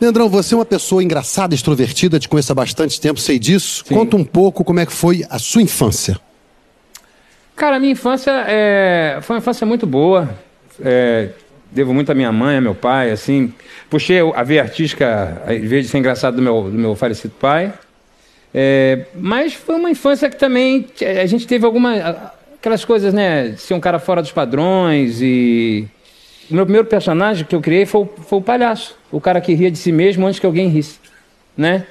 Leandrão, você é uma pessoa engraçada, extrovertida, te conheço há bastante tempo, sei disso. Sim. Conta um pouco como é que foi a sua infância. Cara, a minha infância é... foi uma infância muito boa. É... Devo muito à minha mãe, ao meu pai, assim. Puxei a veia artística, em vez de ser engraçado, do meu, do meu falecido pai. É... Mas foi uma infância que também a gente teve algumas... Aquelas coisas, né? Ser um cara fora dos padrões e o meu primeiro personagem que eu criei foi, foi o palhaço, o cara que ria de si mesmo antes que alguém risse, né?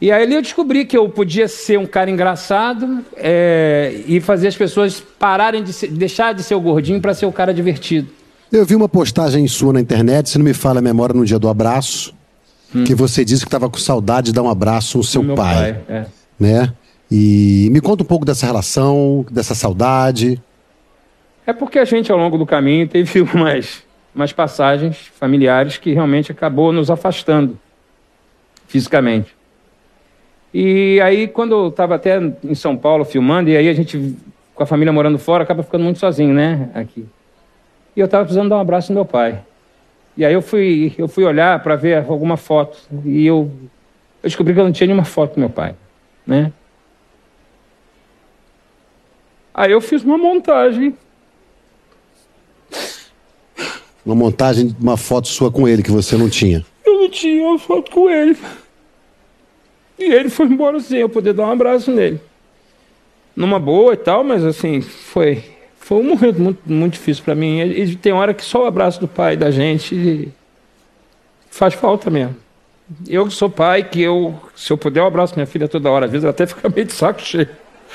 E aí eu descobri que eu podia ser um cara engraçado é, e fazer as pessoas pararem de ser, deixar de ser o gordinho para ser o cara divertido. Eu vi uma postagem sua na internet, se não me fala a memória, no dia do abraço, hum. que você disse que estava com saudade de dar um abraço no seu no pai, pai é. né? E me conta um pouco dessa relação, dessa saudade. É porque a gente, ao longo do caminho, teve umas, umas passagens familiares que realmente acabou nos afastando fisicamente. E aí, quando eu estava até em São Paulo filmando, e aí a gente, com a família morando fora, acaba ficando muito sozinho, né? Aqui. E eu estava precisando dar um abraço no meu pai. E aí eu fui, eu fui olhar para ver alguma foto. E eu, eu descobri que eu não tinha nenhuma foto do meu pai, né? Aí eu fiz uma montagem Uma montagem de uma foto sua com ele que você não tinha. Eu não tinha uma foto com ele. E ele foi embora sem eu poder dar um abraço nele. Numa boa e tal, mas assim, foi, foi um momento muito, muito difícil para mim. E tem hora que só o abraço do pai da gente faz falta mesmo. Eu que sou pai, que eu, se eu puder, eu abraço minha filha toda hora. Às vezes ela até fica meio de saco cheio.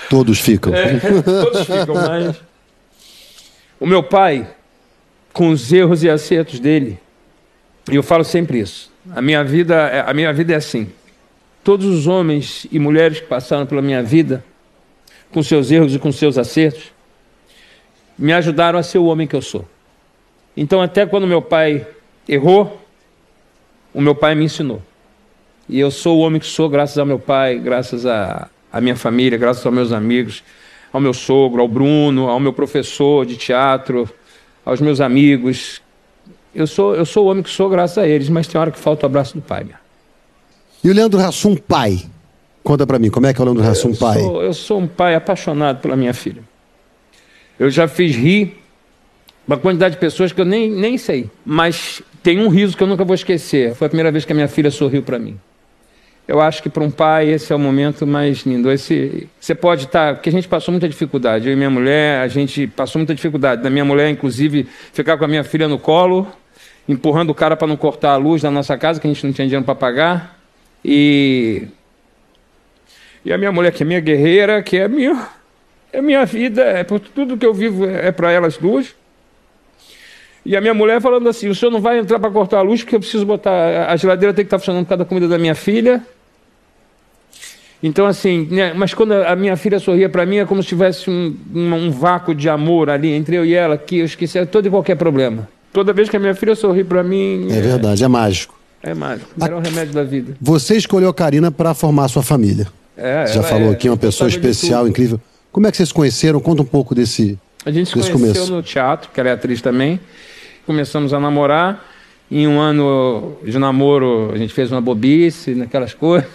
Todos ficam. É, todos ficam, mas. O meu pai, com os erros e acertos dele. E eu falo sempre isso. A minha vida, é, a minha vida é assim. Todos os homens e mulheres que passaram pela minha vida, com seus erros e com seus acertos, me ajudaram a ser o homem que eu sou. Então, até quando meu pai errou, o meu pai me ensinou. E eu sou o homem que sou graças ao meu pai, graças à minha família, graças aos meus amigos, ao meu sogro, ao Bruno, ao meu professor de teatro, aos meus amigos. Eu sou, eu sou o homem que sou graças a eles, mas tem hora que falta o abraço do pai. E o Leandro Hassum pai? Conta para mim, como é que é o Leandro Hassum pai? Sou, eu sou um pai apaixonado pela minha filha. Eu já fiz rir uma quantidade de pessoas que eu nem, nem sei, mas tem um riso que eu nunca vou esquecer. Foi a primeira vez que a minha filha sorriu para mim eu acho que para um pai esse é o momento mais lindo. Esse, você pode estar, tá, porque a gente passou muita dificuldade. Eu e minha mulher, a gente passou muita dificuldade. Da minha mulher, inclusive, ficar com a minha filha no colo, empurrando o cara para não cortar a luz da nossa casa, que a gente não tinha dinheiro para pagar. E e a minha mulher, que é minha guerreira, que é minha, é minha vida, é por tudo que eu vivo é para elas duas. E a minha mulher falando assim: o senhor não vai entrar para cortar a luz porque eu preciso botar. A geladeira tem que estar tá funcionando por causa da comida da minha filha. Então, assim, né, mas quando a minha filha sorria para mim, é como se tivesse um, um, um, vácuo de amor ali entre eu e ela, que eu esquecia todo e qualquer problema. Toda vez que a minha filha sorri para mim. É, é, verdade, é mágico. É mágico, o melhor a... remédio da vida. Você escolheu a Karina para formar sua família. É, Já falou é, aqui, uma pessoa especial, incrível. Como é que vocês se conheceram? Conta um pouco desse. A gente se conheceu começo. no teatro, que ela é atriz também. Começamos a namorar. Em um ano de namoro, a gente fez uma bobice, naquelas coisas.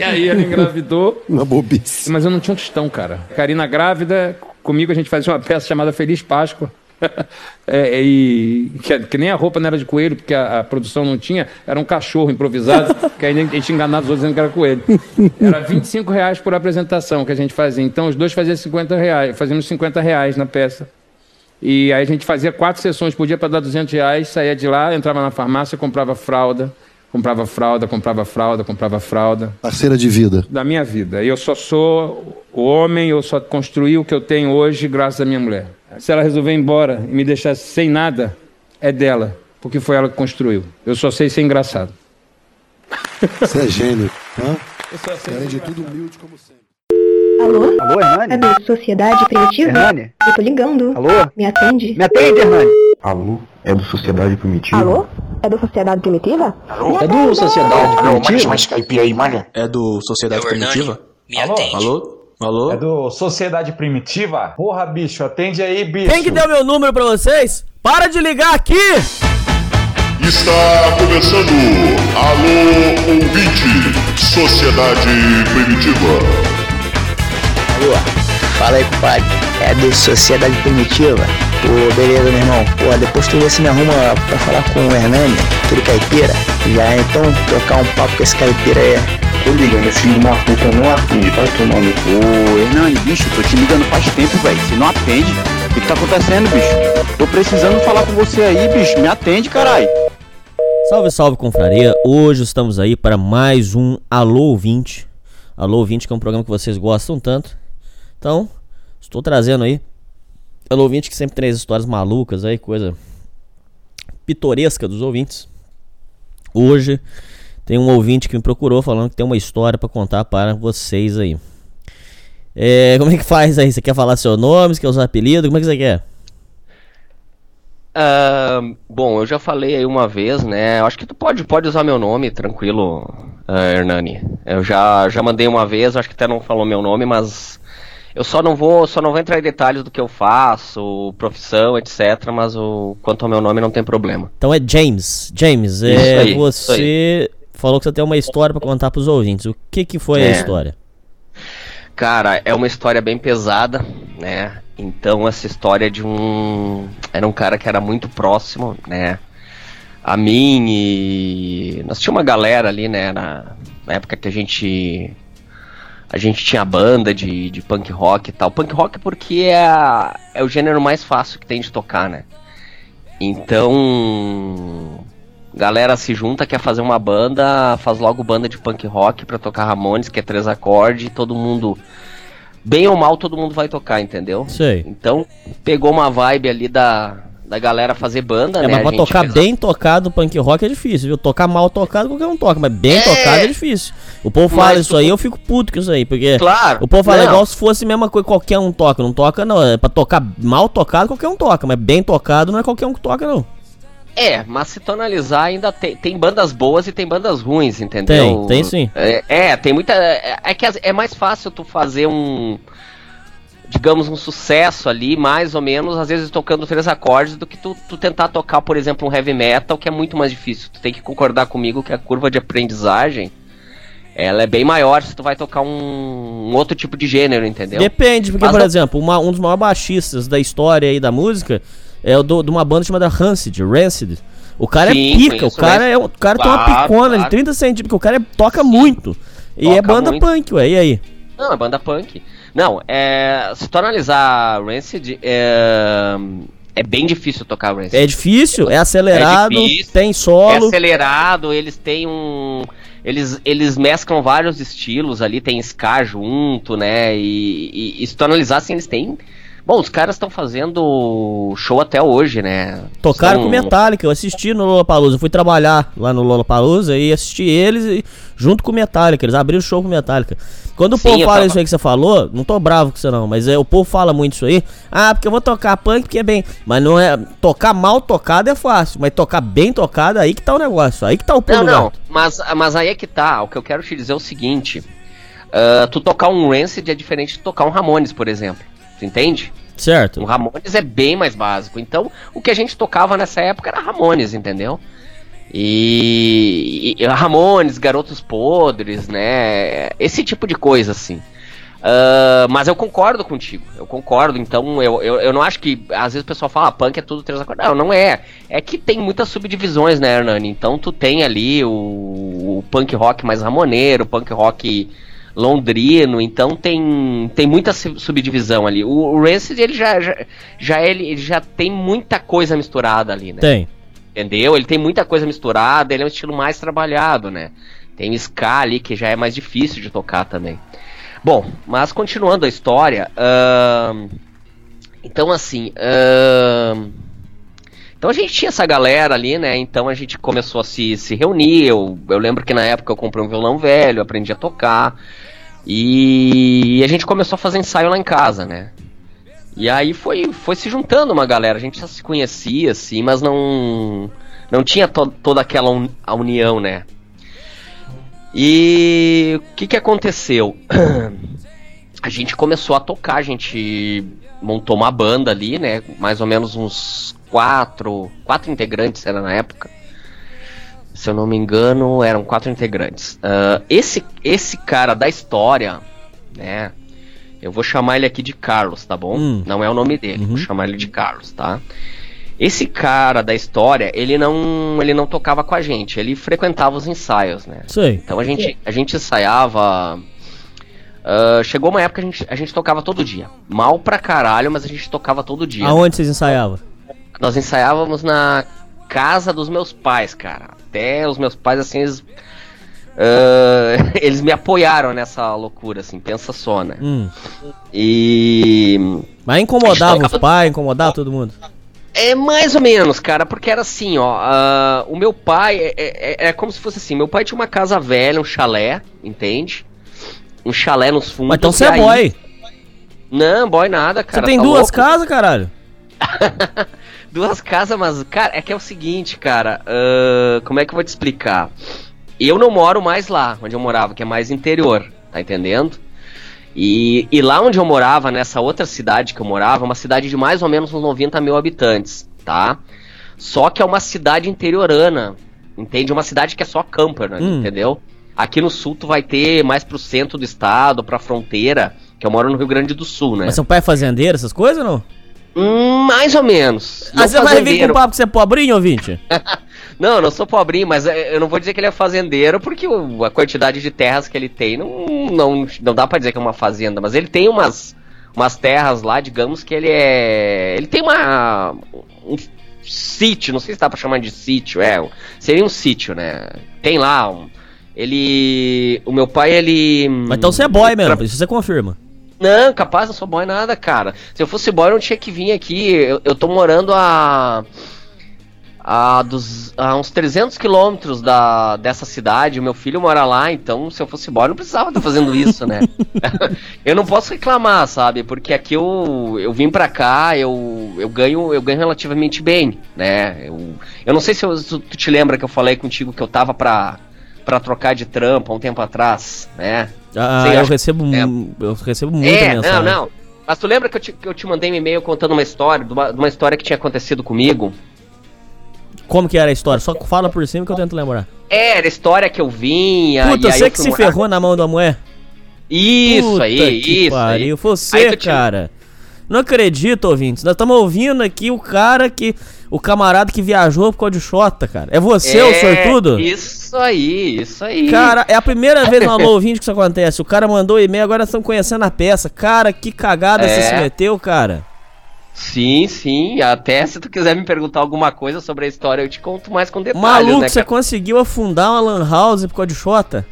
E aí ela engravidou. Uma bobice. Mas eu não tinha um tostão, cara. Karina grávida, comigo a gente fazia uma peça chamada Feliz Páscoa. é, e que, que, nem a roupa não era de coelho, porque a, a, produção não tinha, era um cachorro improvisado, que a gente enganava os outros dizendo que era coelho. Era 25 reais por apresentação que a gente fazia. Então os dois faziam 50 reais, fazíamos 50 reais na peça. E aí a gente fazia quatro sessões por dia para dar 200 reais, saía de lá, entrava na farmácia, comprava fralda, comprava fralda, comprava fralda, comprava fralda. Parceira de vida. Da minha vida. Eu só sou o homem, eu só construí o que eu tenho hoje graças à minha mulher. Se ela resolver ir embora e me deixar sem nada, é dela, porque foi ela que construiu. Eu só sei ser engraçado. Você é gênio. Hã? Eu só sei Além de tudo, humilde como sempre. Alô? Alô, Hernani? É do Sociedade Primitiva? Hernani? Eu tô ligando. Alô? Me atende? Me atende, Hernani. Alô? É do Sociedade Primitiva? Alô? É do Sociedade Primitiva? Alô? É do Sociedade Primitiva? mais Skype aí, malha. É do Sociedade Primitiva? Me atende. Alô? Alô? É do Sociedade Primitiva? Porra, bicho, atende aí, bicho. Quem que deu meu número pra vocês? Para de ligar aqui! Está começando Alô Ouvinte, Sociedade Primitiva. Alô, fala aí, compadre. É do Sociedade Primitiva? Pô, beleza, meu irmão. Pô, depois tu você me arruma pra falar com o Hernani, aquele caipira. Já então trocar um papo com esse caipira aí. Tô ligando, esse filho de uma puta não atende, vai tomar no Ô, Hernani, bicho, tô te ligando faz tempo, velho. Se não atende, o que, que tá acontecendo, bicho? Tô precisando falar com você aí, bicho. Me atende, carai. Salve, salve, confraria. Hoje estamos aí para mais um Alô Ouvinte. Alô Ouvinte, que é um programa que vocês gostam tanto. Então, estou trazendo aí Alô Ouvinte que sempre traz histórias malucas aí, coisa pitoresca dos ouvintes. Hoje tem um ouvinte que me procurou falando que tem uma história para contar para vocês aí. É, como é que faz aí? Você quer falar seu nome? Você quer usar apelido? Como é que você quer? Uh, bom, eu já falei aí uma vez, né? Acho que tu pode, pode usar meu nome, tranquilo, uh, Hernani. Eu já, já mandei uma vez, acho que até não falou meu nome, mas eu só não vou, só não vou entrar em detalhes do que eu faço, profissão, etc. Mas o quanto ao meu nome não tem problema. Então é James. James, é aí, você falou que você tem uma história para contar para os ouvintes. O que que foi é. a história? Cara, é uma história bem pesada, né? Então essa história de um era um cara que era muito próximo, né? A mim e nós tinha uma galera ali, né? Na, na época que a gente a gente tinha banda de, de punk rock e tal. Punk rock porque é, a, é o gênero mais fácil que tem de tocar, né? Então galera se junta, quer fazer uma banda, faz logo banda de punk rock pra tocar Ramones, que é três acordes, todo mundo. Bem ou mal, todo mundo vai tocar, entendeu? Sei. Então, pegou uma vibe ali da, da galera fazer banda, é, né? Mas pra tocar bem tocado punk rock é difícil, viu? Tocar mal tocado qualquer um toca, mas bem é... tocado é difícil. O povo fala mas isso tu... aí, eu fico puto com isso aí, porque claro, o povo fala não. igual se fosse a mesma coisa qualquer um toca. Não toca, não. É pra tocar mal tocado, qualquer um toca, mas bem tocado não é qualquer um que toca, não. É, mas se tu analisar, ainda tem, tem bandas boas e tem bandas ruins, entendeu? Tem, tem sim. É, é tem muita. É, é que é mais fácil tu fazer um. Digamos, um sucesso ali, mais ou menos, às vezes tocando três acordes, do que tu, tu tentar tocar, por exemplo, um heavy metal, que é muito mais difícil. Tu tem que concordar comigo que a curva de aprendizagem ela é bem maior se tu vai tocar um, um outro tipo de gênero, entendeu? Depende, porque, Mas por exemplo, uma, um dos maiores baixistas da história aí da música é o do, de uma banda chamada Rancid, Rancid. O cara é Sim, é pica, o cara, é, o cara claro, tem uma picona claro. de 30 centímetros, porque o cara é, toca Sim. muito. E toca é banda muito. punk, ué, e aí? Não, é banda punk. Não, é, se tu analisar Rancid, é, é bem difícil tocar Rancid. É difícil, é acelerado, é difícil, tem solo. É acelerado, eles têm um... Eles, eles mesclam vários estilos ali, tem ska junto, né? E, e, e se tu analisar, assim, eles têm Bom, os caras estão fazendo show até hoje, né? Tocaram com Metallica, eu assisti no Lollapalooza, eu fui trabalhar lá no Lollapalooza e assisti eles junto com Metallica, eles abriram o show com Metallica. Quando o Sim, povo fala tava... isso aí que você falou, não tô bravo com você não, mas é, o povo fala muito isso aí. Ah, porque eu vou tocar punk porque é bem, mas não é, tocar mal tocado é fácil, mas tocar bem tocado aí que tá o negócio, aí que tá o pulo Não, não, mas, mas aí é que tá, o que eu quero te dizer é o seguinte, uh, tu tocar um Rancid é diferente de tocar um Ramones, por exemplo. Tu entende? Certo. O Ramones é bem mais básico. Então, o que a gente tocava nessa época era Ramones, entendeu? E, e Ramones, Garotos Podres, né? Esse tipo de coisa, assim. Uh, mas eu concordo contigo, eu concordo. Então, eu, eu, eu não acho que. Às vezes o pessoal fala, ah, punk é tudo três acordes. Não, não é. É que tem muitas subdivisões, né, Hernani? Então, tu tem ali o, o punk rock mais ramoneiro, o punk rock londrino, então tem, tem muita subdivisão ali. O, o Rancid, ele já, já, já, ele, ele já tem muita coisa misturada ali, né? Tem. Entendeu? Ele tem muita coisa misturada, ele é um estilo mais trabalhado, né? Tem ska ali, que já é mais difícil de tocar também. Bom, mas continuando a história, uh, então assim, uh, então a gente tinha essa galera ali, né? Então a gente começou a se, se reunir. Eu, eu lembro que na época eu comprei um violão velho, aprendi a tocar. E a gente começou a fazer ensaio lá em casa, né? E aí foi, foi se juntando uma galera. A gente já se conhecia, assim, mas não, não tinha to toda aquela un união, né? E o que, que aconteceu? a gente começou a tocar, a gente montou uma banda ali, né? Mais ou menos uns quatro, quatro integrantes era na época. Se eu não me engano, eram quatro integrantes. Uh, esse, esse cara da história, né? Eu vou chamar ele aqui de Carlos, tá bom? Hum. Não é o nome dele, vou chamar ele de Carlos, tá? Esse cara da história, ele não, ele não tocava com a gente, ele frequentava os ensaios, né? Sei. Então a gente, a gente ensaiava. ah, chegou uma época que a gente, a gente tocava todo dia. Mal pra caralho, mas a gente tocava todo dia. Aonde vocês ensaiavam? Nós ensaiávamos na casa dos meus pais, cara. Até os meus pais, assim, eles. ah, eles me apoiaram nessa loucura, assim, pensa só, né? Hum. E. Mas incomodava os pais, incomodava todo mundo. É mais ou menos, cara, porque era assim, ó. ah, o meu pai é, é, é como se fosse assim: meu pai tinha uma casa velha, um chalé, entende? Um chalé nos fundos. Mas então você é aí- boy. Não, boy nada, cara. Você tem tá duas louco? casas, caralho? Duas casas, mas, cara, é que é o seguinte, cara. ah, como é que eu vou te explicar? Eu não moro mais lá onde eu morava, que é mais interior, tá entendendo? E, e lá onde eu morava, nessa outra cidade que eu morava, uma cidade de mais ou menos uns 90 mil habitantes, tá? Só que é uma cidade interiorana, entende? Uma cidade que é só camper, né? Hum. entendeu? Aqui no sul tu vai ter mais pro centro do estado, pra fronteira, que eu moro no Rio Grande do Sul, né? Mas seu pai é fazendeiro, essas coisas ou não? Hum, mais ou menos. Ah, Não você vai vir com o papo que você é pobrinho, ouvinte? Não, eu não sou pobrinho, mas é, eu não vou dizer que ele é fazendeiro, porque a quantidade de terras que ele tem não, não, não dá pra dizer que é uma fazenda, mas ele tem umas, umas terras lá, digamos que ele é. Ele tem uma. um sítio, não sei se dá pra chamar de sítio, é. Seria um sítio, né? Tem lá. um- ele. O meu pai, ele. Mas então você é boy mesmo, isso você confirma. Não, capaz, não sou boy nada, cara. Se eu fosse boy, eu não tinha que vir aqui. Eu, eu tô morando a. A, dos, a uns 300 quilômetros da, dessa cidade. O meu filho mora lá, então se eu fosse boy, eu não precisava estar fazendo isso, né? eu não posso reclamar, sabe? Porque aqui eu, eu vim pra cá, eu, eu, ganho, eu ganho relativamente bem, né? Eu, eu não sei se, eu- se tu te lembra que eu falei contigo que eu tava pra, pra trocar de trampo há um tempo atrás, né? Ah, Sei, eu recebo, é. eu recebo muita É, mensagem. não, não. Mas tu lembra que eu te, que eu te mandei um e-mail contando uma história, de uma, de uma história que tinha acontecido comigo? Como que era a história? Só fala por cima que eu tento lembrar. É, era a história que eu vinha. Puta, e você que se morar- ferrou na mão da mulher? Isso Puta aí, que isso pariu. aí. Você, Aí te- cara. Não acredito, ouvintes. Nós estamos ouvindo aqui o cara que. O camarada que viajou por causa de Xota, cara. É você, o É, sortudo? Isso aí, isso aí. Cara, é a primeira vez no Alô ouvinte que isso acontece. O cara mandou e-mail, agora estão conhecendo a peça. Cara, que cagada você É. se meteu, cara. Sim, sim. Até se tu quiser me perguntar alguma coisa sobre a história, eu te conto mais com detalhes, Maluco, né, você conseguiu afundar uma lan house por causa de Xota?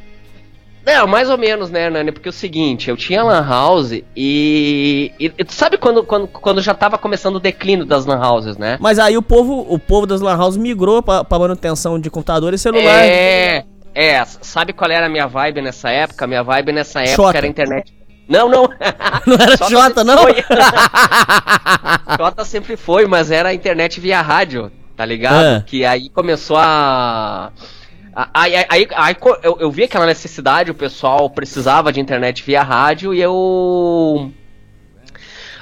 Não, mais ou menos, né, Nani? Porque é o seguinte, eu tinha lan house e, e, tu sabe quando, quando, quando já tava começando o declínio das lan houses, né? Mas aí o povo, o povo das lan houses migrou pra, pra manutenção de computador e celular. É, é, sabe qual era a minha vibe nessa época? Minha vibe nessa época Xota. era internet. Não, não. Não era Xota sempre não? Xota sempre foi, mas era a internet via rádio, tá ligado? É. Que aí começou a. Aí, aí, aí, eu, eu vi aquela necessidade, o pessoal precisava de internet via rádio e eu.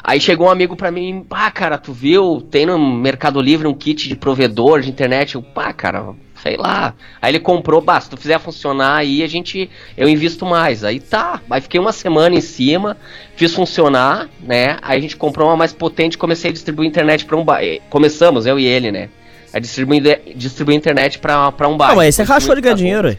Aí chegou um amigo pra mim, pá, cara, tu viu? Tem no Mercado Livre um kit de provedor de internet. Eu, pá, cara, sei lá. Aí ele comprou, bah, se tu fizer funcionar aí, a gente. Eu invisto mais. Aí tá. Aí fiquei uma semana em cima, fiz funcionar, né? Aí a gente comprou uma mais potente comecei a distribuir internet pra um bairro. Começamos, eu e ele, né? A distribuir, distribuir internet pra, pra um bairro. Ah, mas você rachou de ganhar dinheiro, aí.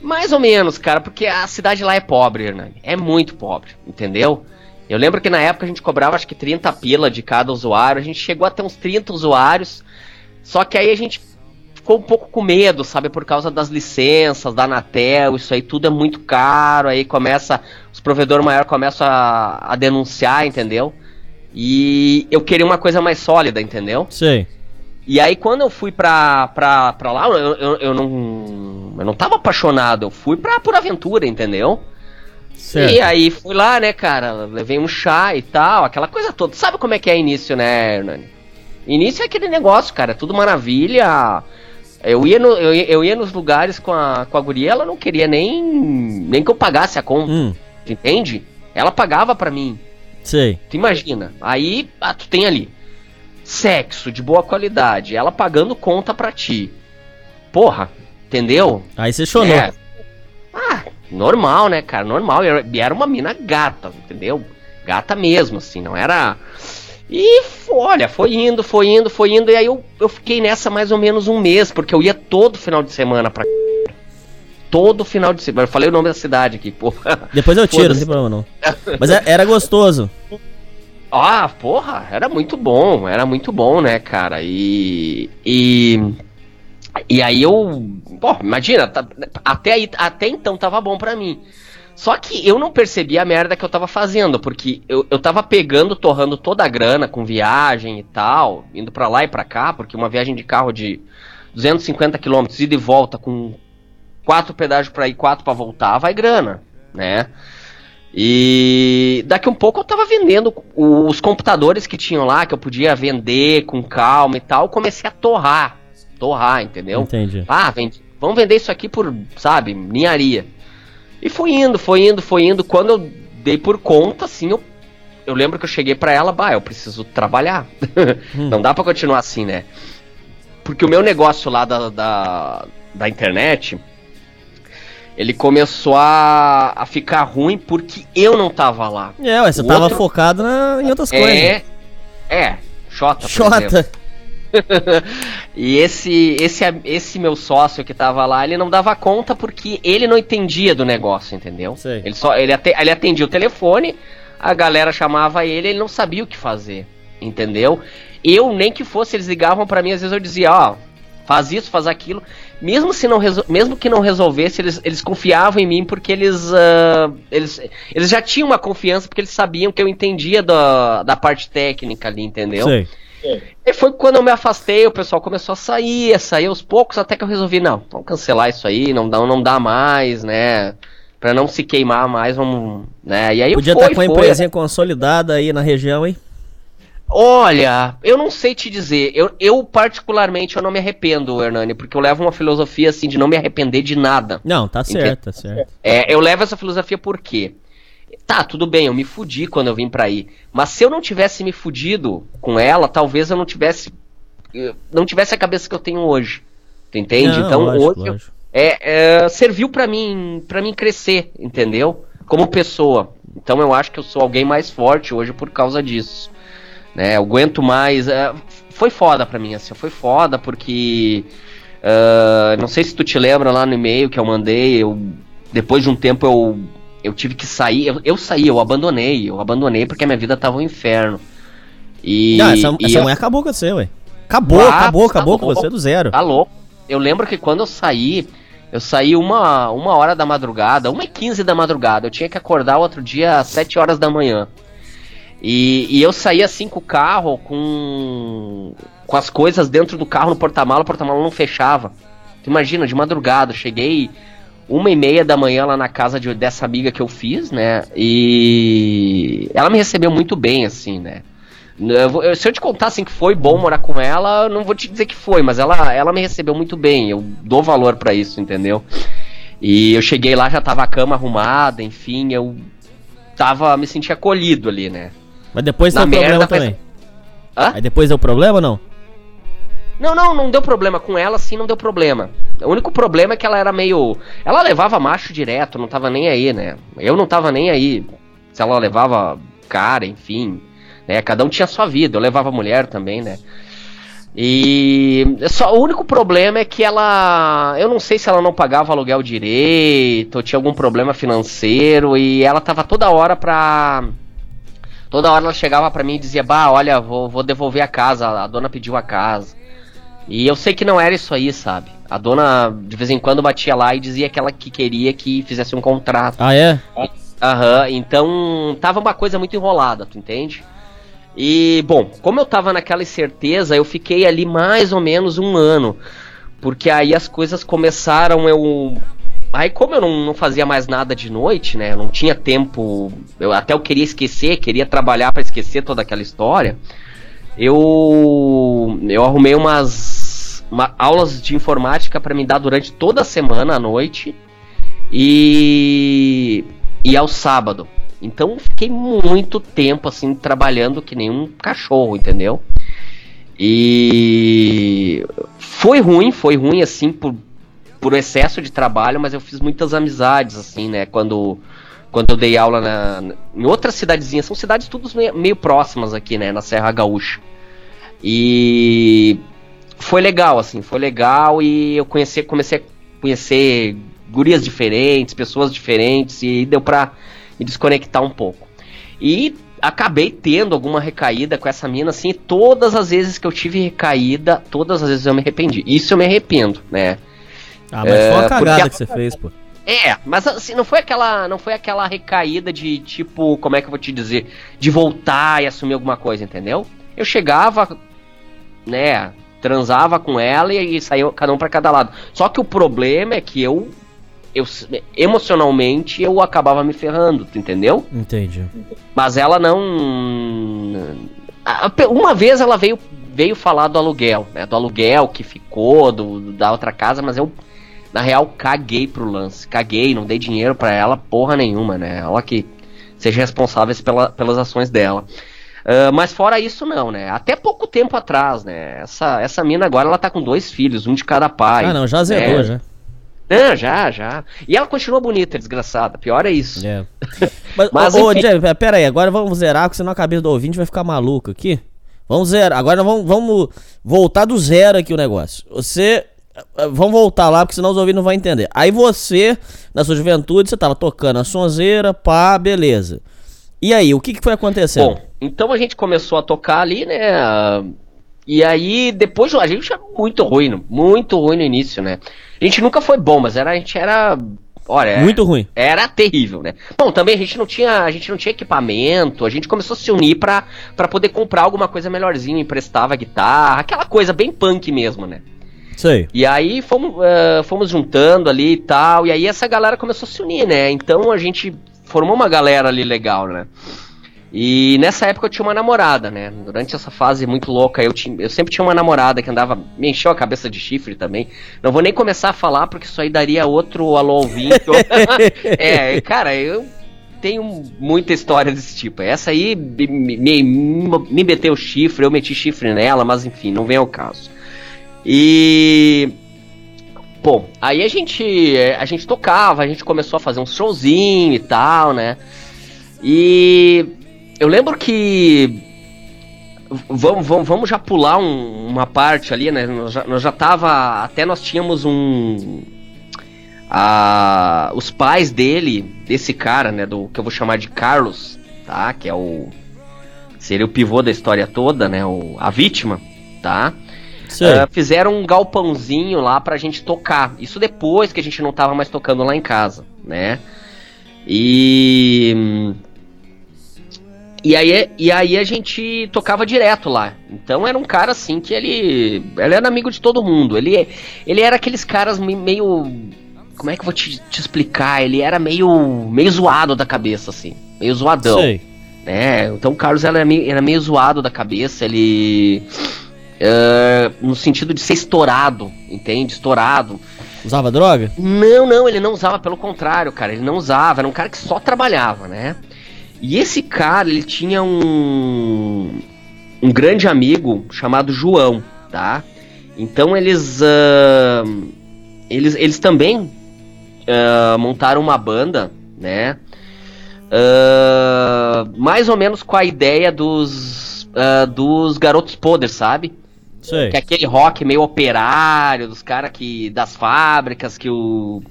mais ou menos, cara, porque a cidade lá é pobre, Hernani. É muito pobre, entendeu? Eu lembro que na época a gente cobrava acho que 30 pila de cada usuário, a gente chegou até uns 30 usuários, só que aí a gente ficou um pouco com medo, sabe, por causa das licenças, da Anatel, isso aí tudo é muito caro, aí começa, os provedores maiores começam a, a denunciar, entendeu? E eu queria uma coisa mais sólida, entendeu? Sei. E aí quando eu fui pra, pra, pra lá, eu, eu, eu não. Eu não tava apaixonado, eu fui pra por aventura, entendeu? Certo. E aí fui lá, né, cara, levei um chá e tal, aquela coisa toda. Sabe como é que é início, né, Hernani? Início é aquele negócio, cara, é tudo maravilha. Eu ia, no, eu, eu ia nos lugares com a, com a guria, ela não queria nem, nem que eu pagasse a conta, Hum, entende? Ela pagava pra mim. sei. Tu imagina, aí ah, tu tem ali sexo de boa qualidade, ela pagando conta pra ti. porra, entendeu? Aí você chonou. É. Ah, normal, né, cara? Normal. E era uma mina gata, entendeu? Gata mesmo, assim, não era. E olha, foi indo, foi indo, foi indo. E aí eu, eu fiquei nessa mais ou menos um mês, porque eu ia todo final de semana pra. Todo final de semana. Eu falei o nome da cidade aqui, porra. Depois eu tiro, não tem problema não. Mas é- era gostoso. Ah, porra, era muito bom, era muito bom, né, cara? E. E. E aí eu. Pô, imagina, tá- até, aí, até então tava bom pra mim. Só que eu não percebi a merda que eu tava fazendo, porque eu, eu tava pegando, torrando toda a grana com viagem e tal, indo pra lá e pra cá, porque uma viagem de carro de 250 km, ida e volta, com quatro pedágios pra ir, quatro pra voltar, vai grana, né? E daqui um pouco eu tava vendendo os computadores que tinham lá, que eu podia vender com calma e tal, comecei a torrar, torrar, entendeu? Entendi. Ah, vende, vamos vender isso aqui por, sabe, ninharia. E foi indo, foi indo, foi indo. Quando eu dei por conta, assim, eu, eu lembro que eu cheguei pra ela, bah, eu preciso trabalhar. Não dá pra continuar assim, né? Porque o meu negócio lá da, da, da internet, ele começou a, a ficar ruim porque eu não tava lá. É, ué, você O tava outro- focado na, em outras coisas. É, é, Xota, Xota. e esse, esse, esse meu sócio que tava lá, ele não dava conta porque ele não entendia do negócio, entendeu? Sei. Ele só ele, ele atendia o telefone, a galera chamava ele, ele não sabia o que fazer, entendeu? Eu nem que fosse, eles ligavam pra mim, às vezes eu dizia, ó, faz isso, faz aquilo. Mesmo se não mesmo que não resolvesse, eles, eles confiavam em mim porque eles, ah, eles eles já tinham uma confiança porque eles sabiam que eu entendia da, da parte técnica ali, entendeu? Sei. E foi quando eu me afastei, o pessoal começou a sair, a sair aos poucos, até que eu resolvi, não, vamos cancelar isso aí, não dá, não dá mais, né? Pra não se queimar mais, vamos. Né? E aí Podia foi, estar com a empresinha consolidada aí na região, hein? Olha, eu não sei te dizer. Eu, eu, particularmente, eu não me arrependo, Hernani, porque eu levo uma filosofia assim de não me arrepender de nada. Não, tá certo, tá certo. É, eu levo essa filosofia por quê? Tá, tudo bem, eu me fudi quando eu vim pra aí. Mas se eu não tivesse me fudido com ela, talvez eu não tivesse. eh, Não tivesse a cabeça que eu tenho hoje. Tu entende? Não, então lógico, hoje lógico. é, é, serviu pra mim para mim crescer, entendeu? Como pessoa. Então eu acho que eu sou alguém mais forte hoje por causa disso. Né? Eu aguento mais. é, foi foda pra mim, assim, foi foda porque. ah, não sei se tu te lembra lá no e-mail que eu mandei, eu, depois de um tempo eu, eu tive que sair. Eu, eu saí, eu abandonei, eu abandonei porque a minha vida tava um inferno. E, não, essa, e essa eu- mulher acabou com você, ué. Acabou, Ah, acabou, tá acabou com louco. você do zero. Tá louco. Eu lembro que quando eu saí, eu saí uma, uma hora da madrugada, uma e quinze da madrugada. Eu tinha que acordar outro dia às sete horas da manhã. E, e eu saí assim com o carro, com, com as coisas dentro do carro no porta-mala, o porta-mala não fechava. Tu imagina, de madrugada, cheguei uma e meia da manhã lá na casa de- dessa amiga que eu fiz, né? E ela me recebeu muito bem, assim, né? Eu se eu te contar assim que foi bom morar com ela, não vou te dizer que foi, mas ela, ela me recebeu muito bem. Eu dou valor pra isso, entendeu? E eu cheguei lá, já tava a cama arrumada, enfim, eu tava me senti acolhido ali, né? Mas depois deu problema também. Hã? Aí depois deu problema ou não? Não, não, não deu problema com ela, sim, não deu problema. O único problema é que ela era meio. Ela levava macho direto, não tava nem aí, né? Eu não tava nem aí. Se ela levava cara, enfim. Né? Cada um tinha sua vida. Eu levava mulher também, né? E só, o único problema é que ela. Eu não sei se ela não pagava aluguel direito, tinha algum problema financeiro, e ela tava toda hora pra. Toda hora ela chegava pra mim e dizia: Bah, olha, vou, vou devolver a casa, a dona pediu a casa. E eu sei que não era isso aí, sabe? A dona de vez em quando batia lá e dizia que ela que queria que fizesse um contrato. Ah, é? Aham, então tava uma coisa muito enrolada, tu entende? E, bom, como eu tava naquela incerteza, eu fiquei ali mais ou menos um ano. Porque aí as coisas começaram, eu. Aí, como eu não, não fazia mais nada de noite, né? Eu não tinha tempo. Eu até eu queria esquecer, queria trabalhar pra esquecer toda aquela história. Eu. Eu arrumei umas. uma- aulas de informática pra me dar durante toda a semana à noite. E. E ao sábado. Então fiquei muito tempo assim trabalhando que nem um cachorro, entendeu? E foi ruim, foi ruim assim por por excesso de trabalho, mas eu fiz muitas amizades, assim, né? Quando, quando eu dei aula na, em outras cidadezinhas. São cidades todas meio, meio próximas aqui, né? Na Serra Gaúcha. E foi legal, assim, foi legal e eu conheci, comecei a conhecer gurias diferentes, pessoas diferentes e deu pra me desconectar um pouco. E acabei tendo alguma recaída com essa mina, assim, todas as vezes que eu tive recaída, todas as vezes eu me arrependi. Isso eu me arrependo, né? Ah, mas foi uma cagada que você fez, pô. É, mas assim, não foi aquela, não foi aquela recaída de tipo, como é que eu vou te dizer, de voltar e assumir alguma coisa, entendeu? Eu chegava, né, transava com ela e, e saía cada um para cada lado. Só que o problema é que eu eu emocionalmente eu acabava me ferrando, entendeu? Entendi. Mas ela não uma vez ela veio veio falar do aluguel, né? Do aluguel que ficou do, da outra casa, mas eu na real caguei pro lance, caguei, não dei dinheiro para ela porra nenhuma, né? Ela que seja responsável pela, pelas ações dela. Uh, mas fora isso não, né? Até pouco tempo atrás, né? Essa, essa mina agora ela tá com dois filhos, um de cada pai. Ah, não, já zerou, né? já. Não, já, já. E ela continua bonita, desgraçada. Pior é isso. É. Mas, Mas ô, ô Jeff, pera aí, agora vamos zerar, porque senão a cabeça do ouvinte vai ficar maluco aqui. Vamos zerar. Agora vamos, vamos voltar do zero aqui o negócio. Você. Vamos voltar lá, porque senão os ouvintes não vão entender. Aí você, na sua juventude, você tava tocando a sonzeira, pá, beleza. E aí, o que, que foi acontecendo? Bom, então a gente começou a tocar ali, né? E aí, depois a gente era muito ruim, muito ruim no início, né? A gente nunca foi bom, mas era, a gente era. Olha, muito ruim. Era terrível, né? Bom, também a gente não tinha, a gente não tinha equipamento, a gente começou a se unir pra, pra poder comprar alguma coisa melhorzinha, emprestava guitarra, aquela coisa bem punk mesmo, né? Sei. E aí fomos, uh, fomos juntando ali e tal, e aí essa galera começou a se unir, né? Então a gente formou uma galera ali legal, né? E nessa época eu tinha uma namorada, né? Durante essa fase muito louca, eu, tinha, eu sempre tinha uma namorada que andava, me encheu a cabeça de chifre também. Não vou nem começar a falar, porque isso aí daria outro alô vinho. é, cara, eu tenho muita história desse tipo. Essa aí me, me, me meteu chifre, eu meti chifre nela, mas enfim, não vem ao caso. E. Bom, aí a gente, a gente tocava, a gente começou a fazer um showzinho e tal, né? E eu lembro que. Vamos, vamos, vamos já pular um, uma parte ali, né? Nós já, nós já tava. Até nós tínhamos um. A, os pais dele, desse cara, né? Do que eu vou chamar de Carlos, tá? Que é o. Seria o pivô da história toda, né? O, a vítima, tá? Uh, fizeram um galpãozinho lá pra gente tocar. Isso depois que a gente não tava mais tocando lá em casa, né? E. E aí, e aí a gente tocava direto lá. Então era um cara assim que ele. Ele era amigo de todo mundo. Ele, ele era aqueles caras meio. Como é que eu vou te, te explicar? Ele era meio. meio zoado da cabeça, assim. Meio zoadão. Sei. Né? Então o Carlos era meio, era meio zoado da cabeça, ele. Uh, no sentido de ser estourado, entende? Estourado. Usava droga? Não, não, ele não usava, pelo contrário, cara. Ele não usava, era um cara que só trabalhava, né? E esse cara, ele tinha um, um grande amigo chamado João, tá? Então eles, uh, eles, eles também uh, montaram uma banda, né? Uh, mais ou menos com a ideia dos, dos Garotos Podres, sabe? Sei. Que é aquele rock meio operário, dos caras que. das fábricas que o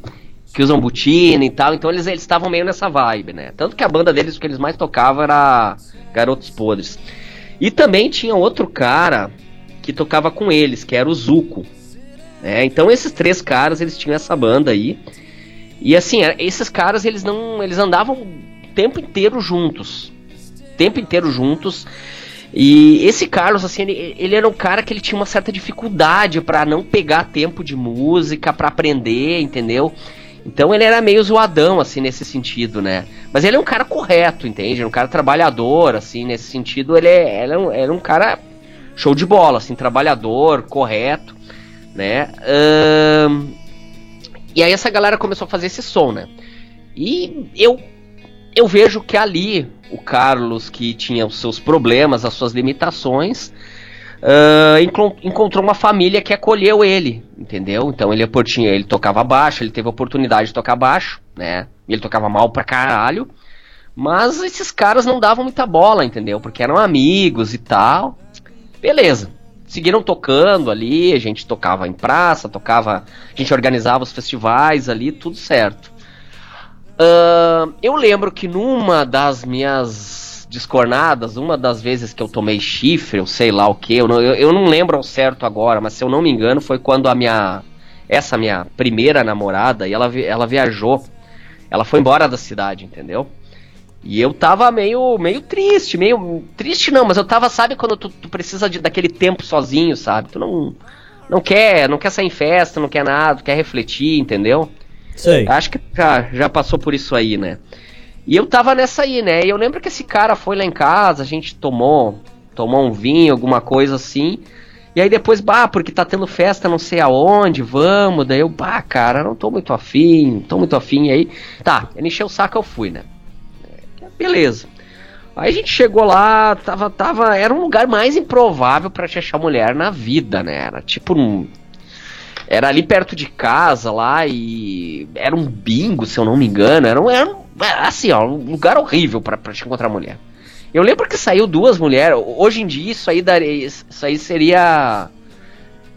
que usam botina e tal, então eles estavam meio nessa vibe, né? Tanto que a banda deles, o que eles mais tocavam era Garotos Podres. E também tinha outro cara que tocava com eles, que era o Zuko. Né? Então esses três caras, eles tinham essa banda aí. E assim, é, esses caras, eles não. Eles andavam o tempo inteiro juntos. O tempo inteiro juntos. E esse Carlos, assim, ele, ele, era um cara que ele tinha uma certa dificuldade para não pegar tempo de música, para aprender, entendeu? Então ele era meio zoadão, assim, nesse sentido, né? Mas ele é um cara correto, entende? Um cara trabalhador, assim, nesse sentido, ele é, ele é, um, é um cara show de bola, assim, trabalhador, correto, né? Um, e aí essa galera começou a fazer esse som, né? E eu, eu vejo que ali o Carlos, que tinha os seus problemas, as suas limitações, uh, encontrou uma família que acolheu ele, entendeu? Então ele, ele tocava baixo, ele teve a oportunidade de tocar baixo, né? Ele tocava mal pra caralho. Mas esses caras não davam muita bola, entendeu? Porque eram amigos e tal. Beleza. Seguiram tocando ali, a gente tocava em praça, tocava. A gente organizava os festivais ali, tudo certo. Eu lembro que numa das minhas descornadas, uma das vezes que eu tomei chifre, eu sei lá o que, eu, eu, eu não lembro ao certo agora, mas se eu não me engano, foi quando a minha. Essa minha primeira namorada, e ela, ela viajou. Ela foi embora da cidade, entendeu? E eu tava meio, meio triste, meio. Triste não, mas eu tava, sabe, quando tu, tu precisa de, daquele tempo sozinho, sabe? Tu não. Não quer, não quer sair em festa, não quer nada, quer refletir, entendeu? Sei. Acho que já, já passou por isso aí, né? E eu tava nessa aí, né? E eu lembro que esse cara foi lá em casa, a gente tomou, tomou um vinho, alguma coisa assim. E aí depois, bah, porque tá tendo festa não sei aonde, vamos. Daí eu, bah, cara, não tô muito afim, tô muito afim. E aí, tá, ele encheu o saco, eu fui, né? Beleza. Aí a gente chegou lá, tava, tava, era um lugar mais improvável para te achar mulher na vida, né? Era tipo um, era ali perto de casa lá e era um bingo, se eu não me engano, era, um, era um, assim, ó, um lugar horrível para te encontrar mulher. Eu lembro que saiu duas mulheres. Hoje em dia isso aí daria, isso aí seria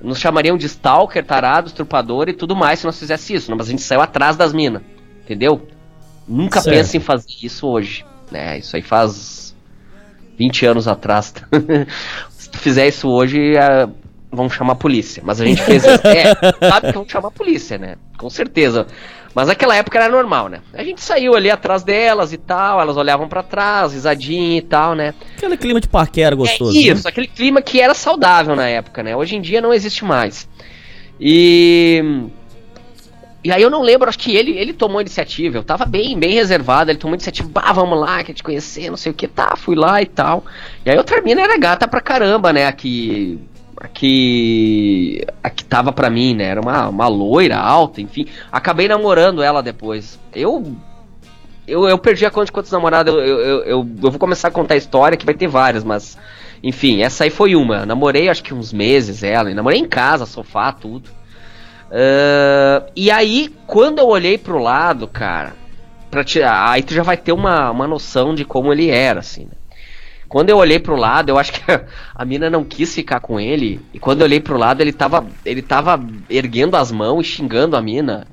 nos chamariam de stalker, tarado, estrupador e tudo mais se nós fizesse isso, mas a gente saiu atrás das minas, entendeu? Nunca certo. pensa em fazer isso hoje. Né? Isso aí faz 20 anos atrás. Se tu fizer isso hoje, é, vão chamar a polícia. Mas a gente fez isso. É, sabe que vão chamar a polícia, né? Com certeza. Mas naquela época era normal, né? A gente saiu ali atrás delas e tal, elas olhavam para trás, risadinha e tal, né? Aquele clima de paquera gostoso. É isso, né? aquele clima que era saudável na época, né? Hoje em dia não existe mais. E e aí eu não lembro, acho que ele, ele tomou iniciativa. Eu tava bem, bem reservado. Ele tomou iniciativa, bah, vamos lá, quer te conhecer, não sei o que, tá, fui lá e tal. E aí outra mina era gata pra caramba, né? Aqui. Aqui. Aqui tava pra mim, né? Era uma, uma loira alta, enfim. Acabei namorando ela depois. Eu. Eu, eu perdi a conta de quantos namorados. Eu, eu, eu, eu, vou começar a contar a história, que vai ter várias, mas. Enfim, essa aí foi uma. Namorei acho que uns meses ela. Namorei em casa, sofá, tudo. Uh, e aí, quando eu olhei pro lado, cara, pra tirar, aí tu já vai ter uma, uma noção de como ele era, assim, né? Quando eu olhei pro lado, eu acho que a mina não quis ficar com ele. E quando eu olhei pro lado, ele tava, ele tava erguendo as mãos e xingando a mina.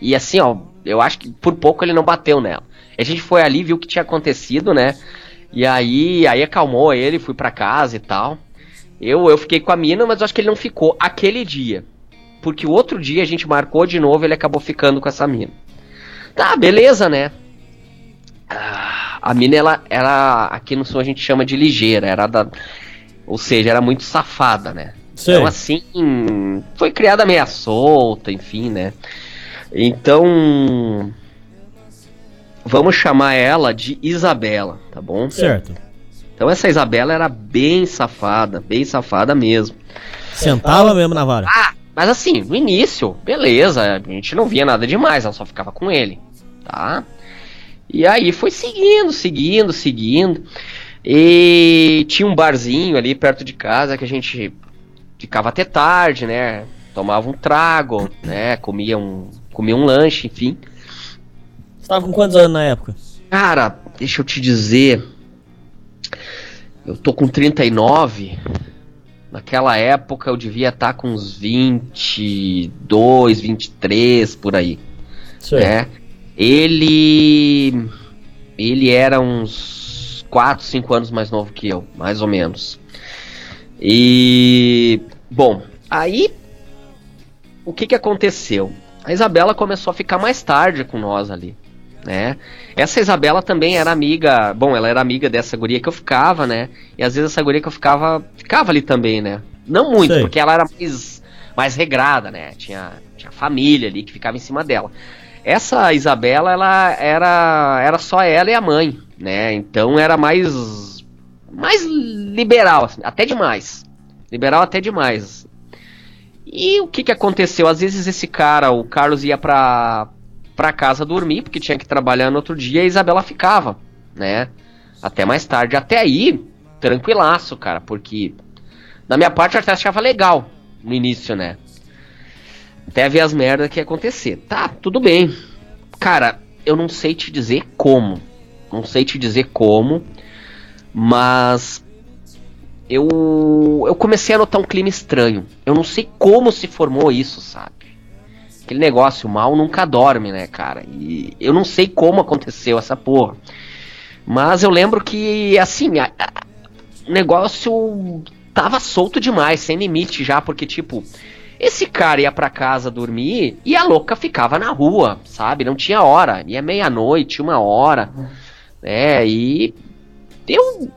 E assim, ó, eu acho que por pouco ele não bateu nela. A gente foi ali, viu o que tinha acontecido, né? E aí, aí acalmou ele, fui para casa e tal. Eu, eu fiquei com a mina, mas eu acho que ele não ficou aquele dia porque o outro dia a gente marcou de novo ele acabou ficando com essa mina. Tá, beleza, né? A mina, ela era. Aqui no sul a gente chama de ligeira, era da. Ou seja, era muito safada, né? Sim. Então, assim, foi criada meia solta, enfim, né? Então. Vamos chamar ela de Isabela, tá bom? Certo. Então, essa Isabela era bem safada, bem safada mesmo. Sentava mesmo na vara. Ah, mas assim, no início, beleza, a gente não via nada demais, ela só ficava com ele, tá? E aí foi seguindo, seguindo, seguindo. E tinha um barzinho ali perto de casa que a gente ficava até tarde, né? Tomava um trago, né? Comia um, comia um lanche, enfim. Você tava com quantos anos na época? Cara, deixa eu te dizer. Eu tô com 39. Naquela época eu devia estar tá com uns 22, 23 por aí. Sim. Né? Ele ele era uns 4, 5 anos mais novo que eu, mais ou menos. E bom, aí o que que aconteceu? A Isabela começou a ficar mais tarde com nós ali, né? Essa Isabela também era amiga, bom, ela era amiga dessa guria que eu ficava, né? E às vezes essa guria que eu ficava, ficava ali também, né? Não muito, Sei. porque ela era mais, mais regrada, né? Tinha, tinha família ali que ficava em cima dela. Essa Isabela, ela era, era só ela e a mãe, né? Então era mais, mais liberal, assim, até demais. Liberal até demais. E o que que aconteceu? Às vezes esse cara, o Carlos ia pra, para casa dormir, porque tinha que trabalhar no outro dia, e a Isabela ficava, né? Até mais tarde. Até aí, tranquilaço, cara, porque Da minha parte, eu até achava legal no início, né? Até ver as merdas que ia acontecer. Tá, tudo bem. Cara, eu não sei te dizer como. Não sei te dizer como. Mas. Eu, eu comecei a notar um clima estranho. Eu não sei como se formou isso, sabe? Aquele negócio, o mal nunca dorme, né, cara? E eu não sei como aconteceu essa porra. Mas eu lembro que, assim, a, a, o negócio tava solto demais, sem limite já, porque, tipo, esse cara ia pra casa dormir e a louca ficava na rua, sabe? Não tinha hora. Ia meia-noite, uma hora. É, e. Eu.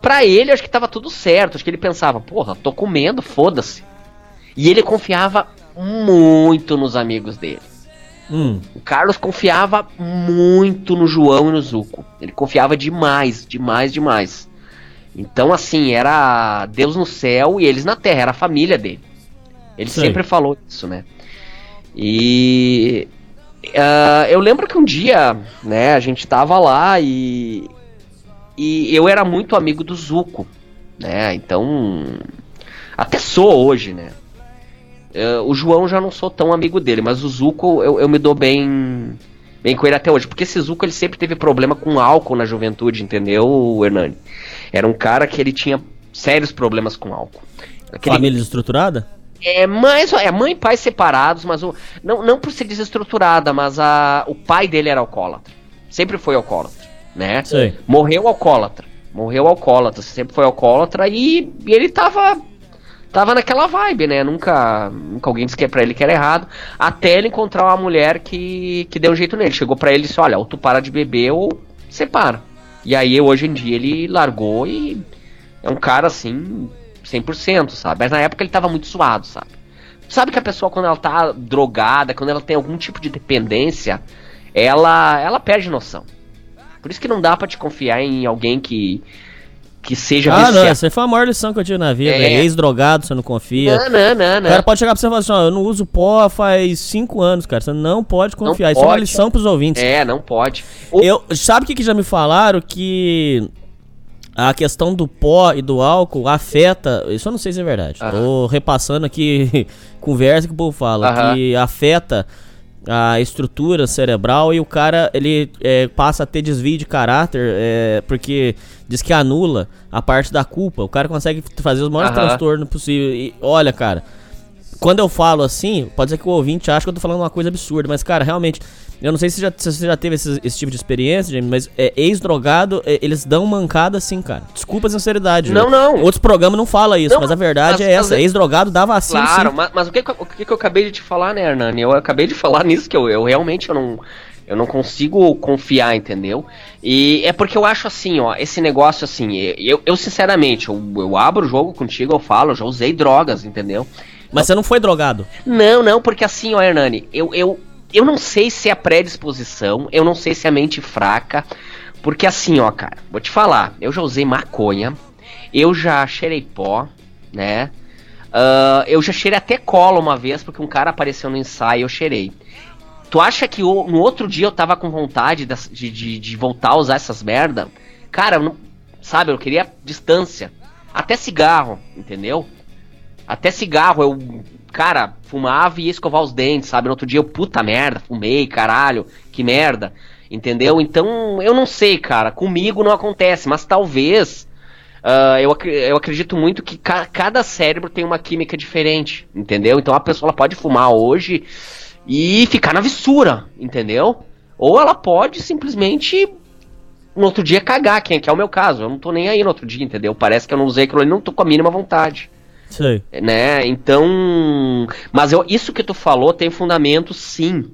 Pra ele, acho que tava tudo certo. Acho que ele pensava, porra, tô comendo, foda-se. E ele confiava muito nos amigos dele. Hum. O Carlos confiava muito no João e no Zuco. Ele confiava demais, demais, demais. Então, assim, era Deus no céu e eles na terra, era a família dele. Ele Sei. sempre falou isso, né? E. ah, eu lembro que um dia, né, a gente tava lá e. E eu era muito amigo do Zuco, né? Então. Até sou hoje, né? Eh, o João já não sou tão amigo dele, mas o Zuco eu, eu me dou bem bem com ele até hoje. Porque esse Zuco ele sempre teve problema com álcool na juventude, entendeu, Hernani? Era um cara que ele tinha sérios problemas com álcool. Aquele- Família desestruturada? É, mais, é mãe e pai separados, mas o, não, não por ser desestruturada, mas a, o pai dele era alcoólatra. Sempre foi alcoólatra, né? Sei. Morreu alcoólatra. Morreu alcoólatra, sempre foi alcoólatra e, e ele tava tava naquela vibe, né? Nunca, nunca alguém disse que é pra ele que era errado, até ele encontrar uma mulher que, que deu um jeito nele. Chegou pra ele e disse: "Olha, ou tu para de beber ou separa". E aí hoje em dia ele largou e é um cara assim 100%, sabe? Mas na época ele tava muito suado, sabe? Sabe que a pessoa quando ela tá drogada, quando ela tem algum tipo de dependência, ela ela perde noção. Por isso que não dá pra te confiar em alguém que que seja Ah, não, viciado. essa aí foi a maior lição que eu tive na vida. É. Ex-drogado, você não confia. Não, não, não, O não. cara pode chegar pra você e falar assim, ó, eu não uso pó faz 5 anos, cara. Você não pode Não confiar. Isso é uma pode. lição pros ouvintes. É, não pode. Eu, sabe o que, que já me falaram? Que a questão do pó e do álcool afeta. Isso eu não sei se é verdade. Tô repassando aqui conversa que o povo fala. Aham. Que afeta a estrutura cerebral e o cara ele é, passa a ter desvio de caráter é, porque diz que anula a parte da culpa. O cara consegue fazer os maiores Aham. transtornos possíveis. E olha, cara, quando eu falo assim, pode ser que o ouvinte ache que eu tô falando uma coisa absurda, mas, cara, realmente, eu não sei se, já, se você já teve esse, esse tipo de experiência, James, mas é, ex-drogado, é, eles dão mancada assim, cara. Desculpa a sinceridade. Não, viu? não. Outros programas não falam isso, Não, mas a verdade mas- é essa. Ex-drogado dá vacilo Claro, sim. mas, mas o, que, o que eu acabei de te falar, né, Hernani? Eu acabei de falar nisso que eu, eu realmente eu não, eu não consigo confiar, entendeu? E é porque eu acho assim, ó, esse negócio assim, eu, eu sinceramente, eu, eu abro o jogo contigo, eu falo, eu já usei drogas, entendeu? Mas você não foi drogado. Não, não, porque assim, ó, Hernani, eu, eu, eu não sei se é a predisposição, eu não sei se é a mente fraca, porque assim, ó, cara, vou te falar, eu já usei maconha, eu já cheirei pó, né? Ah, eu já cheirei até cola uma vez, porque um cara apareceu no ensaio e eu cheirei. Tu acha que no outro dia eu tava com vontade de, de, de voltar a usar essas merda? Cara, não, sabe, eu queria distância. Até cigarro, entendeu? Até cigarro, eu, cara, fumava e ia escovar os dentes, sabe? No outro dia eu, puta merda, fumei, caralho, que merda. Entendeu? Então, eu não sei, cara. Comigo não acontece, mas talvez. ah, eu, acre- eu acredito muito que ca- cada cérebro tem uma química diferente, entendeu? Então a pessoa pode fumar hoje e ficar na vissura, entendeu? Ou ela pode simplesmente no outro dia cagar, que é, que é o meu caso. Eu não tô nem aí no outro dia, entendeu? Parece que eu não usei aquilo ali, não tô com a mínima vontade Sei. né? Então, mas eu, isso que tu falou tem fundamento sim,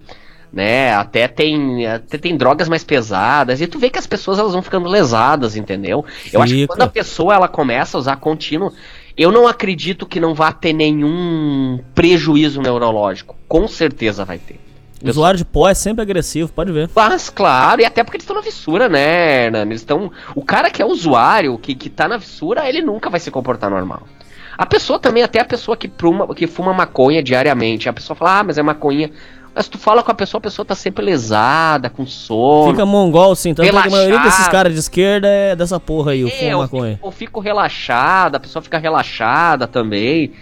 né? Até tem, até tem drogas mais pesadas e tu vê que as pessoas elas vão ficando lesadas, entendeu? Eu acho que Fica. quando a pessoa ela começa a usar contínuo, eu não acredito que não vá ter nenhum prejuízo neurológico. Com certeza vai ter. O usuário de pó é sempre agressivo, pode ver. Mas, claro, e até porque eles estão na fissura, né? Eles estão. O cara que é usuário, que, que tá na fissura, ele nunca vai se comportar normal. A pessoa também, até a pessoa que, pruma, que fuma maconha diariamente, a pessoa fala, ah, mas é maconha. Mas tu fala com a pessoa, a pessoa tá sempre lesada, com sono. Fica mongol, sim. Tanto é que a maioria desses caras de esquerda é dessa porra aí, o É, fumo eu maconha. fico, eu fico relaxada, a pessoa fica relaxada também.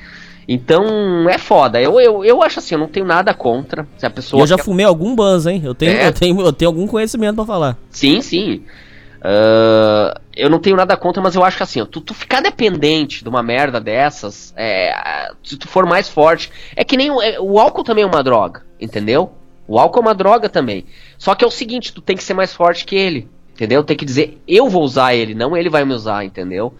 Então, é foda. Eu, eu, eu acho assim, eu não tenho nada contra. Se a pessoa. eu já quer- fumei algum banzo, hein? Eu tenho, É? eu tenho, eu tenho algum conhecimento pra falar. Sim, sim. Ah, eu não tenho nada contra, mas eu acho que assim, tu, tu ficar dependente de uma merda dessas, é, se tu for mais forte. É que nem o, é, o álcool também é uma droga, entendeu? O álcool é uma droga também. Só que é o seguinte, tu tem que ser mais forte que ele, entendeu? Tem que dizer, eu vou usar ele, não ele vai me usar, entendeu?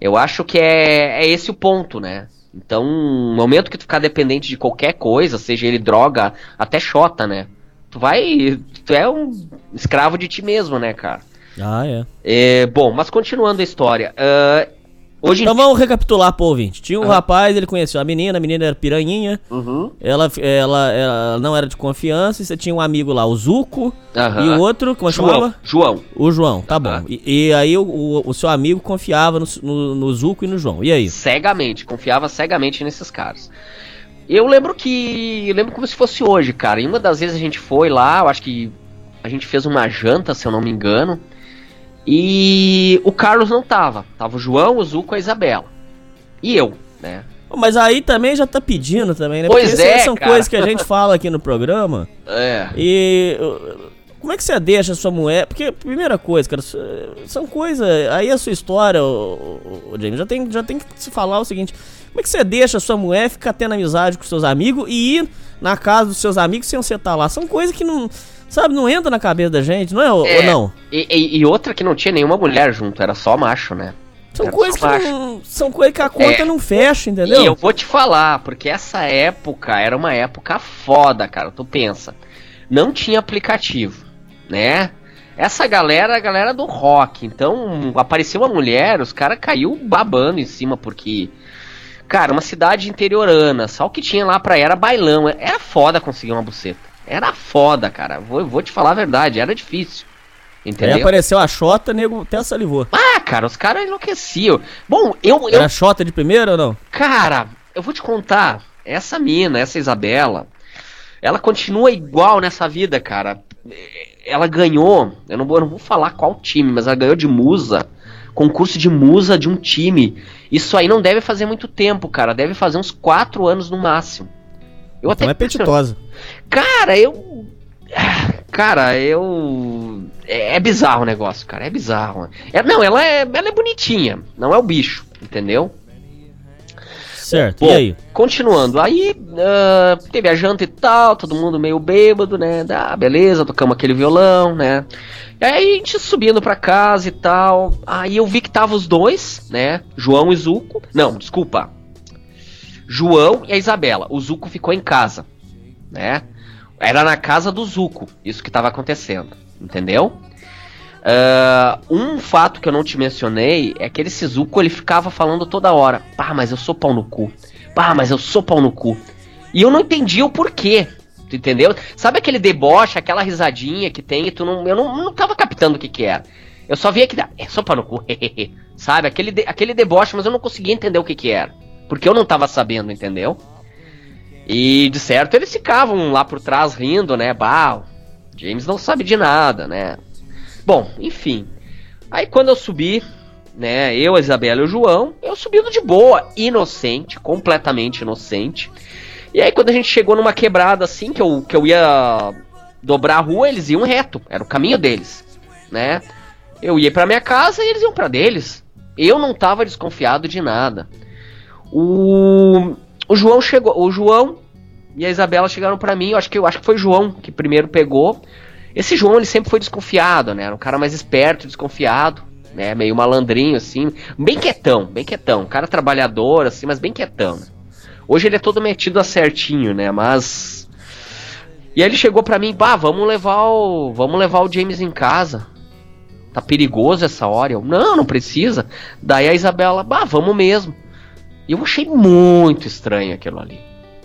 Eu acho que é, é esse o ponto, né? Então, no momento que tu ficar dependente de qualquer coisa, seja ele droga, até xota, né? Tu vai. Tu é um escravo de ti mesmo, né, cara? Ah, é. É, bom, mas continuando a história. ah, hoje em Então vamos recapitular pro ouvinte. Tinha um Ah. rapaz, ele conheceu a menina, a menina era piranhinha. Uhum. Ela, ela, ela não era de confiança. E você tinha um amigo lá, o Zuco. Aham. E o outro, como é que João, chamava? João. O João, tá bom. E, e aí o, o, o seu amigo confiava no, no, no Zuco e no João. E aí? Cegamente, confiava cegamente nesses caras. Eu lembro que. Eu lembro como se fosse hoje, cara. Em uma das vezes a gente foi lá, eu acho que a gente fez uma janta, se eu não me engano. E o Carlos não tava. Tava o João, o Zuco a Isabela. E eu, né? Mas aí também já tá pedindo também, né? Pois Porque é, são cara. coisas que a gente fala aqui no programa. É. E como é que você deixa a sua mulher? Porque, primeira coisa, cara, são coisas. Aí a sua história, o, James, já tem, já tem que se falar o seguinte: como é que você deixa a sua mulher ficar tendo amizade com seus amigos e ir na casa dos seus amigos sem você estar lá? São coisas que não. Sabe, não entra na cabeça da gente, não é? Ou, É, não? E, e- e outra que não tinha nenhuma mulher junto, era só macho, né? São Era coisas que macho. não, São coisas que a conta É. não fecha, entendeu? E eu vou te falar, porque essa época era uma época foda, cara. Tu pensa. Não tinha aplicativo, né? Essa galera, a galera do rock. Então, apareceu uma mulher, os caras caiu babando em cima, porque. Cara, uma cidade interiorana, só o que tinha lá pra era bailão. Era foda conseguir uma buceta. Era foda, cara. Vou, vou te falar a verdade, era difícil. Aí Entendeu? apareceu a Xota, nego até salivou. Ah, cara, os caras enlouqueciam. Bom, eu, eu, Era Xota de primeira ou não? Cara, eu vou te contar. Essa mina, essa Isabela, ela continua igual nessa vida, cara. Ela ganhou, eu não vou, eu não vou falar qual time, mas ela ganhou de musa. Concurso de musa de um time. Isso aí não deve fazer muito tempo, cara. Deve fazer uns quatro anos no máximo. Eu Então é petitosa. Cara, eu. Cara, eu. É, é bizarro o negócio, cara. É bizarro. É, não, ela é, ela é bonitinha. Não é o bicho, entendeu? Certo, Bom, e aí? Continuando, aí ah, teve a janta e tal, todo mundo meio bêbado, né? Ah, beleza, tocamos aquele violão, né? E aí a gente subindo pra casa e tal. Aí eu vi que tava os dois, né? João e Zuco. Não, desculpa. João e a Isabela. O Zuco ficou em casa, né? Era na casa do Zuco, isso que tava acontecendo, entendeu? Ah, um fato que eu não te mencionei é que esse Zuko ele ficava falando toda hora: pá, mas eu sou pau no cu, pá, mas eu sou pau no cu. E eu não entendia o porquê, tu entendeu? Sabe aquele deboche, aquela risadinha que tem e tu não. Eu não, não tava captando o que que era. Eu só via que. dá, É, sou pau no cu, sabe? Aquele, de- aquele deboche, mas eu não conseguia entender o que que era. Porque eu não tava sabendo, entendeu? E de certo eles ficavam lá por trás rindo, né? Bah, James não sabe de nada, né? Bom, enfim. Aí quando eu subi, né, eu, a Isabela e o João, eu subindo de boa, inocente, completamente inocente. E aí quando a gente chegou numa quebrada assim, que eu, que eu ia dobrar a rua, eles iam reto, era o caminho deles, né? Eu ia pra minha casa e eles iam pra deles. Eu não tava desconfiado de nada. O, o João chegou, o João e a Isabela chegaram pra mim, eu acho que eu acho que foi o João que primeiro pegou. Esse João ele sempre foi desconfiado, né? Era um cara mais esperto, desconfiado, né? Meio malandrinho assim, bem quietão, bem quietão, um cara trabalhador assim, mas bem quietão. né? Hoje ele é todo metido a certinho, né? Mas e aí ele chegou pra mim, bah, vamos levar o, vamos levar o James em casa. Tá perigoso essa hora. Eu, não, não precisa. Daí a Isabela, bah, vamos mesmo. E eu achei muito estranho aquilo ali.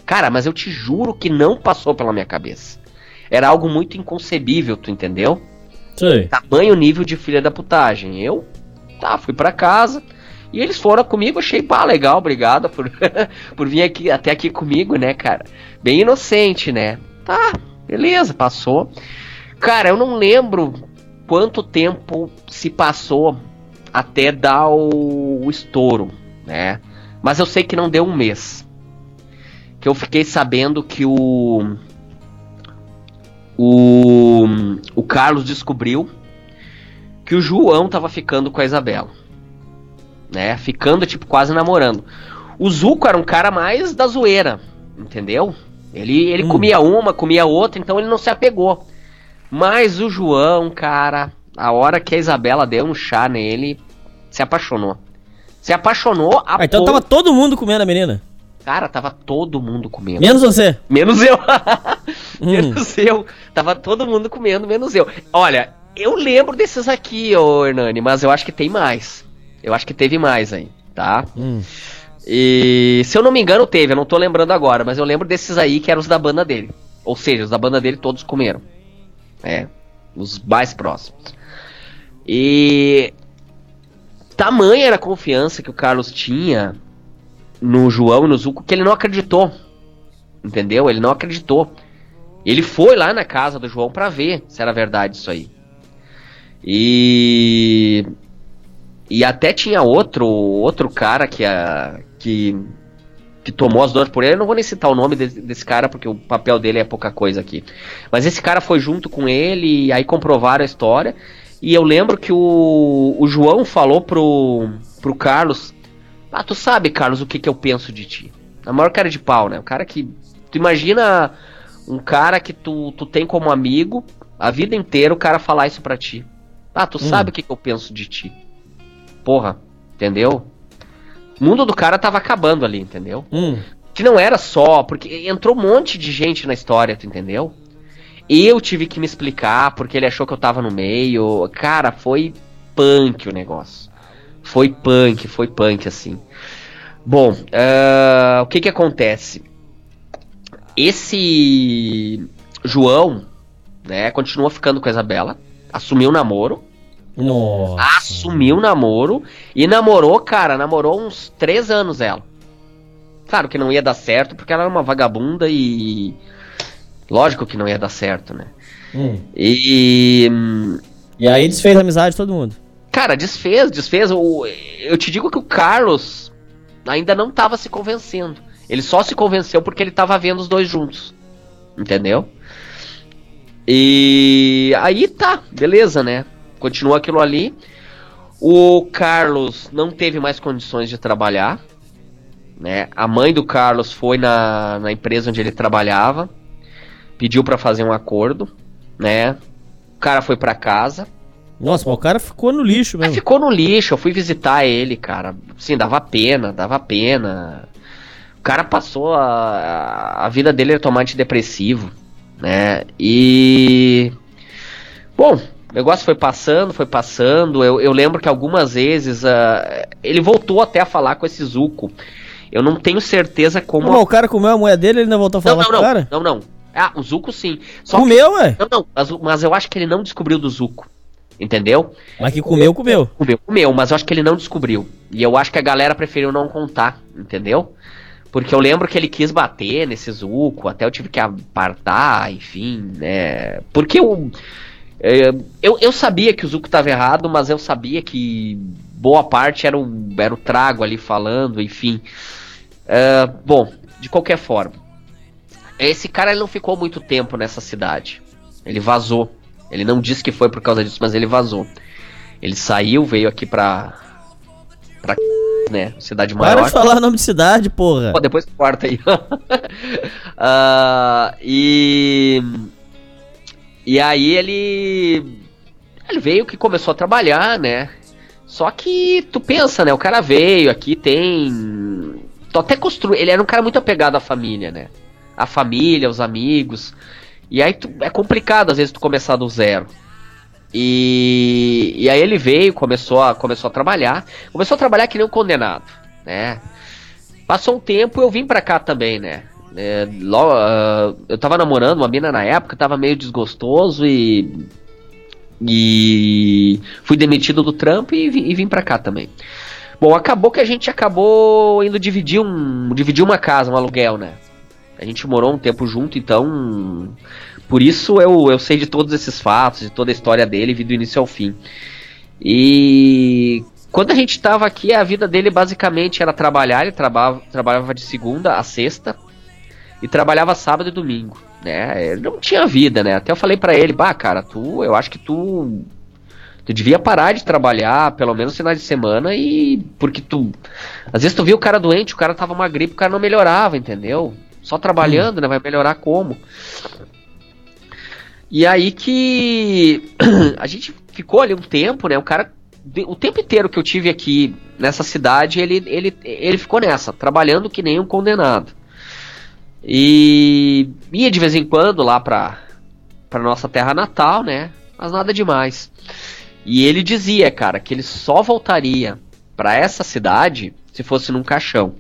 Cara, mas eu te juro que não passou pela minha cabeça. Era algo muito inconcebível, tu entendeu? Sei. Tamanho nível de filha da putagem. Eu, tá, fui pra casa. E eles foram comigo, achei, pá, legal, obrigado por, por vir aqui, até aqui comigo, né, cara? Bem inocente, né? Tá, Beleza, passou. Cara, eu não lembro quanto tempo se passou até dar o, o estouro, né? Mas eu sei que não deu um mês. Que eu fiquei sabendo que o. O, o Carlos descobriu que o João tava ficando com a Isabela. Né? Ficando, tipo, quase namorando. O Zuco era um cara mais da zoeira, entendeu? Ele, ele hum. comia uma, comia outra, então ele não se apegou. Mas o João, cara, a hora que a Isabela deu um chá nele, se apaixonou. Se apaixonou a ah, Então tava todo mundo comendo a menina? Cara, tava todo mundo comendo. Menos você? Menos eu. hum. menos eu. Tava todo mundo comendo, menos eu. Olha, eu lembro desses aqui, ô Hernani, mas eu acho que tem mais. Eu acho que teve mais aí, tá? Hum. E se eu não me engano, teve, eu não tô lembrando agora, mas eu lembro desses aí que eram os da banda dele. Ou seja, os da banda dele todos comeram. É, os mais próximos. E tamanha era a confiança que o Carlos tinha no João e no Zuco que ele não acreditou. Entendeu? Ele não acreditou. Ele foi lá na casa do João para ver se era verdade isso aí. E e até tinha outro outro cara que a que que tomou as dores por ele. Eu não vou nem citar o nome desse, desse, cara porque o papel dele é pouca coisa aqui. Mas esse cara foi junto com ele e aí comprovaram a história. E eu lembro que o, o João falou pro, pro Carlos: Ah, tu sabe, Carlos, o que, que eu penso de ti? A maior cara de pau, né? O cara que. Tu imagina um cara que tu, tu tem como amigo a vida inteira o cara falar isso pra ti. Ah, tu hum. sabe o que, que eu penso de ti? Porra, entendeu? O mundo do cara tava acabando ali, entendeu? Hum. Que não era só, porque entrou um monte de gente na história, tu entendeu? Eu tive que me explicar porque ele achou que eu tava no meio. Cara, foi punk o negócio. Foi punk, foi punk assim. Bom, uh, o que que acontece? Esse João, né, continua ficando com a Isabela, assumiu o namoro. Nossa. Assumiu o namoro e namorou, cara, namorou uns três anos ela. Claro que não ia dar certo porque ela era uma vagabunda e Lógico que não ia dar certo, né? Hum. E. E aí desfez a amizade de todo mundo. Cara, desfez, desfez. Eu te digo que o Carlos ainda não estava se convencendo. Ele só se convenceu porque ele estava vendo os dois juntos. Entendeu? E aí tá, beleza, né? Continua aquilo ali. O Carlos não teve mais condições de trabalhar. Né? A mãe do Carlos foi na, na empresa onde ele trabalhava pediu para fazer um acordo, né? O cara foi para casa. Nossa, mas o cara ficou no lixo mesmo. ficou no lixo, eu fui visitar ele, cara. Sim, dava pena, dava pena. O cara passou a, a vida dele a tomar antidepressivo, né? E. Bom, o negócio foi passando, foi passando. Eu, eu lembro que algumas vezes uh, ele voltou até a falar com esse Zuko. Eu não tenho certeza como. Não, o cara comeu a mulher dele ele não voltou a falar não, não, com o cara? Não, não. Ah, o Zuko sim. Só comeu, ué? Não, não, mas, mas, eu acho que ele não descobriu do Zuko. Entendeu? Mas que comeu, comeu. Comeu, comeu, mas eu acho que ele não descobriu. E eu acho que a galera preferiu não contar, entendeu? Porque eu lembro que ele quis bater nesse Zuko, até eu tive que apartar, enfim, né? Porque eu, é, eu, eu sabia que o Zuko estava errado, mas eu sabia que boa parte era o, era o trago ali falando, enfim. Uh, bom, de qualquer forma. Esse cara ele não ficou muito tempo nessa cidade. Ele vazou. Ele não disse que foi por causa disso, mas ele vazou. Ele saiu, veio aqui pra. pra. né? Cidade maior. Para de falar o nome de cidade, porra. Pô, depois quarta aí. uh, e. E aí ele. Ele veio que começou a trabalhar, né? Só que tu pensa, né? O cara veio aqui, tem. Tô até construindo. Ele era um cara muito apegado à família, né? A família, os amigos. E aí tu, é complicado às vezes tu começar do zero. E, e aí ele veio, começou a, começou a trabalhar. Começou a trabalhar que nem um condenado, né? Passou um tempo eu vim pra cá também, né? É, logo, uh, eu tava namorando uma mina na época, tava meio desgostoso e. E fui demitido do trampo e, e vim pra cá também. Bom, acabou que a gente acabou indo dividir, um, dividir uma casa, um aluguel, né? A gente morou um tempo junto, então. Por isso eu, eu sei de todos esses fatos, de toda a história dele, vi do início ao fim. E quando a gente estava aqui, a vida dele basicamente era trabalhar, ele trabalhava, trabalhava de segunda a sexta e trabalhava sábado e domingo, né? Ele não tinha vida, né? Até eu falei para ele, bah, cara, tu, eu acho que tu tu devia parar de trabalhar, pelo menos finais de semana e porque tu às vezes tu via o cara doente, o cara tava uma gripe, o cara não melhorava, entendeu? Só trabalhando, hum. né, vai melhorar como? E aí que a gente ficou ali um tempo, né? O cara o tempo inteiro que eu tive aqui nessa cidade, ele, ele, ele ficou nessa, trabalhando que nem um condenado. E ia de vez em quando lá pra, pra nossa terra natal, né? Mas nada demais. E ele dizia, cara, que ele só voltaria para essa cidade se fosse num caixão.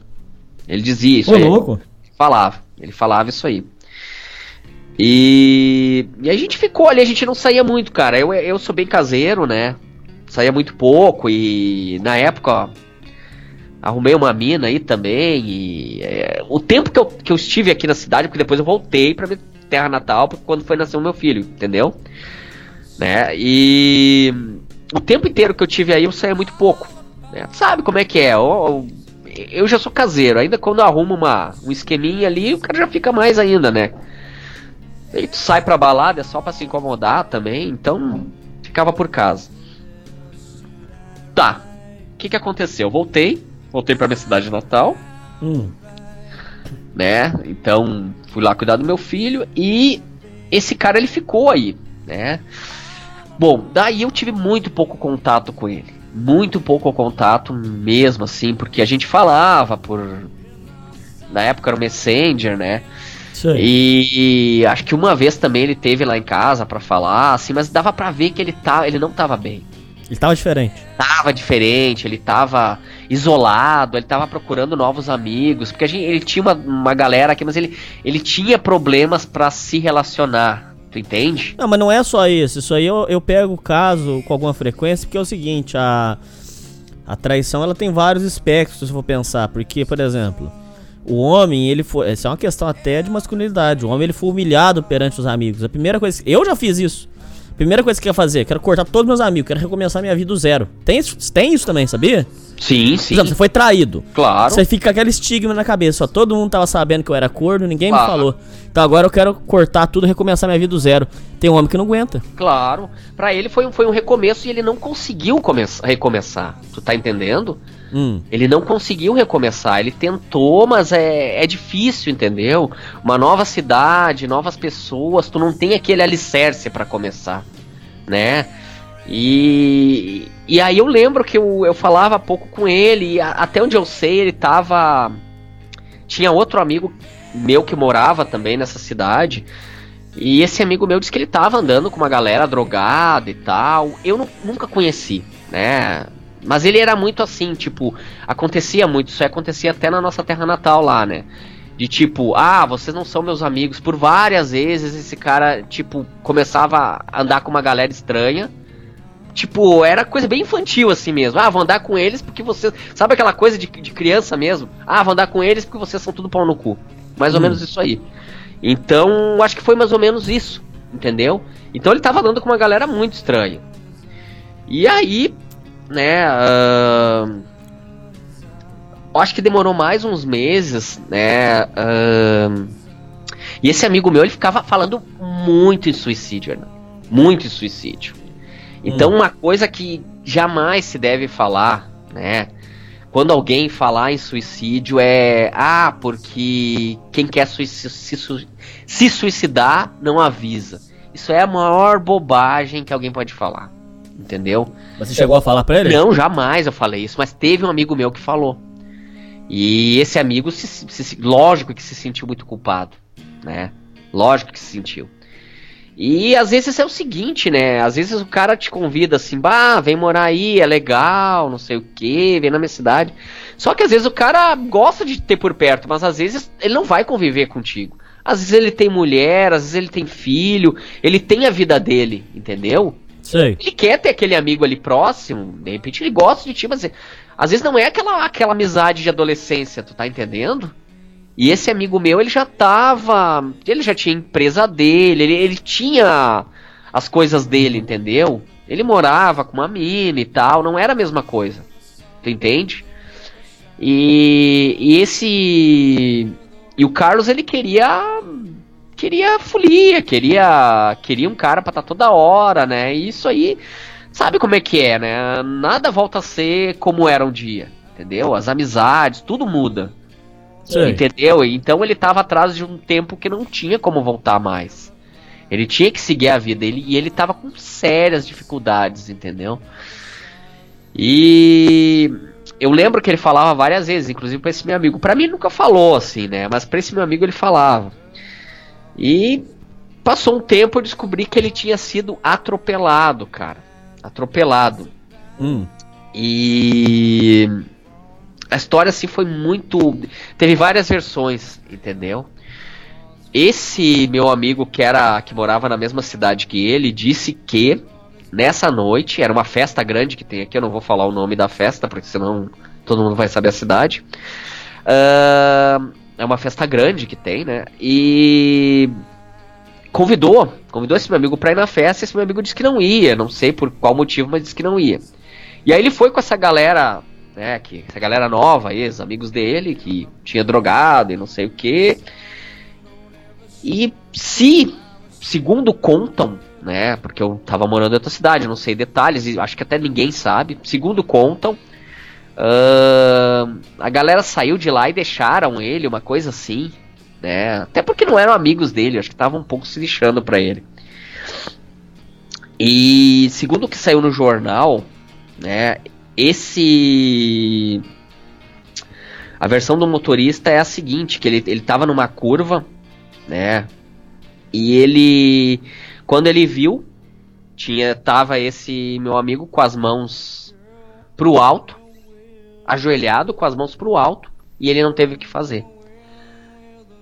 Ele dizia isso. Ô, aí. louco. Falava. Ele falava isso aí. E, e a gente ficou ali, a gente não saía muito, cara. Eu, eu sou bem caseiro, né? saía muito pouco e na época ó, arrumei uma mina aí também e é, o tempo que eu, que eu estive aqui na cidade, porque depois eu voltei pra minha terra natal porque quando foi nascer o meu filho, entendeu? Né? E o tempo inteiro que eu tive aí eu saía muito pouco, né? Sabe como é que é? Eu já sou caseiro, ainda quando arrumo uma, um esqueminha ali, o cara já fica mais ainda, né? Aí tu sai pra balada é só pra se incomodar também, então ficava por casa. Tá. O que que aconteceu? voltei, voltei pra minha cidade natal. Hum. Né? Então, fui lá cuidar do meu filho e esse cara ele ficou aí, né? Bom, daí eu tive muito pouco contato com ele. Muito pouco contato mesmo, assim, porque a gente falava por. Na época era o Messenger, né? Sim. E, e acho que uma vez também ele teve lá em casa para falar, assim, mas dava para ver que ele tá, ele não tava bem. Ele tava diferente. Tava diferente, ele tava isolado, ele tava procurando novos amigos, porque a gente, ele tinha uma, uma galera aqui, mas ele, ele tinha problemas para se relacionar. Tu entende? Não, mas não é só isso. Isso aí eu, eu pego o caso com alguma frequência, porque é o seguinte, a, a traição ela tem vários espectros, se for pensar. Porque, por exemplo, o homem, ele foi. Essa é uma questão até de masculinidade. O homem ele foi humilhado perante os amigos. A primeira coisa. Eu já fiz isso. Primeira coisa que quer fazer, quero cortar todos meus amigos, quero recomeçar minha vida do zero. Tem tem isso também, sabia? Sim, sim. Por exemplo, você foi traído. Claro. Você fica com aquele estigma na cabeça, ó. Todo mundo tava sabendo que eu era corno, ninguém claro. me falou. Então agora eu quero cortar tudo e recomeçar minha vida do zero. Tem um homem que não aguenta. Claro. Para ele foi, foi um recomeço e ele não conseguiu começar, recomeçar. Tu tá entendendo? Hum. Ele não conseguiu recomeçar. Ele tentou, mas é, é difícil, entendeu? Uma nova cidade, novas pessoas, tu não tem aquele alicerce para começar, né? E, e aí eu lembro que eu, eu falava pouco com ele, até onde eu sei, ele tava. Tinha outro amigo meu que morava também nessa cidade. E esse amigo meu disse que ele tava andando com uma galera drogada e tal. Eu não, nunca conheci, né? Mas ele era muito assim, tipo, acontecia muito, isso acontecia até na nossa terra natal lá, né? De tipo, ah, vocês não são meus amigos. Por várias vezes esse cara, tipo, começava a andar com uma galera estranha. Tipo, era coisa bem infantil assim mesmo. Ah, vou andar com eles porque vocês. Sabe aquela coisa de, de criança mesmo? Ah, vou andar com eles porque vocês são tudo pau no cu. Mais ou hum. menos isso aí. Então, acho que foi mais ou menos isso. Entendeu? Então ele tava andando com uma galera muito estranha. E aí, né? Uh, acho que demorou mais uns meses, né? Uh, e esse amigo meu, ele ficava falando muito em suicídio, né? Muito em suicídio. Então, hum. uma coisa que jamais se deve falar, né? Quando alguém falar em suicídio é. Ah, porque quem quer se, se suicidar não avisa. Isso é a maior bobagem que alguém pode falar. Entendeu? Você chegou a falar pra ele? Não, jamais eu falei isso, mas teve um amigo meu que falou. E esse amigo, se, se, lógico que se sentiu muito culpado, né? Lógico que se sentiu. E às vezes é o seguinte, né? Às vezes o cara te convida assim, bah, vem morar aí, é legal, não sei o que, vem na minha cidade. Só que às vezes o cara gosta de ter por perto, mas às vezes ele não vai conviver contigo. Às vezes ele tem mulher, às vezes ele tem filho, ele tem a vida dele, entendeu? Sei. Ele quer ter aquele amigo ali próximo, de repente ele gosta de ti, mas às vezes não é aquela, aquela amizade de adolescência, tu tá entendendo? E esse amigo meu, ele já tava. Ele já tinha empresa dele, ele, ele tinha as coisas dele, entendeu? Ele morava com uma mina e tal, não era a mesma coisa. Tu entende? E, e esse. E o Carlos, ele queria. Queria folia, queria. Queria um cara pra estar tá toda hora, né? E isso aí. Sabe como é que é, né? Nada volta a ser como era um dia. Entendeu? As amizades, tudo muda. Sim. Entendeu? Então ele tava atrás de um tempo que não tinha como voltar mais. Ele tinha que seguir a vida ele, e ele tava com sérias dificuldades, entendeu? E eu lembro que ele falava várias vezes, inclusive para esse meu amigo. Para mim nunca falou assim, né? Mas para esse meu amigo ele falava. E passou um tempo eu descobri que ele tinha sido atropelado, cara. Atropelado. Hum. E a história assim foi muito. Teve várias versões, entendeu? Esse meu amigo que era que morava na mesma cidade que ele disse que nessa noite era uma festa grande que tem aqui. Eu não vou falar o nome da festa porque senão todo mundo vai saber a cidade. Uh, é uma festa grande que tem, né? E convidou, convidou esse meu amigo para ir na festa. Esse meu amigo disse que não ia, não sei por qual motivo, mas disse que não ia. E aí ele foi com essa galera né? Que essa galera nova os amigos dele, que tinha drogado e não sei o que. E se, segundo contam, né? Porque eu tava morando em outra cidade, não sei detalhes, e acho que até ninguém sabe. Segundo contam, uh, a galera saiu de lá e deixaram ele, uma coisa assim, né? Até porque não eram amigos dele, acho que estavam um pouco se lixando pra ele. E segundo o que saiu no jornal, né? Esse a versão do motorista é a seguinte, que ele ele tava numa curva, né? E ele quando ele viu, tinha tava esse meu amigo com as mãos pro alto, ajoelhado com as mãos pro alto, e ele não teve o que fazer.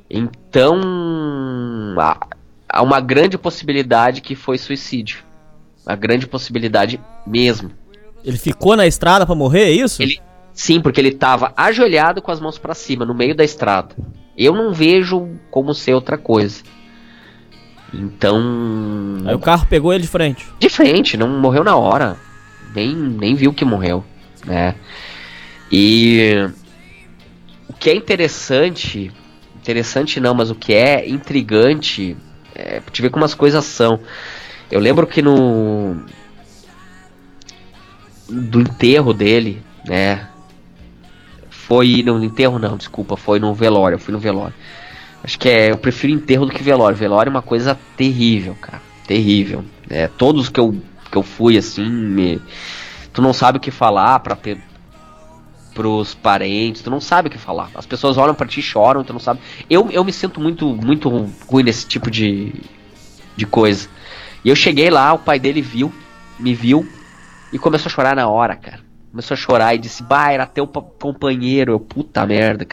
Então, há uma grande possibilidade que foi suicídio. Uma grande possibilidade mesmo. Ele ficou na estrada para morrer, é isso? Ele, sim, porque ele tava ajoelhado com as mãos para cima, no meio da estrada. Eu não vejo como ser outra coisa. Então. Aí o carro pegou ele de frente. De frente, não morreu na hora. Nem, nem viu que morreu, né? E o que é interessante, interessante não, mas o que é intrigante, é, te ver como as coisas são. Eu lembro que no do enterro dele, né? Foi no enterro não, desculpa, foi no velório, eu fui no velório. Acho que é, eu prefiro enterro do que velório. Velório é uma coisa terrível, cara, terrível. É, todos que eu que eu fui assim, me, tu não sabe o que falar para ter pros parentes, tu não sabe o que falar. As pessoas olham para ti e choram, tu não sabe. Eu, eu me sinto muito muito ruim nesse tipo de de coisa. E eu cheguei lá, o pai dele viu, me viu, e começou a chorar na hora, cara. Começou a chorar e disse, bah, era teu companheiro. Eu, puta merda.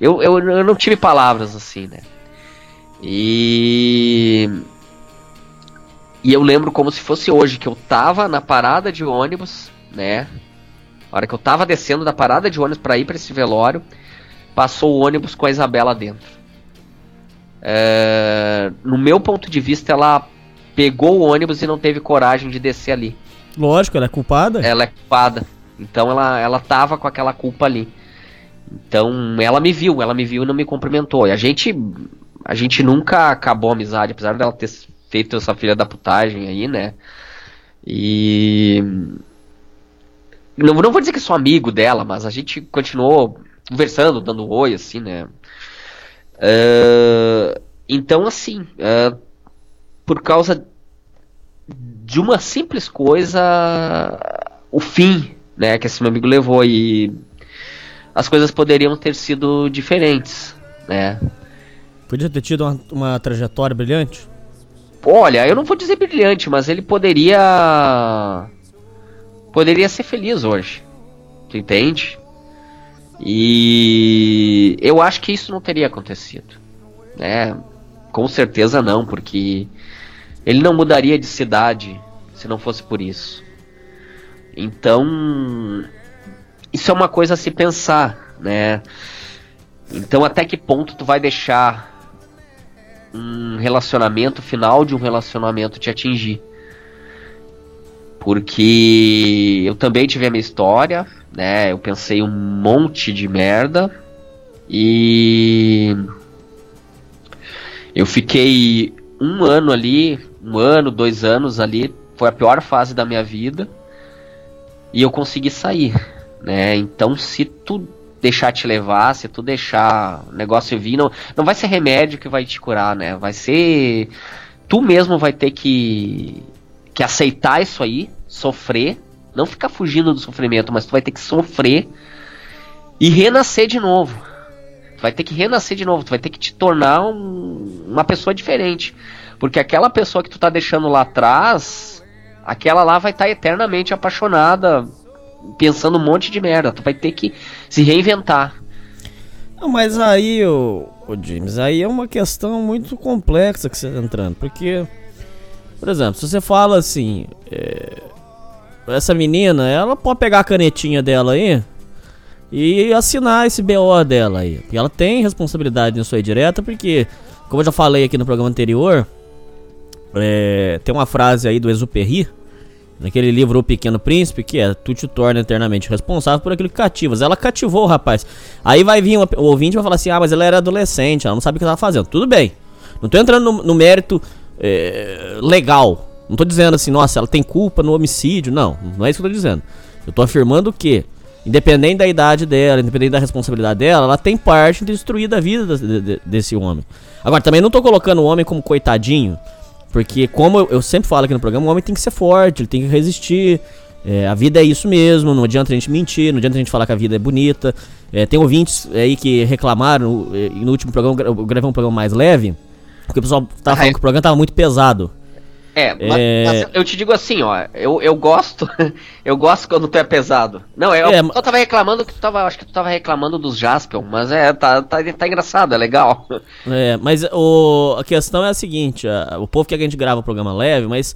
Eu, eu, eu não tive palavras assim, né? E. E eu lembro como se fosse hoje, que eu tava na parada de ônibus, né? A hora que eu tava descendo da parada de ônibus para ir para esse velório, passou o ônibus com a Isabela dentro. É... No meu ponto de vista, ela pegou o ônibus e não teve coragem de descer ali. Lógico, ela é culpada. Ela é culpada. Então ela, ela tava com aquela culpa ali. Então ela me viu, ela me viu e não me cumprimentou. E a gente a gente nunca acabou a amizade, apesar dela ter feito essa filha da putagem aí, né? E não, não vou dizer que sou amigo dela, mas a gente continuou conversando, dando oi, assim, né? Uh, então, assim, uh, por causa de uma simples coisa o fim, né, que esse meu amigo levou e as coisas poderiam ter sido diferentes, né? Podia ter tido uma, uma trajetória brilhante? Olha, eu não vou dizer brilhante, mas ele poderia poderia ser feliz hoje. Tu entende? E eu acho que isso não teria acontecido, né? Com certeza não, porque ele não mudaria de cidade se não fosse por isso. Então, isso é uma coisa a se pensar, né? Então até que ponto tu vai deixar um relacionamento, final de um relacionamento te atingir? Porque eu também tive a minha história, né? Eu pensei um monte de merda e eu fiquei um ano ali, um ano, dois anos ali, foi a pior fase da minha vida e eu consegui sair, né? Então se tu deixar te levar, se tu deixar o negócio vir, não, não vai ser remédio que vai te curar, né? Vai ser. Tu mesmo vai ter que, que aceitar isso aí, sofrer, não ficar fugindo do sofrimento, mas tu vai ter que sofrer e renascer de novo. Tu vai ter que renascer de novo, tu vai ter que te tornar um, uma pessoa diferente. Porque aquela pessoa que tu tá deixando lá atrás, aquela lá vai estar tá eternamente apaixonada pensando um monte de merda. Tu vai ter que se reinventar. Não, mas aí, o, o James, aí é uma questão muito complexa que você tá entrando. Porque, por exemplo, se você fala assim, é, essa menina, ela pode pegar a canetinha dela aí e assinar esse BO dela aí. Porque ela tem responsabilidade nisso aí direta, porque, como eu já falei aqui no programa anterior, é, tem uma frase aí do Exuperry Naquele livro O Pequeno Príncipe, que é Tu te torna eternamente responsável por aquilo que cativas. Ela cativou o rapaz. Aí vai vir uma, o ouvinte e vai falar assim: ah, mas ela era adolescente, ela não sabe o que ela fazendo. Tudo bem. Não tô entrando no, no mérito é, legal. Não tô dizendo assim, nossa, ela tem culpa no homicídio. Não, não é isso que eu tô dizendo. Eu tô afirmando que, independente da idade dela, independente da responsabilidade dela, ela tem parte em destruir a vida de, de, desse homem. Agora, também não tô colocando o homem como coitadinho porque, como eu, eu, sempre falo aqui no programa, o homem tem que ser forte, ele tem que resistir. É, a vida é isso mesmo, não adianta a gente mentir, não adianta a gente falar que a vida é bonita. É, tem ouvintes aí que reclamaram, é, no último programa eu gravei um programa mais leve, porque o pessoal tava falando que o programa tava muito pesado. É, mas, é... mas, eu te digo assim, ó, eu, eu gosto, eu gosto quando tu é pesado. Não, eu, é, eu tava reclamando que tu tava, acho que tu tava reclamando dos Jaspion, mas é, tá, tá, tá engraçado, é legal. É, mas o, a questão é a seguinte, a, o povo quer que a gente grava o programa leve, mas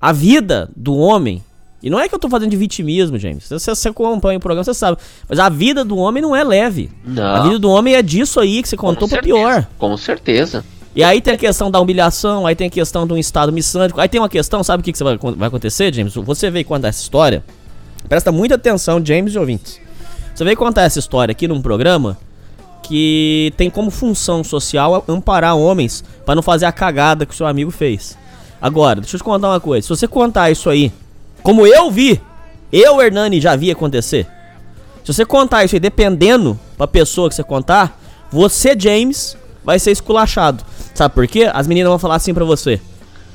a vida do homem, e não é que eu tô fazendo de vitimismo, James, você, você acompanha o programa, você sabe, mas a vida do homem não é leve. Não. A vida do homem é disso aí que você contou pra pior. Com certeza. E aí tem a questão da humilhação, aí tem a questão de um estado missânico, aí tem uma questão, sabe o que, que vai, vai acontecer, James? Você veio contar essa história, presta muita atenção, James e ouvintes. Você veio contar essa história aqui num programa que tem como função social amparar homens para não fazer a cagada que o seu amigo fez. Agora, deixa eu te contar uma coisa. Se você contar isso aí, como eu vi, eu, Hernani, já vi acontecer. Se você contar isso aí, dependendo pra pessoa que você contar, você, James, vai ser esculachado. Sabe por quê? As meninas vão falar assim pra você.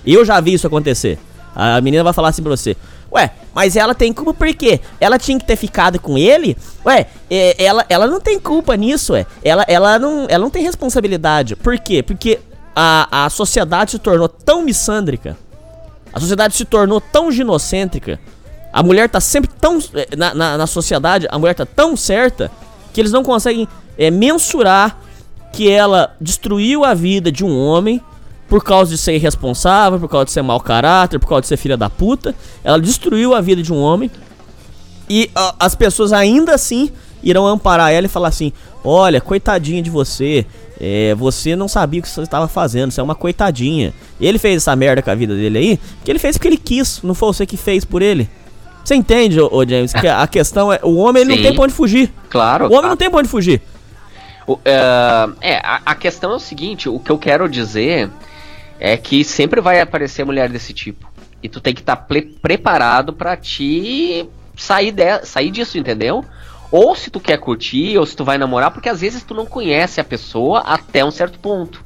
Eu já vi isso acontecer. A menina vai falar assim pra você. Ué, mas ela tem culpa por quê? Ela tinha que ter ficado com ele? Ué, é, ela, ela não tem culpa nisso, ué. Ela, ela, não, ela não tem responsabilidade. Por quê? Porque a, a sociedade se tornou tão missândrica. A sociedade se tornou tão ginocêntrica. A mulher tá sempre tão. É, na, na, na sociedade, a mulher tá tão certa que eles não conseguem é, mensurar que ela destruiu a vida de um homem por causa de ser irresponsável, por causa de ser mau caráter, por causa de ser filha da puta. Ela destruiu a vida de um homem. E as pessoas ainda assim irão amparar ela e falar assim: Olha, coitadinha de você. É, você não sabia o que você estava fazendo, você é uma coitadinha. Ele fez essa merda com a vida dele aí, que ele fez porque ele quis, não foi você que fez por ele. Você entende, ô, ô James, que a questão é: o homem ele não tem pra onde fugir. Claro. O homem claro. não tem pra onde fugir. Uh, é, a, a, questão é o seguinte: o que eu quero dizer é que sempre vai aparecer mulher desse tipo. E tu tem que estar tá preparado para te sair, de, sair disso, entendeu? Ou se tu quer curtir, ou se tu vai namorar, porque às vezes tu não conhece a pessoa até um certo ponto.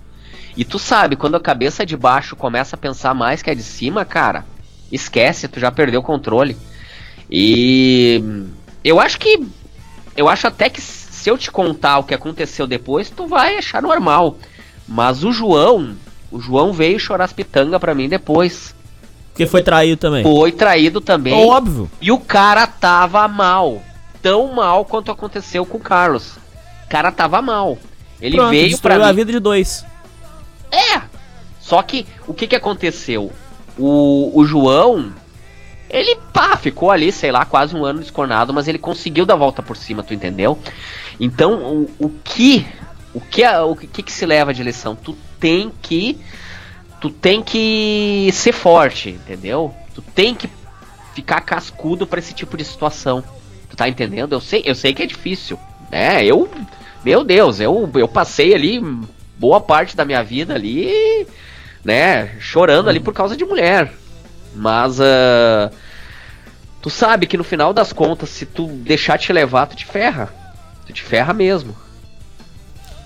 E tu sabe, quando a cabeça de baixo começa a pensar mais que a de cima, cara, esquece, tu já perdeu o controle. E eu acho que. Eu acho até que se eu te contar o que aconteceu depois, tu vai achar normal. Mas o João, o João veio chorar as pitangas pra mim depois. Porque foi traído também. Foi traído também. Óbvio. E o cara tava mal. Tão mal quanto aconteceu com o Carlos. O cara tava mal. Ele Pronto, veio pra mim. a vida de dois. É. Só que o que que aconteceu? O, o João, ele pá, ficou ali, sei lá, quase um ano descornado, mas ele conseguiu dar a volta por cima, tu entendeu? Então, o, o que o que o que, que se leva de lição? Tu tem que tu tem que ser forte, entendeu? Tu tem que ficar cascudo para esse tipo de situação. Tu tá entendendo? Eu sei, eu sei que é difícil, né? Eu, meu Deus, eu, eu passei ali boa parte da minha vida ali, né, chorando ali por causa de mulher. Mas uh, tu sabe que no final das contas, se tu deixar te levar, tu te ferra. Tu te ferra mesmo.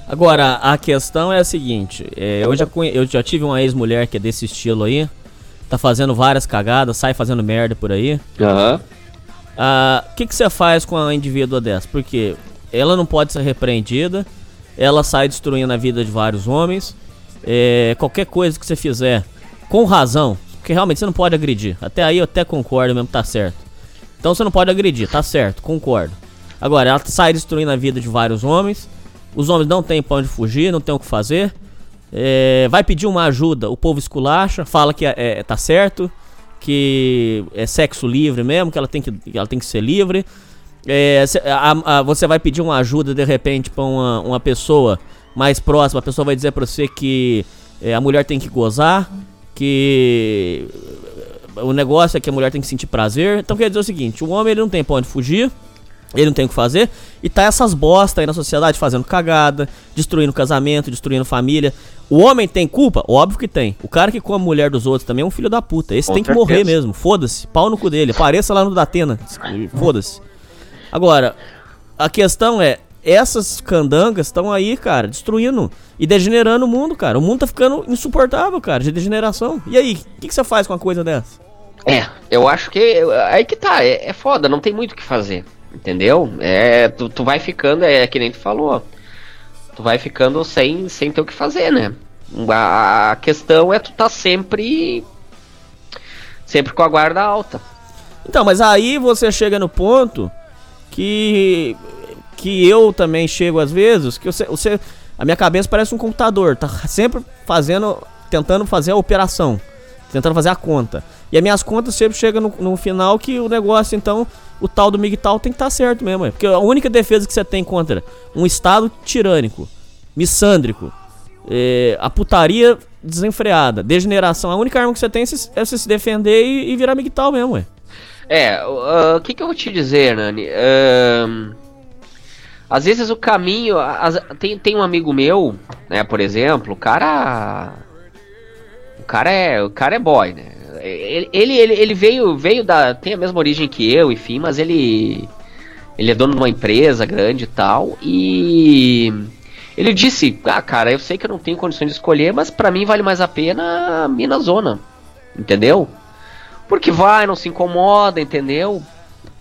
Agora, a questão é a seguinte: é, eu, já eu já tive uma ex-mulher que é desse estilo aí, tá fazendo várias cagadas, sai fazendo merda por aí. Aham. Uhum. O que, você faz com a indivídua dessa? Porque ela não pode ser repreendida, ela sai destruindo a vida de vários homens. É, qualquer coisa que você fizer, com razão, porque realmente você não pode agredir. Até aí eu até concordo mesmo, tá certo. Então você não pode agredir, tá certo, concordo. Agora, ela sai destruindo a vida de vários homens. Os homens não têm pra onde fugir, não tem o que fazer. É, vai pedir uma ajuda, o povo esculacha, fala que é, é, tá certo, que é sexo livre mesmo, que ela tem que, ela tem que ser livre. É, a, a, você vai pedir uma ajuda de repente pra uma, uma pessoa mais próxima, a pessoa vai dizer pra você que é, a mulher tem que gozar, que o negócio é que a mulher tem que sentir prazer. Então quer dizer o seguinte: o homem ele não tem pra onde fugir. Ele não tem o que fazer. E tá essas bosta aí na sociedade fazendo cagada, destruindo casamento, destruindo família. O homem tem culpa? Óbvio que tem. O cara que come a mulher dos outros também é um filho da puta. Esse Com tem certeza. que morrer mesmo. Foda-se. Pau no cu dele. Apareça lá no Datena. Foda-se. Agora, a questão é. Essas candangas estão aí, cara, destruindo e degenerando o mundo, cara. O mundo tá ficando insuportável, cara, de degeneração. E aí, o que, que, você faz com uma coisa dessa? É, eu acho que. Aí que tá, é, é foda, não tem muito o que fazer. Entendeu? É, tu, tu vai ficando, é que nem tu falou. Tu vai ficando sem, sem ter o que fazer, né? A, a questão é tu tá sempre. Sempre com a guarda alta. Então, mas aí você chega no ponto que. Que eu também chego às vezes, que você, você. A minha cabeça parece um computador, tá sempre fazendo. Tentando fazer a operação. Tentando fazer a conta. E as minhas contas sempre chegam no, no final que o negócio, então, o tal do MGTOW tem que estar tá certo mesmo. É. Porque a única defesa que você tem contra um Estado tirânico, missândrico, é, a putaria desenfreada, degeneração, a única arma que você tem é, é você se defender e, e virar MGTOW mesmo, ué. É, o uh, que, que eu vou te dizer, Nani? Uh, às vezes o caminho. As, tem, tem um amigo meu, né, por exemplo, o cara. O cara é. O cara é boy, né? Ele, ele, ele veio, veio da. tem a mesma origem que eu, enfim, mas ele. Ele é dono de uma empresa grande e tal. E. Ele disse: Ah, cara, eu sei que eu não tenho condições de escolher, mas para mim vale mais a pena a Zona. Entendeu? Porque vai, não se incomoda, entendeu?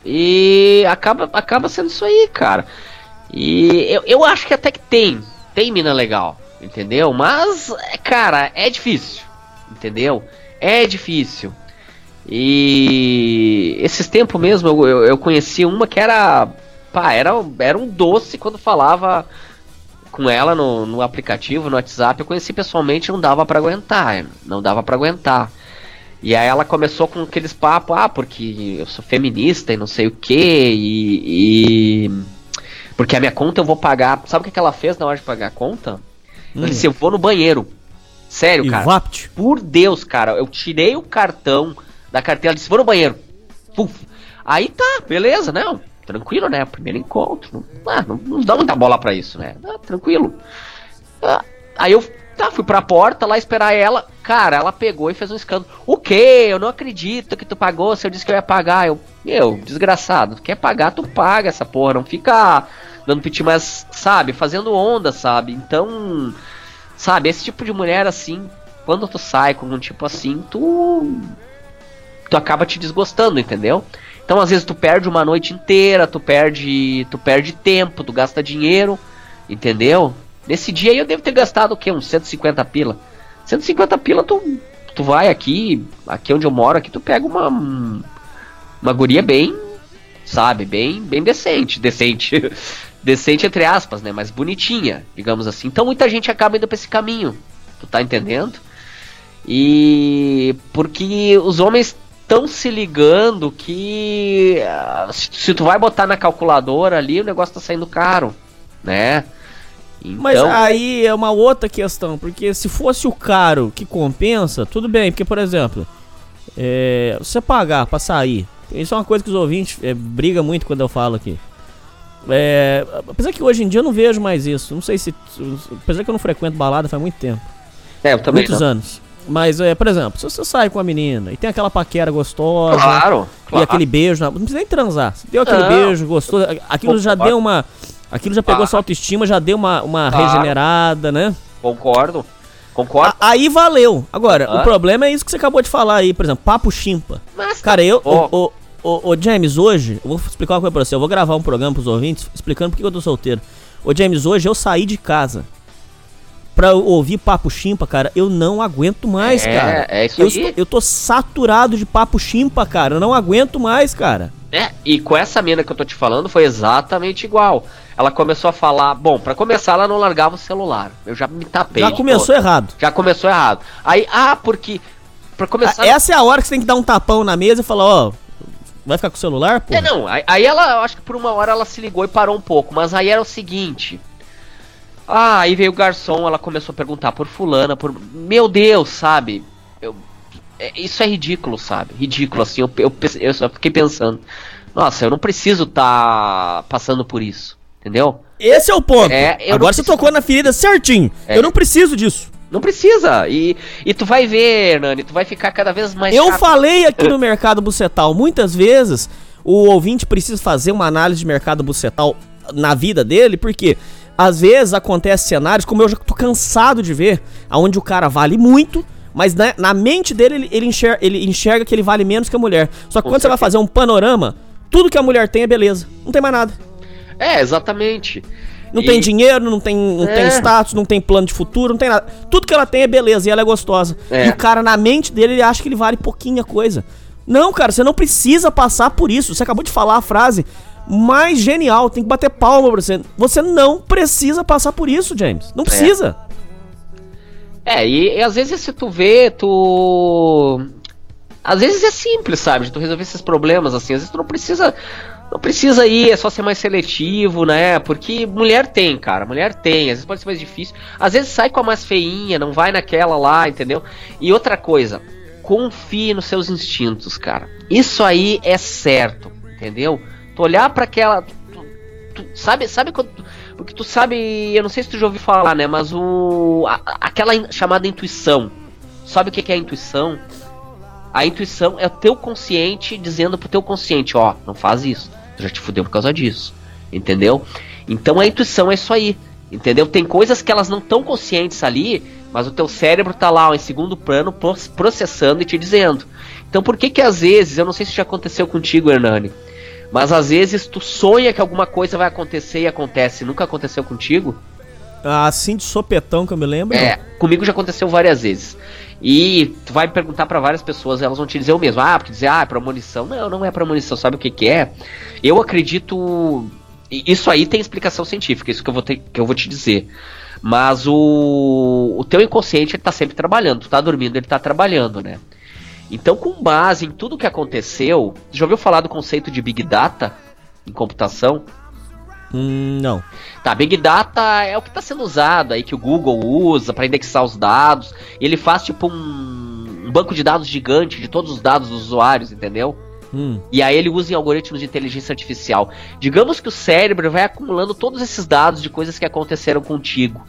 E acaba, acaba sendo isso aí, cara. E eu, eu acho que até que tem. Tem mina legal, entendeu? Mas, cara, é difícil, entendeu? É difícil. E esses tempos mesmo eu, eu, eu, conheci uma que era. Pá, era, era um doce quando falava com ela no, no aplicativo, no WhatsApp. Eu conheci pessoalmente não dava para aguentar. Não dava para aguentar. E aí ela começou com aqueles papos, ah, porque eu sou feminista e não sei o que, e, e, Porque a minha conta eu vou pagar. Sabe o que ela fez na hora de pagar a conta? Hum. Ela disse, eu vou no banheiro. Sério, cara. Vapt. Por Deus, cara. Eu tirei o cartão da carteira e disse, vou no banheiro. Puf. Aí tá, beleza, não. Tranquilo, né? Primeiro encontro. Não, ah, não, não dá muita bola pra isso, né? Ah, tranquilo. Ah, aí eu tá, fui pra porta lá esperar ela. Cara, ela pegou e fez um escândalo. O quê? Eu não acredito que tu pagou. Se eu disse que eu ia pagar. Eu, meu, desgraçado. Quer pagar, tu paga essa porra. Não fica dando piti, mas, sabe, fazendo onda, sabe? Então. Sabe, esse tipo de mulher assim, quando tu sai com um tipo assim, tu. Tu acaba te desgostando, entendeu? Então às vezes tu perde uma noite inteira, tu perde. Tu perde tempo, tu gasta dinheiro, entendeu? Nesse dia aí eu devo ter gastado o quê? Uns 150 pila. 150 pila tu, tu vai aqui, aqui onde eu moro, aqui tu pega uma. Uma guria bem, sabe, bem, bem decente. Decente. decente entre aspas, né? Mas bonitinha, digamos assim. Então muita gente acaba indo pra esse caminho. Tu tá entendendo? E porque os homens estão se ligando que uh, se, tu vai botar na calculadora ali, o negócio tá saindo caro. né? Mas Então, aí é uma outra questão, porque se fosse o caro que compensa, tudo bem, porque, por exemplo, é, você pagar pra sair, isso é uma coisa que os ouvintes é, briga muito quando eu falo aqui. É, apesar que hoje em dia eu não vejo mais isso, não sei se. Apesar que eu não frequento balada faz muito tempo. é, eu também muitos não. anos. Mas, é, por exemplo, se você sai com a menina e tem aquela paquera gostosa, Claro, e claro. aquele beijo, na- não precisa nem transar. Você deu aquele Não. beijo gostoso, aquilo já deu uma. Aquilo já pegou Claro. sua autoestima, já deu uma, uma Claro. regenerada, né? Concordo. Concordo. A- aí valeu. Agora, Ah. o problema é isso que você acabou de falar aí, por exemplo, papo chimpa. Mas Cara, eu. Ó. O, o, o, o James, hoje, eu vou explicar uma coisa pra você. Eu vou gravar um programa pros ouvintes explicando por que eu tô solteiro. Ô, James, hoje eu saí de casa pra ouvir papo chimpa, cara. Eu não aguento mais, É, cara. é isso eu, aí. estou- eu tô saturado de papo chimpa, cara. Eu não aguento mais, cara. É, e com essa mina que eu tô te falando foi exatamente igual. Ela começou a falar, bom, pra começar ela não largava o celular. Eu já me tapei. Já começou errado. Já começou errado. Aí, ah, porque pra começar Essa é a hora que você tem que dar um tapão na mesa e falar, ó, vai ficar com o celular, pô? É, não, aí, ela, eu acho que por uma hora ela se ligou e parou um pouco, mas aí era o seguinte. Ah, aí veio o garçom, ela começou a perguntar por fulana, por. Meu Deus, sabe? Eu, é, isso é ridículo, sabe? Ridículo, assim, eu, eu, eu só fiquei pensando. Nossa, eu não preciso tá passando por isso, entendeu? Esse é o ponto. É, Agora você tocou na ferida certinho. É. Eu não preciso disso. Não precisa. E, e tu vai ver, Hernani, tu vai ficar cada vez mais Eu chato. falei aqui no mercado bucetal, muitas vezes o ouvinte precisa fazer uma análise de mercado bucetal na vida dele, porque às vezes acontece cenários, como eu já tô cansado de ver, aonde o cara vale muito, mas na, na mente dele ele, ele, enxerga, ele enxerga que ele vale menos que a mulher. Só que Com quando você vai fazer um panorama, tudo que a mulher tem é beleza. Não tem mais nada. É, exatamente. Não E- tem dinheiro, não tem, não tem É. status, não tem plano de futuro, não tem nada. Tudo que ela tem é beleza e ela é gostosa. É. E o cara, na mente dele, ele acha que ele vale pouquinha coisa. Não, cara, você não precisa passar por isso. Você acabou de falar a frase mais genial. Tem que bater palma pra você. Você não precisa passar por isso, James. Não precisa. É, e, e às vezes se tu vê, tu. Às vezes é simples, sabe? De tu resolver esses problemas, assim. Às vezes tu não precisa. Não precisa ir, é só ser mais seletivo, né? Porque mulher tem, cara. Mulher tem. Às vezes pode ser mais difícil. Às vezes sai com a mais feinha, não vai naquela lá, entendeu? E outra coisa, confie nos seus instintos, cara. Isso aí é certo, entendeu? Tu olhar pra aquela. tu- tu- sabe, sabe quando. Porque tu sabe, eu não sei se tu já ouviu falar, né? Mas o. a- aquela in- chamada intuição. Sabe o que que é a intuição? A intuição é o teu consciente dizendo pro teu consciente, ó, não faz isso. Tu já te fudeu por causa disso. Entendeu? Então a intuição é isso aí. Entendeu? Tem coisas que elas não estão conscientes ali, mas o teu cérebro tá lá ó, em segundo plano pro- processando e te dizendo. Então por que que às vezes, eu não sei se já aconteceu contigo, Hernani, mas às vezes tu sonha que alguma coisa vai acontecer e acontece, nunca aconteceu contigo? Assim de sopetão que eu me lembro. É, comigo já aconteceu várias vezes. E tu vai perguntar pra várias pessoas, elas vão te dizer o mesmo. Ah, porque dizer, ah, é premonição. Não, não é premonição, sabe o que que é? Eu acredito. Isso aí tem explicação científica, isso que eu vou, ter, que eu vou te dizer. Mas o, o teu inconsciente ele tá sempre trabalhando. Tu tá dormindo, ele tá trabalhando, né? Então, com base em tudo que aconteceu, já ouviu falar do conceito de Big Data em computação? Hum, não. Tá, Big Data é o que está sendo usado aí, que o Google usa para indexar os dados. Ele faz tipo um, um banco de dados gigante de todos os dados dos usuários, entendeu? Hum. E aí ele usa em algoritmos de inteligência artificial. Digamos que o cérebro vai acumulando todos esses dados de coisas que aconteceram contigo.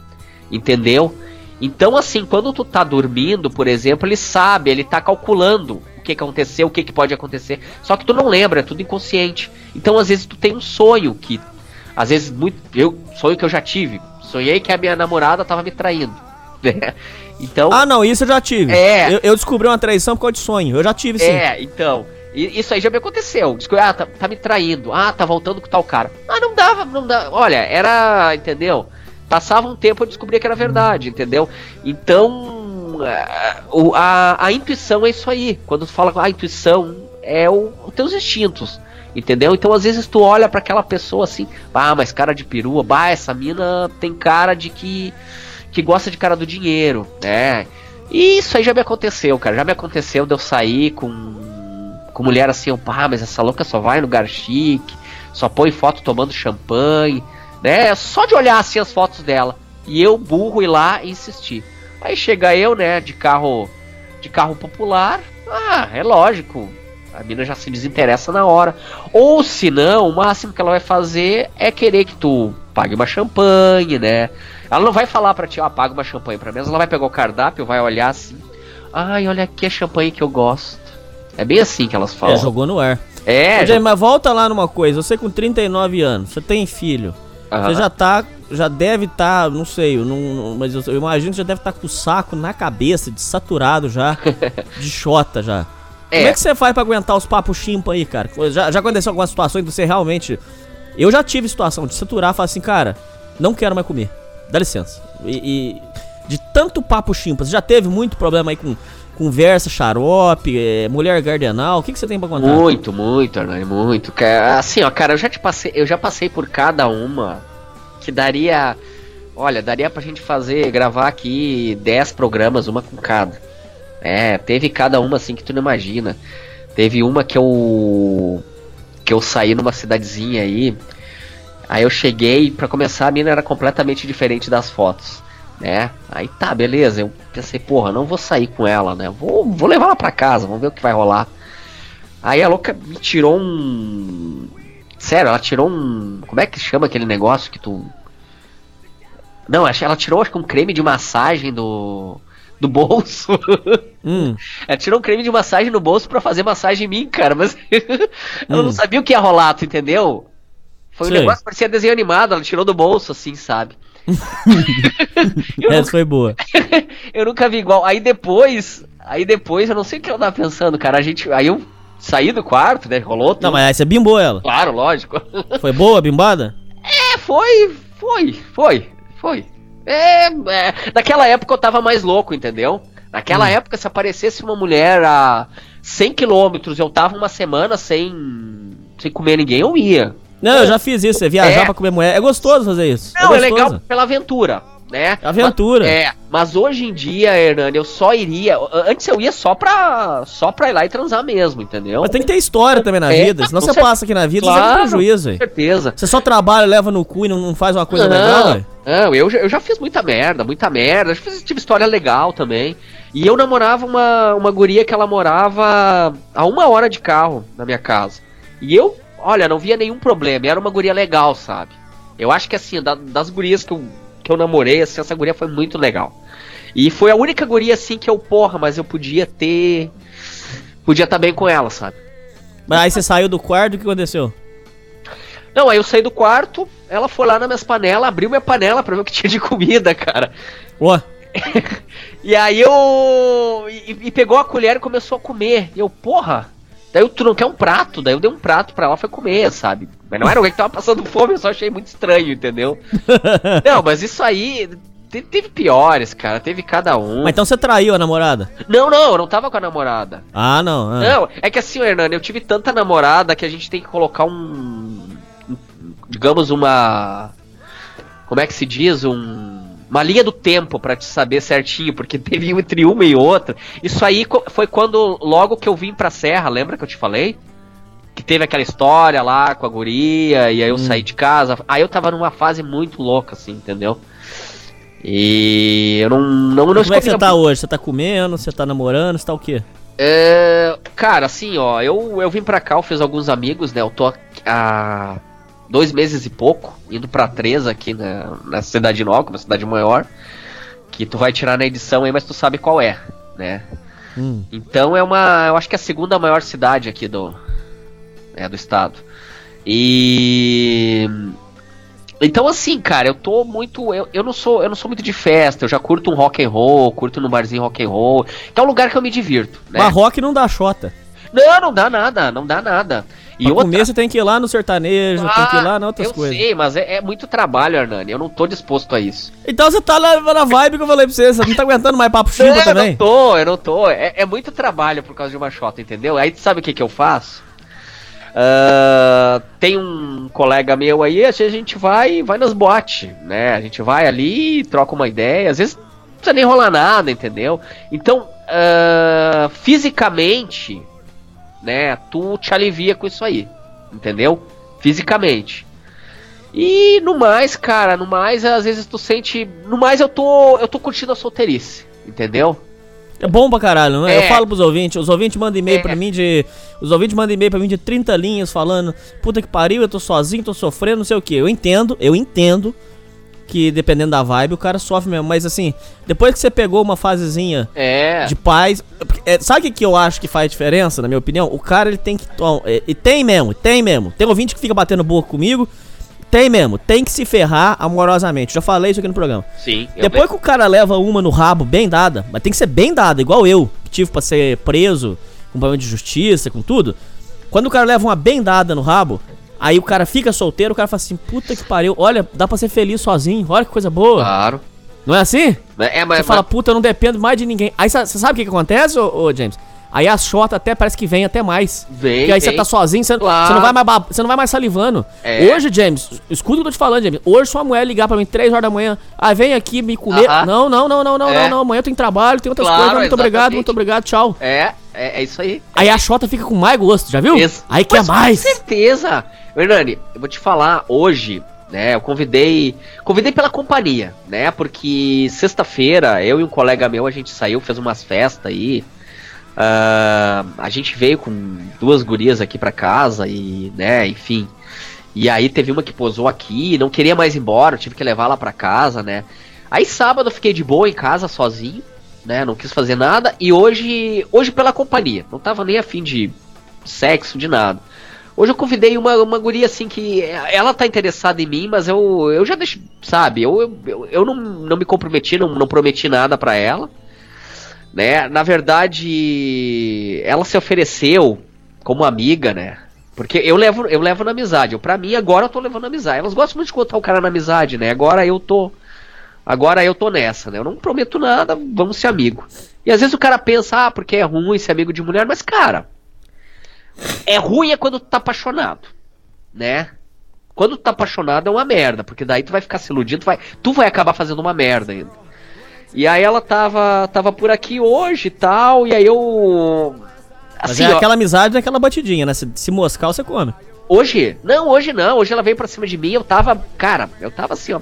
Entendeu? Então, assim, quando tu tá dormindo, por exemplo, ele sabe, ele tá calculando o que, aconteceu, o que, que pode acontecer. Só que tu não lembra, é tudo inconsciente. Então, às vezes, tu tem um sonho que. Às vezes, muito. Eu, sonho que eu já tive. Sonhei que a minha namorada tava me traindo. né? Então. Ah, não, isso eu já tive. É. Eu, eu descobri uma traição por causa de sonho. Eu já tive, sim. É, então. Isso aí já me aconteceu. Que, ah, tá, tá me traindo. Ah, tá voltando com tal cara. Ah, não dava, não dava. Olha, era. Entendeu? Passava um tempo eu descobria que era verdade, entendeu? Então. ah, o- a, a intuição é isso aí. Quando tu fala a intuição, é o, os teus instintos. Entendeu? Então, às vezes, tu olha para aquela pessoa assim, ah, mas cara de perua, bah, essa mina tem cara de que. que gosta de cara do dinheiro, né? E isso aí já me aconteceu, cara. Já me aconteceu de eu sair com, com mulher assim, eu, mas essa louca só vai no lugar chique, só põe foto tomando champanhe, né? Só de olhar assim as fotos dela. E eu, burro, ir lá e insistir. Aí chega eu, né, de carro de carro popular. Ah, é lógico. A mina já se desinteressa na hora. Ou se não, o máximo que ela vai fazer é querer que tu pague uma champanhe, né? Ela não vai falar pra ti, ó, paga uma champanhe pra mim. Ela vai pegar o cardápio, vai olhar assim. Ai, olha aqui a champanhe que eu gosto. É bem assim que elas falam. É, jogou no ar. É. Ô, Jaime, mas volta lá numa coisa. Você com 39 anos, você tem filho. Aham. Você já tá. Já deve estar, não sei, não, não- mas eu, eu imagino que já deve estar com o saco na cabeça, de saturado já, de chota já. É. Como é que você faz pra aguentar os papos chimpa aí, cara? Já, já aconteceu alguma situação que você realmente. Eu já tive situação de saturar e falar assim, cara, não quero mais comer. Dá licença. E. e de tanto papo chimpa, você já teve muito problema aí com conversa, xarope, é, mulher gardenal? O que, que você tem pra contar? Muito, muito, Hernani, muito. Assim, ó, cara, eu já te passei, eu já passei por cada uma que daria. Olha, daria pra gente fazer, gravar aqui 10 programas, uma com cada. É, teve cada uma assim que tu não imagina. Teve uma que eu. que eu saí numa cidadezinha aí. Aí eu cheguei, pra começar, a mina era completamente diferente das fotos, né? Aí tá, beleza. Eu pensei, porra, não vou sair com ela, né? Vou, vou levar ela pra casa, vamos ver o que vai rolar. Aí a louca me tirou um. Sério, ela tirou um. Como é que chama aquele negócio que tu. Não, ela tirou acho que um creme de massagem do. Do bolso. Hum. ela tirou um creme de massagem no bolso pra fazer massagem em mim, cara, mas. ela Hum. não sabia o que ia rolar, tu entendeu? Foi um Sei. negócio que parecia desenho animado, ela tirou do bolso, assim, sabe? Essa foi boa. eu nunca vi igual. Aí depois, aí depois, eu não sei o que eu tava pensando, cara. A gente, aí eu saí do quarto, né? Rolou tudo. Não, mas aí você bimbou ela. Claro, lógico. Foi boa a bimbada? É, foi, foi, foi, foi. É, é, naquela época eu tava mais louco, entendeu? Naquela época, se aparecesse uma mulher a 100 quilômetros, eu tava uma semana sem, sem comer ninguém, eu ia. Não, eu já fiz isso, você viajar É. pra comer mulher. É gostoso fazer isso. Não, é gostoso. legal pela aventura, né? Aventura. Mas- é, mas hoje em dia, Hernani, eu só iria. Antes eu ia só pra, só pra ir lá e transar mesmo, entendeu? Mas tem que ter história também na É, vida. Senão você passa aqui na vida, você Claro, tem prejuízo, Com certeza. Você só trabalha, leva no cu e não, não faz uma coisa legal, não, velho. Não eu, eu já fiz muita merda, muita merda. Já fiz, tive história legal também. E eu namorava uma, uma guria que ela morava a uma hora de carro na minha casa. E eu, olha, não via nenhum problema. Era uma guria legal, sabe? Eu acho que assim, da- das gurias que eu, que eu namorei, assim, essa guria foi muito legal. E foi a única guria assim que eu, porra, mas eu podia ter. Podia estar bem com ela, sabe? Mas aí você saiu do quarto, o que aconteceu? Não, aí eu saí do quarto, ela foi lá nas minhas panelas, abriu minha panela pra ver o que tinha de comida, cara. Ó. E aí eu. E, e pegou a colher e começou a comer. E eu, porra, daí eu, tu não quer um prato? Daí eu dei um prato pra ela, foi comer, sabe? Mas não era alguém que tava passando fome, eu só achei muito estranho, entendeu? não, mas isso aí. te- Teve piores, cara, teve cada um. Mas então você traiu a namorada? Não, não, eu não tava com a namorada. Ah, não. ah. Não, é que assim, Hernani, eu tive tanta namorada que a gente tem que colocar um. Digamos, uma. Como é que se diz? Um. Uma linha do tempo pra te saber certinho, porque teve um entre uma e outra. Isso aí foi quando, logo que eu vim pra Serra, lembra que eu te falei? Que teve aquela história lá com a guria, e aí eu saí de casa. Aí eu tava numa fase muito louca, assim, entendeu? E eu não. não, não Como é que você tá hoje? Você tá comendo? Você tá namorando? Você tá o quê? é, cara, assim, ó, eu, eu vim pra cá, eu fiz alguns amigos, né? Eu tô há dois meses e pouco, indo pra três aqui na, na cidade nova, uma cidade maior, que tu vai tirar na edição aí, mas tu sabe qual é, né? Hum. Então é uma, eu acho que é a segunda maior cidade aqui do, é, do estado. E então assim, cara, eu tô muito, eu, eu não sou, eu não sou muito de festa, eu já curto um rock and roll, curto no barzinho rock and roll, que é um lugar que eu me divirto, né? Mas rock não dá xota. Não, não dá nada, não dá nada. E pra outra, comer você tem que ir lá no sertanejo, tem que ir lá em outras eu coisas. sei, mas é, é muito trabalho, Hernani. Eu não tô disposto a isso. Então você tá na, na vibe que eu falei pra você, você não tá aguentando mais papo chimpa não, eu também? não tô, eu não tô. É, é muito trabalho por causa de uma shota, entendeu? Aí tu sabe o que que eu faço? Ah, tem um colega meu aí, a gente vai vai nas boates, né? A gente vai ali, troca uma ideia, às vezes não precisa nem rolar nada, entendeu? Então, ah, fisicamente, né, tu te alivia com isso aí, entendeu? Fisicamente. E no mais, cara, no mais, às vezes tu sente. No mais eu tô. Eu tô curtindo a solteirice, entendeu? É bom pra caralho, não é? É. Eu falo pros ouvintes, os ouvintes mandam e-mail É. pra mim de. Os ouvintes mandam e-mail pra mim de 30 linhas falando, puta que pariu, eu tô sozinho, tô sofrendo, não sei o que. Eu entendo, eu entendo que dependendo da vibe o cara sofre mesmo. Mas assim, depois que você pegou uma fasezinha É. de paz. é, sabe o que, eu acho que faz diferença, na minha opinião? O cara ele tem que. tom- é, E tem mesmo, tem mesmo. Tem ouvinte que fica batendo boca comigo. Tem mesmo, tem que se ferrar amorosamente. Já falei isso aqui no programa. Sim. Depois que o cara leva uma no rabo bem dada, mas tem que ser bem dada, igual eu, que tive pra ser preso, com problema de justiça, com tudo. Quando o cara leva uma bem dada no rabo, aí o cara fica solteiro, o cara fala assim, puta que pariu, olha, dá pra ser feliz sozinho, olha que coisa boa. Claro. Não é assim? É, mas. Você fala, puta, eu não dependo mais de ninguém. Aí você sabe o que, que acontece, ô, ô, James? Aí a shota até parece que vem até mais. Vem, Porque aí você tá sozinho, você Claro. não, vai mais você não vai mais salivando. É. Hoje, James, escuta o que eu tô te falando, James. Hoje sua mulher ligar pra mim 3 horas da manhã, ah, vem aqui me comer. Aham. Não, não, não, não, não, É. não, não. Amanhã eu tenho trabalho, tem outras Claro, coisas. Muito obrigado, exatamente. muito obrigado, tchau. É, é, é isso aí. Aí a Xota fica com mais gosto, já viu? Isso. Aí quer Mas mais. Com certeza. Hernani, eu vou te falar, hoje, né, eu convidei. Convidei pela companhia, né? Porque sexta-feira, eu e um colega meu, a gente saiu, fez umas festas aí. Ah, a gente veio com duas gurias aqui pra casa e, né, enfim. E aí teve uma que posou aqui, não queria mais ir embora, eu tive que levar ela pra casa, né? Aí sábado eu fiquei de boa em casa sozinho, né? Não quis fazer nada. E hoje, hoje pela companhia, não tava nem afim de sexo, de nada. Hoje eu convidei uma, uma guria assim que ela tá interessada em mim, mas eu, eu já deixo, sabe, eu, eu, eu, não, não me comprometi, não, não prometi nada pra ela. Né? Na verdade, ela se ofereceu como amiga, né? Porque eu levo, eu levo na amizade. Eu, pra mim, agora eu tô levando na amizade. Elas gostam muito de contar o cara na amizade, né? Agora eu tô. Agora eu tô nessa, né? Eu não prometo nada, vamos ser amigo. E às vezes o cara pensa, ah, porque é ruim ser amigo de mulher, mas, cara, é ruim é quando tu tá apaixonado, né? Quando tu tá apaixonado é uma merda, porque daí tu vai ficar se iludindo, tu vai, tu vai acabar fazendo uma merda ainda. E aí ela tava, tava por aqui hoje e tal, e aí eu. Mas Assim, é ó, aquela amizade, é aquela batidinha, né? Se, se moscar, você come. Hoje? Não, hoje não. Hoje ela veio pra cima de mim, eu tava. Cara, eu tava assim, ó.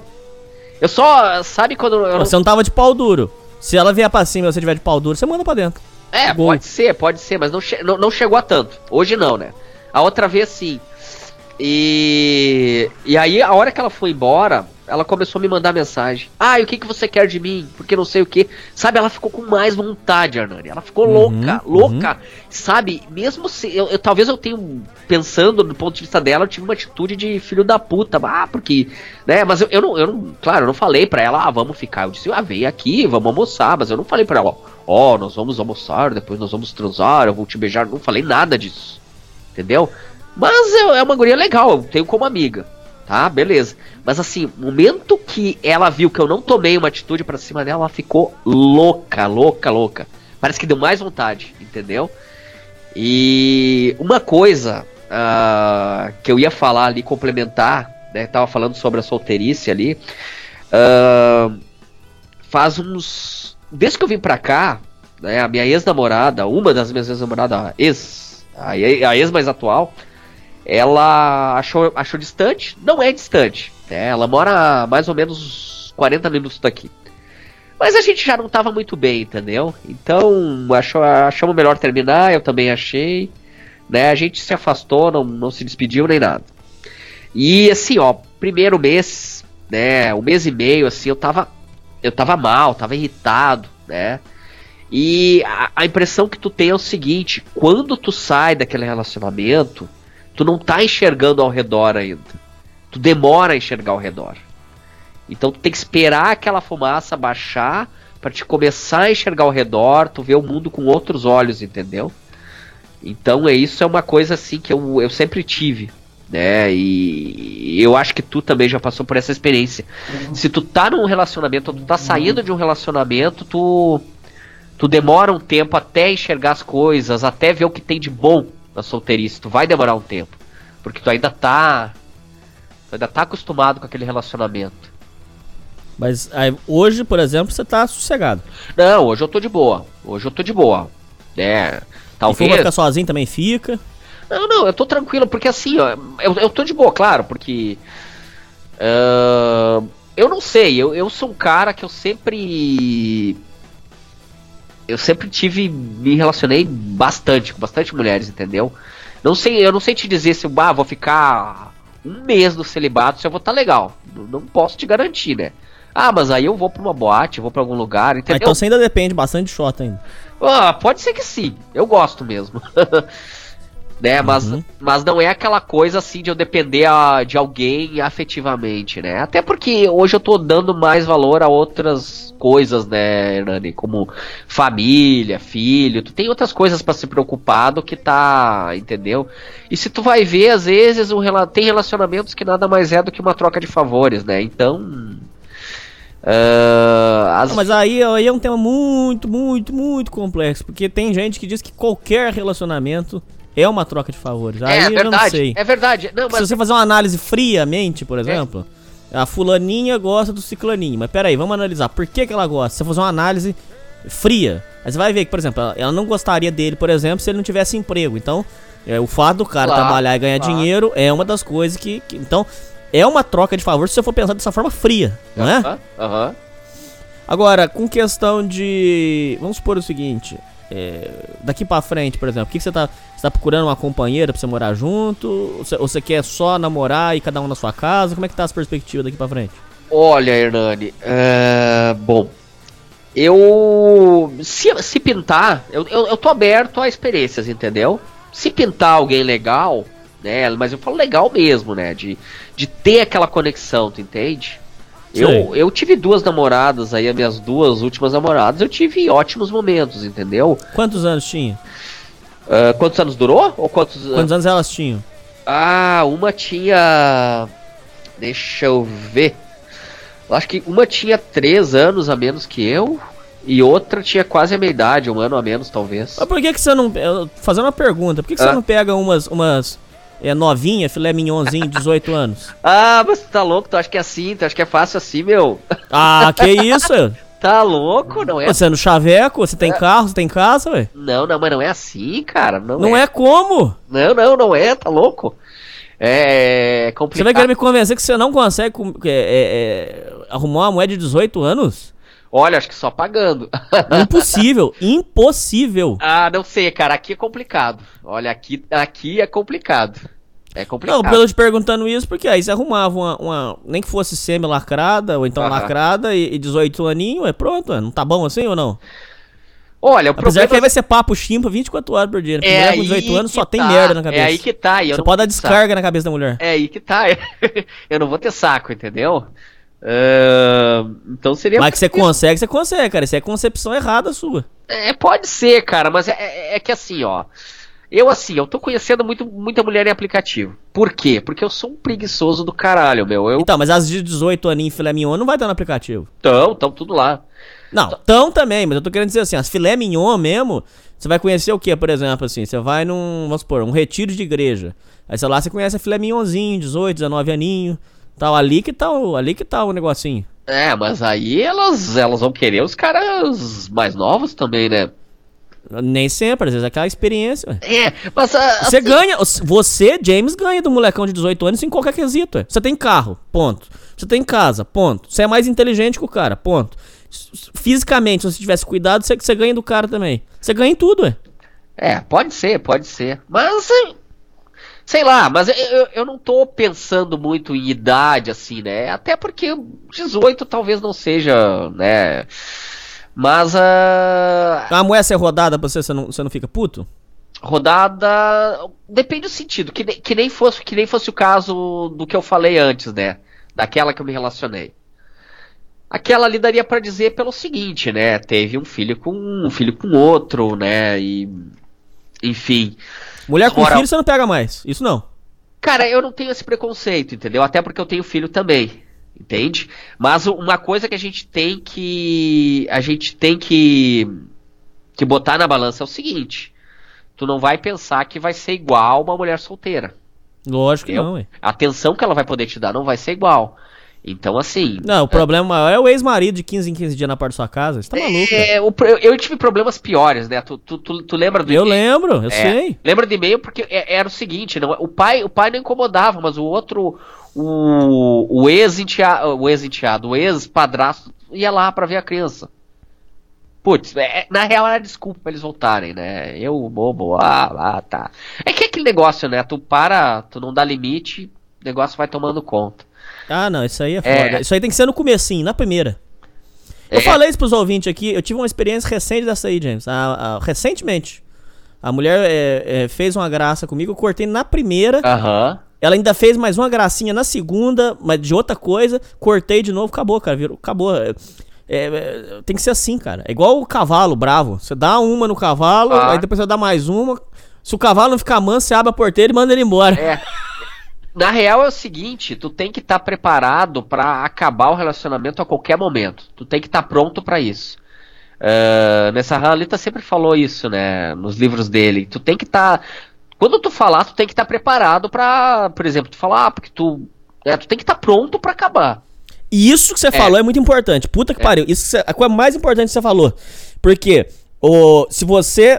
Eu só. Sabe quando. Eu Você não tava de pau duro. Se ela vier pra cima e você tiver de pau duro, você manda pra dentro. É, Gol. pode ser, pode ser, mas não, che- não, não chegou a tanto. Hoje não, né? A outra vez sim. E. E aí, a hora que ela foi embora, ela começou a me mandar mensagem. Ah, e o que, que você quer de mim? Porque não sei o que. Sabe, ela ficou com mais vontade, Hernani. Ela ficou louca, louca. Sabe, mesmo se. Eu, eu- talvez eu tenha. Pensando do ponto de vista dela, eu tive uma atitude de filho da puta. Ah, porque. Né, mas eu, eu, não, eu não. Claro, eu não falei pra ela, ah, vamos ficar. Eu disse, ah, vem aqui, vamos almoçar. Mas eu não falei pra ela, ó, nós vamos almoçar, depois nós vamos transar, eu vou te beijar. Não falei nada disso. Entendeu? Mas é, uma guria legal, eu tenho como amiga. Tá, beleza. Mas assim, momento que ela viu que eu não tomei uma atitude pra cima dela, ela ficou louca, louca, louca. Parece que deu mais vontade, entendeu? E uma coisa ah, que eu ia falar ali, complementar, né? Tava falando sobre a solteirice ali. ah, faz uns. Desde que eu vim pra cá, né? A minha ex-namorada, uma das minhas ex-namoradas, ex, a ex mais atual, ela achou, achou distante. Não é distante. Né? Ela mora a mais ou menos uns 40 minutos daqui. Mas a gente já não tava muito bem, entendeu? Então achou, achamos melhor terminar, eu também achei. Né? A gente se afastou, não, não se despediu nem nada. E assim, ó, primeiro mês, né? Um mês e meio, assim, eu tava. Eu tava mal, tava irritado, né? E a, a impressão que tu tem é o seguinte: quando tu sai daquele relacionamento, tu não tá enxergando ao redor ainda. Tu demora a enxergar ao redor. Então tu tem que esperar aquela fumaça baixar para te começar a enxergar ao redor, tu ver o mundo com outros olhos, entendeu? Então é isso é uma coisa assim que eu, eu sempre tive, né? E eu acho que tu também já passou por essa experiência. Se tu tá num relacionamento, ou tu tá saindo de um relacionamento, tu tu demora um tempo até enxergar as coisas, até ver o que tem de bom na solteirice. Tu vai demorar um tempo, porque tu ainda tá tu ainda tá acostumado com aquele relacionamento. Mas aí, hoje, por exemplo, você tá sossegado. Não, hoje eu tô de boa. Hoje eu tô de boa. É, talvez. pra ficar sozinho também fica. Não, não, eu tô tranquilo, porque assim, ó, eu, eu tô de boa, claro, porque. Uh, eu não sei, eu, eu sou um cara que eu sempre. Eu sempre tive. Me relacionei bastante com bastante mulheres, entendeu? Não sei, eu não sei te dizer se eu ah, vou ficar um mês no celibato se eu vou estar tá legal. Não, não posso te garantir, né? Ah, mas aí eu vou pra uma boate, vou pra algum lugar, entendeu? Ah, então você ainda depende bastante de shot ainda. Ah, pode ser que sim. Eu gosto mesmo. né? Mas, uhum. mas não é aquela coisa assim de eu depender a, de alguém afetivamente, né? Até porque hoje eu tô dando mais valor a outras coisas, né, Hernani? Como família, filho. Tu tem outras coisas para se preocupar do que tá, entendeu? E se tu vai ver, às vezes, um, tem relacionamentos que nada mais é do que uma troca de favores, né? Então. Uh, as... Não, mas aí, aí é um tema muito, muito, muito complexo. Porque tem gente que diz que qualquer relacionamento é uma troca de favores. Aí é, eu não sei. É verdade. Não, mas... Se você fazer uma análise friamente, por exemplo, é. a fulaninha gosta do ciclaninho. Mas peraí, vamos analisar. Por que, que ela gosta? Se você fazer uma análise fria, aí você vai ver que, por exemplo, ela não gostaria dele, por exemplo, se ele não tivesse emprego. Então, é, o fato do cara claro, trabalhar e ganhar claro. dinheiro é uma das coisas que, que, Então, é uma troca de favor se você for pensar dessa forma fria, não é? Aham. Uh -huh, uh -huh. Agora, com questão de. Vamos supor o seguinte. É, daqui para frente, por exemplo, o que, que você tá tá procurando uma companheira pra você morar junto? Ou você, ou você quer só namorar e cada um na sua casa? Como é que tá as perspectivas daqui pra frente? Olha, Hernani, é... bom, eu. Se, se pintar, eu, eu, eu tô aberto a experiências, entendeu? Se pintar alguém legal, né? Mas eu falo legal mesmo, né? De, de ter aquela conexão, tu entende? Eu, eu tive duas namoradas aí, as minhas duas últimas namoradas, eu tive ótimos momentos, entendeu? Quantos anos tinha? Uh, quantos anos durou? Ou quantos, quantos anos elas tinham? Ah, uma tinha. Deixa eu ver. Eu acho que uma tinha três anos a menos que eu. E outra tinha quase a minha idade, um ano a menos, talvez. Mas por que, que você não. Fazendo uma pergunta, por que, que ah. você não pega umas. umas é, novinha, filé mignonzinho, 18 anos? ah, mas tu tá louco? Tu acha que é assim? Tu acha que é fácil assim, meu? Ah, que isso? Tá louco? Não é Você é no chaveco? Você tem é. carro? Você tem casa, ué? Não, não, mas não é assim, cara. Não, não é. é como? Não, não, não é, tá louco. É complicado. Você vai querer me convencer que você não consegue é, é, é, arrumar uma moeda de 18 anos? Olha, acho que só pagando. Impossível, impossível. Ah, não sei, cara, aqui é complicado. Olha, aqui, aqui é complicado. É complicado. Não, pelo te perguntando isso, porque aí você arrumava uma, uma nem que fosse semi-lacrada, ou então uh -huh. lacrada e, e 18 aninho, é pronto, é, não tá bom assim ou não? Olha, o Apesar problema... que aí vai ser papo chimpa 24 horas por dia. Né? É mulher com 18 anos só tá. tem merda na cabeça. É aí que tá. Você pode dar descarga saco. na cabeça da mulher. É aí que tá. eu não vou ter saco, entendeu? Uh, então seria. Mas que você consegue, você consegue, cara. Isso é concepção errada sua. É, pode ser, cara, mas é, é, é que assim, ó. Eu, assim, eu tô conhecendo muito, muita mulher em aplicativo. Por quê? Porque eu sou um preguiçoso do caralho, meu. Eu... Então, mas as de 18 aninhos filé mignon não vai estar no aplicativo. Então, tão tudo lá. Não, tão também, mas eu tô querendo dizer assim, as filé mignon mesmo, você vai conhecer o que, por exemplo, assim, você vai num, vamos supor, um retiro de igreja. Aí, sei lá, você conhece a filé mignonzinho, 18, 19 aninho, tal, ali que tá, o, ali que tá o negocinho. É, mas aí elas, elas vão querer os caras mais novos também, né? Nem sempre, às vezes é aquela experiência. É, mas. Uh, você assim... ganha, você, James, ganha do molecão de 18 anos em qualquer quesito. Você tem carro, ponto. Você tem casa, ponto. Você é mais inteligente que o cara, ponto. Fisicamente, se você tivesse cuidado, você, você ganha do cara também. Você ganha em tudo, é. É, pode ser, pode ser. Mas. Sei lá, mas eu, eu não tô pensando muito em idade, assim, né? Até porque 18 talvez não seja, né? Mas a. A moeda ser rodada pra você, você não, você não fica puto? Rodada. Depende do sentido. Que, que, nem fosse, que nem fosse o caso do que eu falei antes, né? Daquela que eu me relacionei. Aquela ali daria para dizer pelo seguinte, né? Teve um filho com um filho com outro, né? E. Enfim. Mulher com filho você não pega mais. Isso não. Cara, eu não tenho esse preconceito, entendeu? Até porque eu tenho filho também entende? Mas uma coisa que a gente tem que a gente tem que que botar na balança é o seguinte: tu não vai pensar que vai ser igual uma mulher solteira. Lógico que não, A atenção que ela vai poder te dar não vai ser igual. Então, assim. Não, o é... problema maior é o ex-marido de 15 em 15 dias na parte da sua casa. Você tá maluco? É, o, eu tive problemas piores, né? Tu, tu, tu, tu lembra do Eu lembro, eu é, sei. Lembra do e-mail porque é, era o seguinte: não, o, pai, o pai não incomodava, mas o outro o, o ex-enteado, o ex-enteado, o ex-padrasto ia lá pra ver a criança. Putz, é, na real era desculpa pra eles voltarem, né? Eu, bobo, ah, lá, tá. É que é aquele negócio, né? Tu para, tu não dá limite, o negócio vai tomando conta. Ah, não, isso aí é É. foda. Isso aí tem que ser no comecinho, na primeira. Eu É. falei isso pros ouvintes aqui, eu tive uma experiência recente dessa aí, James. A- a- recentemente. A mulher é, é, fez uma graça comigo, eu cortei na primeira. Aham. Ela ainda fez mais uma gracinha na segunda, mas de outra coisa. Cortei de novo, acabou, cara. Virou, acabou. É, é, tem que ser assim, cara. É igual o cavalo bravo. Você dá uma no cavalo, Ah. aí depois você dá mais uma. Se o cavalo não ficar manso, você abre a porteira e manda ele embora. É. Na real é o seguinte, tu tem que estar preparado pra acabar o relacionamento a qualquer momento. Tu tem que estar pronto pra isso. Uh, nessa Halita sempre falou isso, né? Nos livros dele. Tu tem que estar. Quando tu falar, tu tem que estar preparado pra. Por exemplo, tu falar, ah, porque tu. É, tu tem que estar pronto pra acabar. E isso que você falou é muito importante. Puta que pariu. Isso que você- a coisa mais importante que você falou. Porque o, se você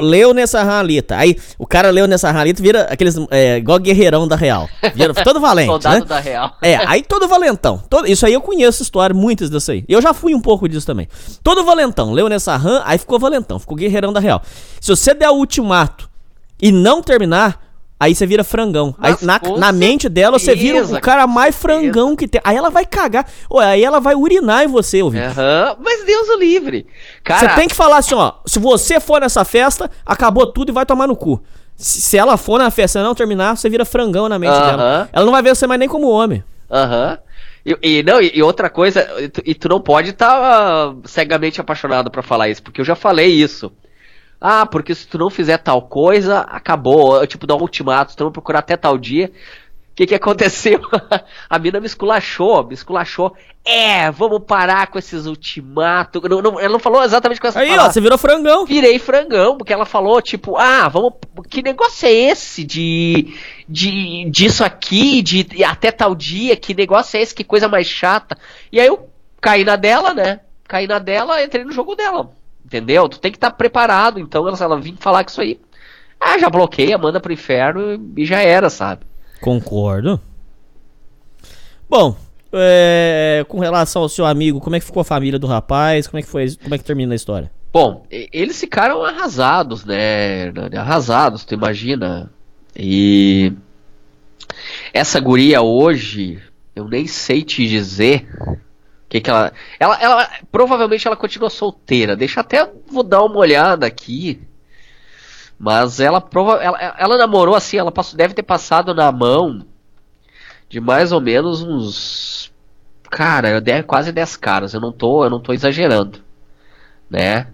leu nessa ralita, aí o cara leu nessa ralita, vira aqueles. É, igual guerreirão da Real. Vira todo valente. Soldado né? da real. É, aí todo valentão. Todo, isso aí eu conheço história, muitas dessas aí. Eu já fui um pouco disso também. Todo valentão, leu nessa RAM, aí ficou valentão, ficou guerreirão da real. Se você der o ultimato e não terminar, aí você vira frangão. Aí na, na mente dela você vira o cara mais frangão que tem. Aí ela vai cagar. Ou aí ela vai urinar em você, ouvinte. Aham, mas Deus o livre. Cara, Você tem que falar assim, ó. Se você for nessa festa, acabou tudo e vai tomar no cu. Se, ela for na festa e não terminar, você vira frangão na mente Aham. dela. Ela não vai ver você mais nem como homem. Aham. E, e não, e, e outra coisa, e tu, e tu não pode estar cegamente apaixonado pra falar isso, porque eu já falei isso. Ah, porque se tu não fizer tal coisa, acabou. Eu, tipo, dá um ultimato, tu não procurar até tal dia. O que que aconteceu? A mina me esculachou, me esculachou. É, vamos parar com esses ultimatos. Não, não, ela não falou exatamente com essa Aí, ó, palavra. você virou frangão. Virei frangão, porque ela falou, tipo, ah, vamos. Que negócio é esse de. de disso aqui, de até tal dia, que negócio é esse, que coisa mais chata. E aí eu caí na dela, né? Caí na dela, entrei no jogo dela. Entendeu? Tu tem que estar preparado. Então, ela, ela vir falar com isso aí. Ah, já bloqueia, manda pro inferno e já era, sabe? Concordo. Bom, é, com relação ao seu amigo, como é que ficou a família do rapaz? Como é que foi? Como é que termina a história? Bom, eles ficaram arrasados, né? Hernani? Arrasados, tu imagina. E essa guria hoje, eu nem sei te dizer que, que ela, ela. Ela provavelmente ela continua solteira. Deixa até vou dar uma olhada aqui. Mas ela prova, ela, ela namorou assim, ela passou, deve ter passado na mão de mais ou menos uns. Cara, eu quase 10 caras. Eu não tô, eu não tô exagerando, né?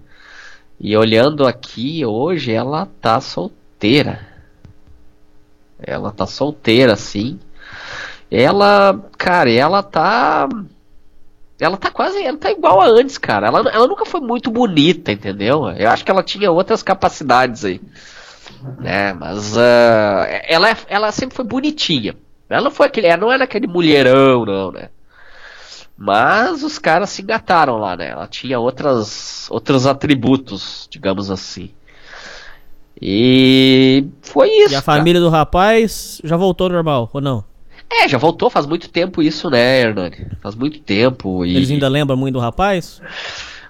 E olhando aqui hoje, ela tá solteira. Ela tá solteira, sim. Ela, cara, ela tá. Ela tá quase. Ela tá igual a antes, cara. Ela, ela nunca foi muito bonita, entendeu? Eu acho que ela tinha outras capacidades aí. Né? Mas ah, ela, é- ela sempre foi bonitinha. Ela não foi aquele. Ela não era aquele mulherão, não, né? Mas os caras se engataram lá, né? Ela tinha outras, outros atributos, digamos assim. E foi isso. E a cara. família do rapaz já voltou ao normal, ou não? É, já voltou faz muito tempo isso, né, Hernani? Faz muito tempo. E... Eles ainda lembram muito do rapaz?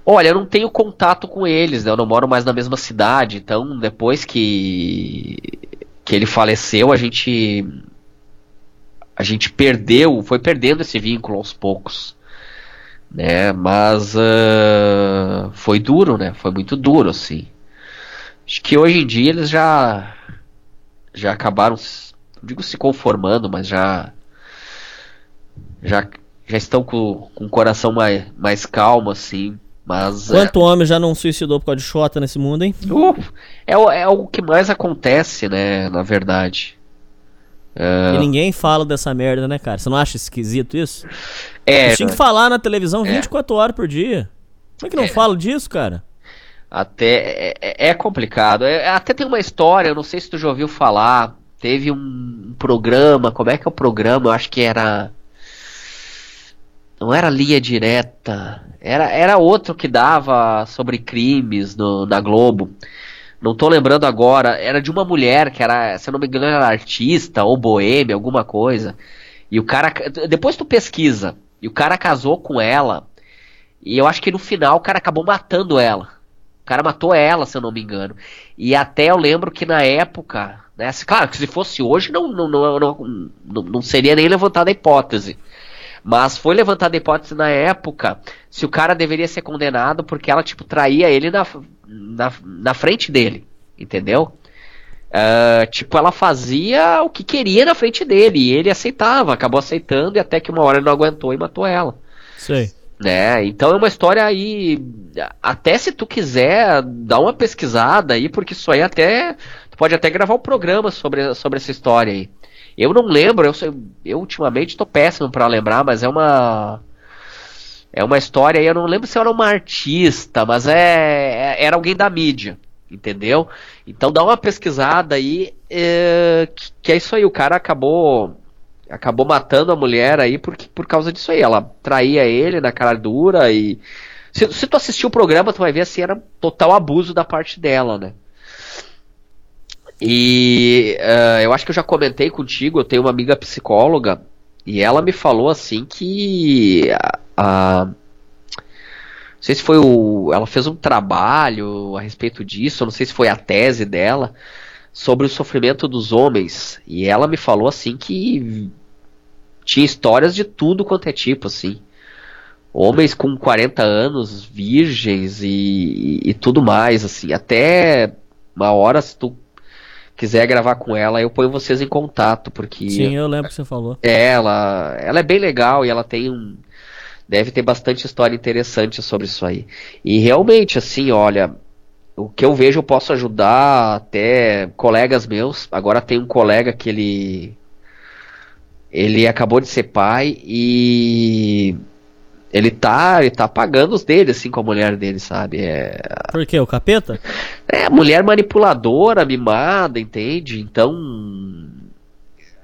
Olha, eu não tenho contato com eles, né? Eu não moro mais na mesma cidade, então depois que que ele faleceu, a gente a gente perdeu, foi perdendo esse vínculo aos poucos, né? Mas ah, foi duro, né? Foi muito duro, assim. Acho que hoje em dia eles já já acabaram, não digo se conformando, mas já já já estão com, com o coração mais, mais calmo, assim. Mas é, Quanto homem já não suicidou por causa de xota nesse mundo, hein? Uh, é, o- é o que mais acontece, né? Na verdade. E ninguém fala dessa merda, né, cara? Você não acha esquisito isso? É, Eles tinham que falar na televisão É. 24 horas por dia. Como é que não fala disso, cara? Até é, é- é complicado. É- até tem uma história, eu não sei se tu já ouviu falar. Teve um, programa, como é que é o programa? Eu acho que era. Não era linha direta. Era, era outro que dava sobre crimes no, na Globo. Não tô lembrando agora. Era de uma mulher que era, se eu não me engano, era artista ou boêmia, alguma coisa. E o cara. Depois tu pesquisa. E o cara casou com ela. E eu acho que no final o cara acabou matando ela. O cara matou ela, se eu não me engano. E até eu lembro que na época. Né, claro que se fosse hoje não, não, não, não, não, seria nem levantada a hipótese. Mas foi levantada a hipótese na época se o cara deveria ser condenado porque ela, tipo, traía ele na, na, na frente dele. Entendeu? Uh, tipo, ela fazia o que queria na frente dele e ele aceitava, acabou aceitando e até que uma hora ele não aguentou e matou ela. Sei. Né? Então é uma história aí. Até se tu quiser, dá uma pesquisada aí, porque isso aí até. Pode até gravar um programa sobre, sobre essa história aí. Eu não lembro, eu, eu ultimamente tô péssimo para lembrar, mas é uma. É uma história aí, eu não lembro se era uma artista, mas é, é era alguém da mídia entendeu? Então dá uma pesquisada aí, é, que, que, é isso aí, o cara acabou acabou matando a mulher aí por, por causa disso aí, ela traía ele na cara dura e se, se tu assistir o programa, tu vai ver assim, era total abuso da parte dela, né? E uh, eu acho que eu já comentei contigo, eu tenho uma amiga psicóloga e ela me falou assim que a não sei se foi o. Ela fez um trabalho a respeito disso, não sei se foi a tese dela, sobre o sofrimento dos homens. E ela me falou assim que tinha histórias de tudo quanto é tipo, assim. Homens com 40 anos, virgens e, e, e tudo mais, assim. Até uma hora, se tu quiser gravar com ela, eu ponho vocês em contato, porque. Sim, eu lembro que você falou. Ela, ela é bem legal e ela tem um deve ter bastante história interessante sobre isso aí. E realmente, assim, olha, o que eu vejo eu posso ajudar até colegas meus. Agora tem um colega que ele ele acabou de ser pai e ele tá, ele tá pagando os dele assim com a mulher dele, sabe? É... Por quê? O capeta? É, mulher manipuladora, mimada, entende? Então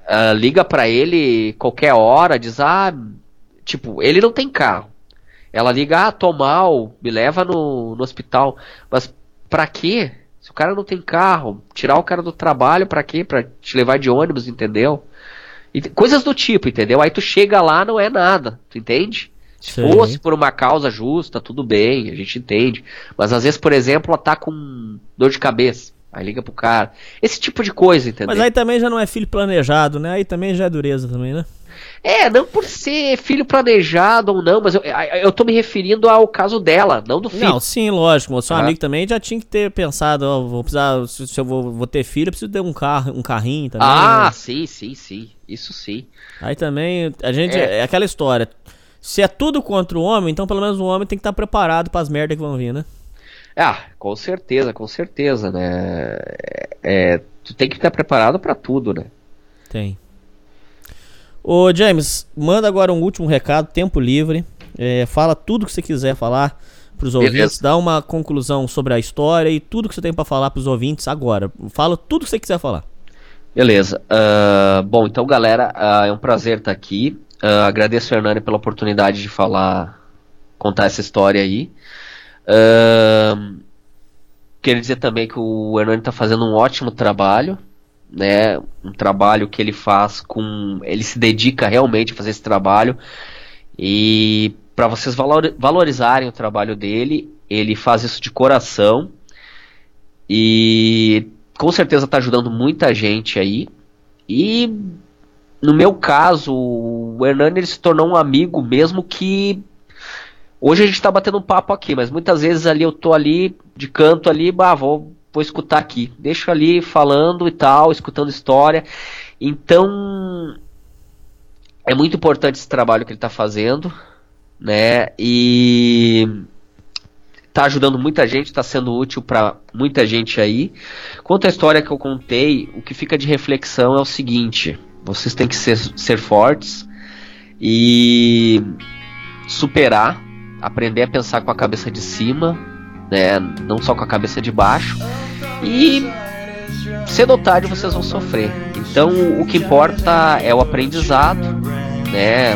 uh, liga para ele qualquer hora, diz: "Ah, Tipo, ele não tem carro. Ela liga, ah, tô mal, me leva no, no hospital. Mas pra quê? Se o cara não tem carro, tirar o cara do trabalho pra quê? Pra te levar de ônibus, entendeu? E, coisas do tipo, entendeu? Aí tu chega lá, não é nada, tu entende? Se Sim. fosse por uma causa justa, tudo bem, a gente entende. Mas às vezes, por exemplo, ela tá com dor de cabeça. Aí liga pro cara. Esse tipo de coisa, entendeu? Mas aí também já não é filho planejado, né? Aí também já é dureza também, né? É, não por ser filho planejado ou não, mas eu, eu tô me referindo ao caso dela, não do filho. Não, sim, lógico. O seu ah. amigo também já tinha que ter pensado, ó, vou precisar, se eu vou, vou ter filho, eu preciso ter um carro, um carrinho também. Ah, né? sim, sim, sim. Isso sim. Aí também, a gente, é. é aquela história. Se é tudo contra o homem, então pelo menos o homem tem que estar preparado para as merdas que vão vir, né? Ah, com certeza, com certeza, né? É, tu tem que estar preparado para tudo, né? Tem. Ô James, manda agora um último recado, tempo livre. É, fala tudo que você quiser falar para os ouvintes, dá uma conclusão sobre a história e tudo que você tem para falar para os ouvintes agora. Fala tudo que você quiser falar. Beleza. Uh, bom, então galera, uh, é um prazer estar aqui. Uh, agradeço Hernani pela oportunidade de falar, contar essa história aí. quero dizer também que o Hernani está fazendo um ótimo trabalho né? Um trabalho que ele faz com. Ele se dedica realmente a fazer esse trabalho. E para vocês valor, valorizarem o trabalho dele, ele faz isso de coração. E com certeza está ajudando muita gente aí. E no meu caso, o Hernani ele se tornou um amigo mesmo que hoje a gente está batendo um papo aqui, mas muitas vezes ali eu tô ali de canto ali, bah, vou vou escutar aqui. Deixo ali falando e tal, escutando história. Então, é muito importante esse trabalho que ele está fazendo, né? E tá ajudando muita gente, está sendo útil para muita gente aí. Quanto à história que eu contei, o que fica de reflexão é o seguinte: vocês têm que ser, ser fortes e superar, aprender a pensar com a cabeça de cima, né? Não só com a cabeça de baixo. E cedo ou tarde vocês vão sofrer. Então o que importa é o aprendizado, né?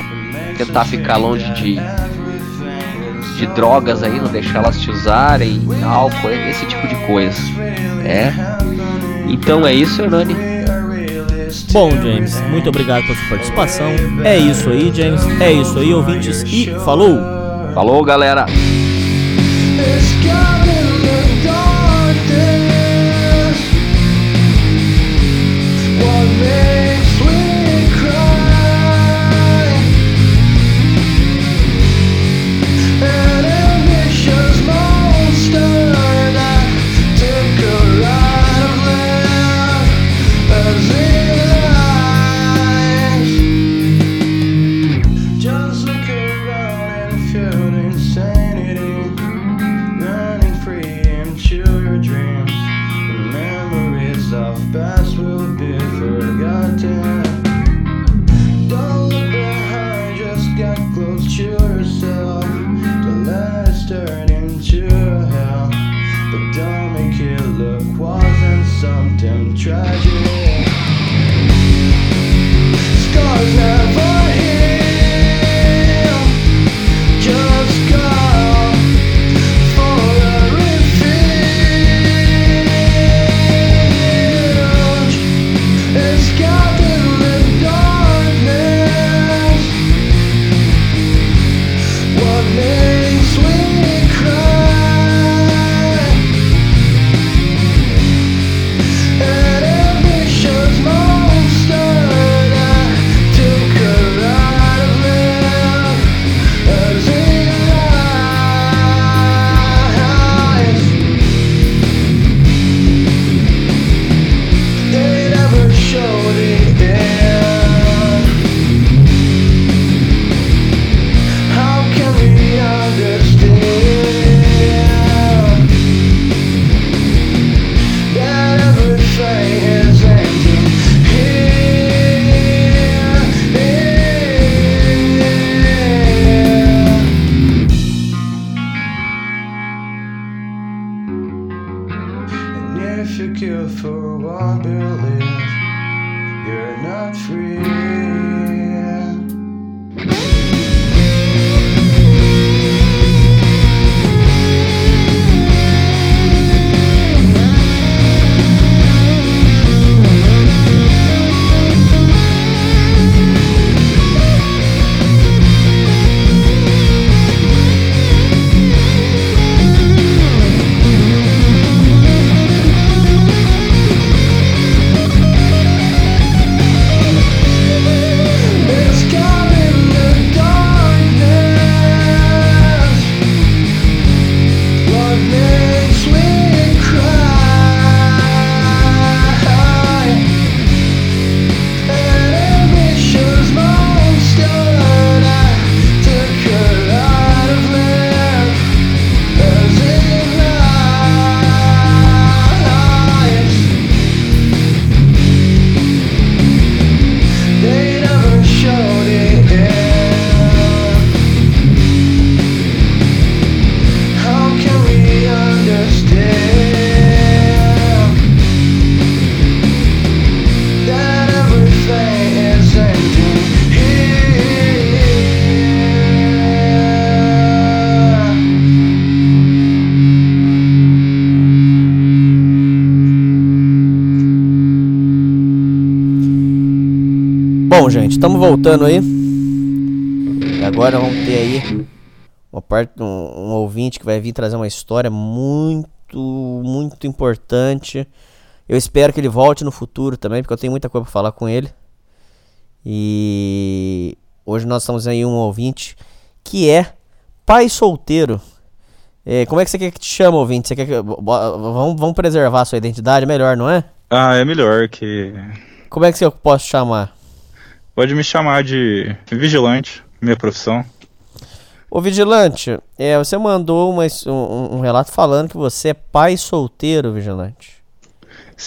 Tentar ficar longe de de drogas aí, não deixar elas te usarem, álcool, esse tipo de coisa, né? Então é isso, Hernani. Bom, James, muito obrigado pela sua participação. É isso aí, James. É isso aí, ouvintes. E falou! Falou, galera! Estamos voltando aí. E agora vamos ter aí uma parte, um, um ouvinte que vai vir trazer uma história muito, muito importante. Eu espero que ele volte no futuro também, porque eu tenho muita coisa para falar com ele. E hoje nós estamos aí um ouvinte que é pai solteiro. É, como é que você quer que te chama, ouvinte? Você quer que, vamos, vamos preservar a sua identidade, é melhor, não é? Ah, é melhor que. Como é que eu posso chamar? Pode me chamar de vigilante, minha profissão. Ô Vigilante, é, você mandou uma um, um relato falando que você é pai solteiro, Vigilante.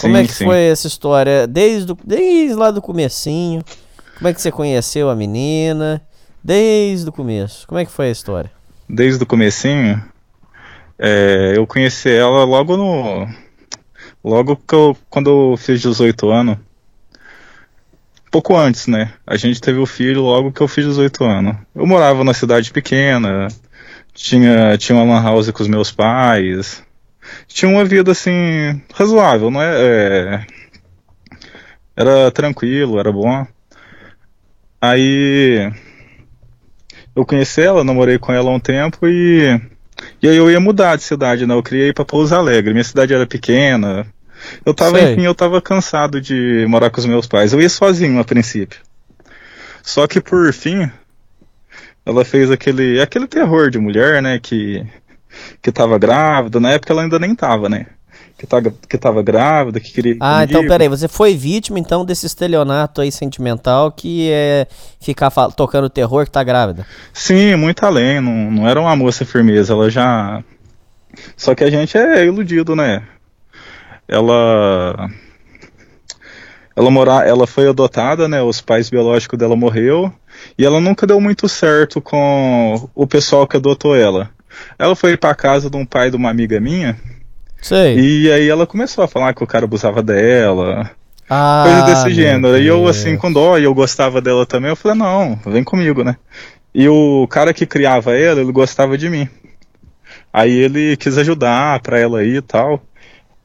Como Sim, é que sim. foi essa história? Desde, desde lá do comecinho. Como é que você conheceu a menina? Desde o começo. Como é que foi a história? Desde o comecinho, é, eu conheci ela logo no. Logo eu, quando eu fiz 18 anos. Pouco antes, né? A gente teve o filho logo que eu fiz 18 anos. Eu morava na cidade pequena, tinha, tinha uma lan house com os meus pais. Tinha uma vida assim, razoável, não é? é Era tranquilo, era bom. Aí eu conheci ela, namorei com ela um tempo e, e aí eu ia mudar de cidade, né? Eu ir pra Pouso Alegre. Minha cidade era pequena. Eu tava, Sei. enfim, eu tava cansado de morar com os meus pais. Eu ia sozinho a princípio. Só que por fim, ela fez aquele, aquele terror de mulher, né? Que, que tava grávida. Na época ela ainda nem tava, né? Que, tava, que tava grávida, que queria. Ah, então comigo. peraí, você foi vítima então desse estelionato aí sentimental que é ficar tocando terror que tá grávida. Sim, muito além. Não, não era uma moça firmeza, ela já. Só que a gente é iludido, né? Ela. Ela mora, ela foi adotada, né? Os pais biológicos dela morreu e ela nunca deu muito certo com o pessoal que adotou ela. Ela foi pra casa de um pai de uma amiga minha Sei. e aí ela começou a falar que o cara abusava dela, Ah, coisa desse gênero. E eu, assim, com dó, e eu gostava dela também, eu falei, não, vem comigo, né? E o cara que criava ela, ele gostava de mim. Aí ele quis ajudar pra ela ir e tal.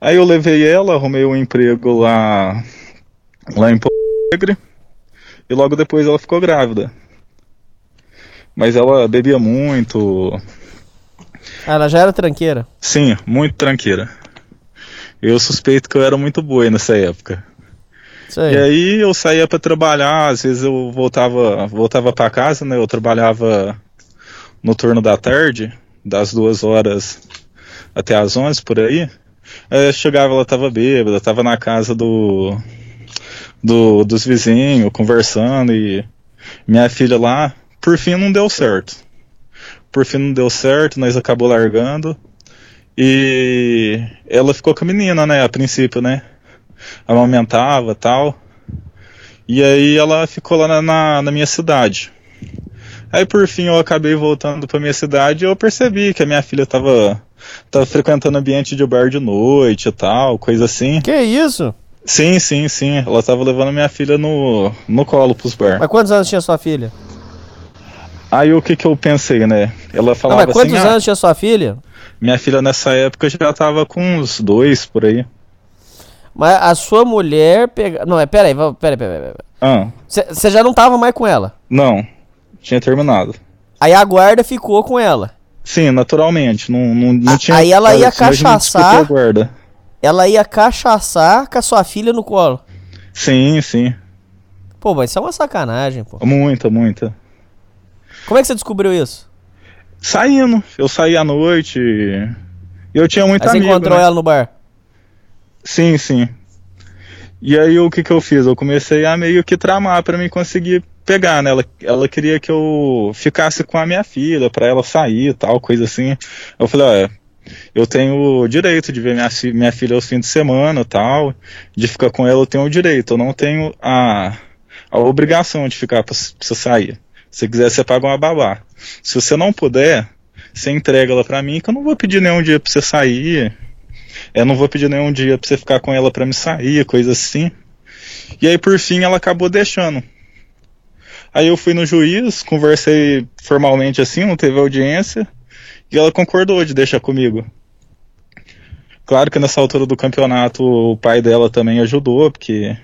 Aí eu levei ela, arrumei um emprego lá, lá em Porto Alegre. E logo depois ela ficou grávida. Mas ela bebia muito. Ah, ela já era tranqueira. Sim, muito tranqueira. Eu suspeito que eu era muito boi nessa época. Sei. E aí eu saía pra trabalhar, às vezes eu voltava, voltava para casa, né? Eu trabalhava no turno da tarde, das duas horas até as onze por aí. Eu chegava, ela tava bêbada, tava na casa do, do dos vizinhos, conversando e minha filha lá, por fim não deu certo. Por fim não deu certo, nós acabou largando. E ela ficou com a menina, né, a princípio, né? Amamentava tal. E aí ela ficou lá na, na, na minha cidade. Aí por fim eu acabei voltando pra minha cidade e eu percebi que a minha filha tava, tava frequentando ambiente de bar de noite e tal, coisa assim. Que isso? Sim, sim, sim. Ela tava levando minha filha no, no colo pros bar. Mas quantos anos tinha sua filha? Aí o que que eu pensei, né? Ela Não, falava mas quantos assim, ah, anos tinha sua filha? minha filha nessa época já tava com uns dois por aí. Mas a sua mulher pega. Não, é, peraí, peraí, peraí, peraí. Ah, Você já não tava mais com ela. não. Tinha terminado. Aí a guarda ficou com ela. Sim, naturalmente. Não, não, não tinha. aí ela ia cachaçar. guarda. Ela ia cachaçar com a sua filha no colo. Sim, sim. Pô, mas isso é uma sacanagem, pô. Muita, muita. Como é que você descobriu isso? Saindo. Eu saí à noite. Eu tinha muito Aí você amigo. encontrou né? ela no bar. Sim, sim. E aí o que que eu fiz? Eu comecei a meio que tramar pra mim conseguir pegar, né? Ela, ela queria que eu ficasse com a minha filha, pra ela sair e tal, coisa assim. Eu falei, olha, eu tenho o direito de ver minha, minha filha aos fins de semana tal, de ficar com ela eu tenho o direito, eu não tenho a, a obrigação de ficar pra, pra você sair. Se quiser, você paga uma babá. Se você não puder, você entrega ela pra mim, que eu não vou pedir nenhum dia pra você sair. Eu não vou pedir nenhum dia pra você ficar com ela pra me sair, coisa assim. E aí, por fim, ela acabou deixando. Aí eu fui no juiz, conversei formalmente assim, não teve audiência, e ela concordou de deixar comigo. Claro que nessa altura do campeonato o pai dela também ajudou, porque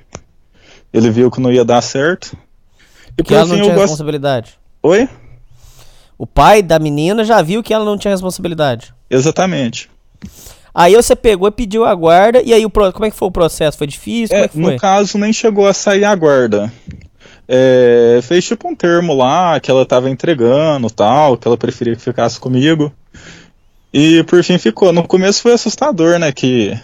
ele viu que não ia dar certo. E Porque ela não tinha responsabilidade. Oi? O pai da menina já viu que ela não tinha responsabilidade. Exatamente. Aí você pegou e pediu a guarda, e aí o pro- como é que foi o processo? Foi difícil? Como é É, que foi? no caso, nem chegou a sair a guarda. É, fez tipo um termo lá que ela tava entregando tal, que ela preferia que ficasse comigo. E por fim ficou. No começo foi assustador, né? Que,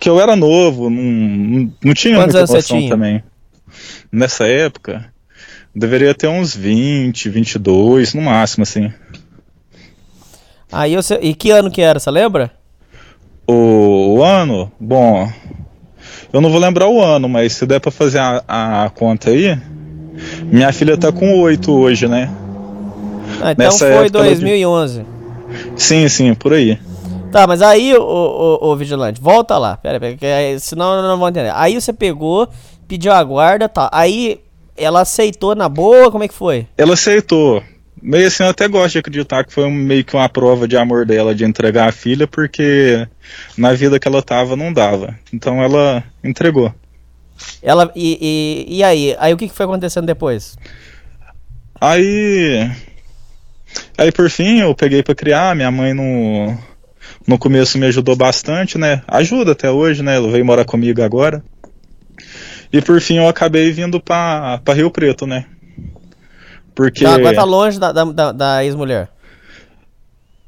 que eu era novo, não, não, tinha Quantos muita noção também. Nessa época, deveria ter uns 20, 22 no máximo, assim. Aí você. E que ano que era, você lembra? O, o ano, bom, eu não vou lembrar o ano, mas se der pra fazer a, a conta aí, minha filha tá com 8 hoje, né? Ah, então Nessa foi época ela- 2011. Sim, sim, por aí. Tá, mas aí, ô, ô, ô, Vigilante, volta lá. Pera, pera, que senão eu não vou entender. Aí você pegou, pediu a guarda, tá. Aí ela aceitou na boa, como é que foi? Ela aceitou. Meio assim, eu até gosto de acreditar que foi um- meio que uma prova de amor dela de entregar a filha, porque na vida que ela tava não dava. Então ela entregou. Ela. E, e, e aí? Aí o que, que foi acontecendo depois? Aí. Aí por fim eu peguei pra criar, minha mãe no. No começo me ajudou bastante, né? Ajuda até hoje, né? Ela veio morar comigo agora. E por fim eu acabei vindo pra Rio Preto, né? Porque. Tá, agora tá longe da, da, da- ex-mulher.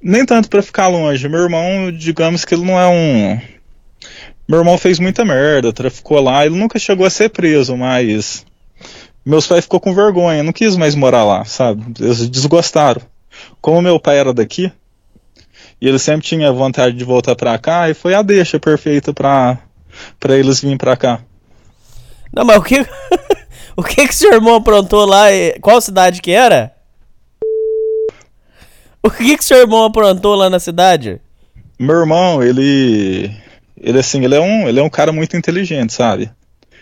Nem tanto pra ficar longe. Meu irmão, digamos que ele não é um. Meu irmão fez muita merda, traficou lá, ele nunca chegou a ser preso, mas. Meus pais ficou com vergonha, não quis mais morar lá, sabe? Eles desgostaram. Como meu pai era daqui, e ele sempre tinha vontade de voltar pra cá, e foi a deixa perfeita pra, pra eles virem pra cá. Não, mas o que. O que que seu irmão aprontou lá? Qual cidade que era? O que que seu irmão aprontou lá na cidade? Meu irmão, ele. Ele assim, ele é um, ele é um cara muito inteligente, sabe?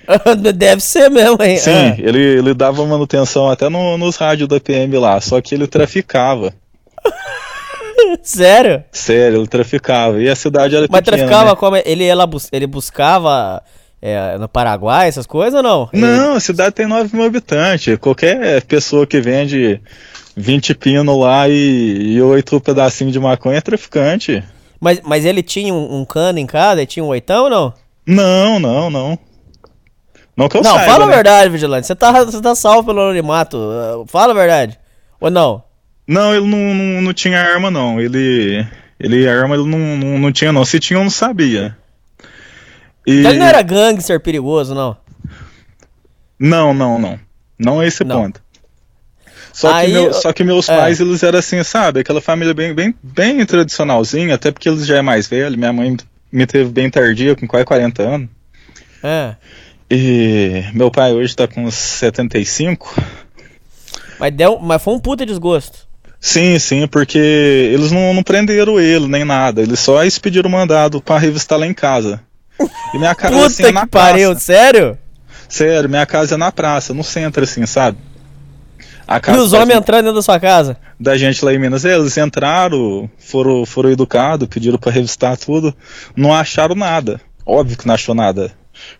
Deve ser mesmo, hein? Sim, Ah. ele, ele dava manutenção até no- nos rádios da PM lá, só que ele traficava. Sério? Sério, ele traficava. E a cidade era Mas pequena, traficava né? como? Ele, bus- ele buscava é, no Paraguai, essas coisas ou não? Não, a cidade tem 9 mil habitantes. Qualquer pessoa que vende 20 pino lá e, e 8 pedacinhos de maconha é traficante. Mas, mas ele tinha um, um cano em casa? Ele tinha um oitão ou não? Não, não, não. Não que eu não, saiba, fala né? a verdade, Vigilante. Você tá, você tá salvo pelo anonimato. Fala a verdade. Ou não? Não, ele não, não, não tinha arma, não. Ele. Ele arma, ele não, não, não tinha, não. Se tinha, eu não sabia. E... Ele não era gangster perigoso, não. Não, não, não. Não é esse ponto. Só, Aí, que meu- eu- só que meus é. pais, eles eram assim, sabe? Aquela família bem, bem, bem tradicionalzinha, até porque eles já é mais velho. Minha mãe me teve bem tardia, com quase 40 anos. É. E meu pai hoje tá com uns 75. Mas, deu, mas foi um puta desgosto. Sim, sim, porque eles não, não prenderam ele nem nada. Eles só expediram mandado pra revistar lá em casa. E minha casa Puta assim, é na que pariu, praça. sério? Sério, minha casa é na praça, no centro, assim, sabe? A E os homens entrando dentro da sua casa? da gente lá em Minas, eles entraram, foram, foram educados, pediram pra revistar tudo, não acharam nada. Óbvio que não achou nada.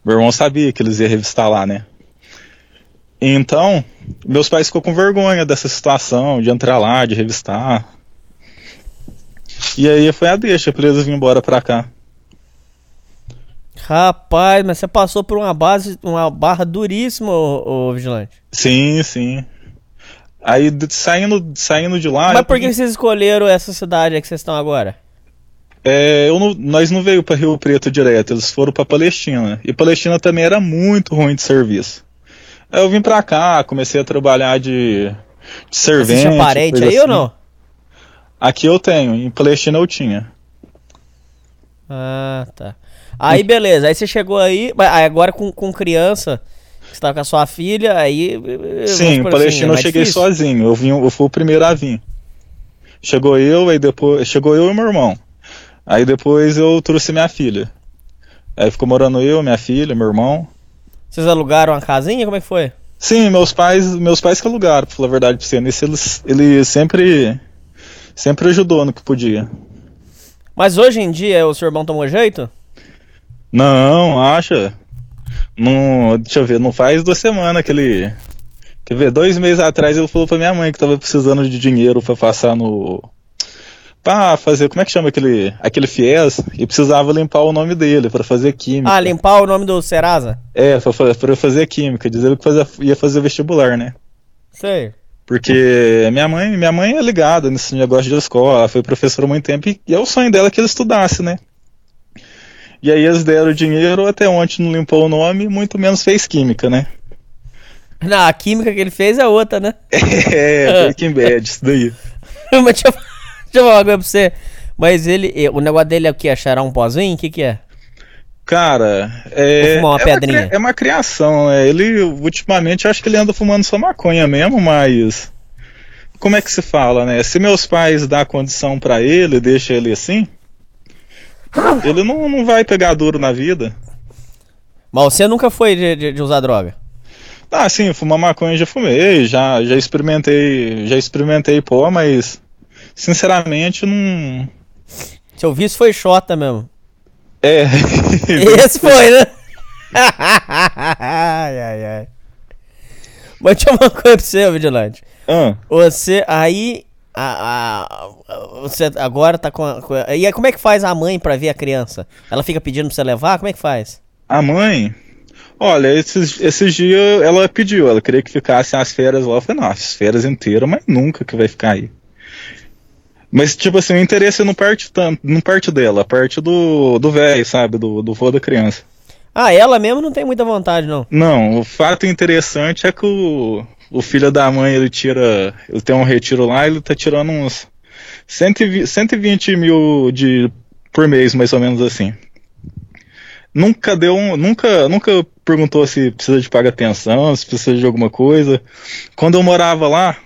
Meu irmão sabia que eles iam revistar lá, né? Então, meus pais ficou com vergonha dessa situação, de entrar lá, de revistar. E aí foi a deixa pra eles virem embora pra cá. Rapaz, mas você passou por uma base, uma barra duríssima, ô, ô Vigilante. Sim, sim. Aí saindo, saindo de lá. mas por que vocês escolheram essa cidade que vocês estão agora? É, não- nós não veio para Rio Preto direto, eles foram para Palestina. E Palestina também era muito ruim de serviço. Aí eu vim pra cá, comecei a trabalhar de, de Você servente. tinha parente aí ou assim. não? Aqui eu tenho, em Palestina eu tinha. Ah, tá. Aí beleza, aí você chegou aí, agora com, com criança, você tava com a sua filha, aí. eh, Sim, em por Palestina assim, é eu cheguei difícil? sozinho, eu, vim, eu fui o primeiro a vir. Chegou eu, aí depois. Chegou eu e meu irmão. Aí depois eu trouxe minha filha. Aí ficou morando eu, minha filha, meu irmão. Vocês alugaram uma casinha? Como é que foi? Sim, meus pais, meus pais que alugaram, pra falar a verdade pra você. Eles, ele sempre, sempre ajudou no que podia. Mas hoje em dia o seu irmão tomou jeito? Não, acha? Não, deixa eu ver, não faz duas semanas que ele. Quer ver, dois meses atrás ele falou pra minha mãe que tava precisando de dinheiro pra passar no. Pra fazer, como é que chama aquele, aquele FIES? E precisava limpar o nome dele pra fazer química. Ah, limpar o nome do Serasa? É, pra, pra fazer química, dizer que fazia- ia fazer vestibular, né? Sei. Porque minha mãe, minha mãe é ligada nesse negócio de escola, ela foi professora há muito tempo e, e é o sonho dela que ele estudasse, né? E aí eles deram dinheiro, até ontem não limpou o nome, muito menos fez química, né? Não, a química que ele fez é outra, né? É, Breaking Bad, isso daí. Mas deixa eu, deixa eu falar uma coisa pra você. Mas ele, o negócio dele é o que? Cheirar um pozinho? O que que é? Cara, é, uma é, pedrinha. cri- é uma criação, né? Ele, ultimamente, acho que ele anda fumando só maconha mesmo, mas... Como é que se fala, né? Se meus pais dão condição pra ele, deixa ele assim, ele não, não vai pegar duro na vida. Mas você nunca foi de, de- de usar droga? Ah, sim, fumar maconha já fumei, já, já experimentei, já experimentei pó, mas sinceramente não. Seu vício foi xota mesmo. É. Esse foi, né? ai, ai, ai. Mas falar uma coisa pra você, Vigilante. Ah. Você aí. A, a- você agora tá com, a, com a- E aí, como é que faz a mãe pra ver a criança? Ela fica pedindo pra você levar? Como é que faz? A mãe, olha, esses, esses dias ela pediu, ela queria que ficasse as férias lá. Eu falei, não, as férias inteiras, mas nunca que vai ficar aí. Mas, tipo assim, o interesse não parte tanto, não parte dela, parte do, do velho, sabe? Do, do vô da criança. Ah, ela mesmo não tem muita vontade, não. Não, o fato interessante é que o, o filho da mãe, ele tira, ele tem um retiro lá, ele tá tirando uns 120, 120 mil de, por mês, mais ou menos assim. Nunca deu um, nunca, nunca perguntou se precisa de pagar pensão, se precisa de alguma coisa. Quando eu morava lá,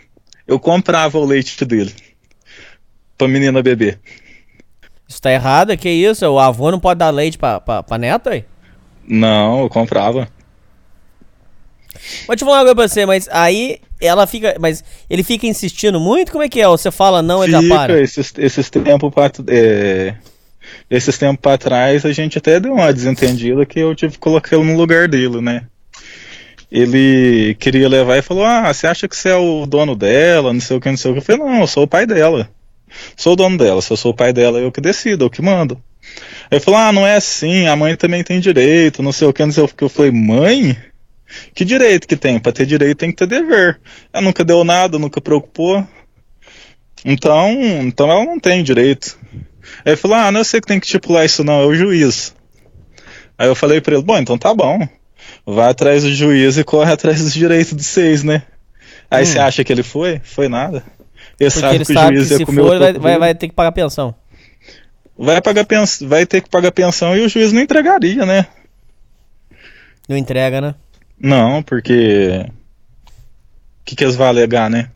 eu comprava o leite dele pra menina beber. Isso tá errado, que isso? O avô não pode dar leite pra, pra, pra neta, aí? Não, eu comprava. Vou te falar uma coisa pra você, mas aí ela fica. Mas ele fica insistindo muito? Como é que é? Ou você fala não, ele já Fica, para? esses, esses tempos pra, é, esses tempos pra trás a gente até deu uma desentendida que eu tive que colocar ele no lugar dele, né? Ele queria levar e falou: Ah, você acha que você é o dono dela? Não sei o que, não sei o que. Eu falei: Não, eu sou o pai dela. Sou o dono dela. Se eu sou o pai dela, eu que decido, eu que mando. Ele falou: Ah, não é assim, a mãe também tem direito, não sei o que, não sei o que. Eu falei: Mãe? Que direito que tem? Pra ter direito tem que ter dever. Ela nunca deu nada, nunca preocupou. Então, então ela não tem direito. Aí ele falou: Ah, não é você que tem que estipular isso, não, é o juiz. Aí eu falei pra ele: Bom, então tá bom. Vai atrás do juiz e corre atrás dos direitos de vocês, né? Aí Hum. você acha que ele foi? Foi nada. Ele Porque sabe ele que o sabe que juiz ia se comer o for, vai, vai, vai ter que pagar pensão. Vai, pagar pens... vai ter que pagar pensão e o juiz não entregaria, né? Não entrega, né? Não, porque. O que, que eles vão alegar, né?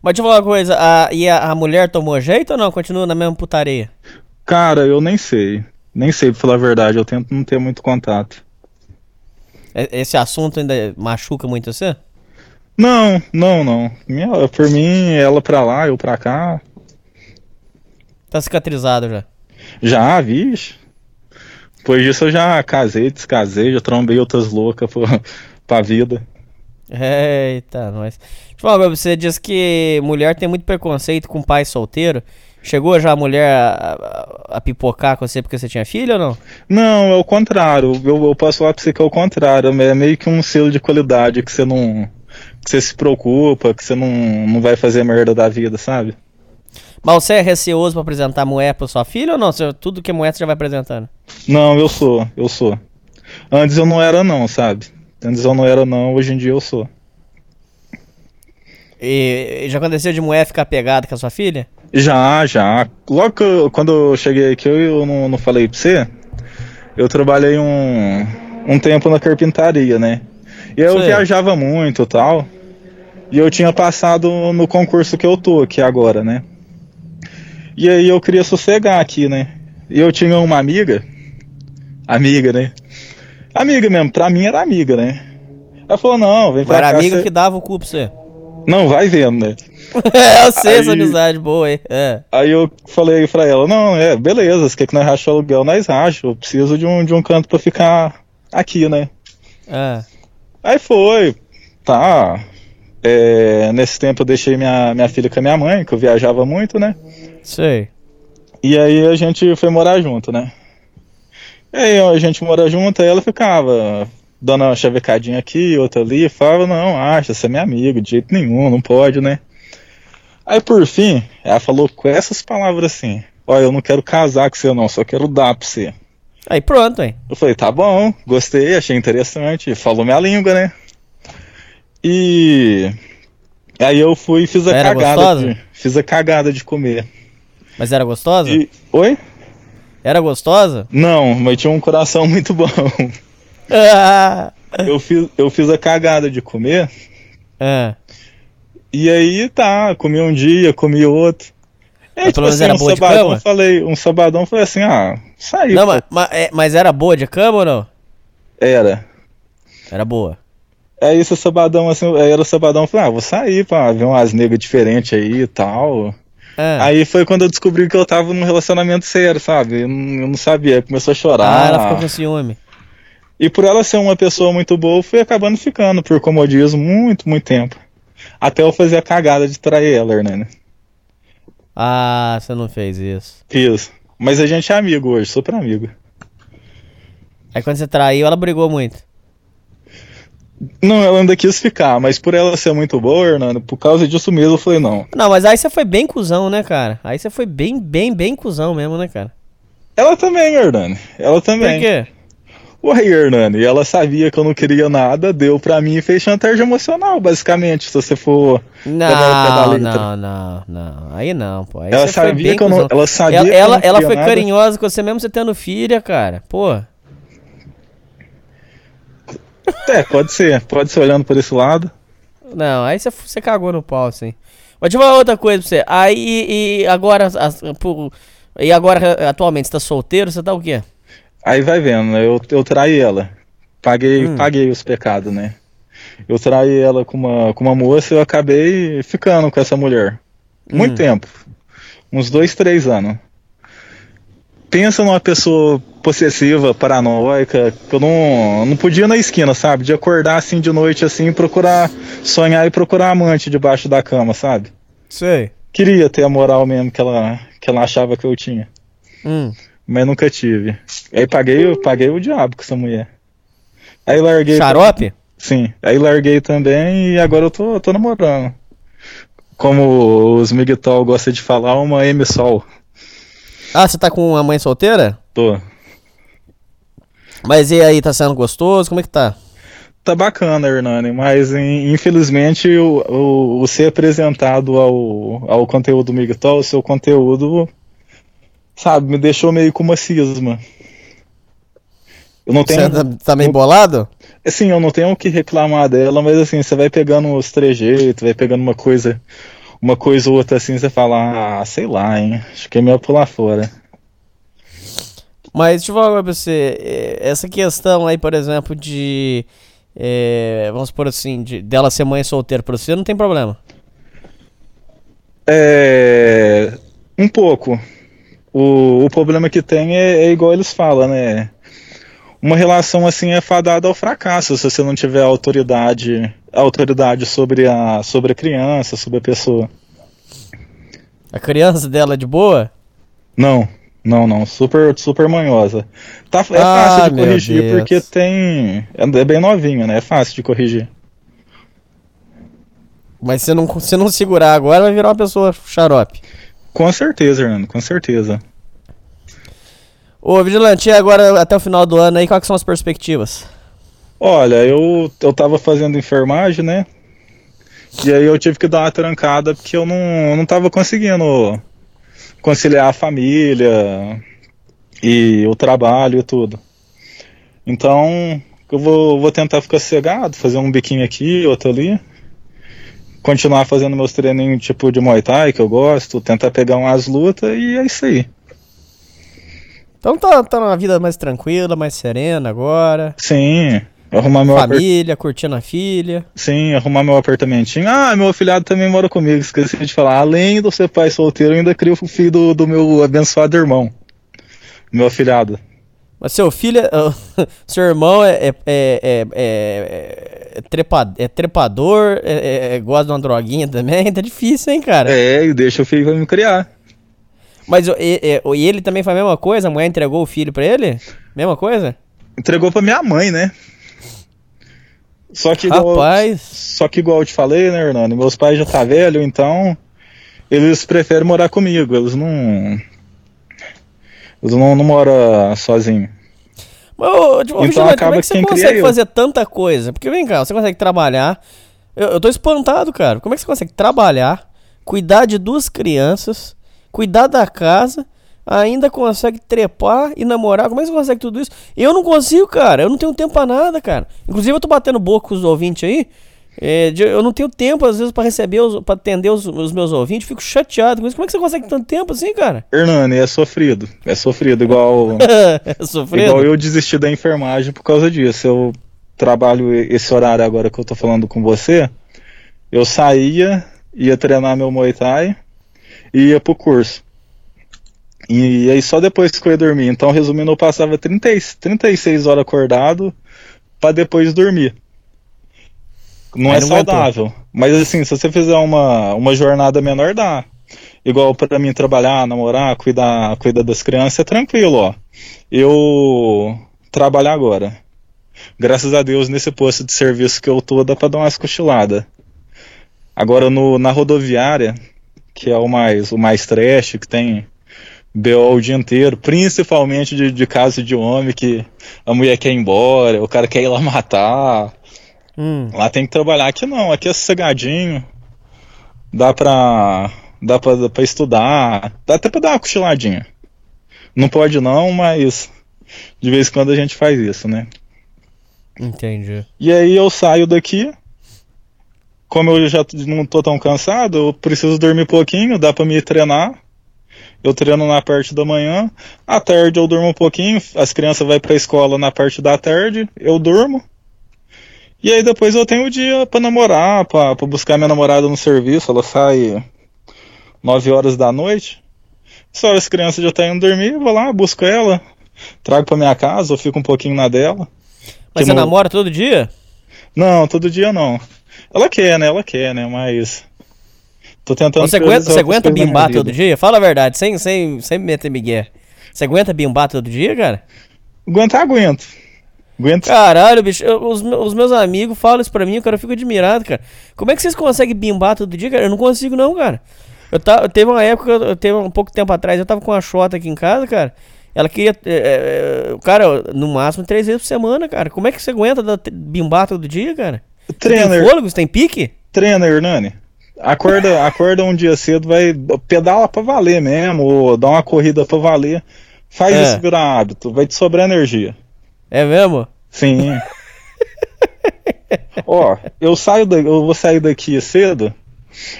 Mas deixa eu falar uma coisa, a, e a, a mulher tomou jeito ou não? Continua na mesma putaria? Cara, eu nem sei. Nem sei, pra falar a verdade, eu tento não ter muito contato. Esse assunto ainda machuca muito você? Não, não, não. Minha, por mim, ela pra lá, eu pra cá. Tá cicatrizado já. Já, vixe. Depois disso eu já casei, descasei, já trombei outras loucas pra, pra vida. Eita, nós. Deixa eu falar, você diz que mulher tem muito preconceito com pai solteiro. Chegou já a mulher a, a- a pipocar com você porque você tinha filho ou não? Não, é o contrário. Eu, eu posso falar pra você que é o contrário. É meio que um selo de qualidade que você não. que você se preocupa, que você não, não vai fazer merda da vida, sabe? Mas você é receoso pra apresentar mulher pra sua filha ou não? Você- tudo que é mulher você já vai apresentando? Não, eu sou, eu sou. Antes eu não era não, sabe? Antes eu não era não, hoje em dia eu sou. E, já aconteceu de mulher ficar pegada com a sua filha? Já, já. Logo que eu- quando eu cheguei aqui, eu, eu não, não falei pra você. Eu trabalhei um, um tempo na carpintaria, né? E eu viajava muito e tal. E eu tinha passado no concurso que eu tô aqui agora, né? E aí eu queria sossegar aqui, né? E eu tinha uma amiga. Amiga, né? Amiga mesmo, pra mim era amiga, né? Ela falou, não, vem pra Era cá. amiga cê- que dava o cu pra você. Não, vai vendo, né? É, eu sei essa Aí- amizade boa aí. É. Aí eu falei pra ela, não, é, beleza, você quer que nós racha o aluguel, nós racha, eu preciso de um, de um canto pra ficar aqui, né? É. Aí foi, tá. É, nesse tempo eu deixei minha, minha filha com a minha mãe, que eu viajava muito, né? Sei. E aí a gente foi morar junto, né? E aí a gente mora junto, aí ela ficava dando uma chavecadinha aqui, outra ali, falava, não, acha, você é minha amiga, de jeito nenhum, não pode, né? Aí por fim, ela falou com essas palavras assim, ó, eu não quero casar com você não, só quero dar pra você. Aí pronto, hein? Eu falei, tá bom, gostei, achei interessante, falou minha língua, né? E aí eu fui e fiz a Era cagada. De, fiz a cagada de comer. Mas era gostosa? E- Oi? Era gostosa? Não, mas tinha um coração muito bom. Ah, eu, fiz, eu fiz a cagada de comer. É. E aí tá, comi um dia, comi outro. Aí, Mas pelo menos era um boa de sabadão, cama? falei, um sabadão, falei assim, ah, saí. Não, mas, mas, é, mas era boa de cama ou não? Era. Era boa. Aí esse sabadão, assim, era o sabadão, falei, ah, vou sair pra ver umas negras diferentes aí e tal. É. Aí foi quando eu descobri que eu tava num relacionamento sério, sabe? Eu não, eu não sabia, começou a chorar. Ah, ela ficou com ciúme. E por ela ser uma pessoa muito boa, eu fui acabando ficando por comodismo muito, muito tempo. Até eu fazer a cagada de trair ela, Hernani. Ah, você não fez isso. Isso. Mas a gente é amigo hoje, super amigo. Aí quando você traiu, ela brigou muito. Não, ela ainda quis ficar, mas por ela ser muito boa, Hernani, por causa disso mesmo, eu falei, não. Não, mas aí você foi bem cuzão, né, cara? Aí você foi bem, bem, bem cuzão mesmo, né, cara? Ela também, Hernani. Ela também. Por quê? Ué, Hernani, ela sabia que eu não queria nada, deu pra mim e fez chantagem emocional, basicamente, se você for Não, não, não, não. Aí não, pô. Aí Ela sabia que eu não- ela sabia ela, que ela, ela foi nada. carinhosa com você mesmo você tendo filha, cara. Pô. É, pode ser, pode ser olhando por esse lado. Não, aí você, você cagou no pau, assim. Mas deixa eu falar outra coisa pra você. Aí, e agora, as- por- e agora, atualmente, você tá solteiro, você tá o quê? Aí vai vendo, né? Eu, eu traí ela. Paguei, Hum. paguei os pecados, né? Eu traí ela com uma, com uma moça e eu acabei ficando com essa mulher. Muito Hum. tempo. Uns dois, três anos. Pensa numa pessoa possessiva, paranoica, que eu não, não podia ir na esquina, sabe? De acordar assim de noite assim, e procurar, sonhar e procurar amante debaixo da cama, sabe? Sei. Queria ter a moral mesmo que ela, que ela achava que eu tinha. Hum. Mas nunca tive. Aí paguei, eu paguei o diabo com essa mulher. Aí larguei. Xarope? Sim. Aí larguei também e agora eu tô, tô namorando. Como os Miguel gostam de falar, uma M-Sol. Ah, você tá com uma mãe solteira? Tô. Mas e aí, tá sendo gostoso? Como é que tá? Tá bacana, Hernani, mas in- infelizmente o, o, o ser apresentado ao, ao conteúdo Miguel, o seu conteúdo, sabe, me deixou meio com uma cisma. Eu não tenho. Você tá, tá meio bolado? Assim, eu não tenho o que reclamar dela, mas assim, você vai pegando os trejeitos, vai pegando uma coisa, uma coisa ou outra assim, você fala, ah, sei lá, hein, acho que é melhor pular fora. Mas deixa eu falar pra você. eh, Essa questão aí, por exemplo, de. eh, vamos supor assim, de, dela ser mãe solteira pra você, não tem problema. É. Um pouco. O, o problema que tem é, é igual eles falam, né? Uma relação assim é fadada ao fracasso se você não tiver autoridade, autoridade sobre a, sobre a criança, sobre a pessoa. A criança dela é de boa? Não, não, não. Super, super manhosa. Tá, é Ah, fácil de corrigir Deus. porque tem. É bem novinha, né? É fácil de corrigir. Mas se não, se não segurar agora, vai virar uma pessoa xarope. Com certeza, Hernando, com certeza. Ô, Vigilante, e agora até o final do ano aí, quais são as perspectivas? Olha, eu, eu tava fazendo enfermagem, né? E aí eu tive que dar uma trancada porque eu não, eu não tava conseguindo conciliar a família e o trabalho e tudo. Então, eu vou, vou tentar ficar sossegado, fazer um biquinho aqui, outro ali. Continuar fazendo meus treininhos tipo de Muay Thai, que eu gosto, tentar pegar umas lutas e é isso aí. Então tá, tá numa vida mais tranquila, mais serena agora. Sim, arrumar meu apart- Família, curtindo a filha. Sim, arrumar meu apartamentinho. Ah, meu afilhado também mora comigo, esqueci de falar. Além eu ser pai solteiro, eu ainda crio o filho do, do meu abençoado irmão. Meu afilhado. Mas seu filho, é- seu irmão é, é, é, é, é- é trepa- é trepador, é, é- é- gosta de uma droguinha também, tá difícil, hein, cara? É, e deixa o filho me criar. Mas e, e- e ele também faz a mesma coisa? A mulher entregou o filho pra ele? Mesma coisa? Entregou pra minha mãe, né? Só que igual, Rapaz. Só que igual eu te falei, né, Hernando? Meus pais já tá velho, então eles preferem morar comigo. Eles não. Eles não, não moram sozinhos. Mas, ô, tipo, Então acaba como é que quem você consegue eu. fazer tanta coisa? Porque vem cá, você consegue trabalhar. Eu, eu tô espantado, cara. Como é que você consegue trabalhar, cuidar de duas crianças, cuidar da casa, ainda consegue trepar e namorar? Como é que você consegue tudo isso? Eu não consigo, cara. Eu não tenho tempo pra nada, cara. Inclusive, eu tô batendo boca com os ouvintes aí. é, eu não tenho tempo, às vezes, pra receber, pra atender os, os meus ouvintes. Fico chateado com isso. Como é que você consegue tanto tempo assim, cara? Hernani, é sofrido. É sofrido, igual. É sofrido? Igual eu desisti da enfermagem por causa disso. Eu trabalho esse horário agora que eu tô falando com você. Eu saía, ia treinar meu Muay Thai e ia pro curso. E aí só depois que eu ia dormir. Então, resumindo, eu passava 30, e- 36 horas acordado, pra depois dormir. Não é saudável. Mas assim, se você fizer uma, uma jornada menor, dá. Igual pra mim trabalhar, namorar, cuidar, cuidar das crianças, é tranquilo, ó. Eu trabalho agora. Graças a Deus, nesse posto de serviço que eu tô, dá pra dar umas cochiladas. Agora no, na rodoviária, que é o mais, o mais trash, que tem BO o dia inteiro, principalmente de, de caso de homem que a mulher quer ir embora, o cara quer ir lá matar. Hum. Lá tem que trabalhar. Aqui não, aqui é sossegadinho. Dá pra. Dá pra, dá pra estudar. Dá até pra dar uma cochiladinha. Não pode não, mas de vez em quando a gente faz isso, né? Entendi. E aí eu saio daqui. Como eu já não tô tão cansado, eu preciso dormir pouquinho, dá pra me treinar. Eu treino na parte da manhã. À tarde eu durmo um pouquinho, as crianças vão pra escola na parte da tarde, eu durmo. E aí depois eu tenho o dia pra namorar, pra, pra buscar minha namorada no serviço, ela sai 9 horas da noite. Só as crianças já estão indo dormir, eu vou lá, busco ela, trago pra minha casa, eu fico um pouquinho na dela. Mas você no- namora todo dia? Não, todo dia não. Ela quer, né? Ela quer, né? Mas. Tô tentando. Você aguenta, você aguenta bimbar todo dia? Fala a verdade, sem, sem, sem meter migué. Você aguenta bimbar todo dia, cara? Aguentar, aguento. Aguento. Caralho, bicho, eu- os, os meus amigos falam isso pra mim, cara, eu fico admirado, cara. Como é que vocês conseguem bimbar todo dia, cara? Eu não consigo não, cara. Eu tava, teve uma época, eu teve um pouco tempo atrás, eu tava com a Xota aqui em casa, cara. Ela queria, é, é, cara, no máximo três vezes por semana, cara. Como é que você aguenta bimbar todo dia, cara? Você tem Trainer. fôlego? Você tem pique? Treina, Hernani. Acorda, acorda um dia cedo, vai pedala pra valer mesmo, ou dá uma corrida pra valer. Faz É. isso virar hábito, vai te sobrar energia. É mesmo? Sim. Ó, eu saio da, eu vou sair daqui cedo.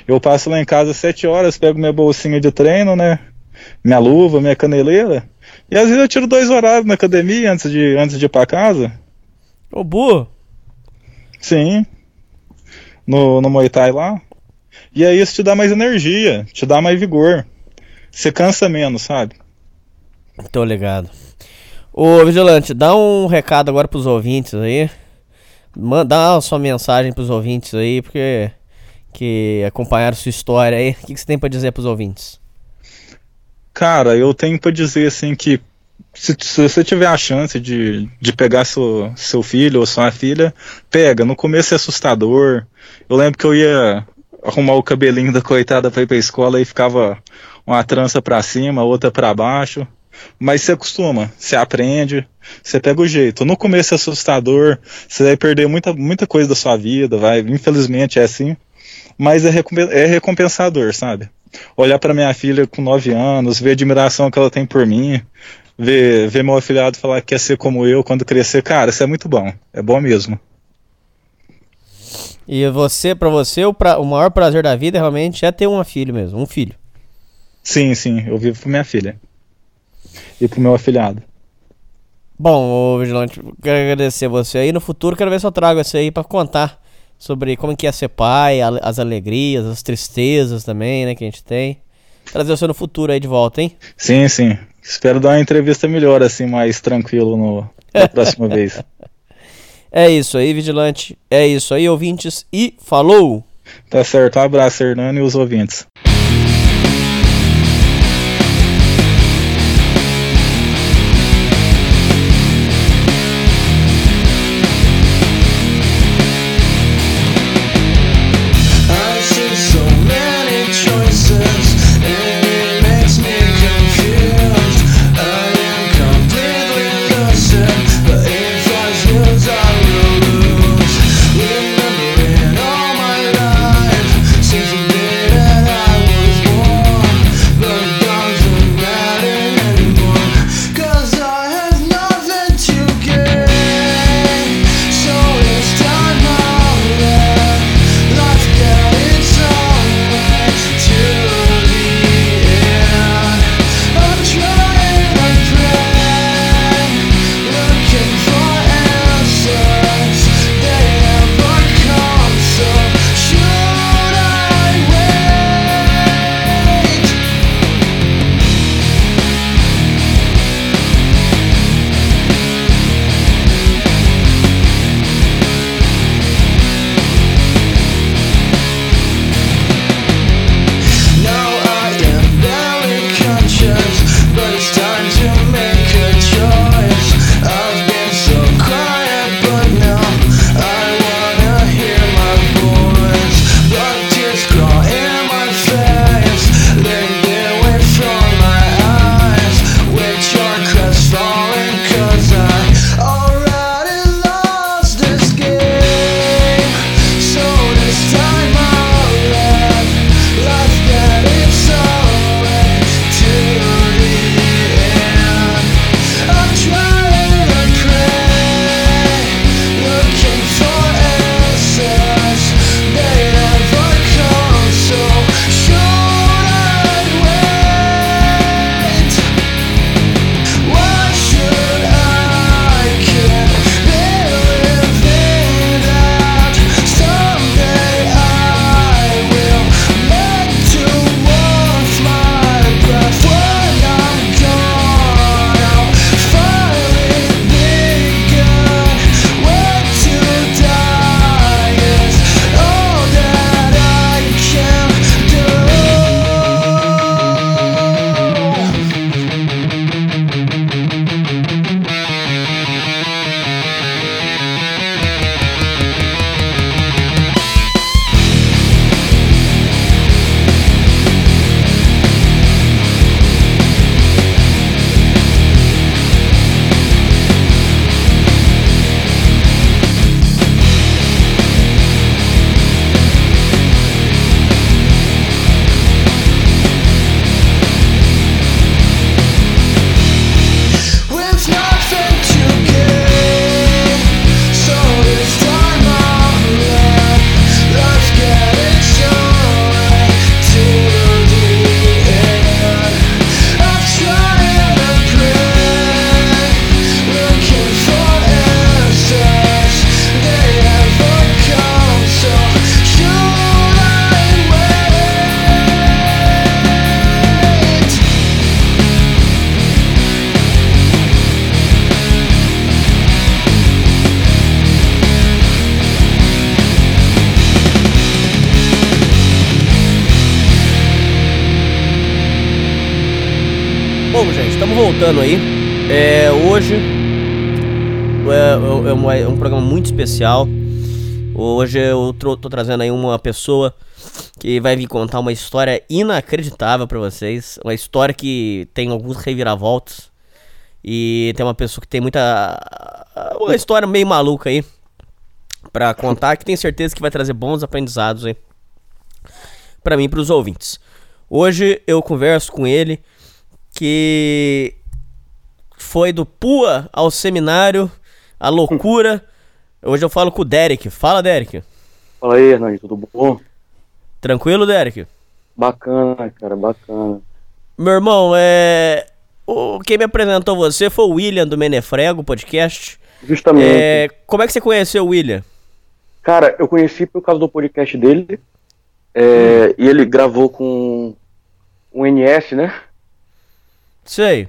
Eu passo lá em casa às 7 horas, pego minha bolsinha de treino, né? Minha luva, minha caneleira. E às vezes eu tiro dois horários na academia antes de, antes de ir pra casa. Ô, burro. Sim. No, no Muay Thai lá. E aí isso te dá mais energia, te dá mais vigor. Você cansa menos, sabe? Tô ligado. Ô, Vigilante, dá um recado agora pros ouvintes aí. Manda a sua mensagem pros ouvintes aí, porque que acompanharam sua história aí. O que, que você tem pra dizer pros ouvintes? Cara, eu tenho pra dizer assim que se, se você tiver a chance de, de pegar seu, seu filho ou sua filha, pega. No começo é assustador. Eu lembro que eu ia arrumar o cabelinho da coitada pra ir pra escola e ficava uma trança pra cima, outra pra baixo. Mas você acostuma, você aprende, você pega o jeito. No começo é assustador, você vai perder muita, muita coisa da sua vida, vai, infelizmente é assim. Mas é, é recompensador, sabe? Olhar pra minha filha com 9 anos, ver a admiração que ela tem por mim, ver, ver meu afilhado falar que quer ser como eu quando crescer, cara, isso é muito bom. É bom mesmo. E você, pra você, o, pra- o maior prazer da vida realmente é ter uma filha mesmo, um filho. Sim, sim, eu vivo pra minha filha. E pro meu afilhado. Bom, Vigilante, quero agradecer você aí. No futuro, quero ver se eu trago você aí pra contar sobre como que é ser pai, as alegrias, as tristezas também, né, que a gente tem. Trazer você no futuro aí de volta, hein? Sim, sim. Espero dar uma entrevista melhor, assim, mais tranquilo no, na próxima vez. É isso aí, Vigilante. É isso aí, ouvintes. E falou! Tá certo, um abraço, Hernani e os ouvintes. Especial. Hoje eu tô, tô trazendo aí uma pessoa que vai vir contar uma história inacreditável para vocês. Uma história que tem alguns reviravoltas. E tem uma pessoa que tem muita. Uma história meio maluca aí. Pra contar, que tenho certeza que vai trazer bons aprendizados aí. Pra mim e pros ouvintes. Hoje eu converso com ele que foi do PUA ao seminário, a loucura. Hoje eu falo com o Derek. Fala, Derek. Fala aí, Hernani, tudo bom? Tranquilo, Derek? Bacana, cara, bacana. Meu irmão, é. O, quem me apresentou você foi o William do Menefrego podcast. Justamente. É, como é que você conheceu o William? Cara, eu conheci por causa do podcast dele. É, hum. E ele gravou com um NS, né? Sei.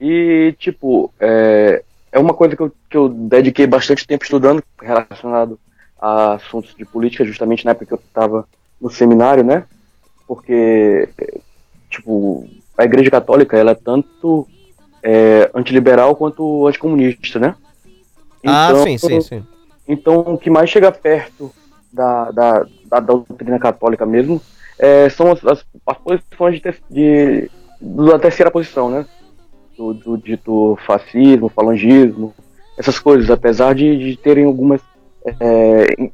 E, tipo, é, é uma coisa que eu, que eu dediquei bastante tempo estudando relacionado a assuntos de política, justamente na época que eu estava no seminário, né? Porque, tipo, a Igreja Católica, ela é tanto é, antiliberal quanto anticomunista, né? Ah, então, ah, sim, sim, sim. Então, o que mais chega perto da, da, da doutrina católica mesmo é, são as, as, as posições de, de, da terceira posição, né? Do, do dito fascismo, falangismo, essas coisas, apesar de, de terem algumas é,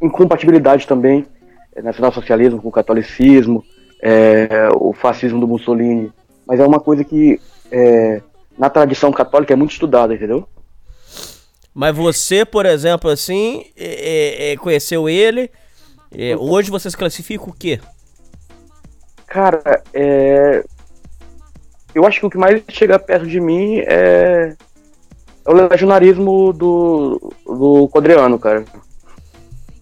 incompatibilidades também, é, nacionalsocialismo com o catolicismo, é, o fascismo do Mussolini, mas é uma coisa que é, na tradição católica é muito estudada, entendeu? Mas você, por exemplo, assim, é, é, conheceu ele, hoje você se classifica o quê? Cara, é... eu acho que o que mais chega perto de mim é, é o legionarismo do, do Codreano, cara.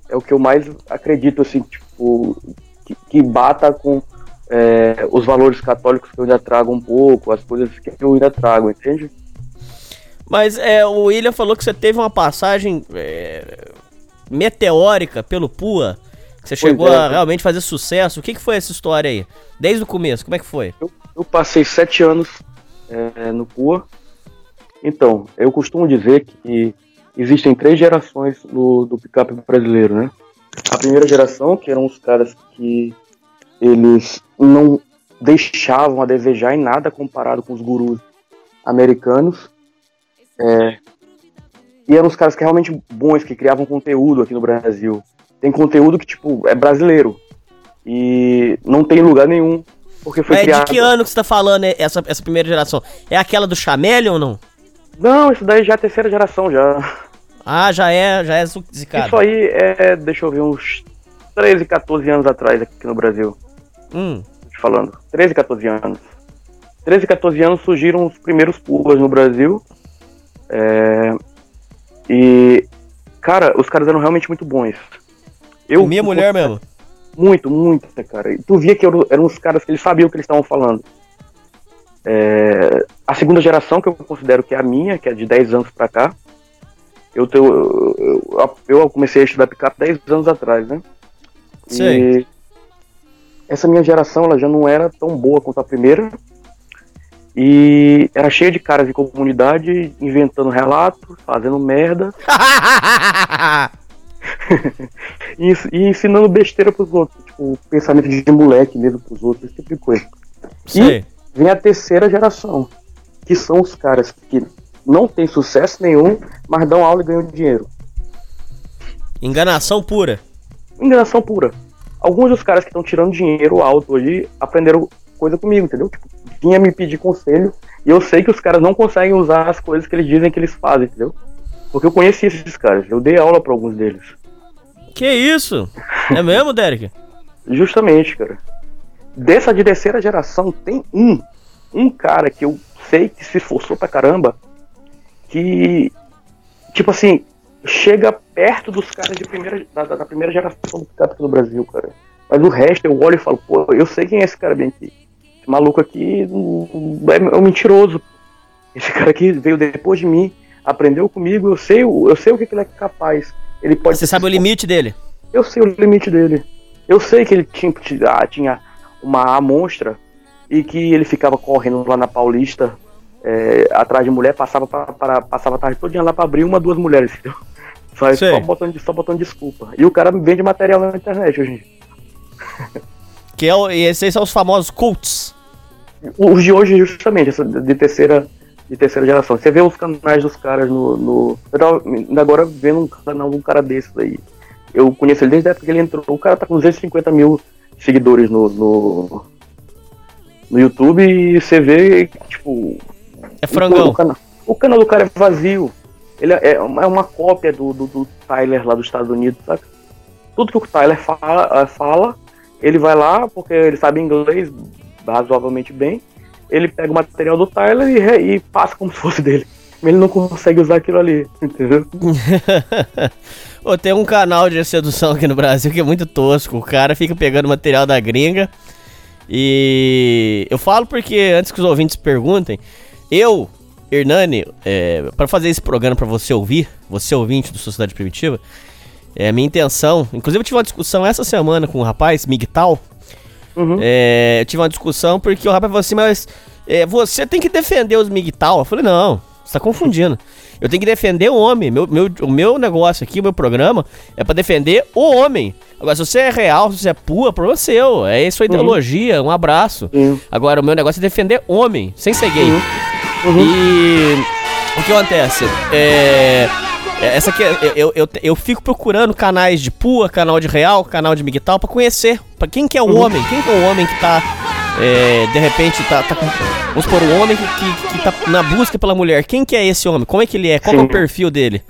É o que eu mais acredito, assim, tipo, que, que bata com é, os valores católicos que eu ainda trago um pouco, as coisas que eu ainda trago, entende? Mas é, o William falou que você teve uma passagem é, meteórica pelo PUA você chegou é. a realmente fazer sucesso. O que, que foi essa história aí? Desde o começo, como é que foi? Eu, eu passei sete anos é, no PUA. Então, eu costumo dizer que existem três gerações do, do picape brasileiro, né? A primeira geração, que eram os caras que eles não deixavam a desejar em nada comparado com os gurus americanos. É, e eram os caras que realmente bons, que criavam conteúdo aqui no Brasil tem conteúdo que, tipo, é brasileiro. E não tem lugar nenhum. Porque foi é criado... de que ano que você tá falando essa, essa primeira geração? É aquela do Chameleon ou não? Não, isso daí já é a terceira geração já. Ah, já é, já é zicado. Isso aí é, deixa eu ver, uns 13, 14 anos atrás aqui no Brasil. Hum. Te falando. 13, 14 anos. 13, 14 anos surgiram os primeiros pulas no Brasil. É... E, cara, os caras eram realmente muito bons. Eu, Minha mulher mesmo. Muito, muito, cara. Tu via que eram, eram uns caras que eles sabiam o que eles estavam falando. É, a segunda geração, que eu considero que é a minha, que é de 10 anos pra cá, eu, eu, eu, eu comecei a estudar picape 10 anos atrás, né? Sim. E essa minha geração ela já não era tão boa quanto a primeira. E era cheia de caras de comunidade inventando relatos, fazendo merda. e, e, ensinando besteira pros outros, tipo, pensamento de moleque mesmo pros outros, esse tipo de coisa. E vem a terceira geração, que são os caras que não tem sucesso nenhum, mas dão aula e ganham dinheiro. Enganação pura. Enganação pura. Alguns dos caras que estão tirando dinheiro alto hoje aprenderam coisa comigo, entendeu? Tipo, vinha me pedir conselho e eu sei que os caras não conseguem usar as coisas que eles dizem que eles fazem, entendeu? Porque eu conheci esses caras, eu dei aula para alguns deles. Que isso? É mesmo, Derek? Justamente, cara. Dessa de terceira geração, tem um, um cara que eu sei que se esforçou pra caramba, que, tipo assim, chega perto dos caras de primeira, da, da primeira geração do picape do Brasil, cara. Mas o resto eu olho e falo, pô, eu sei quem é esse cara bem aqui. Esse maluco aqui é, é um mentiroso. Esse cara aqui veio depois de mim aprendeu comigo, eu sei, eu sei o que, ele é capaz. Ele pode Você sabe o limite dele? Eu sei o limite dele. Eu sei que ele tinha, tinha uma amostra e que ele ficava correndo lá na Paulista é, atrás de mulher, passava, pra, pra- passava a tarde todinha lá pra abrir uma, duas mulheres? Só, Sei. só, botando, só botando desculpa. E o cara vende material na internet hoje em dia. Que é e esses são os famosos cults. Os de hoje, justamente, essa de terceira, de terceira geração. Você vê os canais dos caras no. no eu tava ainda agora vendo um canal de um cara desses aí. Eu conheço ele desde a época que ele entrou. O cara tá com 250 mil seguidores no, no, no YouTube e você vê, tipo. É frangão. O, canal, o canal do cara é vazio. Ele é, é uma, cópia do, do, do Tyler lá dos Estados Unidos, sabe? Tudo que o Tyler fala, fala, ele vai lá, porque ele sabe inglês razoavelmente bem. Ele pega o material do Tyler e, e passa como se fosse dele. Ele não consegue usar aquilo ali, entendeu? Ô, tem um canal de sedução aqui no Brasil que é muito tosco. O cara fica pegando material da gringa. E eu falo porque, antes que os ouvintes perguntem, eu, Hernani, é, para fazer esse programa para você ouvir, você ouvinte do Sociedade Primitiva, é minha intenção. Inclusive, eu tive uma discussão essa semana com um rapaz, Migtal. É, eu tive uma discussão porque o rapaz falou assim: Mas é, você tem que defender os Migtal. Eu falei: Não, você tá confundindo. Eu tenho que defender o homem. Meu, meu, o meu negócio aqui, o meu programa, é pra defender o homem. Agora, se você é real, se você é pua, problema seu. É isso a ideologia, um abraço. Agora, o meu negócio é defender homem, sem ser gay. E o que acontece? É. é, Essa aqui, é- eu, eu, eu fico procurando canais de pua, canal de real, canal de migtal pra conhecer. Pra quem que é o homem? Quem que é o homem que tá. é, de repente tá, tá com. Vamos supor, o homem que, que, que tá na busca pela mulher. Quem que é esse homem? Como é que ele é? Qual que é o Sim. perfil dele?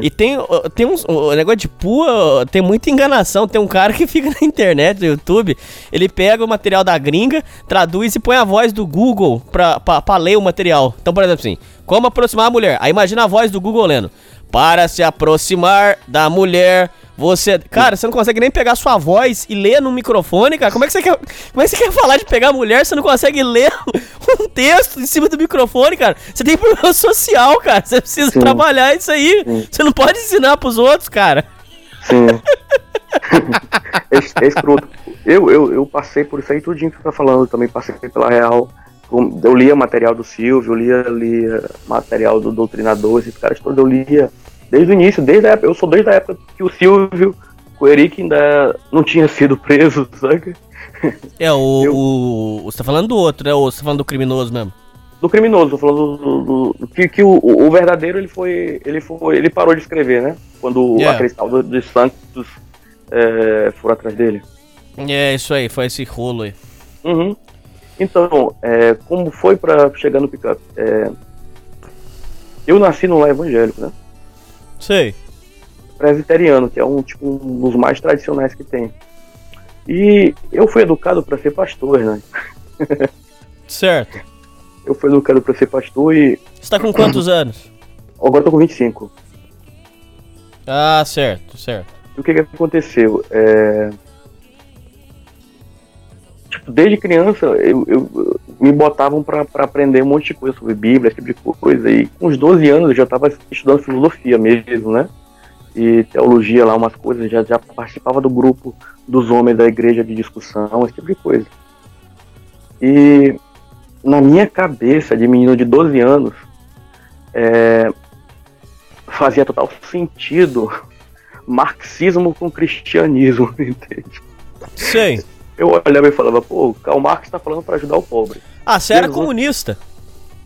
E tem, tem uns. O negócio de pua tem muita enganação. Tem um cara que fica na internet, no YouTube, ele pega o material da gringa, traduz e põe a voz do Google pra, pra, pra ler o material. Então, por exemplo, assim, como aproximar a mulher? Aí imagina a voz do Google lendo. Para se aproximar da mulher, você. Cara, você não consegue nem pegar sua voz e ler no microfone, cara. Como é que você quer. Como é que você quer falar de pegar mulher? Você não consegue ler um texto em cima do microfone, cara. Você tem problema social, cara. Você precisa Sim. trabalhar isso aí. Você não pode ensinar pros outros, cara. Sim. é, é escroto. Eu, eu, eu passei por isso aí tudinho que você tá falando, também passei pela Real. Eu lia material do Silvio, eu lia, lia material do Doutrinador, esses caras todos eu lia desde o início, desde a época, eu sou desde a época que o Silvio, o Eric ainda não tinha sido preso, sabe? É, o, o. Você tá falando do outro, né? Ou você tá falando do criminoso mesmo? Do criminoso, tô falando do, do- do- que, que o, o verdadeiro ele foi, ele foi, ele parou de escrever, né? Quando Yeah. aqueles tal do- dos Santos é, foram atrás dele. É, isso aí, foi esse rolo aí. Uhum. Então, é, como foi pra chegar no picape? É, eu nasci num lar evangélico, né? Sei. Presbiteriano, que é um, tipo, um dos mais tradicionais que tem. E eu fui educado para ser pastor, né? Certo. Eu fui educado para ser pastor e. Você tá com quantos anos? Agora tô com 25. Ah, certo, certo. E o que que aconteceu? É... Tipo, desde criança eu, eu- me botavam pra aprender um monte de coisa sobre Bíblia, esse tipo de coisa. E com uns 12 anos eu já tava estudando filosofia mesmo, né? E teologia lá, umas coisas. Já, já participava do grupo dos homens da igreja de discussão, esse tipo de coisa. E na minha cabeça, de menino de 12 anos, é, fazia total sentido marxismo com cristianismo, entende? Sei. Eu olhava e falava, pô, Karl Marx tá falando pra ajudar o pobre. Ah, você era comunista.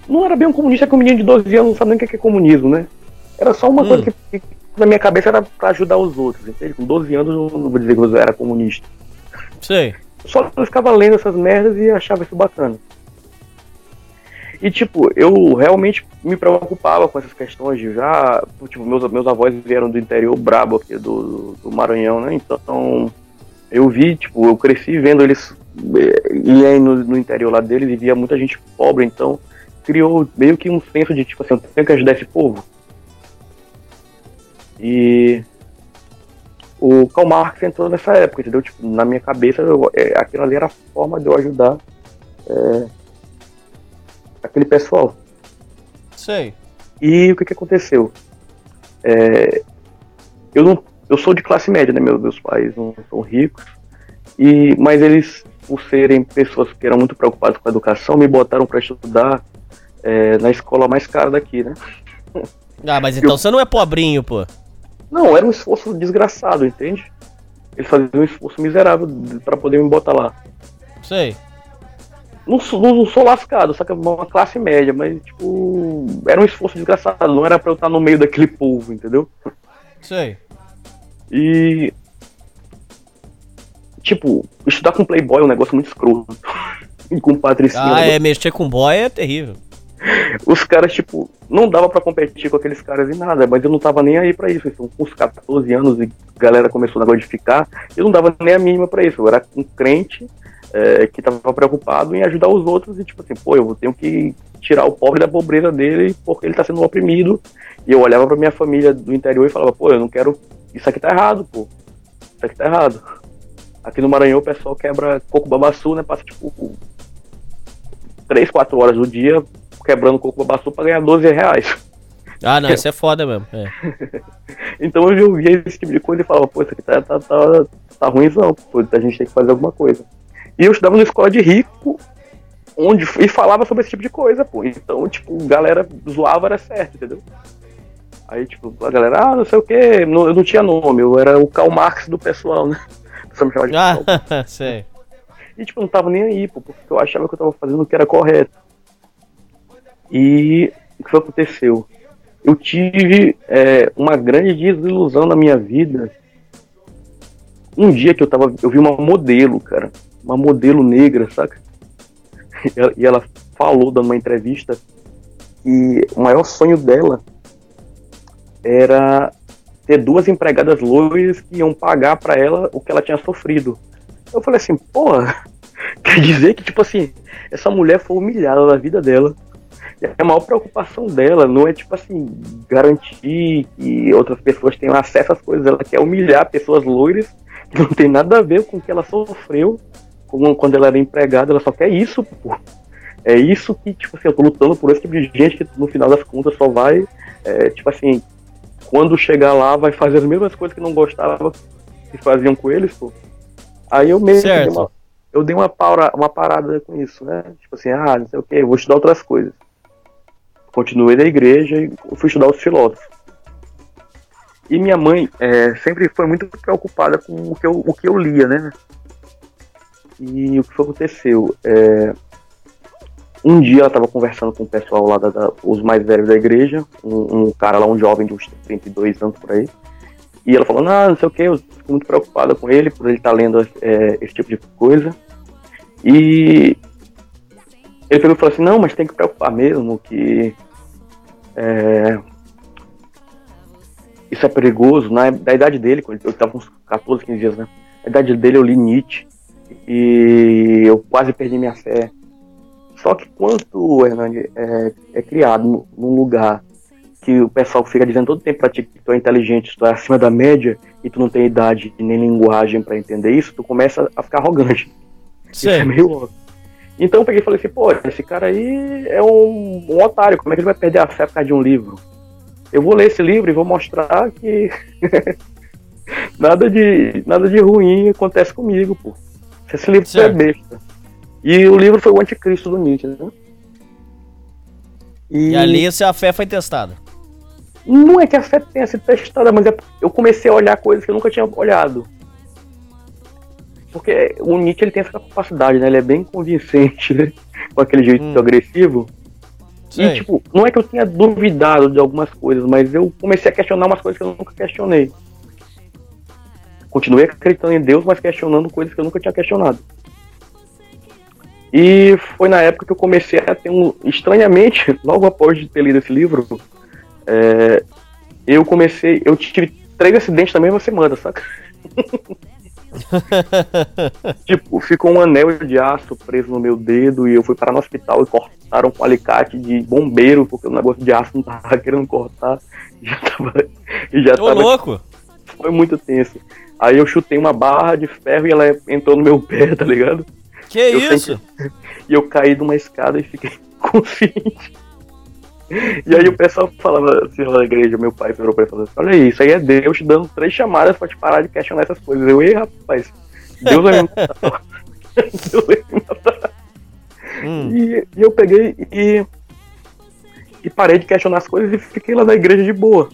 Não era bem um comunista, que um menino de 12 anos não sabe nem o que é comunismo, né? Era só uma Hum. coisa que, na minha cabeça era pra ajudar os outros, entende? Com 12 anos eu não vou dizer que eu era comunista. Sei. Só eu ficava lendo essas merdas e achava isso bacana. E tipo, eu realmente me preocupava com essas questões de já. Tipo, meus, meus avós vieram do interior brabo aqui do, do Maranhão, né? Então eu vi, tipo, eu cresci vendo eles eh, ir aí no, no interior lá deles e via muita gente pobre, então criou meio que um senso de tipo assim, eu tenho que ajudar esse povo. E o Karl Marx entrou nessa época, entendeu? Tipo, na minha cabeça, eu, é, aquilo ali era a forma de eu ajudar é, aquele pessoal. Sei. E o que, que aconteceu? É, eu não, eu sou de classe média, né? Meus, meus pais não são ricos, e mas eles por serem pessoas que eram muito preocupadas com a educação, me botaram para estudar é, na escola mais cara daqui, né? Ah, mas então você não é pobrinho, pô. Não, era um esforço desgraçado, entende? Eles faziam um esforço miserável para poder me botar lá. Sei. Não, sou- não sou lascado, só que é uma classe média, mas, tipo, era um esforço desgraçado, não era pra eu estar no meio daquele povo, entendeu? Sei. E. Tipo, estudar com Playboy é um negócio muito escroto. e com Patricinha. Ah, é, mexer com boy é terrível. Os caras, tipo, não dava pra competir com aqueles caras em nada, mas eu não tava nem aí pra isso. Então, com os 14 anos e galera começou o negócio de ficar, eu não dava nem a mínima pra isso. Eu era um crente é, que tava preocupado em ajudar os outros e, tipo assim, pô, eu tenho que tirar o pobre da pobreza dele porque ele tá sendo oprimido. E eu olhava pra minha família do interior e falava, pô, eu não quero. Isso aqui tá errado, pô. Isso aqui tá errado. Aqui no Maranhão o pessoal quebra coco babaçu, né? Passa tipo 3, 4 horas do dia quebrando coco babaçu pra ganhar 12 reais. Ah, não, isso é foda mesmo. É. Então eu via esse tipo de coisa e falava, pô, isso aqui tá, tá, tá, tá ruimzão, pô, a gente tem que fazer alguma coisa. E eu estudava numa escola de rico, onde e falava sobre esse tipo de coisa, pô. Então, tipo, galera zoava era certo, entendeu? Aí, tipo, a galera, ah, não sei o que, eu não tinha nome, eu era o Karl Marx do pessoal, né? O pessoal me chamava de Karl. Ah, sei. E, tipo, não tava nem aí, pô, porque eu achava que eu tava fazendo o que era correto. E o que foi aconteceu? Eu tive é, uma grande desilusão na minha vida. Um dia que eu tava. Eu vi uma modelo, cara. Uma modelo negra, saca? E ela, e ela falou, dando uma entrevista, que o maior sonho dela era ter duas empregadas loiras que iam pagar pra ela o que ela tinha sofrido. Eu falei assim, porra, quer dizer que, tipo assim, essa mulher foi humilhada na vida dela. E a maior preocupação dela não é, tipo assim, garantir que outras pessoas tenham acesso às coisas. Ela quer humilhar pessoas loiras que não tem nada a ver com o que ela sofreu quando ela era empregada. Ela só quer isso, pô. É isso que, tipo assim, eu tô lutando por esse tipo de gente que no final das contas só vai, é, tipo assim, quando chegar lá vai fazer as mesmas coisas que não gostava que faziam com eles, pô. Aí eu mesmo dei uma, eu dei uma, paura, uma parada com isso, né? Tipo assim, ah, não sei o que, vou estudar outras coisas. Continuei na igreja e fui estudar os filósofos. E minha mãe é, sempre foi muito preocupada com o que eu, o que eu lia, né? E o que foi que aconteceu? É, um dia ela estava conversando com o pessoal lá, da, da- os mais velhos da igreja, um, um cara lá, um jovem de uns 32 anos por aí. E ela falou, ah, não sei o que, eu fico muito preocupada com ele, por ele estar lendo é, esse tipo de coisa. E ele pegou e falou assim, não, mas tem que preocupar mesmo, que é, isso é perigoso. Na da idade dele, quando eu estava uns 14, 15 dias, né? Na idade dele eu li Nietzsche e eu quase perdi minha fé. Só que quando o Hernani é, é criado num- lugar que o pessoal fica dizendo todo tempo pra ti que tu é inteligente, tu é acima da média e tu não tem idade nem linguagem pra entender isso, tu começa a ficar arrogante. Isso é meio louco. Então eu peguei e falei assim, pô, esse cara aí é um, um otário, como é que ele vai perder a fé por causa de um livro? Eu vou ler esse livro e vou mostrar que nada, de, nada de ruim acontece comigo, pô. Esse livro é besta. E o livro foi o anticristo do Nietzsche, né? E, E ali se a fé foi testada. não é que a fé tenha sido testada, mas é- eu comecei a olhar coisas que eu nunca tinha olhado. Porque o Nietzsche ele tem essa capacidade, né? Ele é bem convincente, né? Com aquele jeito agressivo. Sei. E, tipo, não é que eu tenha duvidado de algumas coisas, mas eu comecei a questionar umas coisas que eu nunca questionei. Continuei acreditando em Deus, mas questionando coisas que eu nunca tinha questionado. E foi na época que eu comecei a ter um. Estranhamente, logo após de ter lido esse livro, é, eu comecei. Eu tive três acidentes na mesma semana, saca? tipo, ficou um anel de aço preso no meu dedo e eu fui parar no hospital e cortaram com alicate de bombeiro, porque o negócio de aço não tava querendo cortar. E já tava. E já Ô, tava louco! foi muito tenso. Aí eu chutei uma barra de ferro e ela entrou no meu pé, tá ligado? Que Eu isso? sempre- E eu caí de uma escada e fiquei consciente. E aí o pessoal falava assim lá na igreja, meu pai virou pra ele e falou assim, olha aí, isso aí é Deus te dando três chamadas pra te parar de questionar essas coisas. Eu, ei, rapaz, Deus vai me matar. E, e eu peguei e, e parei de questionar as coisas e fiquei lá na igreja de boa.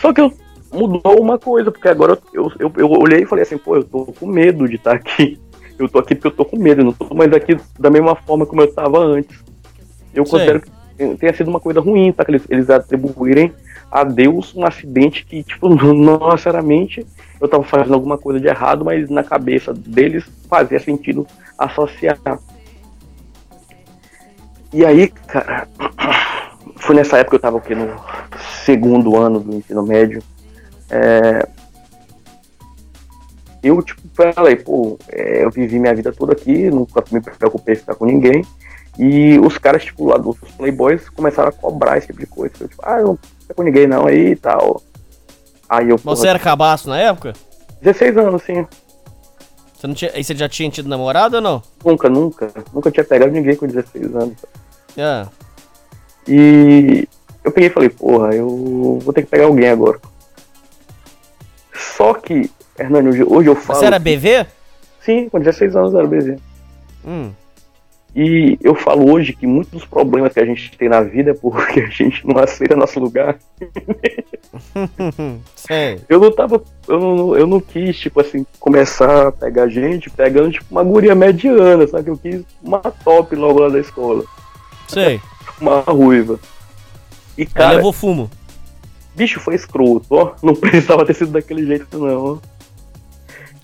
Só que eu, mudou uma coisa, porque agora eu, eu, eu olhei e falei assim, pô, eu tô com medo de estar aqui. Eu tô aqui porque eu tô com medo, eu não tô mais aqui da mesma forma como eu estava antes. Eu Sim. considero que tenha sido uma coisa ruim, tá? Que eles, eles atribuírem a Deus um acidente que, tipo, não necessariamente eu tava fazendo alguma coisa de errado, mas na cabeça deles fazia sentido associar. E aí, cara, foi nessa época que eu tava aqui no segundo ano do ensino médio. É, eu, tipo, falei, pô, é, eu vivi minha vida toda aqui, nunca me preocupei em ficar com ninguém. E os caras, tipo, lá dos playboys começaram a cobrar esse tipo de coisa. Eu, tipo, ah, eu não fico com ninguém não aí e tal. Aí eu, Você porra, era cabaço na época? 16 anos, sim. Você não tinha, aí você já tinha tido namorado ou não? Nunca, nunca. Nunca tinha pegado ninguém com 16 anos. É. E eu peguei e falei, porra, eu vou ter que pegar alguém agora. Só que, Hernani, hoje, hoje eu falo. Você era BV? Sim, com 16 anos eu era BV. Hum. E eu falo hoje que muitos dos problemas que a gente tem na vida é porque a gente não aceita nosso lugar. Eu não tava. Eu não, eu não quis, tipo assim, começar a pegar gente pegando, tipo, uma guria mediana, sabe? Eu quis uma top logo lá da escola. Sei. Uma ruiva. E cara, levou fumo. bicho foi escroto, ó. Não precisava ter sido daquele jeito, não, ó.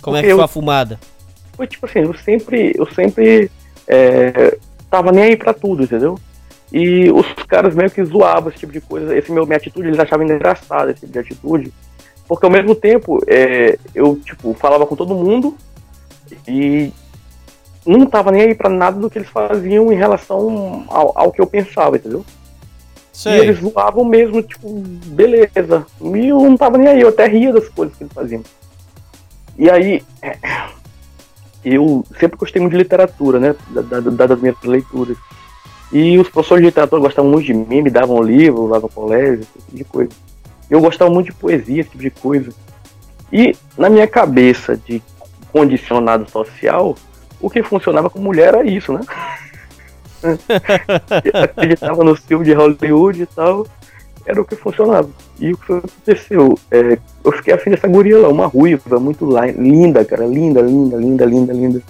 Como é que eu- foi a fumada? Foi tipo assim, eu sempre, eu sempre é, tava nem aí pra tudo, entendeu? E os caras meio que zoavam esse tipo de coisa, esse meu, minha atitude, eles achavam engraçado esse tipo de atitude. Porque ao mesmo tempo, é, eu, tipo, falava com todo mundo e não tava nem aí pra nada do que eles faziam em relação ao, ao que eu pensava, entendeu? Sei. E eles zoavam mesmo, tipo, beleza. E eu não tava nem aí, eu até ria das coisas que eles faziam. E aí, eu sempre gostei muito de literatura, né? da- da- Das minhas leituras. E os professores de literatura gostavam muito de mim, me davam livro lá no colégio, esse tipo de coisa. Eu gostava muito de poesia, esse tipo de coisa. E na minha cabeça de condicionado social, o que funcionava com mulher era isso, né? Acreditava no filme de Hollywood e tal, era o que funcionava. E o que aconteceu? É, eu fiquei afim dessa guria lá, uma ruiva, muito li- linda, cara, linda, linda, linda, linda, linda.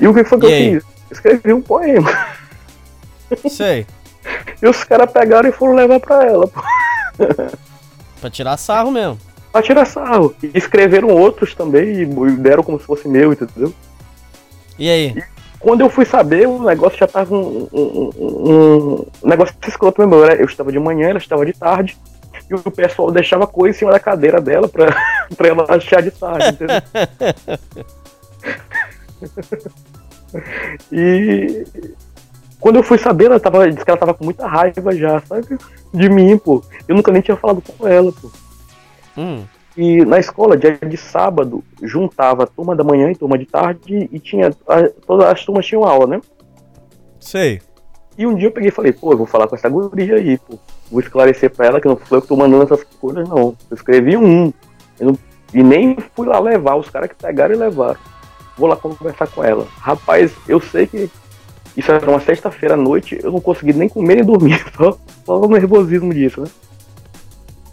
E o que foi que E eu aí? fiz? Escrevi um poema. Sei. E os caras pegaram e foram levar pra ela, pô. Pra tirar sarro mesmo. pra tirar sarro. E escreveram outros também e deram como se fosse meu, entendeu? E aí? Quando eu fui saber, o negócio já tava um, um, um- um negócio escroto mesmo. Eu, estava de manhã, ela estava de tarde. E o pessoal deixava coisa em cima da cadeira dela pra, pra ela achar de tarde, entendeu? E quando eu fui saber, ela tava, disse que ela tava com muita raiva já, sabe? De mim, pô. Eu nunca nem tinha falado com ela, pô. Hum. E na escola, dia de sábado, juntava turma da manhã e turma de tarde e tinha. a- todas as turmas tinham aula, né? Sei. E um dia eu peguei e falei, pô, eu vou falar com essa guria aí, pô. Vou esclarecer pra ela que não foi eu que tô mandando essas coisas, não. Eu escrevi um. Eu não- e nem fui lá levar, os caras que pegaram e levaram. Vou lá conversar com ela. Rapaz, eu sei que isso era uma sexta-feira à noite, eu não consegui nem comer nem dormir, só, só o nervosismo disso, né?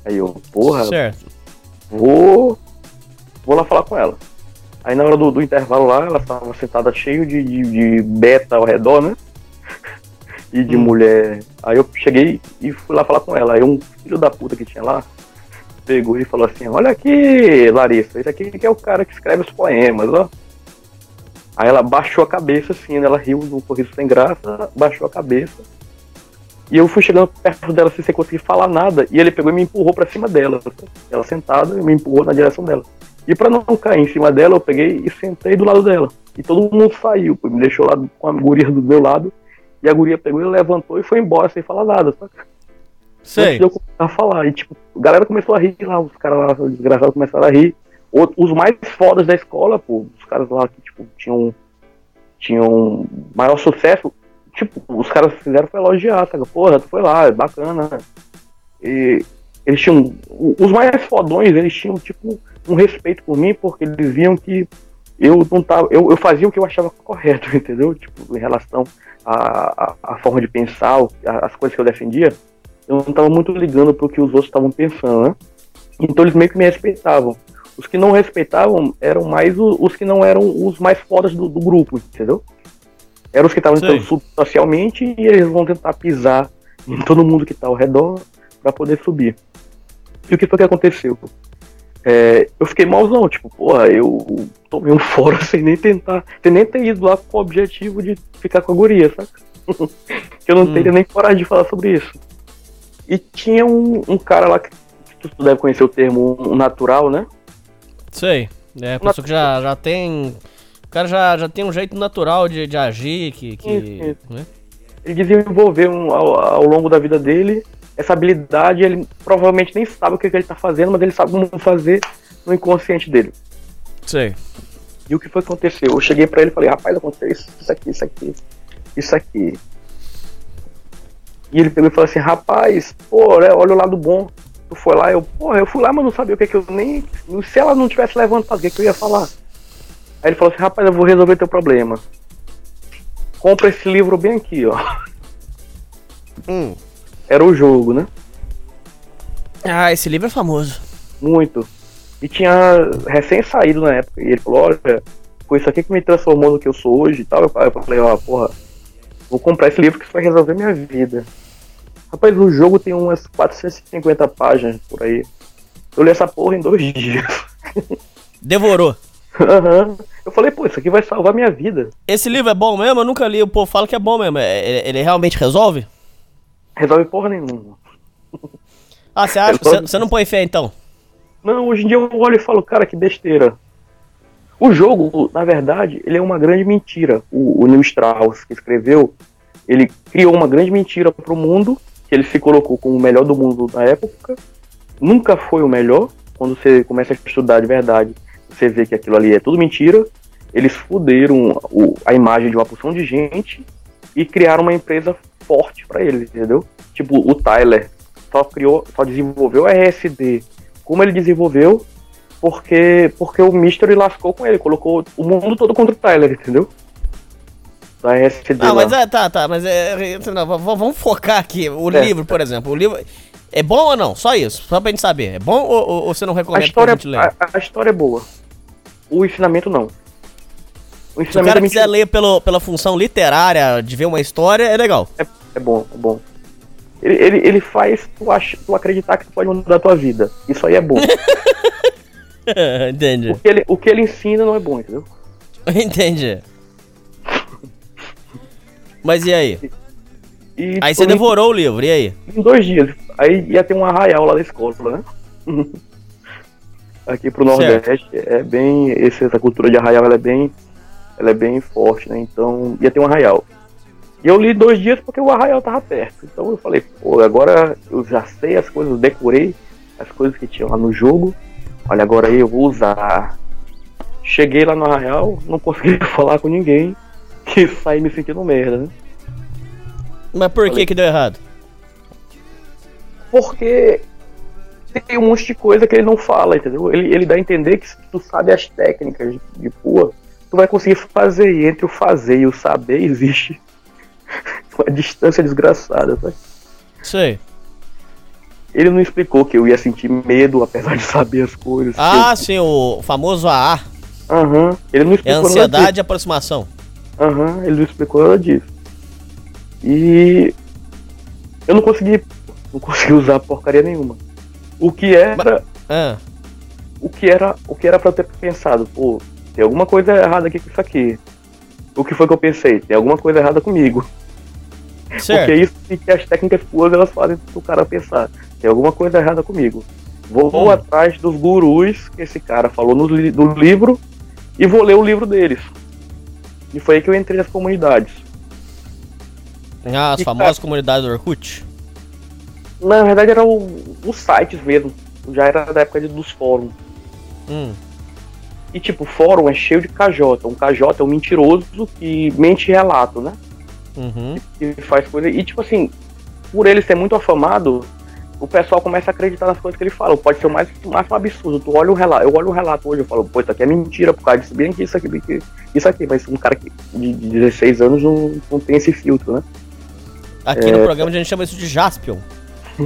Aí eu, porra, Certo. Vou. Vou lá falar com ela. Aí na hora do, do intervalo lá, ela estava sentada cheio de, de, de beta ao redor, né? E de mulher. Aí eu cheguei e fui lá falar com ela. Aí um filho da puta que tinha lá pegou e falou assim: Olha aqui, Larissa, esse aqui que é o cara que escreve os poemas, ó. Aí ela baixou a cabeça assim, né? ela riu num sorriso sem graça, baixou a cabeça. E eu fui chegando perto dela assim, sem conseguir falar nada. E ele pegou e me empurrou pra cima dela. Ela sentada e me empurrou na direção dela. E pra não cair em cima dela, eu peguei e sentei do lado dela. E todo mundo saiu, me deixou lá com a guria do meu lado. E a guria pegou e levantou e foi embora sem falar nada, saca? Sei. Antes eu começar a falar. E tipo, a galera começou a rir lá, os caras lá, os desgraçados começaram a rir. Os mais fodas da escola, pô, os caras lá que, tipo, tinham, tinham maior sucesso, tipo, os caras fizeram foi elogiar, saca? Porra, tu foi lá, é bacana. E eles tinham. Os mais fodões, eles tinham, tipo, um respeito por mim, porque eles viam que eu não tava. Eu, eu fazia o que eu achava correto, entendeu? Tipo, em relação à, à, forma de pensar, as coisas que eu defendia, eu não tava muito ligando pro que os outros estavam pensando, né? Então eles meio que me respeitavam. Os que não respeitavam eram mais o- os que não eram os mais fodas do, do grupo, entendeu? Eram os que estavam subir socialmente e eles vão tentar pisar em todo mundo que tá ao redor para poder subir. E o que foi que aconteceu? É, eu fiquei malzão, tipo, porra, eu tomei um fora sem nem tentar, sem nem ter ido lá com o objetivo de ficar com a guria, saca? que eu não Hum. teria nem coragem de falar sobre isso. E tinha um, um cara lá que tu deve conhecer o termo um natural, né? Sei. É, pessoa que já, já tem. O cara já, já tem um jeito natural de, de agir, que. que Isso, né? Ele desenvolveu um- ao, ao longo da vida dele essa habilidade, ele provavelmente nem sabe o que, que ele tá fazendo, mas ele sabe como fazer no inconsciente dele. Sei. E o que foi que aconteceu? Eu cheguei pra ele e falei, rapaz, aconteceu isso, isso aqui, isso aqui, isso aqui. E ele pegou e falou assim, rapaz, pô, né, olha o lado bom. Tu foi lá, eu, porra, eu fui lá, mas não sabia o que que eu nem. Se ela não tivesse levantado, o que, que eu ia falar? Aí ele falou assim, rapaz, eu vou resolver teu problema. Compra esse livro bem aqui, ó. Hum. Era o jogo, né? Ah, esse livro é famoso. Muito. E tinha recém saído na época. E ele falou, olha, foi isso aqui que me transformou no que eu sou hoje e tal. Eu eu falei, ó, porra, vou comprar esse livro que isso vai resolver minha vida. Rapaz, o jogo tem umas 450 páginas por aí. Eu li essa porra em dois dias. Devorou. Aham. Eu falei, pô, isso aqui vai salvar minha vida. Esse livro é bom mesmo? Eu nunca li. O povo fala que é bom mesmo. É- Ele, ele realmente resolve? Resolve porra nenhuma. Ah, você acha? Resolve. Você você não põe fé então? Não, hoje em dia eu olho e falo, cara, que besteira. O jogo, na verdade, ele é uma grande mentira. O, o Neil Strauss, que escreveu, ele criou uma grande mentira pro mundo, que ele se colocou como o melhor do mundo na época. Nunca foi o melhor. Quando você começa a estudar de verdade, você vê que aquilo ali é tudo mentira. Eles fuderam o- a imagem de uma porção de gente e criaram uma empresa forte pra eles, entendeu? Tipo, o Tyler só criou, só desenvolveu a RSD. Como ele desenvolveu? Porque, porque o Mystery lascou com ele, colocou o mundo todo contra o Tyler, entendeu? Da RSD. Ah, lá. mas é, tá, tá, mas é. é, não, vamos focar aqui. O É. livro, por exemplo. O livro. É bom ou não? Só isso. Só pra gente saber. É bom ou, ou- ou você não a recomenda história, a leia? a, a história é boa. O ensinamento não. O Se o ensinamento cara é, quiser ler pelo, pela função literária de ver uma história, é legal. é bom, é bom. Ele, ele, ele faz tu, ach, tu acreditar que tu pode mudar a tua vida. Isso aí é bom. Entendi. o, que ele, o que ele ensina não é bom, entendeu? Entendi. Mas e aí? E Aí você devorou o livro, e aí? Em dois dias. Aí ia ter um arraial lá da escola, né? Aqui pro Nordeste é bem. essa cultura de arraial ela é bem. Ela é bem forte, né? Então ia ter um arraial. E eu li dois dias porque o arraial tava perto. Então eu falei, pô, agora eu já sei as coisas, decorei as coisas que tinham lá no jogo. Olha, agora aí eu vou usar. Cheguei lá no arraial, não consegui falar com ninguém. E saí me sentindo merda, né? Mas por que que deu errado? Porque tem um monte de coisa que ele não fala, entendeu? Ele, ele dá a entender que se tu sabe as técnicas de, de pua, tu vai conseguir fazer. E entre o fazer e o saber existe uma distância desgraçada, sabe? Sei. Ele não explicou que eu ia sentir medo apesar de saber as coisas. Ah, sim, o famoso AA. Aham. Ele não É explicou nada ansiedade e aproximação. Aham, ele não explicou nada disso. E eu não consegui. Não consegui usar porcaria nenhuma. O que era. Ah. O que era. O que era pra eu ter pensado, pô, tem alguma coisa errada aqui com isso aqui. O que foi que eu pensei? Tem alguma coisa errada comigo. Certo. Porque isso e que as técnicas puas elas fazem o cara pensar. Tem alguma coisa errada comigo. Vou Hum. atrás dos gurus que esse cara falou no, no livro e vou ler o livro deles. E foi aí que eu entrei nas comunidades. Ah, as E, famosas cara- comunidades do Orkut. Na verdade eram o- os sites mesmo. Já era da época de- dos fóruns. Hum. E tipo, fórum é cheio de KJ. Um KJ é um mentiroso que mente relato, né? Uhum. Que faz coisa. E tipo assim, por ele ser muito afamado, o pessoal começa a acreditar nas coisas que ele fala. Pode ser o mais, o mais absurdo. Tu olha o relato, eu olho o relato hoje, eu falo, pô, isso aqui é mentira por causa disso, bem que isso aqui, bem que isso aqui, mas um cara que, de, de 16 anos não, não tem esse filtro, né? Aqui É. no programa a gente chama isso de Jaspion.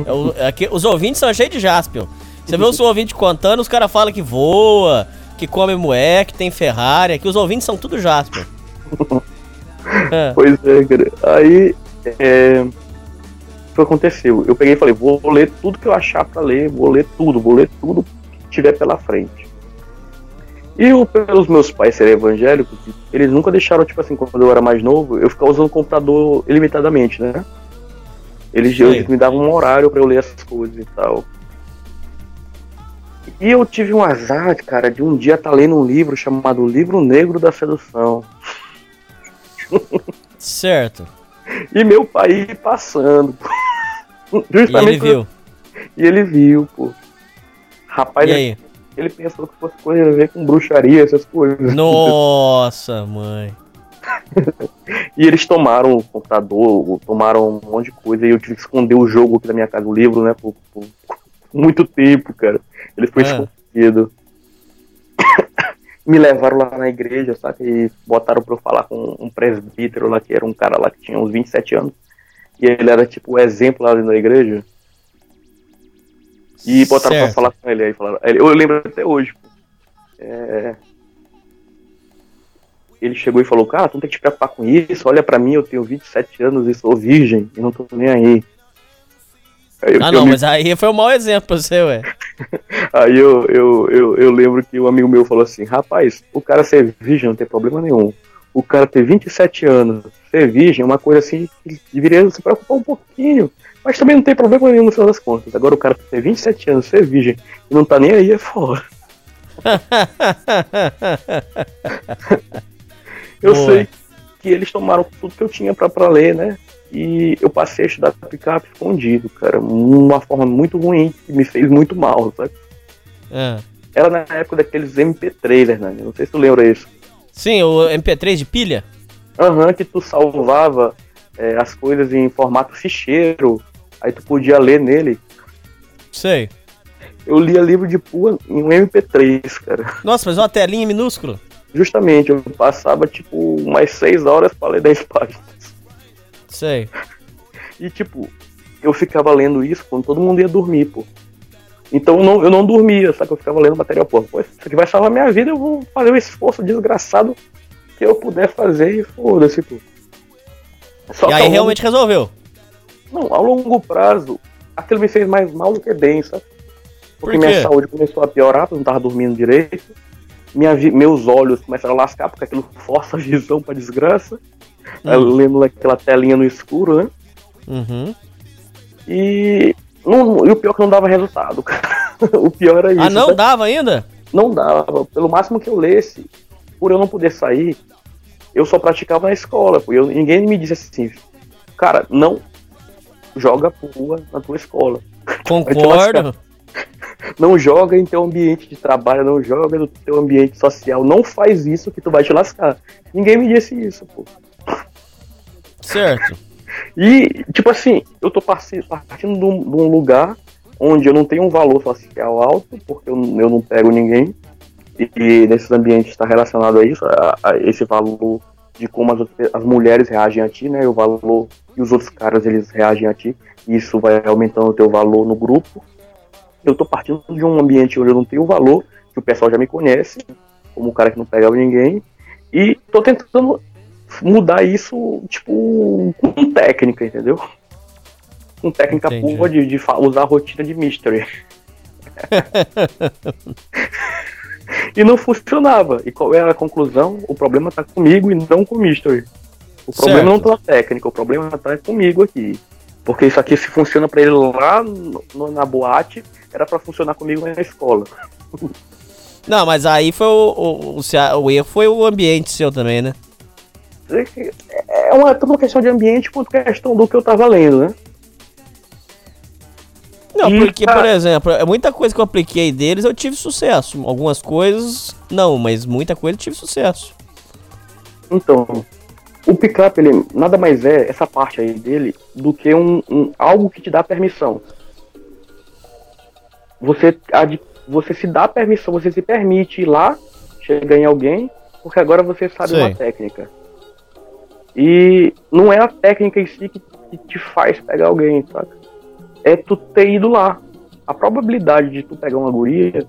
É o- é que os ouvintes são cheios de Jaspion. Você vê o seu ouvinte contando, os caras falam que voa, que come moé, que tem Ferrari. Aqui os ouvintes são tudo Jaspion. É. Pois é, cara. Aí, é, o que aconteceu? Eu peguei e falei, vou ler tudo que eu achar pra ler, vou ler tudo, vou ler tudo que tiver pela frente. E eu, pelos meus pais serem evangélicos, eles nunca deixaram, tipo assim, quando eu era mais novo, eu ficar usando o computador ilimitadamente, né? Eles, eles me davam um horário pra eu ler essas coisas e tal. E eu tive um azar, cara, de um dia estar lendo um livro chamado Livro Negro da Sedução. Certo. E meu pai passando. E ele viu. E ele viu, pô. Rapaz, E ele, ele pensou que fosse coisa a ver com bruxaria, essas coisas. Nossa, mãe. E eles tomaram o computador, tomaram um monte de coisa, e eu tive que esconder o jogo aqui da minha casa, o livro, né, por, por muito tempo, cara. Ele foi Ah. escondido. Me levaram lá na igreja, sabe? E botaram pra eu falar com um presbítero lá, que era um cara lá que tinha uns 27 anos. E ele era tipo o exemplo lá dentro da igreja. E botaram Certo. pra falar com ele aí. Falaram, eu lembro até hoje. É, Ele chegou e falou, cara, tu não tem que te preocupar com isso. Olha pra mim, eu tenho 27 anos e sou virgem. E não tô nem aí. Aí, Ah, não, me- mas aí foi um mau exemplo pra você, ué. Aí eu, eu, eu, eu lembro que um amigo meu falou assim, rapaz, o cara ser virgem não tem problema nenhum. O cara ter 27 anos, ser virgem é uma coisa assim que deveria se preocupar um pouquinho. Mas também não tem problema nenhum no final das contas. Agora o cara ter 27 anos, ser virgem e não tá nem aí é foda. Eu Boa. sei que eles tomaram tudo que eu tinha pra, pra ler, né? E eu passei a estudar picape escondido, cara. Uma forma muito ruim, que me fez muito mal, sabe? Ah. Era na época daqueles MP3, Hernani. Não sei se tu lembra isso. Sim, o MP3 de pilha? Aham, que tu salvava é, as coisas em formato ficheiro. Aí tu podia ler nele. Sei. Eu lia livro de pua em um MP3, cara. Nossa, mas uma telinha minúscula. Justamente, eu passava tipo umas 6 horas pra ler 10 páginas. Sei. E tipo, eu ficava lendo isso quando todo mundo ia dormir, pô. Então eu não, eu não dormia, sabe? Eu ficava lendo material, pô. Pô, isso aqui vai salvar minha vida, eu vou fazer o esforço desgraçado que eu puder fazer e foda-se, pô. Só e aí longo- realmente resolveu. Não, ao longo prazo, aquilo me fez mais mal do que bem, sabe? Porque Por minha saúde começou a piorar, porque eu não tava dormindo direito. Minha meus olhos começaram a lascar, porque aquilo força a visão pra desgraça. Aí Eu Hum. lembro aquela telinha no escuro, né? Uhum. E, não, e o pior é que não dava resultado, cara. o pior era isso. Ah, não sabe? dava ainda? Não dava. Pelo máximo que eu lesse, por eu não poder sair, eu só praticava na escola. Pô. Eu, ninguém me disse assim, cara, não joga pua na tua escola. Concordo. Não joga em teu ambiente de trabalho, não joga no teu ambiente social. Não faz isso que tu vai te lascar. Ninguém me disse isso, pô. Certo. E, tipo assim, eu tô parti- partindo de um, de um lugar onde eu não tenho um valor social alto, porque eu, eu não pego ninguém. E, e nesses ambientes está relacionado a isso, a, a esse valor de como as, as mulheres reagem a ti, né? E o valor e os outros caras eles reagem a ti. E isso vai aumentando o teu valor no grupo. Eu tô partindo de um ambiente onde eu não tenho valor, que o pessoal já me conhece, como o cara que não pegava ninguém. E tô tentando mudar isso, tipo, com técnica, entendeu? Com técnica Entendi. pura de, de usar a rotina de mystery. e não funcionava. E qual era a conclusão? O problema tá comigo e não com o mystery. O problema não tá na técnica, o problema tá comigo aqui. Porque isso aqui, se funciona pra ele lá no- na boate, era pra funcionar comigo na escola. Não, mas aí foi o, o, o, o erro foi o ambiente seu também, né? É uma, tanto uma questão de ambiente quanto questão do que eu tava lendo, né? Não, E, porque, cara- por exemplo, é muita coisa que eu apliquei deles eu tive sucesso. Algumas coisas, não, mas muita coisa eu tive sucesso. Então, o pickup, ele nada mais é, essa parte aí dele, do que um, um- algo que te dá permissão. Você, você se dá permissão, você se permite ir lá, chegar em alguém, porque agora você sabe Sei. uma técnica. E não é a técnica em si que, que te faz pegar alguém, sabe? É tu ter ido lá. A probabilidade de tu pegar uma guria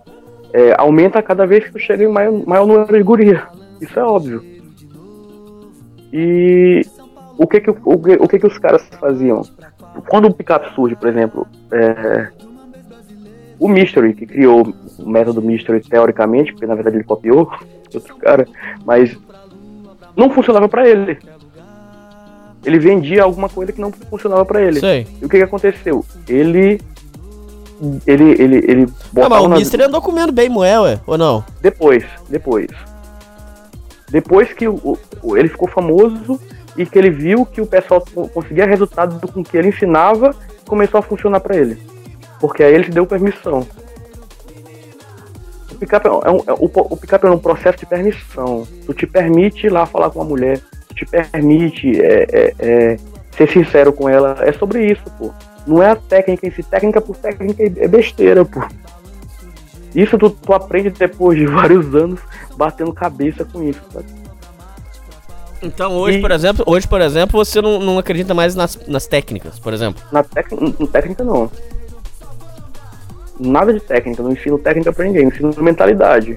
é, aumenta cada vez que tu chega em maior, maior número de guria. Isso é óbvio. E o que que, o, que, o que que os caras faziam? Quando o picape surge, por exemplo, é, o Mystery, que criou o método Mystery teoricamente, porque na verdade ele copiou outro cara, mas não funcionava pra ele. Ele vendia alguma coisa que não funcionava pra ele. Sei. E o que que aconteceu? Ele ele ele ele Ah, mas botava o nas- Mister andou comendo bem moé, ué, ou não? depois, depois. Depois que o, o- ele ficou famoso e que ele viu que o pessoal co- conseguia resultado com o que ele ensinava, começou a funcionar pra ele. Porque aí ele se deu permissão. O picape é um, é um- é- o, o picape é um processo de permissão. Tu te permite ir lá falar com uma mulher, tu te permite é, é, é, ser sincero com ela. É sobre isso, pô. Não é a técnica em si. Técnica por técnica é besteira, pô. Isso tu, tu aprende depois de vários anos batendo cabeça com isso, sabe? Então hoje, E- por exemplo, hoje, por exemplo, você não, não acredita mais nas, nas técnicas, por exemplo. Na técnica, em técnica não. Nada de técnica, não ensino técnica pra ninguém, ensino mentalidade.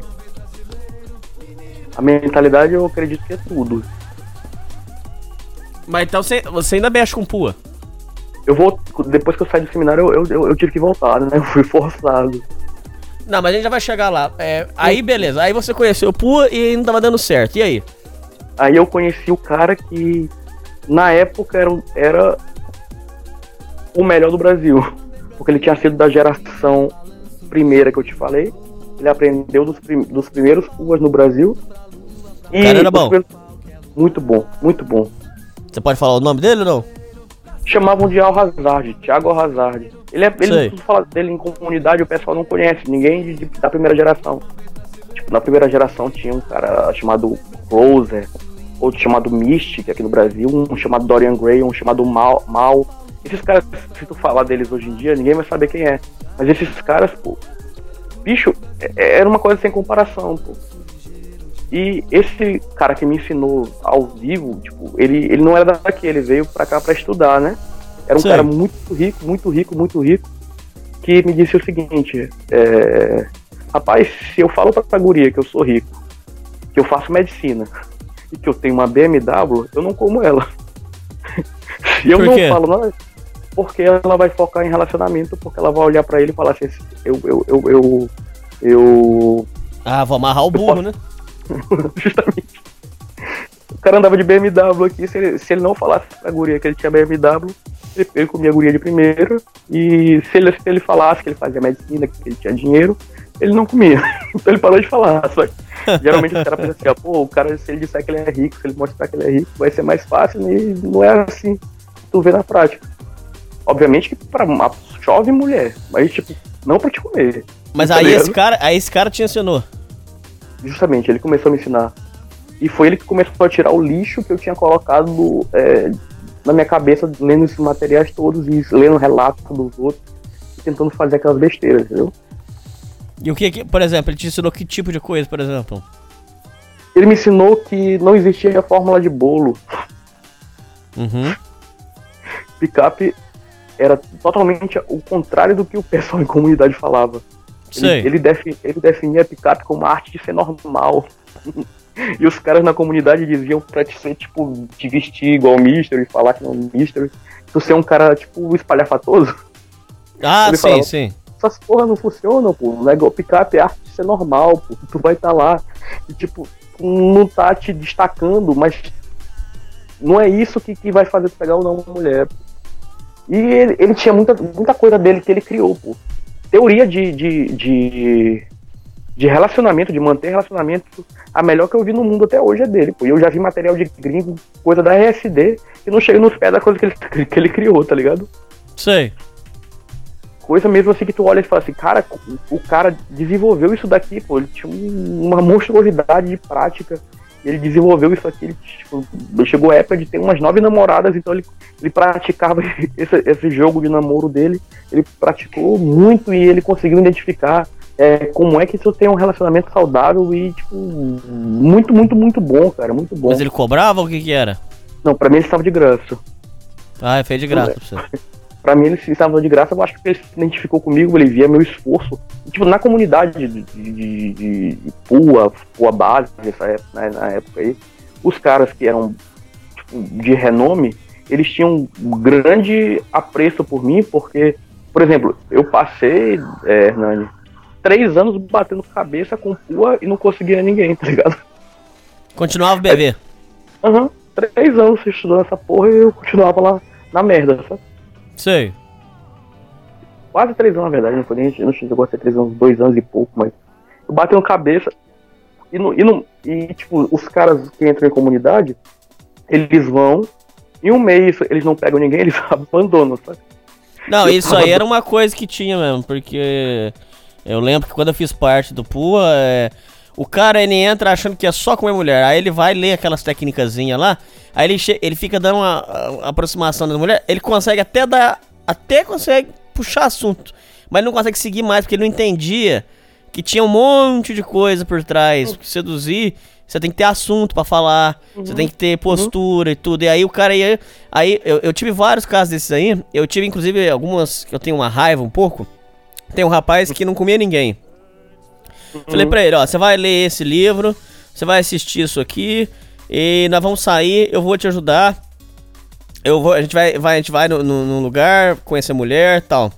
A mentalidade eu acredito que é tudo. Mas então você, você ainda mexe com pua. Eu vou, depois que eu saí do seminário, eu, eu, eu tive que voltar, né? Eu fui forçado. Não, mas a gente já vai chegar lá. É, aí beleza, aí você conheceu pua e não tava dando certo. E aí? Aí eu conheci o cara que na época era, era o melhor do Brasil. Porque ele tinha sido da geração primeira que eu te falei. Ele aprendeu dos, prim- dos primeiros puas no Brasil. E cara era bom. primeiros- Muito bom, muito bom. Você pode falar o nome dele ou não? Chamavam de Al Hazard, Thiago Al Hazard. Ele é, ele fala dele em comunidade, o pessoal não conhece, ninguém de- de- da primeira geração. Tipo, na primeira geração tinha um cara chamado Closer, outro chamado Mystic aqui no Brasil, um chamado Dorian Gray, um chamado Mal. Mal. Esses caras, se tu falar deles hoje em dia, ninguém vai saber quem é. Mas esses caras, pô, bicho, é- era uma coisa sem comparação, pô. E esse cara que me ensinou ao vivo, tipo, ele, ele não era daqui, ele veio pra cá pra estudar, né? Era um Sei. cara muito rico, muito rico, muito rico, que me disse o seguinte, é, rapaz, se eu falo pra guria que eu sou rico, que eu faço medicina e que eu tenho uma BMW, eu não como ela. Se eu Por não falo nada, porque ela vai focar em relacionamento, porque ela vai olhar pra ele e falar assim, eu, eu, eu, eu, eu Ah, vou amarrar o burro, né? Justamente. O cara andava de BMW aqui, se ele, se ele não falasse pra guria que ele tinha BMW, ele, ele comia a guria de primeira. E se ele, se ele falasse que ele fazia medicina, que ele tinha dinheiro, ele não comia. Então ele parou de falar. Só que, geralmente os caras pensam assim, ó, pô, o cara, se ele disser que ele é rico, se ele mostrar que ele é rico, vai ser mais fácil, e não é assim. Tu vê na prática. Obviamente que pra, uma- chove mulher, mas tipo, não pra te comer. Mas Tá aí esse cara, aí esse cara te ensinou. Justamente, ele começou a me ensinar. E foi ele que começou a tirar o lixo que eu tinha colocado é, na minha cabeça, lendo esses materiais todos e lendo relatos dos outros, tentando fazer aquelas besteiras, entendeu? E o que, que, por exemplo, ele te ensinou que tipo de coisa, por exemplo? Ele me ensinou que não existia fórmula de bolo. Uhum. Picape era totalmente o contrário do que o pessoal em comunidade falava. Ele, Sei. ele, defi- ele definia picape como a arte de ser normal. e os caras na comunidade diziam pra te ser, tipo, te vestir igual o Mystery, falar que não é o Mystery. Tu ser um cara, tipo, espalhafatoso. Ah, Ele sim, falava, sim. Essas porra não funcionam, pô. O negócio picape é arte ser normal, pô. Tu vai estar lá e, tipo, não tá te destacando, mas não é isso que, que vai fazer tu pegar ou não uma mulher. pô. E ele, ele tinha muita, muita coisa dele que ele criou, pô. Teoria de, de, de, de relacionamento, de manter relacionamento, a melhor que eu vi no mundo até hoje é dele, pô. E eu já vi material de gringo, coisa da RSD, que não chega nos pés da coisa que ele, que ele criou, tá ligado? Sei. Coisa mesmo assim que tu olha e fala assim, cara, o, cara desenvolveu isso daqui, pô, ele tinha um- uma monstruosidade de prática. ele desenvolveu isso aqui, ele, tipo, chegou a época de ter umas nove namoradas, então ele, ele praticava esse, esse jogo de namoro dele, ele praticou muito e ele conseguiu identificar é, como é que isso tem um relacionamento saudável e, tipo, muito, muito, muito bom, cara, muito bom. Mas ele cobrava ou o que que era? Não, pra mim ele estava de graça. Ah, fez de graça pra você. Pra mim ele estava de graça, eu acho que ele se identificou comigo, ele via meu esforço. E, tipo, na comunidade de, de, de, de Pua, Pua Base, nessa época, né, na época aí, os caras que eram tipo, de renome, eles tinham um grande apreço por mim, porque, por exemplo, eu passei, é, Hernani, três anos batendo cabeça com Pua e não conseguia ninguém, tá ligado? Continuava bebê. Aham, três anos estudando essa porra e eu continuava lá na merda, sabe? Sei. Quase três anos, na verdade, não foi não chegou a ser três anos, dois anos e pouco, mas eu batendo cabeça e, não, e, não, e tipo, os caras que entram em comunidade, eles vão, em um mês eles não pegam ninguém, eles abandonam, sabe? Não, isso aí era uma coisa que tinha mesmo, porque eu lembro que quando eu fiz parte do PUA, é, o cara ele entra achando que é só comer mulher, aí ele vai ler aquelas técnicazinhas lá, aí ele, ele fica dando uma, a- aproximação da mulher, ele consegue até dar, até consegue puxar assunto, mas não consegue seguir mais, porque ele não entendia que tinha um monte de coisa por trás, porque seduzir, você tem que ter assunto pra falar, você tem que ter postura e tudo. E aí o cara ia. Aí eu, eu tive vários casos desses aí. Eu tive, inclusive, algumas que eu tenho uma raiva um pouco. Tem um rapaz que não comia ninguém. Falei pra ele, ó, você vai ler esse livro, você vai assistir isso aqui, e nós vamos sair, eu vou te ajudar. Eu vou, a gente vai, vai, a gente vai no, no- num lugar, conhecer mulher tal.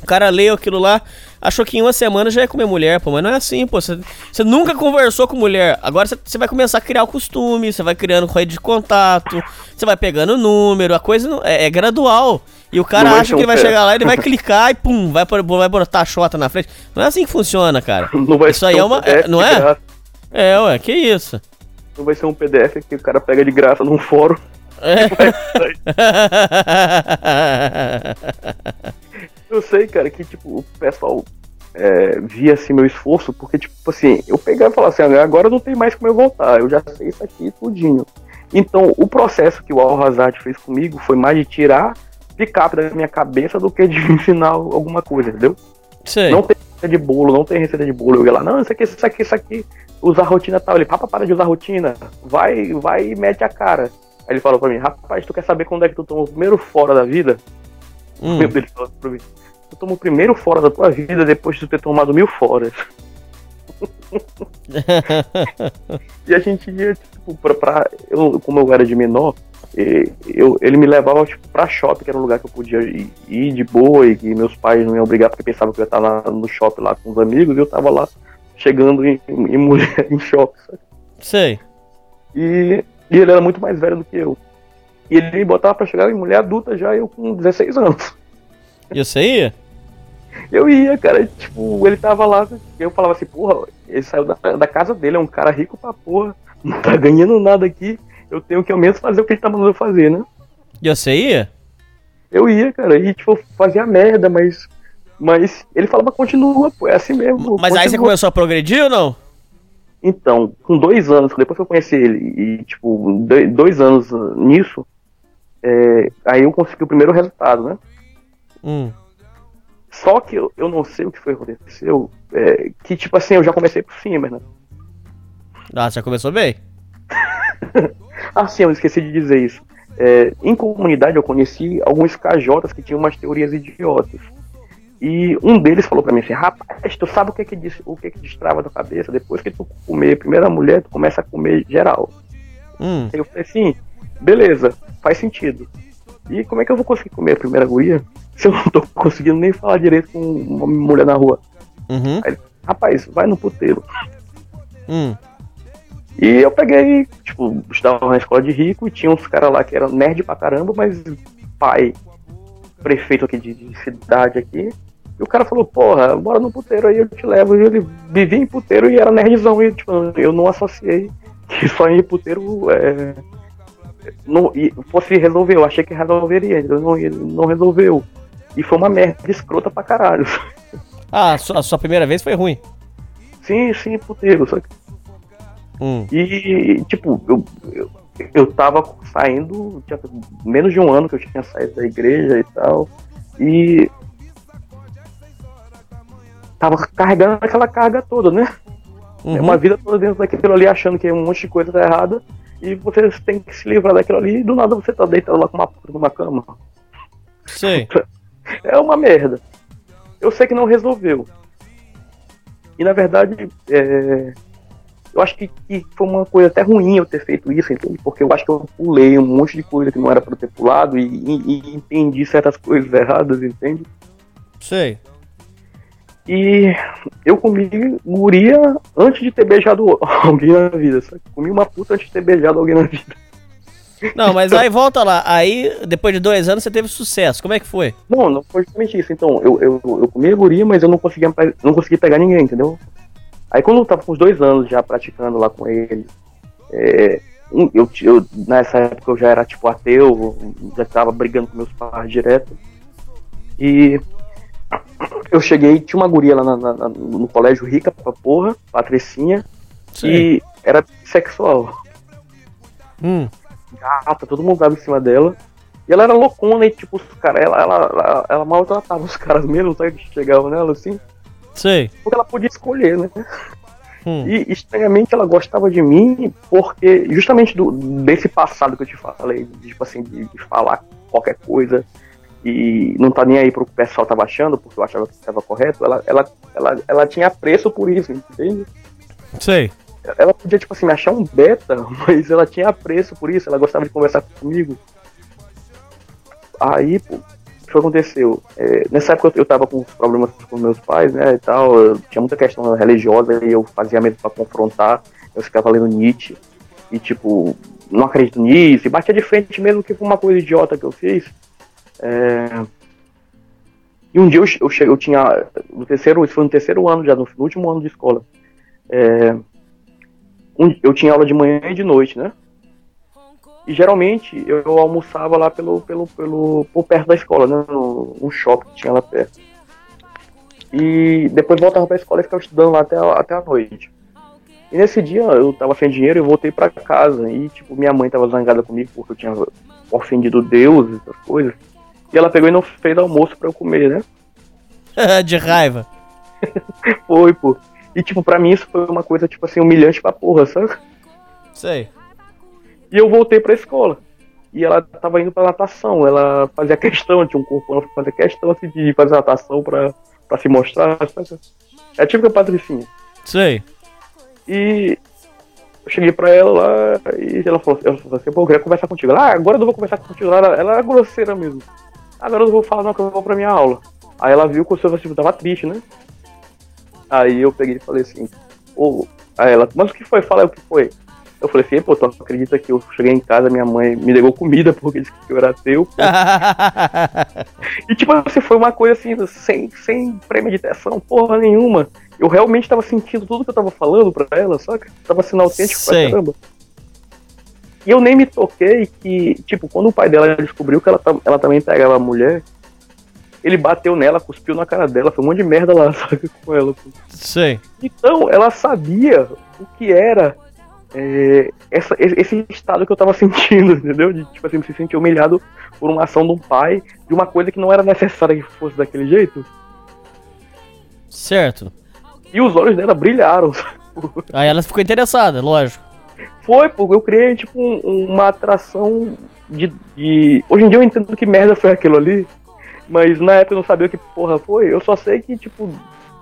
O cara leu aquilo lá, achou que em uma semana já ia comer mulher, pô, mas não é assim, pô. Você nunca conversou com mulher. Agora você- vai começar a criar o costume, você vai criando rede de contato, você vai pegando número, a coisa não- é, é gradual. E o cara vai acha que ele vai pé. chegar lá, ele vai clicar e pum, vai, vai botar a xota na frente. Não é assim que funciona, cara. Não vai Isso aí é um uma. PDF é- não é? É, ué, que isso. Não vai ser um PDF que o cara pega de graça num fórum. Eu sei, cara, que tipo, o pessoal é, via assim meu esforço, porque, tipo assim, eu pegava e falava assim, "Ah, agora não tem mais como eu voltar, eu já sei isso aqui tudinho. Então, o processo que o Al Hazard fez comigo foi mais de tirar picape da minha cabeça do que de ensinar alguma coisa, entendeu? Sei. Não tem receita de bolo, não tem receita de bolo. Eu ia lá, não, isso aqui, isso aqui, isso aqui, usar rotina tal. Ele, papa, para de usar rotina, vai, vai e mete a cara. Aí ele falou pra mim, rapaz, tu quer saber quando é que tu toma o primeiro fora da vida? Hum. Meu Deus, ele falou pra mim, tu toma o primeiro fora da tua vida depois de tu ter tomado mil foras. E a gente ia, tipo, pra. pra- eu, como eu era de menor, eu, ele me levava, tipo, pra shopping, que era um lugar que eu podia ir, ir de boa e que meus pais não iam obrigar porque pensavam que eu ia estar lá no shopping lá com os amigos e eu tava lá chegando em, em mulher em shopping, sabe? Sei. E, e ele era muito mais velho do que eu. E ele me botava pra chegar em mulher adulta já, eu com 16 anos. E você ia? Eu ia, cara, tipo, ele tava lá, eu falava assim, porra, ele saiu da, da casa dele, é um cara rico pra porra, não tá ganhando nada aqui, eu tenho que ao menos fazer o que ele tá mandando eu fazer, né? E você ia? Eu ia, cara, e tipo, fazia merda, mas. Mas ele falava, continua, pô, é assim mesmo. Mas aí você continua." começou a progredir ou não? Então, com dois anos, depois que eu conheci ele, e tipo, do- dois anos nisso, é, aí eu consegui o primeiro resultado, né? Hum. Só que eu, eu não sei o que foi que aconteceu, é, que tipo assim, eu já comecei por cima, né? Ah, você já começou bem? Ah, sim, eu esqueci de dizer isso. É, em comunidade eu conheci alguns KJs que tinham umas teorias idiotas. E um deles falou pra mim assim, rapaz, tu sabe o que que, dis- o que que destrava da cabeça? Depois que tu comer a primeira mulher, tu começa a comer geral. Hum. Eu falei assim, beleza, faz sentido. E como é que eu vou conseguir comer a primeira guria se eu não tô conseguindo nem falar direito com uma mulher na rua? Uhum. Aí rapaz, vai no puteiro. Hum. E eu peguei, tipo, estava na escola de rico e tinha uns caras lá que eram nerd pra caramba, mas pai, prefeito aqui de, de cidade aqui. E o cara falou, porra, bora no puteiro aí, eu te levo. E ele vivia em puteiro e era nerdzão. E tipo, eu não associei que só em puteiro é, não, e fosse resolver. Eu achei que resolveria, ele não, não resolveu. E foi uma merda escrota pra caralho. Ah, a sua primeira vez foi ruim. Sim, sim, puteiro. Só que Hum. E, tipo, eu, eu, eu tava saindo, tinha menos de um ano que eu tinha saído da igreja e tal. E. Tava carregando aquela carga toda, né? É Uhum. uma vida toda dentro daquilo ali, achando que um monte de coisa tá errada. E você tem que se livrar daquilo ali e do nada você tá deitado lá com uma puta numa cama. Sei. É uma merda. Eu sei que não resolveu. E na verdade, é, eu acho que, que foi uma coisa até ruim eu ter feito isso, entende? Porque eu acho que eu pulei um monte de coisa que não era pra eu ter pulado e, e- e entendi certas coisas erradas, entende? Sei. E eu comi guria antes de ter beijado alguém na vida, sabe? Comi uma puta antes de ter beijado alguém na vida. Não, mas aí volta lá. Aí, depois de dois anos, você teve sucesso. Como é que foi? Não, não foi justamente isso. Então, eu, eu, eu comi a guria, mas eu não conseguia, pe- não conseguia pegar ninguém, entendeu? Aí quando eu tava com uns dois anos já praticando lá com ele, é, eu, eu, nessa época eu já era tipo ateu, já tava brigando com meus pais direto. E eu cheguei, tinha uma guria lá na- na- no colégio rica pra porra, Patricinha, e era bissexual. Hum. Gata, todo mundo dava em cima dela. E ela era loucona e tipo, os caras, ela, ela, ela, ela maltratava os caras mesmo, sabe? Que chegavam nela assim. Sei. Porque ela podia escolher, né? Hum. E estranhamente ela gostava de mim porque justamente do, desse passado que eu te falei, de, tipo assim, de, de falar qualquer coisa e não tá nem aí pro que o pessoal tava achando, porque eu achava que estava correto, ela, ela, ela, ela tinha apreço por isso, entende? Sei. Ela podia, tipo assim, me achar um beta, mas ela tinha apreço por isso, ela gostava de conversar comigo. Aí, pô, que aconteceu? É, nessa época eu, eu tava com problemas com meus pais, né, e tal, tinha muita questão religiosa e eu fazia mesmo pra confrontar, eu ficava lendo Nietzsche, e tipo, não acredito nisso, e batia de frente mesmo que foi uma coisa idiota que eu fiz. É, E um dia eu, eu, cheguei, eu tinha, no terceiro, isso foi no terceiro ano já, no, no último ano de escola, é, um- eu tinha aula de manhã e de noite, né? E geralmente eu almoçava lá pelo, pelo, pelo, por perto da escola, né? No, um shopping que tinha lá perto. E depois voltava pra escola e ficava estudando lá até, a- até a noite. E nesse dia eu tava sem dinheiro e voltei pra casa. E tipo, minha mãe tava zangada comigo porque eu tinha ofendido Deus e essas coisas. E ela pegou e não fez almoço pra eu comer, né? de raiva. Foi, pô. E tipo, pra mim isso foi uma coisa, tipo assim, humilhante pra porra, sabe? Sei. E eu voltei pra escola. E ela tava indo pra natação. Ela fazia questão, tinha um corpo, ela fazia questão assim, de fazer natação pra, pra se mostrar. sabe? É tipo a Patricinha. Sei. E eu cheguei pra ela lá e ela falou, ela falou assim, pô, eu queria conversar contigo. Ela, ah, agora eu não vou conversar contigo. Ela, ela era grosseira mesmo. Agora eu não vou falar não, que eu vou pra minha aula. Aí ela viu que o seu vestibular tava triste, né? Aí eu peguei e falei assim, ô, aí ela, mas o que foi? Fala aí o que foi. Eu falei assim, pô, tu acredita que eu cheguei em casa, minha mãe me negou comida porque disse que eu era ateu. pô. e tipo assim, foi uma coisa assim, sem, sem premeditação, porra nenhuma. Eu realmente tava sentindo tudo que eu tava falando pra ela, saca? Tava sendo autêntico Sei. pra caramba. E eu nem me toquei que, tipo, quando o pai dela descobriu que ela, ela também pegava a mulher, ele bateu nela, cuspiu na cara dela, foi um monte de merda lá, sabe, com ela. Sei. Então, ela sabia o que era é, essa- esse estado que eu tava sentindo, entendeu? De, tipo assim, se sentir humilhado por uma ação de um pai, de uma coisa que não era necessária que fosse daquele jeito. Certo. E os olhos dela brilharam. Aí ela ficou interessada, lógico. Foi, porque eu criei, tipo, um- uma atração de, de. Hoje em dia eu entendo que merda foi aquilo ali, mas na época eu não sabia o que porra foi. Eu só sei que, tipo,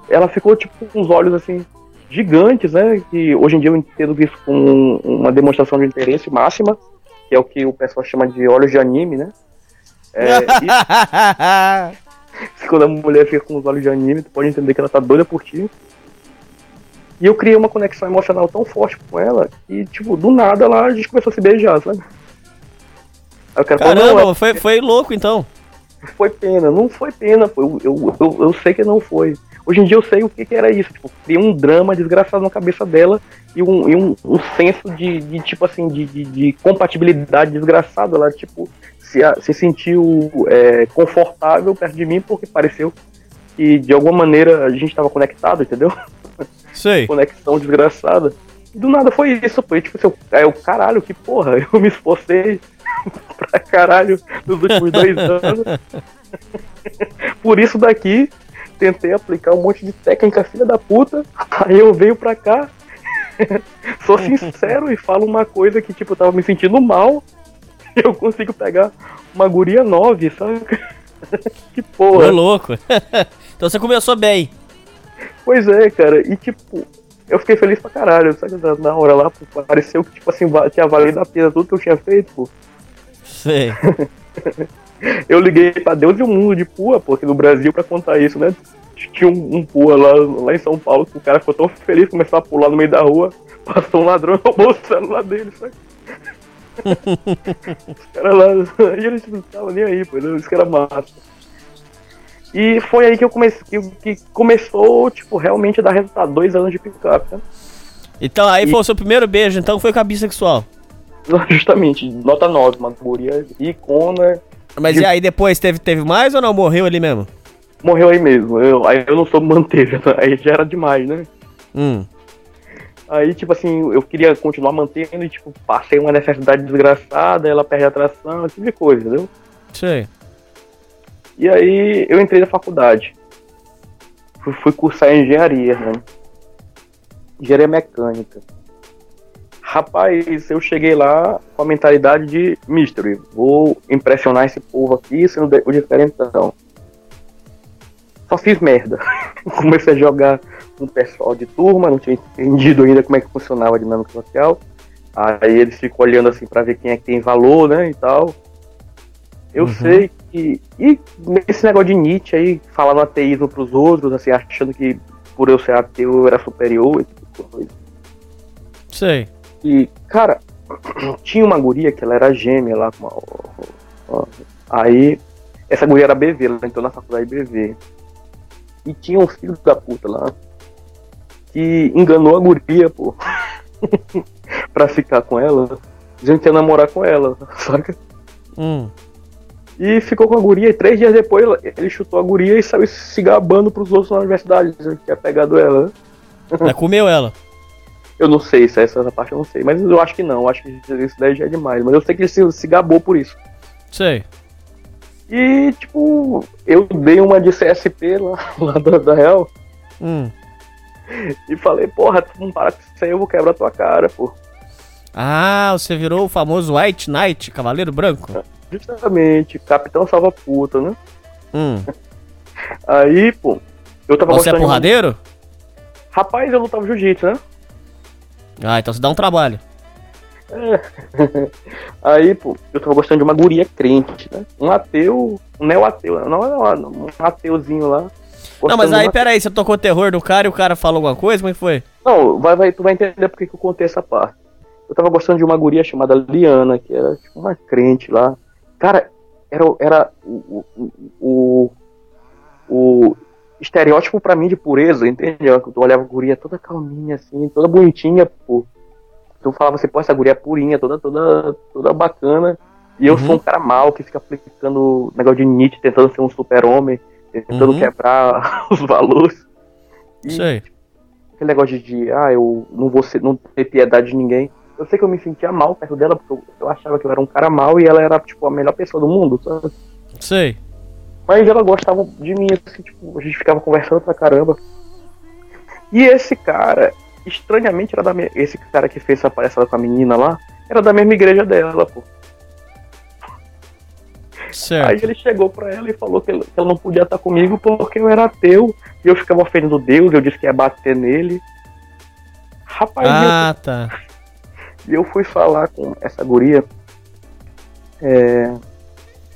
ela ficou, tipo, com os olhos assim, gigantes, né? Que hoje em dia eu entendo isso como uma demonstração de interesse máxima, que é o que o pessoal chama de olhos de anime, né? É, e quando a mulher fica com os olhos de anime, tu pode entender que ela tá doida por ti. E eu criei uma conexão emocional tão forte com ela que, tipo, do nada ela, a gente começou a se beijar, sabe? Aí o cara falou, Caramba, não, é- foi, foi louco então. Foi pena, não foi pena, foi, eu, eu, eu, eu sei que não foi. Hoje em dia eu sei o que, que era isso, tipo, criei um drama desgraçado na cabeça dela e um, e um, um senso de, de, tipo assim, de, de, de compatibilidade desgraçado. Ela, tipo, se, se sentiu é, confortável perto de mim porque pareceu que de alguma maneira a gente estava conectado, entendeu? Sei. Conexão desgraçada. E do nada foi isso. E, tipo assim, eu, eu, caralho, que porra, eu me esforcei pra caralho nos últimos dois anos. Por isso daqui, tentei aplicar um monte de técnica filha da puta. Aí eu venho pra cá, sou sincero e falo uma coisa que, tipo, eu tava me sentindo mal. Eu consigo pegar uma guria 9, sabe? que porra. Ô, louco. então você começou bem. Pois é, cara. E tipo, eu fiquei feliz pra caralho, sabe? Na, hora lá, pô, pareceu que, tipo assim, tinha valido a pena tudo que eu tinha feito, pô. Sei. Eu liguei pra Deus e o mundo de pua, pô, aqui no Brasil pra contar isso, né? Tinha um, um pua lá, lá em São Paulo, que o cara ficou tão feliz, começou a pular no meio da rua, passou um ladrão e roubou o celular dele, sabe? Os caras lá, e eles não estavam nem aí, pô, que era massa. E foi aí que eu comecei, que, começou, tipo, realmente a dar resultado, dois anos de pick-up, né? Então aí foi o seu primeiro beijo, então foi com a bissexual. Justamente, nota 9, uma guria icona. Mas de- e aí depois teve, teve mais ou não? Morreu ali mesmo? Morreu aí mesmo. Eu, aí eu não soube manter, aí já era demais, né? Hum. Aí, tipo assim, eu queria continuar mantendo e, tipo, passei uma necessidade desgraçada, ela perde a atração, esse tipo de coisa, entendeu? Sei. E aí eu entrei na faculdade. Fui, fui cursar engenharia, né? Engenharia mecânica. Rapaz, eu cheguei lá com a mentalidade de mystery. Vou impressionar esse povo aqui sendo o diferentão. Só fiz merda. Comecei a jogar com o pessoal de turma, não tinha entendido ainda como é que funcionava a dinâmica social. Aí eles ficam olhando assim pra ver quem é que tem valor, né, e tal. Eu Uhum. sei que. E esse negócio de Nietzsche aí, falando ateísmo pros outros, assim, achando que por eu ser ateu eu era superior, esse tipo de coisa. Sei. E, cara, tinha uma guria que ela era gêmea lá com uma. Aí, essa guria era BV, ela entrou na faculdade BV. E tinha um filho da puta lá que enganou a guria, pô. pra ficar com ela, dizendo que ia namorar com ela, saca? Hum. E ficou com a guria, e três dias depois ele chutou a guria e saiu se gabando pros outros na universidade, dizendo que tinha pegado ela. Mas comeu ela. Eu não sei se essa, essa parte eu não sei, mas eu acho que não, eu acho que isso daí já é demais. Mas eu sei que ele se, se gabou por isso. Sei. E, tipo, eu dei uma de CSP lá, lá da, da Real Hum. e falei, porra, tu não para com isso aí, eu vou quebrar tua cara, pô. Ah, você virou o famoso White Knight, Cavaleiro Branco? Justamente, Capitão Salva Puta, né? Hum. Aí, pô, eu tava Você é gostando de porradeiro? Rapaz, eu lutava jiu-jitsu, né? Ah, então você dá um trabalho. É. Aí, pô, eu tava gostando de uma guria crente, né? Um ateu, um neo-ateu, não, não, não, um ateuzinho lá. Não, mas aí, uma- peraí, você tocou terror do cara e o cara falou alguma coisa? Como é que foi? Não, vai, vai, tu vai entender porque que eu contei essa parte. Eu tava gostando de uma guria chamada Liana, que era tipo uma crente lá. Cara, era, era o, o, o, o estereótipo pra mim de pureza, entende? Tu olhava a guria toda calminha, assim, toda bonitinha, pô. Tu falava assim, pô, essa guria é purinha, toda, toda, toda bacana. E eu Uhum. sou um cara mal que fica aplicando negócio de Nietzsche, tentando ser um super-homem, tentando Uhum. quebrar os valores. E, Sei. aquele negócio de, de, ah, eu não vou ser, não ter piedade de ninguém. Eu sei que eu me sentia mal perto dela, porque eu, eu achava que eu era um cara mal e ela era, tipo, a melhor pessoa do mundo, sabe? Sei. Mas ela gostava de mim, assim, tipo, a gente ficava conversando pra caramba. E esse cara, estranhamente, era da minha, esse cara que fez essa palhaçada com a menina lá, era da mesma igreja dela, pô. Certo. Aí ele chegou pra ela e falou que ela, não podia estar comigo porque eu era ateu e eu ficava ofendendo Deus, eu disse que ia bater nele. Rapaz, Ah, tá. E eu fui falar com essa guria. é,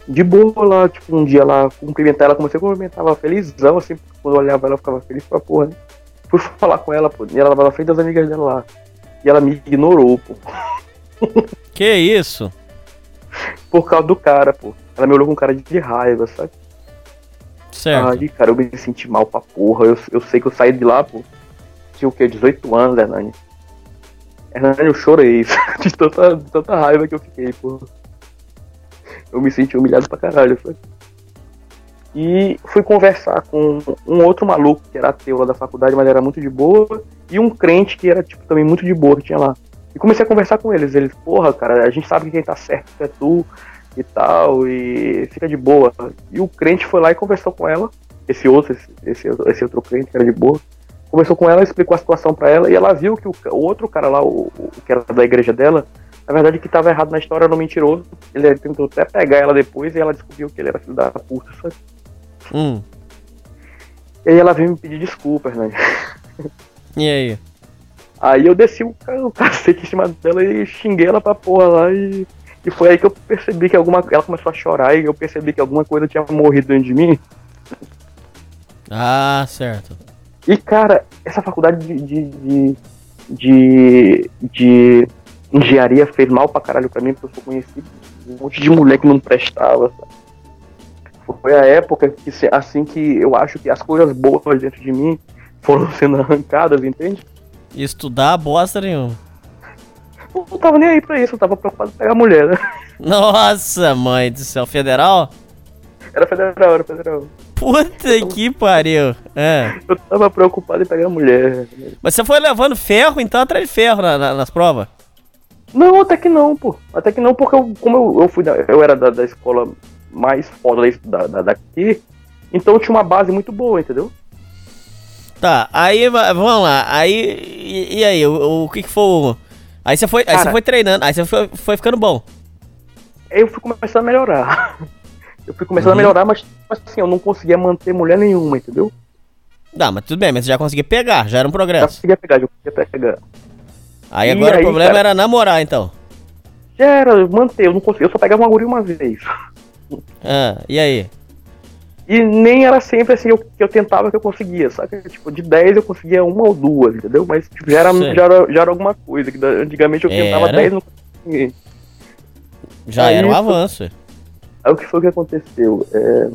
de boa lá, tipo, um dia lá, cumprimentar ela, comecei a cumprimentar ela felizão, assim, quando eu olhava ela, eu ficava feliz pra porra, né? Fui falar com ela, pô, e ela tava na frente das amigas dela lá. E ela me ignorou, pô. Que isso? Por causa do cara, pô. Ela me olhou com cara de raiva, sabe? Certo. Aí, cara, eu me senti mal pra porra. Eu, eu sei que eu saí de lá, pô. Tinha o quê? 18 anos, Hernani. Hernani, eu chorei de tanta, de tanta raiva que eu fiquei, pô. Eu me senti humilhado pra caralho, sabe? E fui conversar com um outro maluco que era ateu lá da faculdade, mas era muito de boa. e um crente que era, tipo, também muito de boa que tinha lá. E comecei a conversar com eles. Eles, porra, cara, a gente sabe que quem tá certo é tu e tal, e fica de boa. E o crente foi lá e conversou com ela, esse outro, esse, esse, outro crente que era de boa. Conversou com ela, explicou a situação pra ela, e ela viu que o, o outro cara lá, o, o que era da igreja dela, na verdade, que tava errado na história era um mentiroso. Ele tentou até pegar ela depois e ela descobriu que ele era filho da puta, sabe? Hum. E aí ela veio me pedir desculpas, né? E aí? Aí eu desci o, o cacete em cima dela e xinguei ela pra porra lá e, e foi aí que eu percebi que alguma ela começou a chorar e eu percebi que alguma coisa tinha morrido dentro de mim. Ah, certo. E cara, essa faculdade de, de, de, de, de engenharia fez mal pra caralho pra mim, porque eu sou conhecido um monte de mulher que não prestava. sabe? Foi a época que assim que eu acho que as coisas boas dentro de mim foram sendo arrancadas, entende? Estudar bosta nenhuma. Eu não tava nem aí pra isso, eu tava preocupado em pegar mulher, né? Nossa, mãe do céu, federal? Era federal, era federal. Puta que pariu. É. Eu tava preocupado em pegar mulher. Mas você foi levando ferro, então, atrás de ferro na- na- nas provas? Não, até que não, pô. Até que não, porque eu, como eu, eu fui da- eu era da, da escola mais foda da, da, daqui, então eu tinha uma base muito boa, entendeu? Tá, aí va- vamos lá. Aí. E, e aí, o, o que que foi o. Aí você foi, aí você foi treinando, aí você foi, foi ficando bom. Eu fui começando a melhorar. Eu fui começando Uhum. a melhorar, mas assim, eu não conseguia manter mulher nenhuma, entendeu? Tá, mas tudo bem, mas você já conseguia pegar, já era um Já progresso. conseguia pegar, já conseguia pegar. Aí agora aí, o problema cara? era namorar, então. Já era, manter, eu não conseguia, eu só pegava uma guria uma vez. Ah, e aí? E nem era sempre assim eu- que eu tentava que eu conseguia, sabe? Tipo, de 10 eu conseguia uma ou duas, entendeu? Mas tipo, já, era, já, era, já era alguma coisa, que antigamente eu tentava Era? 10 e não conseguia. Já Aí era um avanço. Aí o que foi que aconteceu? É,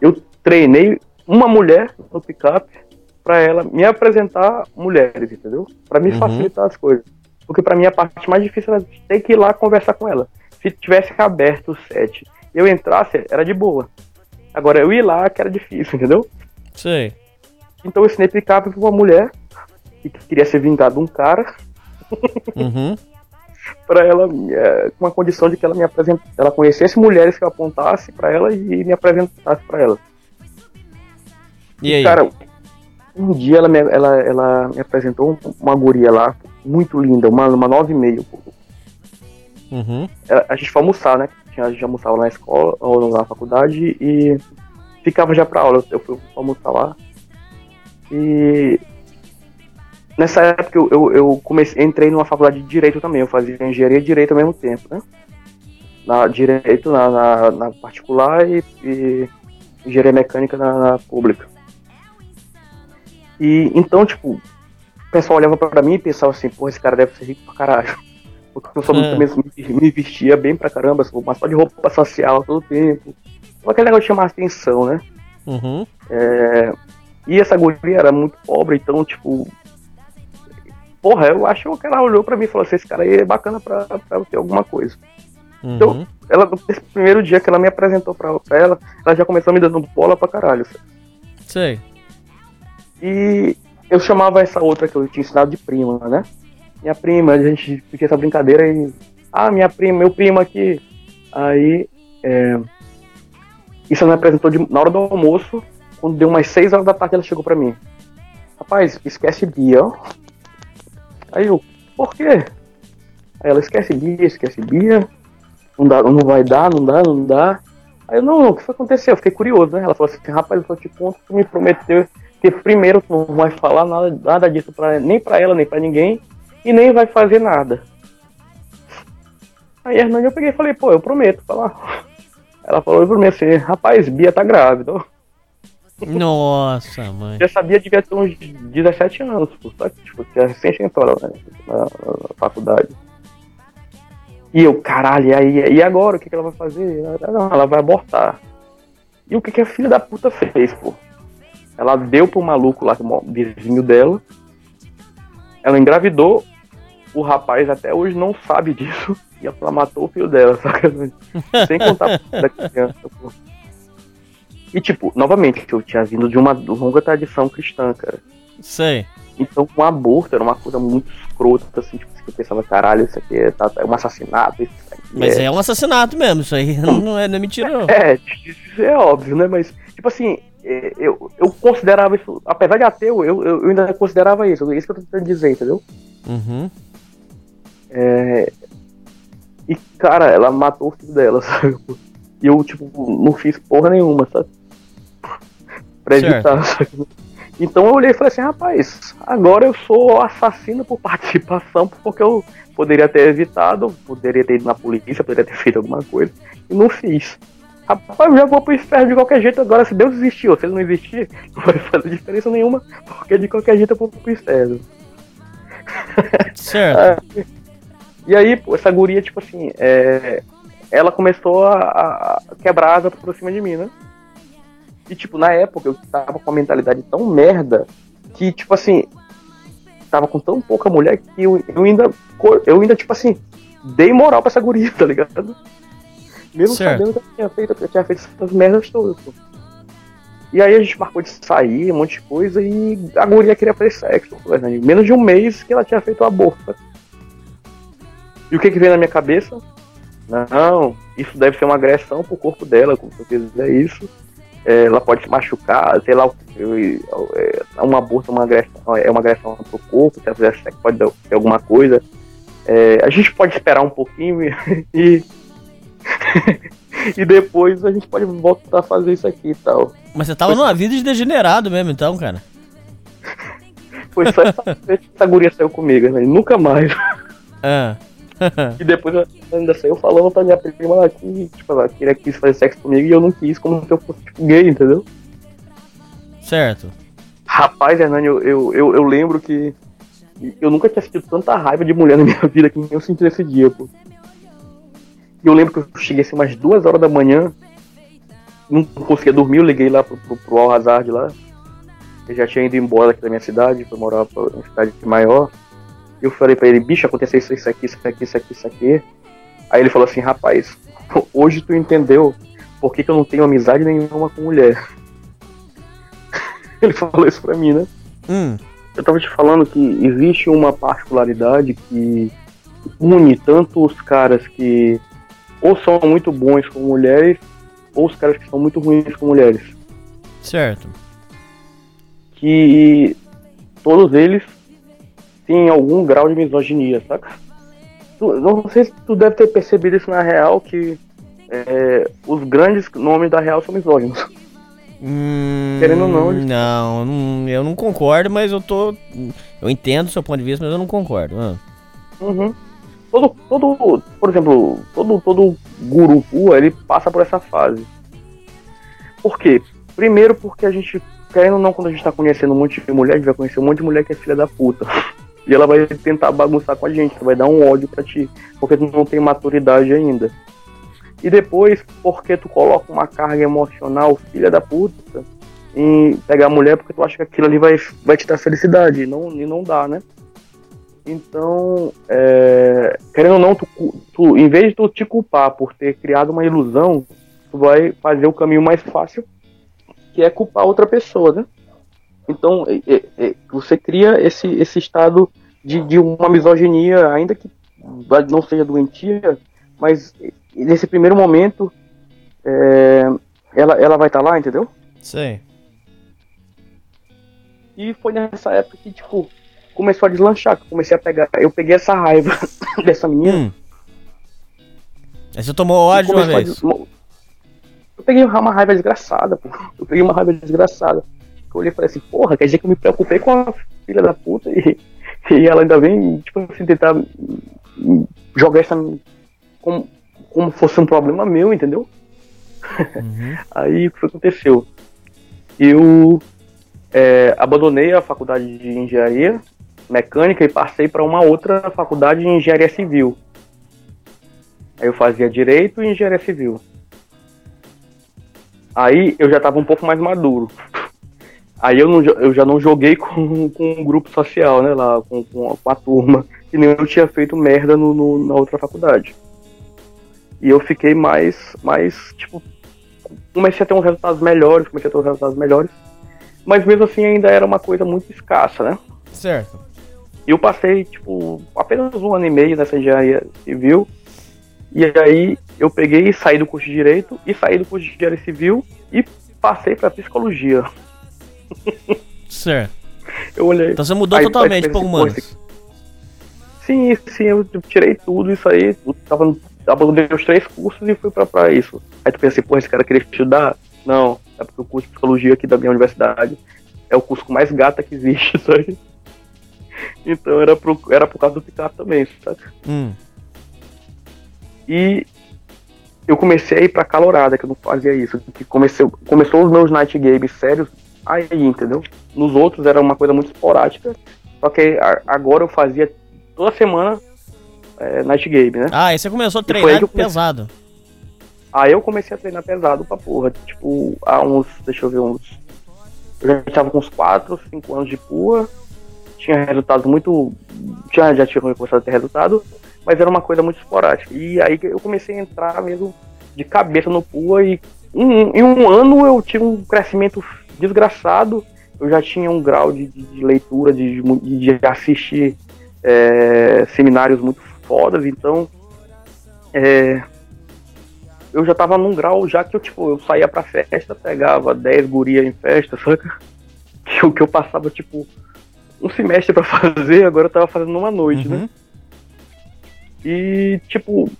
Eu treinei uma mulher no picape pra ela me apresentar mulheres, entendeu? Pra me Uhum. facilitar as coisas. Porque pra mim a parte mais difícil era ter que ir lá conversar com ela. Se tivesse aberto o set e eu entrasse, era de boa. Agora eu ir lá que era difícil, entendeu? Sei. Então eu ensinei picape pra uma mulher que queria ser vingada de um cara Uhum. pra ela, é, com a condição de que ela me apresentasse, ela conhecesse mulheres que eu apontasse pra ela e me apresentasse pra ela. E aí? Cara, um dia ela me, ela, ela me apresentou uma guria lá, muito linda, uma, uma nove e meio. pô. Uhum. Ela- A gente foi almoçar, né? A gente almoçava na escola, ou na faculdade, e ficava já pra aula. Eu fui almoçar lá. E nessa época eu, eu, eu comecei, entrei numa faculdade de Direito também. Eu fazia Engenharia e Direito ao mesmo tempo, né? Na Direito na, na, na particular e, e Engenharia Mecânica na, na pública. E então, tipo, o pessoal olhava pra mim e pensava assim, porra, esse cara deve ser rico pra caralho. Porque eu só É. também me, me vestia bem pra caramba, sou- mas só de roupa social todo tempo. Só aquele negócio de chamar atenção, né? Uhum. É, e essa guria era muito pobre, então, tipo. Porra, eu acho que ela olhou pra mim e falou assim: esse cara aí é bacana pra, pra ter alguma coisa. Então, Uhum. ela, nesse primeiro dia que ela me apresentou pra, pra ela, ela já começou me dando bola pra caralho. sabe? Sei. E eu chamava essa outra que eu tinha ensinado de prima, né? Minha prima, a gente fica essa brincadeira e. Ah, minha prima, meu primo aqui. Aí. É, isso ela me apresentou de- na hora do almoço. Quando deu umas 6 horas da tarde, ela chegou pra mim. Rapaz, esquece Bia. Aí eu, por quê? Aí ela esquece Bia, esquece Bia. Não, dá, não vai dar, não dá, não dá. Aí eu, não, o que foi acontecer? Eu fiquei curioso, né? Ela falou assim, rapaz, eu só te conto, tu me prometeu que primeiro tu não vai falar nada, nada disso pra, nem pra ela, nem pra ninguém, e nem vai fazer nada. Aí a Hernani eu peguei e falei, pô, eu prometo falar. Ela falou pra mim assim, rapaz, Bia tá grávida. Nossa, mãe. Já sabia, devia ter uns 17 anos, pô, sabe? Tipo, tinha recém entrou né, na, na faculdade. E eu, caralho, e, aí, e agora? O que, que ela vai fazer? Ela, não, ela vai abortar. E o que, que a filha da puta fez, pô? Ela deu pro maluco lá, que é o vizinho dela. Ela engravidou. O rapaz até hoje não sabe disso. E ela matou o filho dela, saca? Sem contar da criança, pô. E tipo, novamente, eu tinha vindo de uma longa tradição cristã, cara. Sei. Então, um aborto era uma coisa muito escrota, assim, tipo, eu pensava, caralho, isso aqui é, tá- é um assassinato. Isso aqui Mas é um assassinato mesmo, isso aí não é, não é mentira, não. É, isso é óbvio, né? Mas, tipo assim, é, eu, eu considerava isso, apesar de ateu, eu, eu ainda considerava isso. É isso que eu tô tentando dizer, entendeu? Uhum. É, e, cara, ela matou o filho dela, sabe? E eu, tipo, não fiz porra nenhuma, sabe? Pra evitar, sabe? Então eu olhei e falei assim, rapaz, agora eu sou assassino por participação, porque eu poderia ter evitado, poderia ter ido na polícia, poderia ter feito alguma coisa, e não fiz. Rapaz, eu já vou pro inferno de qualquer jeito agora, se Deus existir ou se ele não existir, não vai fazer diferença nenhuma, porque de qualquer jeito eu vou pro inferno. Certo. E aí, pô, essa guria, tipo assim, é, ela começou a, a quebrar asa por cima de mim, né? E, tipo, na época eu tava com uma mentalidade tão merda que, tipo assim, tava com tão pouca mulher que eu, eu ainda, eu ainda, tipo assim, dei moral pra essa guria, tá ligado? Mesmo Certo. sabendo que eu tinha feito, que eu tinha feito essas merdas todas, pô. E aí a gente marcou de sair, um monte de coisa, e a guria queria fazer sexo. né? Menos de um mês que ela tinha feito o aborto. E o que que veio na minha cabeça? Não, isso deve ser uma agressão pro corpo dela, se eu fizer isso. É, ela pode se machucar, sei lá, eu- é, um aborto é uma agressão, é uma agressão pro corpo, se ela fizer sexo pode ter alguma coisa. É, a gente pode esperar um pouquinho e. e depois a gente pode voltar a fazer isso aqui e tal. Mas você tava numa vida de degenerado mesmo, então, cara. Foi só essa essa guria saiu comigo, né? nunca mais. Ah. E depois ainda saiu falando pra minha prima que, tipo, ela queria quis fazer sexo comigo e eu não quis, como se eu fosse tipo, gay, entendeu? certo. Rapaz, Hernani, eu, eu, eu, eu lembro que eu nunca tinha sentido tanta raiva de mulher na minha vida que nem eu senti nesse dia, pô. E eu lembro que eu cheguei assim umas duas horas da manhã, não conseguia dormir, eu liguei lá pro, pro, pro Al Hazard lá. Eu já tinha ido embora aqui da minha cidade, foi morar pra uma cidade maior. Eu falei pra ele, bicho, aconteceu isso, isso aqui, isso aqui, isso aqui, isso aqui. Aí ele falou assim, rapaz, hoje tu entendeu por que, que eu não tenho amizade nenhuma com mulher. ele falou isso pra mim, né? Hum. Eu tava te falando que existe uma particularidade que une tanto os caras que ou são muito bons com mulheres, ou os caras que são muito ruins com mulheres. Certo. Que todos eles têm algum grau de misoginia, saca? Tu- não sei se tu deve ter percebido isso na real, que é, os grandes nomes da real são misóginos. Hum, Querendo ou não, eles- Não, não, eu não concordo, mas eu tô. Eu entendo o seu ponto de vista, mas eu não concordo. Ah. Uhum. Todo, todo, por exemplo, todo, todo guru pua, ele passa por essa fase. Por quê? Primeiro porque a gente, querendo ou não, quando a gente tá conhecendo um monte de mulher, a gente vai conhecer um monte de mulher que é filha da puta. E ela vai tentar bagunçar com a gente, vai dar um ódio pra ti, porque tu não tem maturidade ainda. E depois, porque tu coloca uma carga emocional, filha da puta, em pegar a mulher porque tu acha que aquilo ali vai, vai te dar felicidade, e não, e não dá, né? Então, é, querendo ou não, tu, tu, em vez de tu te culpar por ter criado uma ilusão, tu vai fazer o caminho mais fácil, que é culpar outra pessoa, né? Então, é- é- você cria esse, esse estado de, de uma misoginia, ainda que não seja doentia, mas nesse primeiro momento, é, ela, ela vai estar lá, entendeu? Sei. E foi nessa época que, tipo, começou a deslanchar, que eu comecei a pegar. Eu peguei essa raiva dessa menina. Hum. Aí você tomou ódio uma vez. des- Eu peguei uma raiva desgraçada, pô. Eu peguei uma raiva desgraçada. Eu olhei e falei assim, porra, quer dizer que eu me preocupei com a filha da puta e, e ela ainda vem, tipo assim, tentar jogar essa como, como fosse um problema meu, entendeu? Aí o que aconteceu? Eu é, abandonei a faculdade de engenharia mecânica e passei para uma outra faculdade de engenharia civil. Aí eu fazia direito e engenharia civil. Aí eu já estava um pouco mais maduro. Aí eu, não, eu já não joguei com, com um grupo social, né, lá, com, com a turma, que nem eu tinha feito merda no, no- na outra faculdade. E eu fiquei mais, mais, tipo, comecei a ter uns resultados melhores, comecei a ter uns resultados melhores. Mas mesmo assim ainda era uma coisa muito escassa, né? Certo. E eu passei, tipo, apenas um ano e meio nessa engenharia civil. E aí eu peguei e saí do curso de Direito e saí do curso de Engenharia Civil e passei pra Psicologia. Certo. Eu olhei. Então você mudou aí- totalmente pô, esse- Sim, sim, eu tirei tudo isso aí. Eu tava, abandonei os três cursos e fui pra, pra isso. Aí tu pensa assim, pô, esse cara queria estudar? Não, é porque o curso de psicologia aqui da minha universidade é o curso com mais gata que existe, sabe? Então era, pro, era por causa do picape também, sabe? Hum. E eu comecei a ir pra calorada, que eu não fazia isso. Que comecei, começou os meus night games sérios aí, entendeu? Nos outros era uma coisa muito esporádica. Só que agora eu fazia toda semana é, night game, né? Ah, e você começou a treinar comecei- pesado. Aí eu comecei a treinar pesado pra porra. Tipo, há uns. Deixa eu ver, uns. Eu já estava com uns 4, 5 anos de pua. Tinha resultados muito. Já, já tinha começado a ter resultado, mas era uma coisa muito esporádica. E aí eu comecei a entrar mesmo de cabeça no pua e um- em um ano eu tive um crescimento desgraçado. Eu já tinha um grau de, de- de leitura, de, de, de assistir é, seminários muito fodas, então. É, eu já tava num grau já que eu, tipo, eu saía pra festa, pegava 10 gurias em festa, saca? Que o que eu passava, tipo, um semestre pra fazer, agora eu tava fazendo numa noite, né? E, tipo,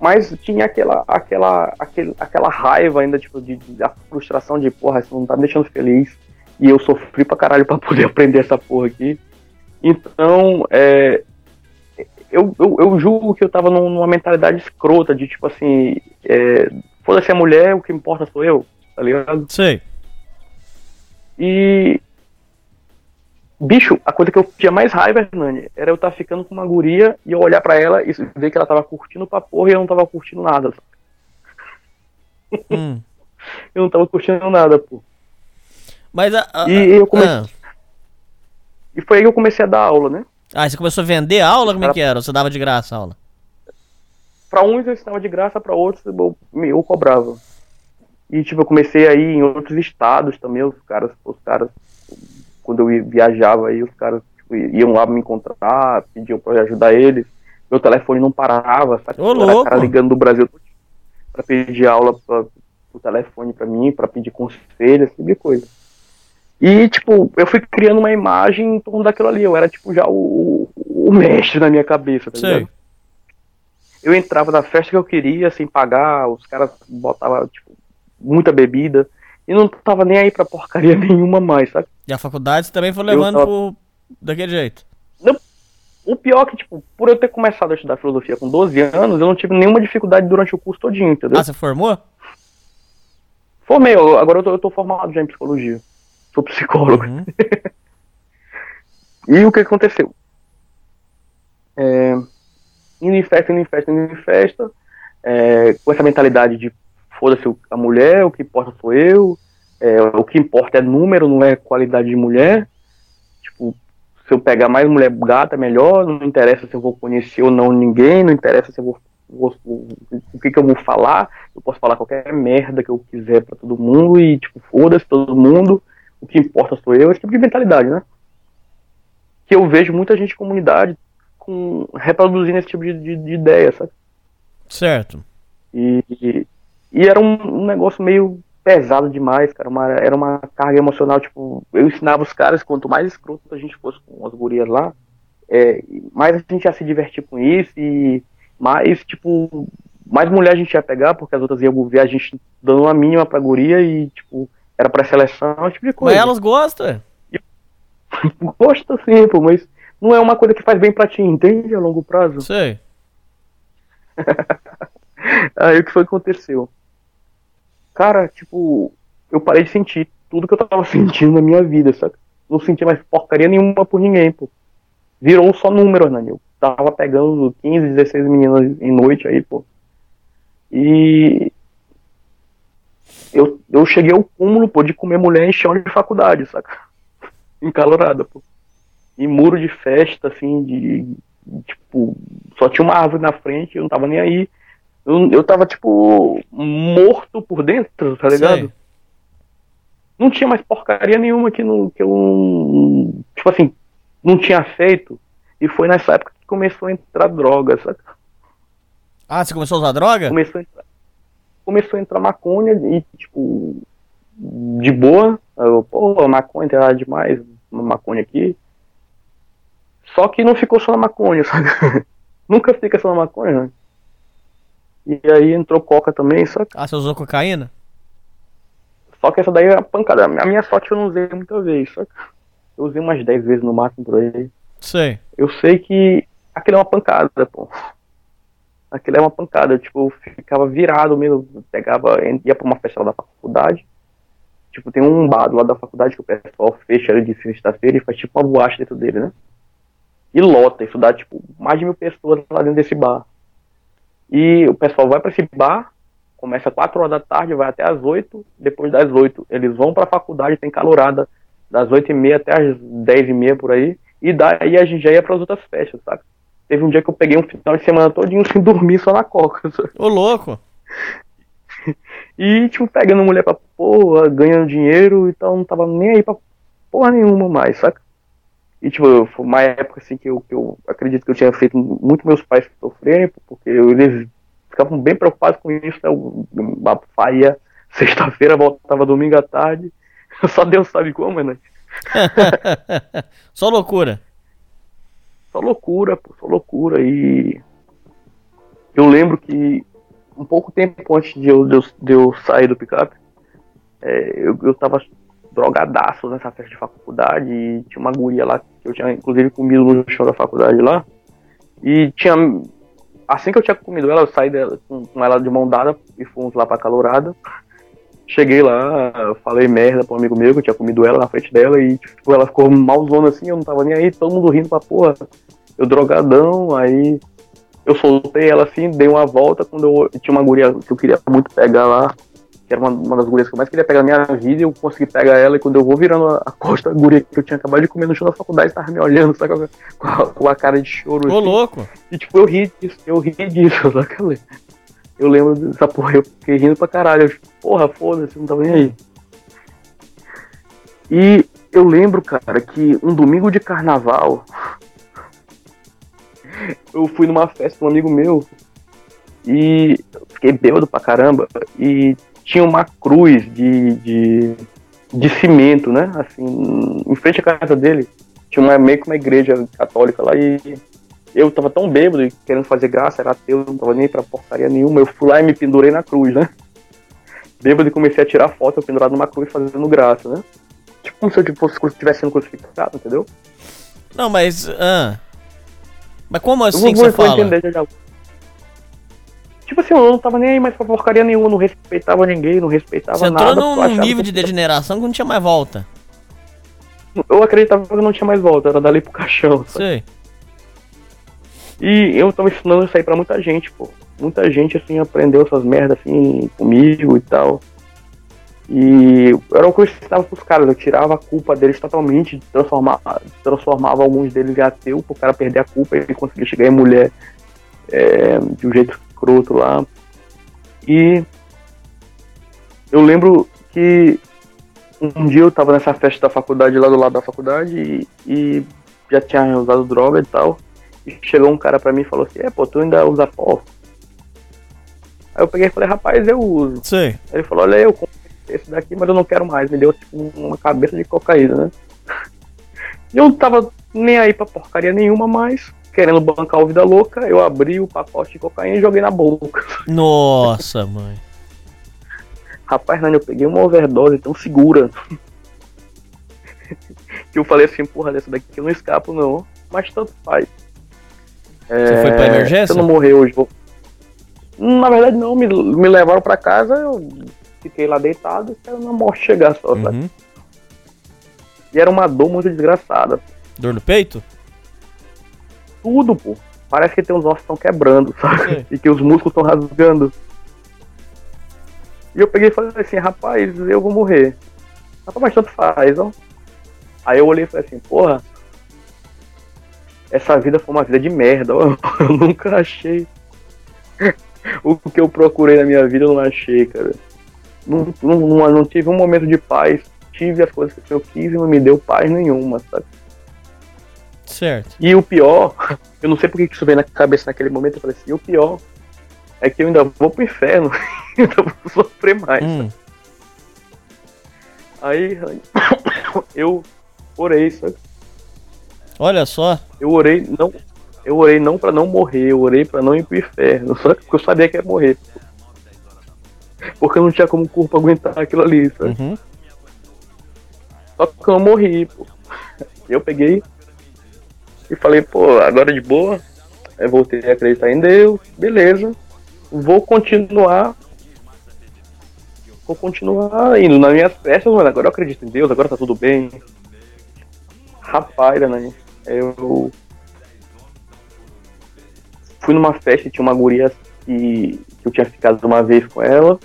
mas tinha aquela, aquela, aquele, aquela raiva ainda, tipo, de, de- da frustração de, porra, isso não tá me deixando feliz. E eu sofri pra caralho pra poder aprender essa porra aqui. Então, é, eu, eu, eu julgo que eu tava num- numa mentalidade escrota de tipo assim, é, foda-se a mulher, o que importa sou eu, tá ligado? Sei. E. Bicho, a coisa que eu tinha mais raiva, Hernani, era eu estar ficando com uma guria e eu olhar pra ela e ver que ela tava curtindo pra porra e eu não tava curtindo nada. Hum. Eu não tava curtindo nada, pô. Mas a. a- E eu comecei. Ah. E foi aí que eu comecei a dar aula, né? Ah, você começou a vender aula? Como é que era? Ou Você dava de graça a aula? Pra uns eu ensinava de graça, pra outros eu, eu cobrava. E tipo, eu comecei aí em outros estados também, os caras, os caras, quando eu ia- viajava aí, os caras tipo, iam lá me encontrar, pediam pra eu ajudar eles. Meu telefone não parava, sabe? Ô, Era louco! cara ligando do Brasil pra pedir aula pra, pro telefone pra mim, pra pedir conselho, esse tipo de coisa. E, tipo, eu fui criando uma imagem em torno daquilo ali. Eu era, tipo, já o, o mestre na minha cabeça, tá Sei. ligado? Eu entrava na festa que eu queria, sem pagar, os caras botavam, tipo, muita bebida. E não tava nem aí pra porcaria nenhuma mais, sabe? E a faculdade também foi levando tava- pro... daquele jeito. O pior é que, tipo, por eu ter começado a estudar filosofia com 12 anos, eu não tive nenhuma dificuldade durante o curso todinho, entendeu? Ah, você formou? Formei, eu- agora eu tô, eu tô formado já em psicologia. Sou psicólogo. Uhum. e o que aconteceu? É, indo em festa, indo em festa, indo em festa, é, com essa mentalidade de foda-se a mulher, o que importa sou eu, é, o que importa é número, não é qualidade de mulher. Tipo, se eu pegar mais mulher gata, melhor, não interessa se eu vou conhecer ou não ninguém, não interessa se eu vou, vou- o que, que eu vou falar, eu posso falar qualquer merda que eu quiser pra todo mundo e, tipo, foda-se todo mundo, o que importa sou eu, esse tipo de mentalidade, né? Que eu vejo muita gente de comunidade com, reproduzindo esse tipo de, de, de ideia, sabe? Certo. E, e, era um, um negócio meio pesado demais, cara. Uma, era uma carga emocional, tipo, eu ensinava os caras, quanto mais escroto a gente fosse com as gurias lá, é, mais a gente ia se divertir com isso e mais, tipo, mais mulher a gente ia pegar, porque as outras iam ver a gente dando uma mínima pra guria e, tipo, era pra seleção, esse tipo de Mas coisa. elas gostam. Gosta sim, pô, mas não é uma coisa que faz bem pra ti, entende? A longo prazo. Sei. Aí o que foi que aconteceu? Cara, tipo, eu parei de sentir tudo que eu tava sentindo na minha vida, sabe? Não sentia mais porcaria nenhuma por ninguém, pô. Virou só número, Hernani. Eu tava pegando 15, 16 meninas em noite aí, pô. E. Eu, eu cheguei ao cúmulo, pô, de comer mulher em chão de faculdade, saca? Encalorada, pô. Em muro de festa, assim, de. Tipo, só tinha uma árvore na frente, eu não tava nem aí. Eu, eu tava, tipo, morto por dentro, tá ligado? Sei. não tinha mais porcaria nenhuma que, não, que eu, tipo assim, não tinha feito. E foi nessa época que começou a entrar droga, sabe? Ah, você começou a usar droga? Começou a entrar, começou a entrar maconha e, tipo, de boa. Eu, pô, maconha tem nada demais, uma maconha aqui. Só que não ficou só na maconha, sabe? Nunca fica só na maconha, né? E aí entrou coca também, só que, Ah, você usou cocaína? só que essa daí é uma pancada. A minha sorte eu não usei muita vez, só que eu usei umas 10 vezes no máximo por aí. Sei. Eu sei que aquilo é uma pancada, pô. Aquilo é uma pancada, tipo, eu ficava virado mesmo, pegava, ia pra uma festa lá da faculdade. Tipo, tem um bar lado da faculdade que o pessoal fecha ali de sexta-feira e faz tipo uma boate dentro dele, né? E lota, isso dá tipo mais de mil pessoas lá dentro desse bar. E o pessoal vai pra esse bar, começa às 4 horas da tarde, vai até às 8, depois das 8 eles vão pra faculdade, tem calorada das 8 e meia até às 10 e meia por aí, e daí a gente já ia pras outras festas, sabe? Teve um dia que eu peguei um final de semana todinho sem dormir só na coca, sabe? Ô, louco. E, tipo, pegando mulher pra porra, ganhando dinheiro e tal, não tava nem aí pra porra nenhuma mais, saca? E, tipo, foi uma época, assim, que eu, que eu acredito que eu tinha feito muito meus pais sofrerem, porque eles ficavam bem preocupados com isso, né? Eu saía sexta-feira, voltava domingo à tarde, só Deus sabe como, né? Só loucura. Só loucura, pô, só loucura. E eu lembro que um pouco tempo antes de eu, de eu, de eu sair do picape, é, eu, eu tava drogadaço nessa festa de faculdade e tinha uma guria lá que eu tinha inclusive comido no chão da faculdade lá. E tinha. Assim que eu tinha comido ela, eu saí dela, com, com ela de mão dada e fomos lá pra calorada. Cheguei lá, falei merda pro amigo meu que eu tinha comido ela na frente dela e tipo, ela ficou malzona assim, eu não tava nem aí, todo mundo rindo pra porra. Eu drogadão, aí eu soltei ela assim, dei uma volta quando eu tinha uma guria que eu queria muito pegar lá, que era uma, uma das gurias que eu mais queria pegar na minha vida, e eu consegui pegar ela e quando eu vou virando a, a costa, a guria que eu tinha acabado de comer no chão da faculdade tava me olhando, sabe, com a, com a cara de choro. Ô, assim. louco. E tipo, eu ri disso, eu ri disso, sabe? Eu lembro dessa porra, eu fiquei rindo pra caralho. Eu, porra, foda-se, não tava nem aí. E eu lembro, cara, que um domingo de carnaval eu fui numa festa com um amigo meu e fiquei bêbado pra caramba e tinha uma cruz de, de, de cimento, né? Assim, em frente à casa dele. Tinha uma, meio que uma igreja católica lá e eu tava tão bêbado e querendo fazer graça, era ateu, não tava nem pra porcaria nenhuma. Eu fui lá e me pendurei na cruz, né? Bêbado e comecei a tirar foto, eu pendurado numa cruz fazendo graça, né? Tipo como se eu estivesse sendo crucificado, entendeu? Não, mas. Ah. Mas como Eu assim vou, que você vou fala? entender já já. Tipo assim, eu não tava nem aí mais pra porcaria nenhuma, não respeitava ninguém, não respeitava Você nada. entrou num, nível de degeneração que não tinha mais volta. Eu acreditava que não tinha mais volta, era dali pro caixão. Sei. E eu tava ensinando isso aí pra muita gente, pô. Muita gente, assim, aprendeu essas merdas, assim, comigo e tal. E era o que eu ensinava pros caras, eu tirava a culpa deles totalmente, transformava, transformava alguns deles em ateu, pro cara perder a culpa e conseguir chegar em mulher é, de um jeito escroto lá. E eu lembro que um dia eu tava nessa festa da faculdade, lá do lado da faculdade, e, e já tinha usado droga e tal. E chegou um cara pra mim e falou assim, é, pô, tu ainda usa pó? Aí eu peguei e falei, rapaz, eu uso. Sei. Aí ele falou, olha, eu comprei esse daqui, mas eu não quero mais. Me deu tipo uma cabeça de cocaína, né? E eu não tava nem aí pra porcaria nenhuma mais, querendo bancar o vida louca, eu abri o pacote de cocaína e joguei na boca. Nossa, mãe. Rapaz, Nani, eu peguei uma overdose tão segura. que eu falei assim, porra, dessa daqui eu não escapo não. Mas tanto faz. Você foi pra emergência? Se eu não morrer hoje, vou. Na verdade não, me, me levaram pra casa, eu fiquei lá deitado esperando a morte chegar só, sabe? Uhum. E era uma dor muito desgraçada. Dor no peito? Tudo, pô. Parece que tem os ossos estão quebrando, sabe? E que os músculos estão rasgando. E eu peguei e falei assim, rapaz, eu vou morrer. Rapaz, mas tanto faz, ó. Aí eu olhei e falei assim, porra, essa vida foi uma vida de merda, ó. Eu nunca achei. o que eu procurei na minha vida eu não achei, cara. Não, não, não, não tive um momento de paz. tive as coisas que eu quis e não me deu paz nenhuma, sabe? Certo. E o pior, eu não sei porque que isso veio na cabeça naquele momento, eu falei assim, o pior é que eu ainda vou pro inferno, ainda vou sofrer mais. Hum. Aí eu orei, sabe? Olha só. Eu orei não, eu orei não para não morrer, eu orei para não ir pro inferno, só que eu sabia que ia morrer. Porque eu não tinha como o corpo aguentar aquilo ali, sabe? Uhum. Só que eu morri, pô. Eu peguei e falei, pô, agora de boa, eu voltei a acreditar em Deus, beleza. Vou continuar. Vou continuar indo nas minhas festas, mano. Agora eu acredito em Deus, agora tá tudo bem. Rapaz, né? Eu fui numa festa e tinha uma guria que, que eu tinha ficado uma vez com ela.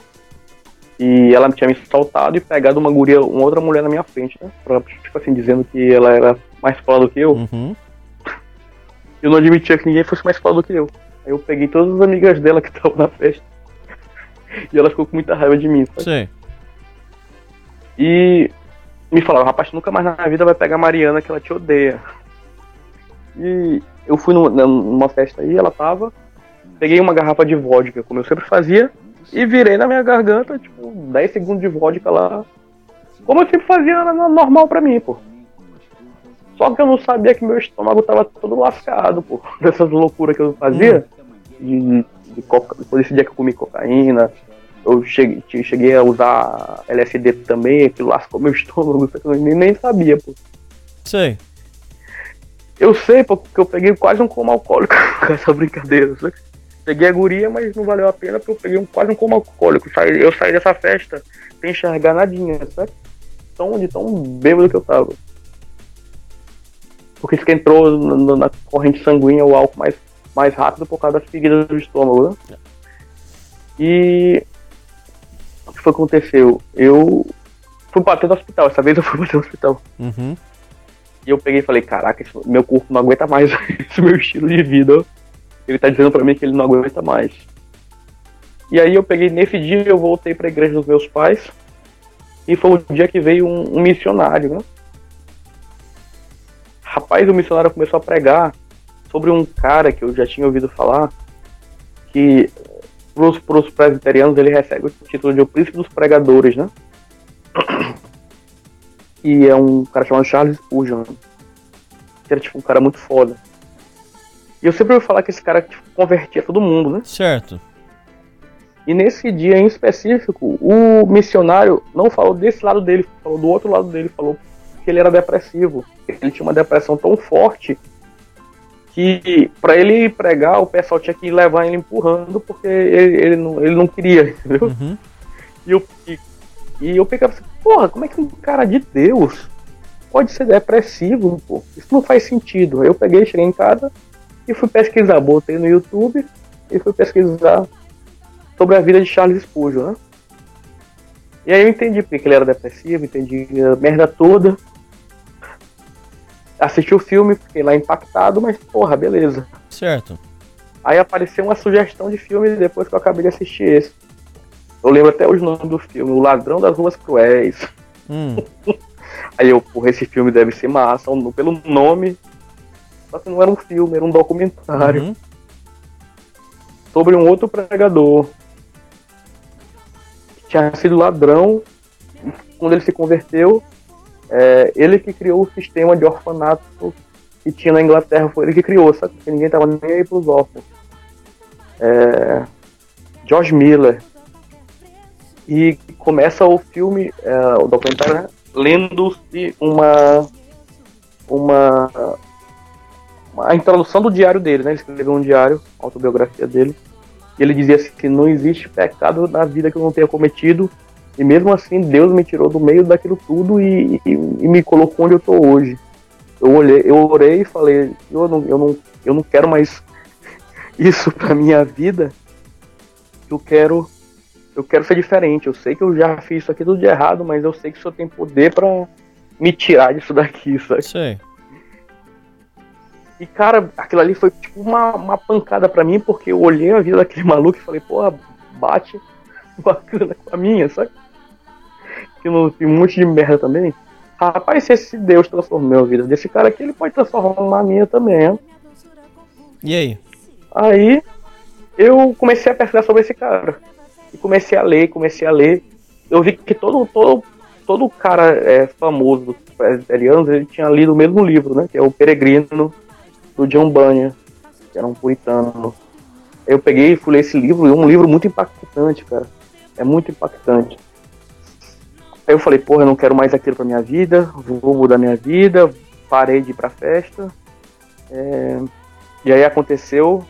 E ela tinha me soltado e pegado uma guria, uma outra mulher na minha frente, né? Pra, tipo assim, dizendo que ela era mais foda do que eu. Uhum. Eu não admitia que ninguém fosse mais foda do que eu. Aí eu peguei todas as amigas dela que estavam na festa. E ela ficou com muita raiva de mim, sabe? Sim. E me falaram, rapaz, nunca mais na vida vai pegar a Mariana que ela te odeia. E eu fui numa, numa festa aí, ela tava, peguei uma garrafa de vodka, como eu sempre fazia, e virei na minha garganta, tipo, 10 segundos de vodka lá. Como eu sempre fazia, era normal pra mim, pô. Só que eu não sabia que meu estômago tava todo lascado, pô. Dessas loucuras que eu fazia. De, de coca... Depois desse dia que eu comi cocaína. Eu cheguei, cheguei a usar LSD também, que lascou meu estômago, eu nem, nem sabia, pô. Sei. Eu sei, pô, porque eu peguei quase um coma alcoólico com essa brincadeira, sabe? Peguei a guria, mas não valeu a pena porque eu peguei um, quase um coma alcoólico. Saí- Eu saí dessa festa sem enxergar nadinha, sabe? Tão, de tão bêbado que eu tava. Porque isso que entrou no- na corrente sanguínea o álcool mais, mais rápido por causa das feridas do estômago, né? E o que foi que aconteceu? Eu fui bater no hospital, essa vez eu fui bater no hospital. Uhum. E eu peguei e falei, caraca, meu corpo não aguenta mais esse meu estilo de vida. Ele tá dizendo pra mim que ele não aguenta mais. E aí eu peguei, nesse dia eu voltei pra igreja dos meus pais. E foi o dia que veio um, um missionário, né? Rapaz, o missionário começou a pregar sobre um cara que eu já tinha ouvido falar, que pros, pros presbiterianos ele recebe o título de o príncipe dos pregadores, né? E é um cara chamado Charles Spurgeon. Que era tipo um cara muito foda. E eu sempre ouvi falar que esse cara tipo, convertia todo mundo, né? Certo. E nesse dia em específico, o missionário não falou desse lado dele, falou do outro lado dele, falou que ele era depressivo. Ele tinha uma depressão tão forte que para ele pregar, o pessoal tinha que levar ele empurrando porque ele, ele, não, ele não queria, entendeu? Uhum. E eu, e, e eu pegava assim, porra, como é que um cara de Deus pode ser depressivo, pô? Isso não faz sentido. Eu peguei, cheguei em casa e fui pesquisar, botei no YouTube e fui pesquisar sobre a vida de Charles Spurgeon, né? E aí eu entendi porque que ele era depressivo, entendi a merda toda. Assisti o filme, fiquei lá impactado, mas porra, beleza. Certo. Aí apareceu uma sugestão de filme depois que eu acabei de assistir esse. Eu lembro até os nomes do filme, O Ladrão das Ruas Cruéis. Hum. Aí eu, porra, esse filme deve ser massa, pelo nome. Só que não era um filme, era um documentário. Uhum. Sobre um outro pregador. Que tinha sido ladrão. e Quando ele se converteu, é, ele que criou o sistema de orfanato que tinha na Inglaterra. Foi ele que criou, sabe? Porque ninguém tava nem aí pros órfãos. É, George Miller. E começa o filme, é, o documentário, né, lendo-se uma, uma, uma- a introdução do diário dele, né? Ele escreveu um diário, autobiografia dele. E ele dizia assim que não existe pecado na vida que eu não tenha cometido. E mesmo assim, Deus me tirou do meio daquilo tudo e, e- e me colocou onde eu tô hoje. Eu olhei, eu orei e falei, eu não, eu não, eu não quero mais isso pra minha vida. Eu quero eu quero ser diferente. Eu sei que eu já fiz isso aqui tudo de errado, mas eu sei que o senhor tem poder pra me tirar disso daqui, sabe? Sei. E cara, aquilo ali foi tipo uma, uma pancada pra mim, porque eu olhei a vida daquele maluco e falei, porra, bate bacana com a minha, sabe? Assistindo um monte de merda também. Rapaz, se esse Deus transformou a vida desse cara aqui, ele pode transformar a minha também, né? E aí? Aí eu comecei a pesquisar sobre esse cara. E comecei a ler, comecei a ler. Eu vi que todo, todo, todo cara é, famoso dos presbiterianos, ele tinha lido o mesmo livro, né? Que é o Peregrino, do John Bunyan, que era um puritano. Eu peguei e fui ler esse livro, e é um livro muito impactante, cara. É muito impactante. Aí eu falei, porra, eu não quero mais aquilo pra minha vida, vou mudar minha vida, parei de ir pra festa. É... E aí aconteceu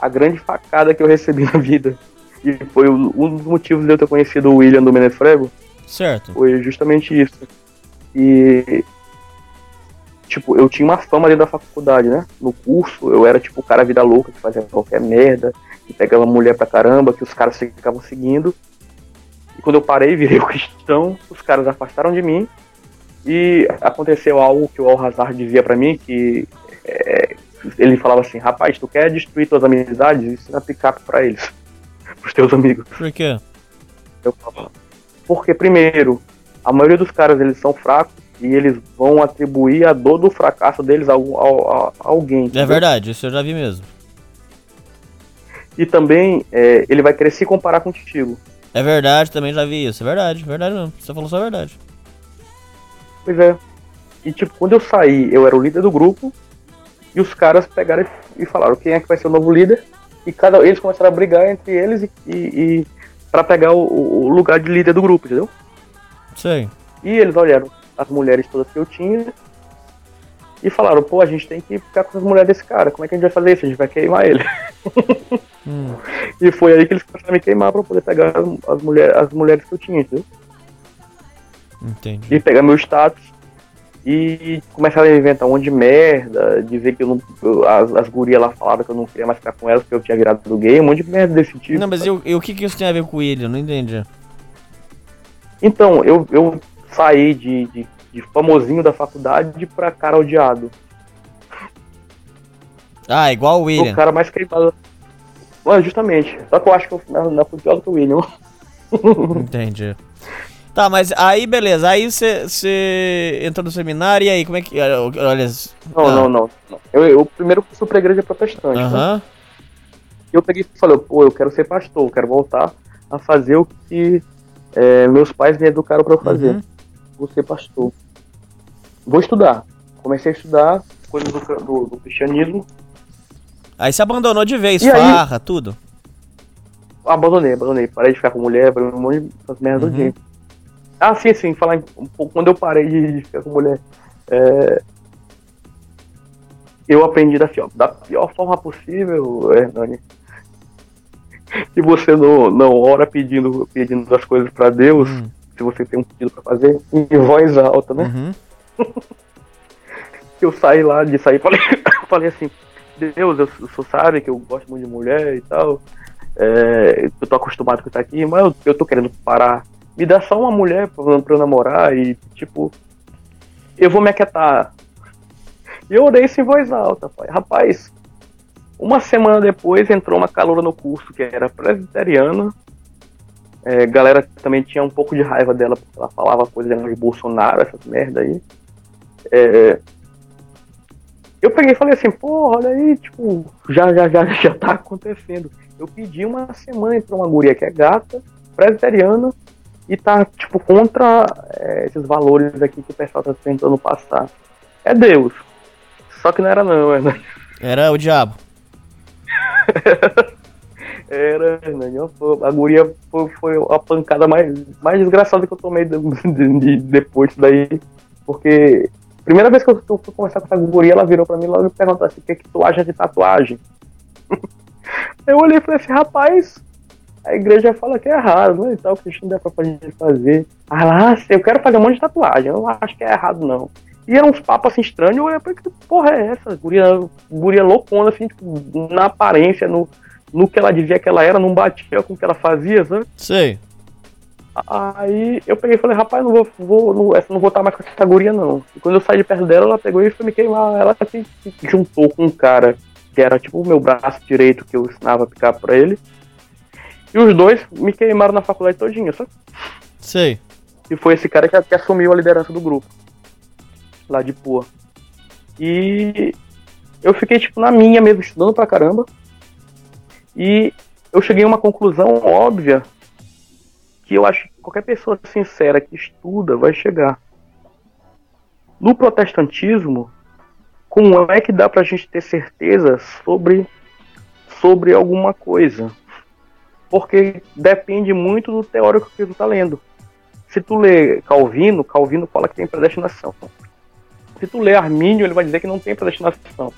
a grande facada que eu recebi na vida. E foi um dos motivos de eu ter conhecido o William do Menefrego. Certo. Foi justamente isso. E. Tipo, eu tinha uma fama dentro da faculdade, né? No curso, eu era tipo o cara vida louca que fazia qualquer merda, que pegava mulher pra caramba, que os caras ficavam seguindo. E quando eu parei, virei o cristão, os caras afastaram de mim. E aconteceu algo que o Al-Hazard dizia pra mim, que é, ele falava assim, rapaz, tu quer destruir tuas amizades? Ensina picape pra eles, pros teus amigos. Por quê? Eu falava, porque primeiro, a maioria dos caras eles são fracos e eles vão atribuir a dor do fracasso deles a, a- a- alguém. É verdade, isso eu já vi mesmo. E também é, ele vai querer se comparar contigo. É verdade, também já vi isso. É verdade, verdade mesmo. Você falou só a verdade. Pois é. E tipo, quando eu saí, eu era o líder do grupo e os caras pegaram e falaram quem é que vai ser o novo líder. E cada eles começaram a brigar entre eles e, e, e para pegar o, o lugar de líder do grupo, entendeu? Sei. E eles olharam as mulheres todas que eu tinha e falaram, pô, a gente tem que ficar com as mulheres desse cara. Como é que a gente vai fazer isso? A gente vai queimar ele. Hum. E foi aí que eles começaram a me queimar pra eu poder pegar as, as, mulher, as mulheres que eu tinha, entendeu? Entendi. E pegar meu status e começaram a inventar um monte de merda, dizer que eu não. eu- as, as gurias lá falaram que eu não queria mais ficar com elas porque eu tinha virado do gay, um monte de merda desse tipo. Não, mas o- que, que isso tem a ver com William? Eu Não entendi. Então, eu, eu saí de, de, de famosinho da faculdade pra cara odiado. Ah, igual o O William. cara mais queimado. Mano, justamente. Só que eu acho que eu na, na fui pior do que o William. Entendi. Tá, mas aí beleza. Aí você entrou no seminário e aí, como é que. Olha. Não, ah, não, não. Eu, eu primeiro fui pra igreja protestante. né? Aham. Eu peguei e falei, pô, eu quero ser pastor, eu quero voltar a fazer o que é, meus pais me educaram pra eu fazer. Uhum. Vou ser pastor. Vou estudar. Comecei a estudar coisas do, do- do cristianismo. Aí você abandonou de vez, E aí? farra, tudo. Abandonei, abandonei. Parei de ficar com mulher, parei um monte de merdas Uhum. uhum. Ah, sim, sim, falar em- um pouco. Quando eu parei de, de ficar com mulher, é, eu aprendi da pior, da pior forma possível, Hernani. Que você não, não ora pedindo, pedindo as coisas pra Deus, Hum. se você tem um pedido pra fazer, em voz alta, né? Uhum. eu saí lá de sair falei, falei assim, Deus, eu, senhor sabe que eu gosto muito de mulher e tal. é, eu tô acostumado com isso aqui, mas eu, eu tô querendo parar. Me dá só uma mulher pra, pra eu namorar e, tipo, eu vou me aquietar. E eu orei isso em voz alta, pai. Rapaz, uma semana depois entrou uma caloura no curso que era presbiteriana. É, galera também tinha um pouco de raiva dela porque ela falava coisas de Bolsonaro, essas merda aí. É, eu peguei e falei assim, porra, olha aí, tipo, já, já, já, já tá acontecendo. Eu pedi uma semana pra uma guria que é gata, presbiteriana, e tá, tipo, contra é, esses valores aqui que o pessoal tá tentando passar. É Deus. Só que não era não, né? Era o diabo. Era, né? A guria foi, foi a pancada mais, mais desgraçada que eu tomei de, de- de- depois disso daí. Porque primeira vez que eu, fui conversar com essa guria, ela virou pra mim e logo me perguntou assim, o que, que tu acha de tatuagem? eu olhei e falei assim, rapaz, a igreja fala que é errado, né? E tal, que não dá pra gente fazer. Ah lá, eu quero fazer um monte de tatuagem, eu não acho que é errado, não. E eram uns papos assim estranhos, eu olhei pra que porra é essa? Guria, guria loucona, assim, tipo, na aparência, no, no que ela dizia que ela era, não batia com o que ela fazia, sabe? Sei. Aí eu peguei e falei, rapaz, não vou, vou não, essa não vou estar mais com essa guria, não. E quando eu saí de perto dela, ela pegou e foi me queimar. Ela se se juntou com um cara que era tipo o meu braço direito que eu ensinava a picar pra ele. E os dois me queimaram na faculdade todinha, sabe? Sei. Que foi esse cara que, que assumiu a liderança do grupo. Lá de Pua. E eu fiquei, tipo, na minha mesmo, estudando pra caramba. E eu cheguei a uma conclusão óbvia que eu acho que qualquer pessoa sincera que estuda vai chegar. No protestantismo, como é que dá pra gente ter certeza sobre, sobre alguma coisa? Porque depende muito do teórico que tu tá lendo. Se tu lê Calvino, Calvino fala que tem predestinação. Se tu lê Armínio, ele vai dizer que não tem predestinação.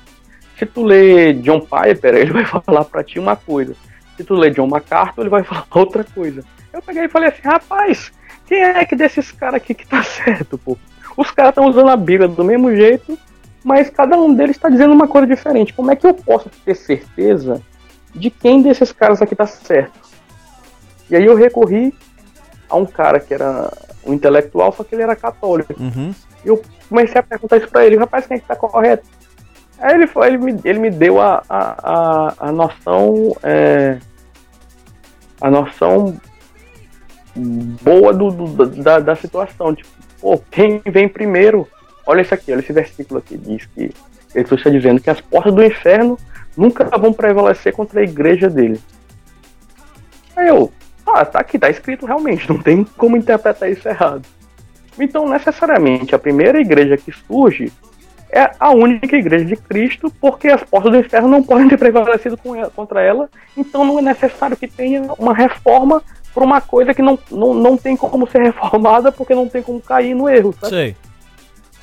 Se tu lê John Piper, ele vai falar pra ti uma coisa. Se tu lê John MacArthur, ele vai falar outra coisa. Eu peguei e falei assim, rapaz, quem é que desses caras aqui que tá certo, pô? Os caras estão usando a Bíblia do mesmo jeito, mas cada um deles está dizendo uma coisa diferente. Como é que eu posso ter certeza de quem desses caras aqui tá certo? E aí eu recorri a um cara que era um intelectual, só que ele era católico. Uhum. E eu comecei a perguntar isso pra ele, rapaz, quem é que tá correto? Aí ele, foi, ele, me, ele me deu a, a, a, a noção. É, a noção boa do, do- da, da situação. Tipo, pô, quem vem primeiro? Olha isso aqui, olha esse versículo aqui. Diz que Jesus está dizendo que as portas do inferno nunca vão prevalecer contra a igreja dele. Aí eu, ah, tá aqui, tá escrito realmente, não tem como interpretar isso errado. Então, necessariamente, a primeira igreja que surge é a única igreja de Cristo, porque as portas do inferno não podem ter prevalecido contra ela, então não é necessário que tenha uma reforma por uma coisa que não, não, não tem como ser reformada, porque não tem como cair no erro, sabe? Sei.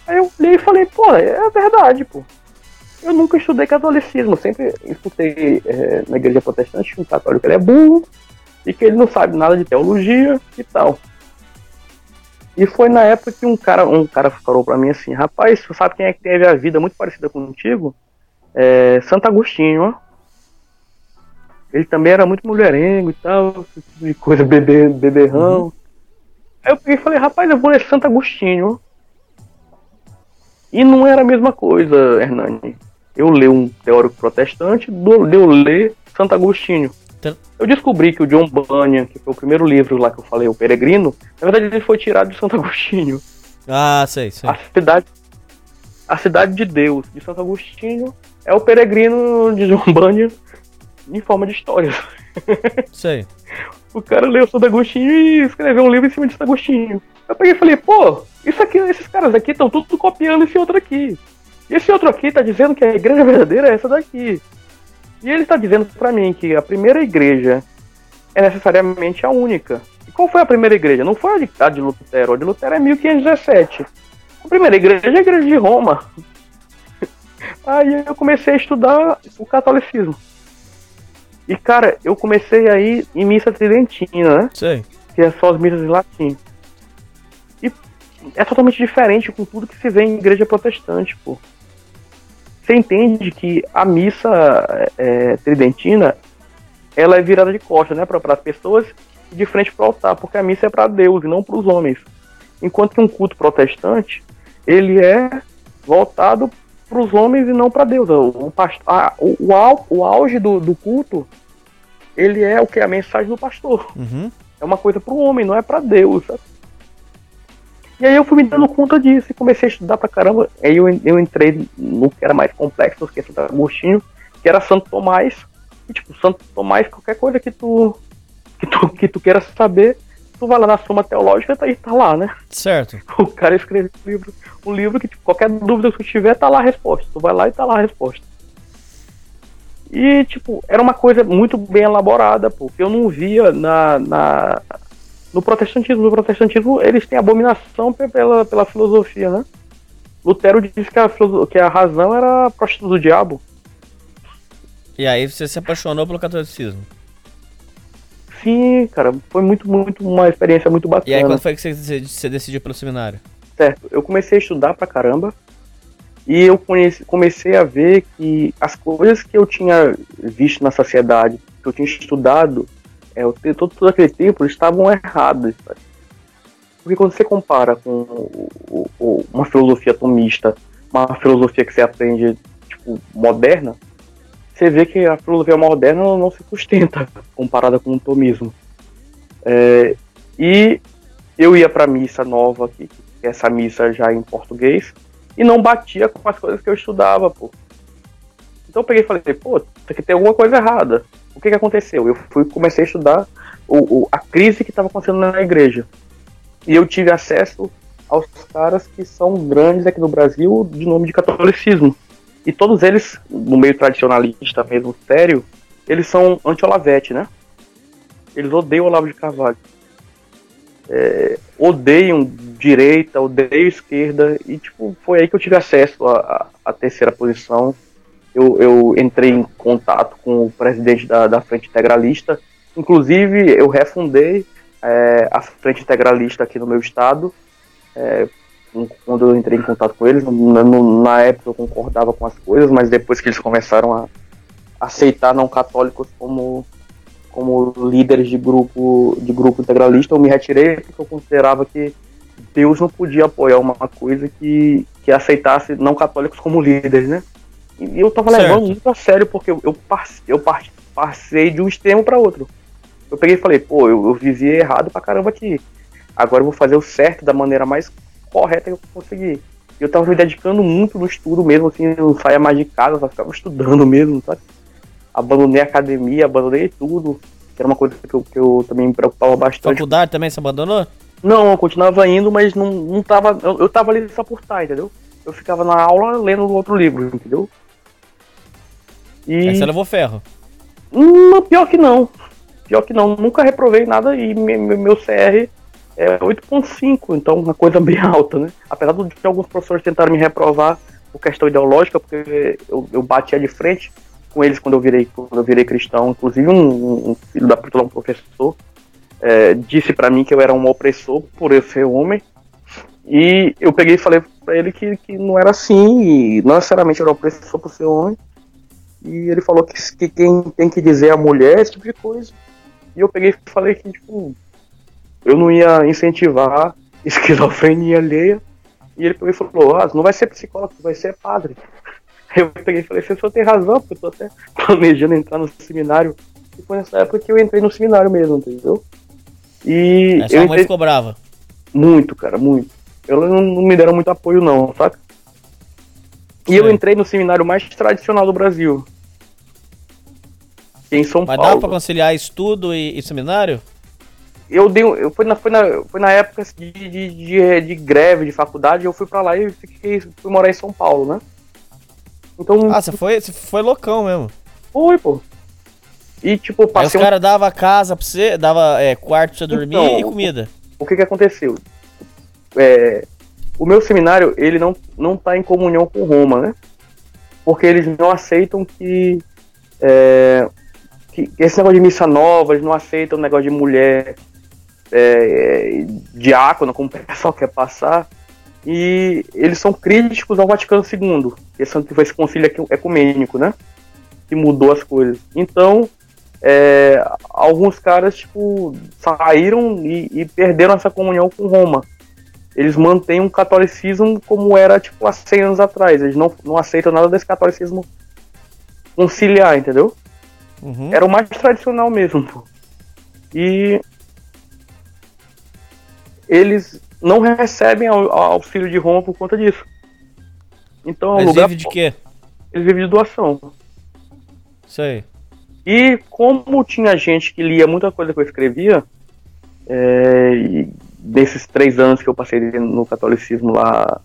Aí eu olhei e falei, pô, é verdade, pô. Eu nunca estudei catolicismo, sempre escutei é, na igreja protestante que um católico ele é burro e que ele não sabe nada de teologia e tal. E foi na época que um cara, um cara falou pra mim assim, rapaz, você sabe quem é que teve a vida muito parecida contigo? É, Santo Agostinho, ó. Ele também era muito mulherengo e tal, esse tipo de coisa, bebê, beberrão. Aí eu peguei e falei, rapaz, eu vou ler Santo Agostinho. E não era a mesma coisa, Hernani. Eu leio um teórico protestante, do, eu ler Santo Agostinho. Eu descobri que o John Bunyan, que foi o primeiro livro lá que eu falei, O Peregrino, na verdade ele foi tirado de Santo Agostinho. Ah, sei, sei. A cidade, a cidade de Deus, de Santo Agostinho, é o Peregrino de John Bunyan em forma de histórias. Sei. O cara leu Santo Agostinho e escreveu um livro em cima de Santo Agostinho. Eu peguei e falei, pô, isso aqui, esses caras aqui estão tudo copiando esse outro aqui. Esse outro aqui tá dizendo que a igreja verdadeira é essa daqui. E ele tá dizendo pra mim que a primeira igreja é necessariamente a única. E qual foi a primeira igreja? Não foi a de, Lutero, a de Lutero é 1517. A primeira igreja é a igreja de Roma. Aí eu comecei a estudar o catolicismo. E cara, eu comecei aí em missa tridentina, né? Sei. Que é só as missas em latim. E é totalmente diferente com tudo que se vê em igreja protestante, pô. Você entende que a missa é, tridentina ela é virada de costas, né, para as pessoas e de frente para o altar, porque a missa é para Deus e não para os homens. Enquanto que um culto protestante ele é voltado para os homens e não para Deus. O, past- a- o, o, au- o auge do, do culto ele é o que a mensagem do pastor. Uhum. É uma coisa para o homem, não é para Deus. sabe? E aí eu fui me dando conta disso e comecei a estudar pra caramba. Aí eu, eu entrei no que era mais complexo, que é Santo Agostinho, que era Santo Tomás. E tipo, Santo Tomás, qualquer coisa que tu, que tu, que tu queira saber, tu vai lá na Suma Teológica tá, e tá lá, né? Certo. O cara escreveu um livro, um livro que tipo, qualquer dúvida que tu tiver, tá lá a resposta. Tu vai lá e tá lá a resposta. E, tipo, era uma coisa muito bem elaborada, porque eu não via na, na, no protestantismo. No protestantismo, eles têm abominação pe- pela, pela filosofia, né? Lutero disse que a, que a razão era a prostituta do diabo. E aí você se apaixonou pelo catolicismo. Sim, cara, foi muito, muito, uma experiência muito bacana. E aí quando foi que você, você- você decidiu pelo seminário? Certo, eu comecei a estudar pra caramba e eu conheci- comecei a ver que as coisas que eu tinha visto na sociedade, que eu tinha estudado, é, todo, todo aquele tempo, estavam erradas. sabe? Porque quando você compara com o- o- uma filosofia atomista, uma filosofia que você aprende tipo, moderna, você vê que a filosofia moderna não se sustenta comparada com o tomismo. É, e eu ia pra missa nova que é essa missa já em português, e não batia com as coisas que eu estudava, pô. Então eu peguei e falei, pô, isso aqui tem alguma coisa errada. O que que aconteceu? Eu fui comecei a estudar o, o- a crise que estava acontecendo na igreja. E eu tive acesso aos caras que são grandes aqui no Brasil de nome de catolicismo. E todos eles, no meio tradicionalista mesmo, sério, eles são anti-Olavete, né? Eles odeiam o Olavo de Carvalho. É, odeiam direita, odeiam esquerda. E, tipo, foi aí que eu tive acesso à, à- terceira posição. Eu, eu entrei em contato com o presidente da, da Frente Integralista. Inclusive, eu refundei é, a Frente Integralista aqui no meu estado. É, quando eu entrei em contato com eles, no- na época eu concordava com as coisas, mas depois que eles começaram a aceitar não católicos como como líderes de grupo de grupo integralista, eu me retirei porque eu considerava que Deus não podia apoiar uma coisa que, que aceitasse não católicos como líderes, né? E eu tava Certo. levando muito a sério porque eu, eu, passe- eu passei de um extremo para outro. Eu peguei e falei, pô, eu, eu vivia errado pra caramba aqui. Agora eu vou fazer o certo da maneira mais correta que eu conseguir. E eu tava me dedicando muito no estudo mesmo, assim, eu não saía mais de casa, só ficava estudando mesmo, sabe? Abandonei a academia, abandonei tudo, que era uma coisa que eu, que eu também me preocupava bastante. Faculdade também você abandonou? Não, eu continuava indo, mas não, não tava. Eu, eu tava ali só por estar, entendeu? Eu ficava na aula lendo outro livro, entendeu? E. Aí você levou ferro. Hum, pior que não. Pior que não. Nunca reprovei nada e me- me- meu CR é 8.5, então uma coisa bem alta, né? Apesar de alguns professores tentarem me reprovar por questão ideológica, porque eu, eu batia de frente com eles quando eu virei, quando eu virei cristão. Inclusive um, um filho da puta, um professor, é, disse pra mim que eu era um opressor por eu ser homem. E eu peguei e falei pra ele que, que não era assim, e não necessariamente era opressor por ser homem. E ele falou que, que quem tem que dizer é a mulher, esse tipo de coisa. E eu peguei e falei que, tipo, eu não ia incentivar esquizofrenia alheia. E ele pegou e falou, ah, não vai ser psicólogo, vai ser padre. Aí eu peguei e falei, você só tem razão, porque eu tô até planejando entrar no seminário. E foi nessa época que eu entrei no seminário mesmo, entendeu? E sua eu mãe entrei ficou brava. muito, cara, muito. Elas não, não me deram muito apoio não, saca? E eu entrei no seminário mais tradicional do Brasil. Em São Mas dá Paulo. pra conciliar estudo e, e seminário? eu dei eu foi na, foi na, foi na época de, de, de, de greve de faculdade, eu fui pra lá e fiquei, fui morar em São Paulo, né? Então. Ah, você foi, você foi loucão mesmo. Foi, pô. E tipo, Aí os passei um- davam casa pra você, dava é, quarto pra você dormir Então, e comida. O que que aconteceu? É, o meu seminário, ele não, não tá em comunhão com Roma, né? Porque eles não aceitam que, é, que esse negócio de missa nova, eles não aceitam o negócio de mulher é, diácono, como o pessoal quer passar. E eles são críticos ao Vaticano II, que esse que foi esse concílio ecu- ecumênico, né? Que mudou as coisas. Então, é, alguns caras, tipo, saíram e, e perderam essa comunhão com Roma. Eles mantêm um catolicismo como era, tipo, há 100 anos atrás. Eles não, não aceitam nada desse catolicismo conciliar, entendeu? Uhum. Era o mais tradicional mesmo, pô. E eles não recebem au- auxílio de Roma por conta disso. Então, é Mas lugar. vive de quê? Eles vivem de doação. Isso aí. E como tinha gente que lia muita coisa que eu escrevia, é, desses três anos que eu passei no catolicismo lá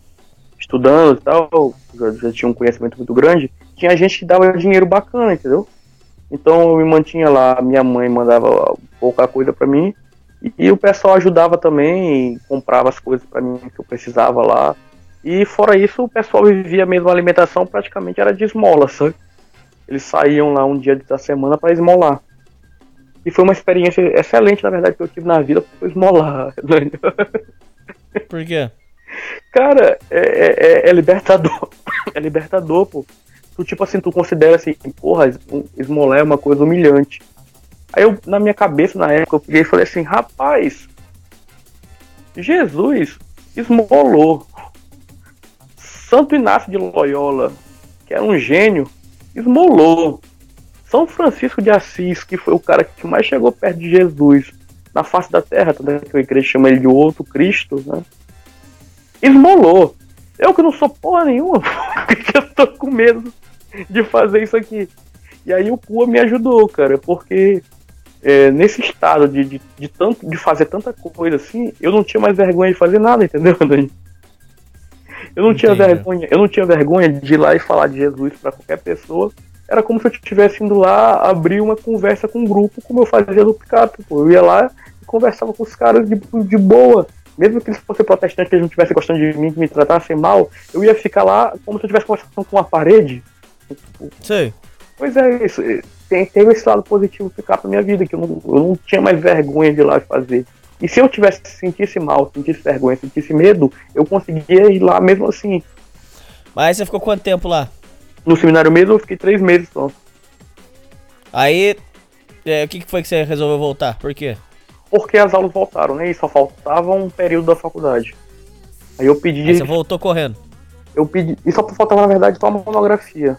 estudando e tal, já, já tinha um conhecimento muito grande, tinha gente que dava dinheiro bacana, entendeu? Então eu me mantinha lá, minha mãe mandava pouca coisa pra mim, e, e o pessoal ajudava também, e comprava as coisas pra mim que eu precisava lá. E fora isso, o pessoal vivia mesmo a alimentação, praticamente era de esmola, sabe? Eles saíam lá um dia da semana para esmolar. E foi uma experiência excelente, na verdade, que eu tive na vida, foi esmolar. Por quê? Cara, é, é- é- é libertador. É libertador, pô. Tu, tipo assim, tu considera assim, porra, es- esmolar é uma coisa humilhante. Aí eu, na minha cabeça, na época, eu peguei e falei assim, rapaz, Jesus esmolou. Santo Inácio de Loyola, que era um gênio, esmolou. São Francisco de Assis, que foi o cara que mais chegou perto de Jesus na face da terra, tanto é que a igreja chama ele de outro Cristo, né? Esmolou. Eu que não sou porra nenhuma, porque eu tô com medo de fazer isso aqui. E aí o Pua me ajudou, cara, porque é, nesse estado de, de, de, tanto, de fazer tanta coisa assim, eu não tinha mais vergonha de fazer nada, entendeu, Dani? Eu não tinha vergonha, eu não tinha vergonha de ir lá e falar de Jesus para qualquer pessoa. Era como se eu estivesse indo lá abrir uma conversa com um grupo, como eu fazia no picape. Eu ia lá e conversava com os caras de, de boa. Mesmo que eles fossem protestantes, que eles não estivessem gostando de mim, que me tratassem mal, eu ia ficar lá como se eu estivesse conversando com uma parede. Sei. Pois é, isso. Tem, teve esse lado positivo ficar pra minha vida, que eu não, eu não tinha mais vergonha de ir lá fazer. E se eu tivesse sentisse mal, sentisse vergonha, sentisse medo, eu conseguia ir lá mesmo assim. Mas você ficou quanto tempo lá? No seminário mesmo eu fiquei três meses só. Aí, é, o que que foi que você resolveu voltar? Por quê? Porque as aulas voltaram, né? E só faltava um período da faculdade. Aí eu pedi. Aí você voltou correndo. Eu pedi. E só faltava, na verdade, só uma monografia.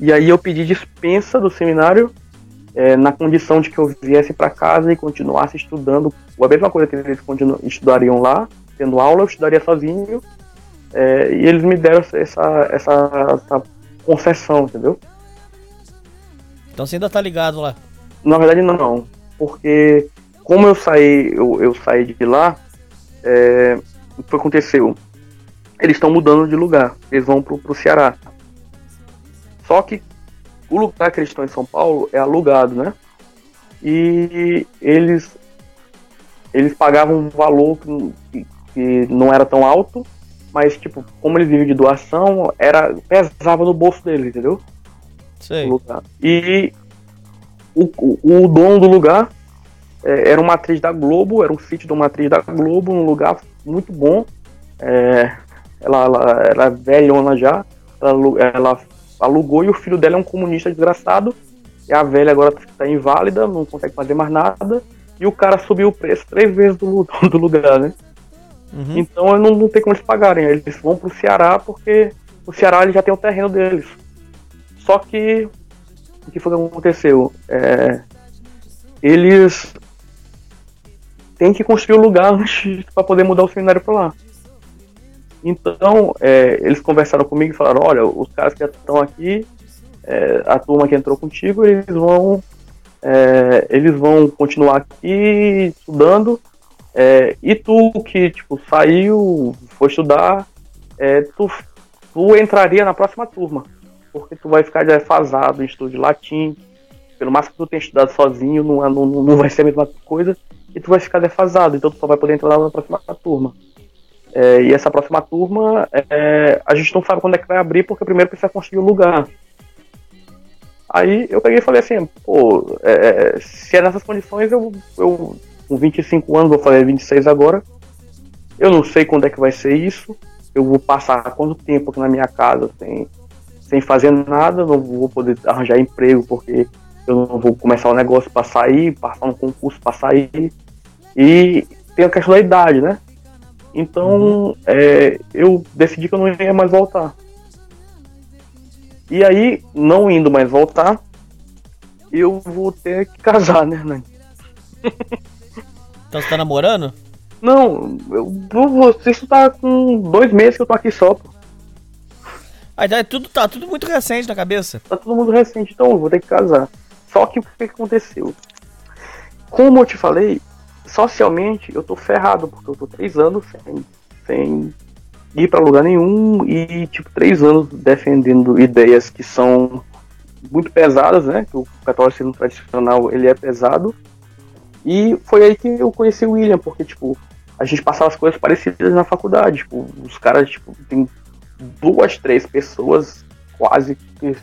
E aí eu pedi dispensa do seminário é, na condição de que eu viesse para casa e continuasse estudando a mesma coisa que eles estudariam lá, tendo aula, eu estudaria sozinho. É, e eles me deram essa, essa, essa concessão, entendeu? Então você ainda tá ligado lá? Na verdade não. Porque como eu saí, eu, eu saí de lá, é, o que aconteceu? Eles estão mudando de lugar. Eles vão pro, pro Ceará. Só que o lugar que eles estão em São Paulo é alugado, né? E eles eles pagavam um valor que, que não era tão alto, mas tipo, como eles vivem de doação, era pesava no bolso deles, entendeu? Sei. E o, o, o, dono do lugar é, era uma atriz da Globo, era um sítio de uma atriz da Globo, um lugar muito bom. É, ela, ela era velhona já, ela, ela alugou e o filho dela é um comunista desgraçado. E a velha agora tá inválida, não consegue fazer mais nada. E o cara subiu o preço três vezes do, do lugar, né? Uhum. Então não, não tem como eles pagarem. Eles vão pro Ceará porque o Ceará ele já tem o terreno deles. Só que o que foi que aconteceu? É, eles têm que construir o lugar antes para poder mudar o seminário para lá. Então, é, eles conversaram comigo e falaram: olha, os caras que estão aqui, é, a turma que entrou contigo, eles vão, é, eles vão continuar aqui estudando. É, e tu que tipo saiu, foi estudar, é, tu, tu entraria na próxima turma, porque tu vai ficar defasado em estudo de latim. Pelo mais que tu tenha estudado sozinho, não, não, não vai ser a mesma coisa, e tu vai ficar defasado, então tu só vai poder entrar na próxima turma. É, e essa próxima turma, é, a gente não sabe quando é que vai abrir, porque primeiro precisa conseguir o lugar. Aí eu peguei e falei assim, pô, é, se é nessas condições, eu, eu com 25 anos, vou fazer 26 agora, eu não sei quando é que vai ser isso, eu vou passar quanto tempo aqui na minha casa sem, sem fazer nada, não vou poder arranjar emprego, porque eu não vou começar o um negócio para sair, passar um concurso para sair, e tem a questão da idade, né? Então uhum. é, eu decidi que eu não ia mais voltar. E aí, não indo mais voltar, eu vou ter que casar, né, Nani? Então você tá namorando? Não, eu, você tá com dois meses que eu tô aqui só, pô. Ah, então é tudo, tá tudo muito recente na cabeça. Tá tudo muito recente, então eu vou ter que casar. Só que o que aconteceu? Como eu te falei, socialmente eu tô ferrado, porque eu tô três anos sem, sem ir para lugar nenhum e, tipo, três anos defendendo ideias que são muito pesadas, né? Que o catolicismo tradicional ele é pesado. E foi aí que eu conheci o William, porque, tipo, a gente passava as coisas parecidas na faculdade. Tipo, os caras, tipo, tem duas, três pessoas quase que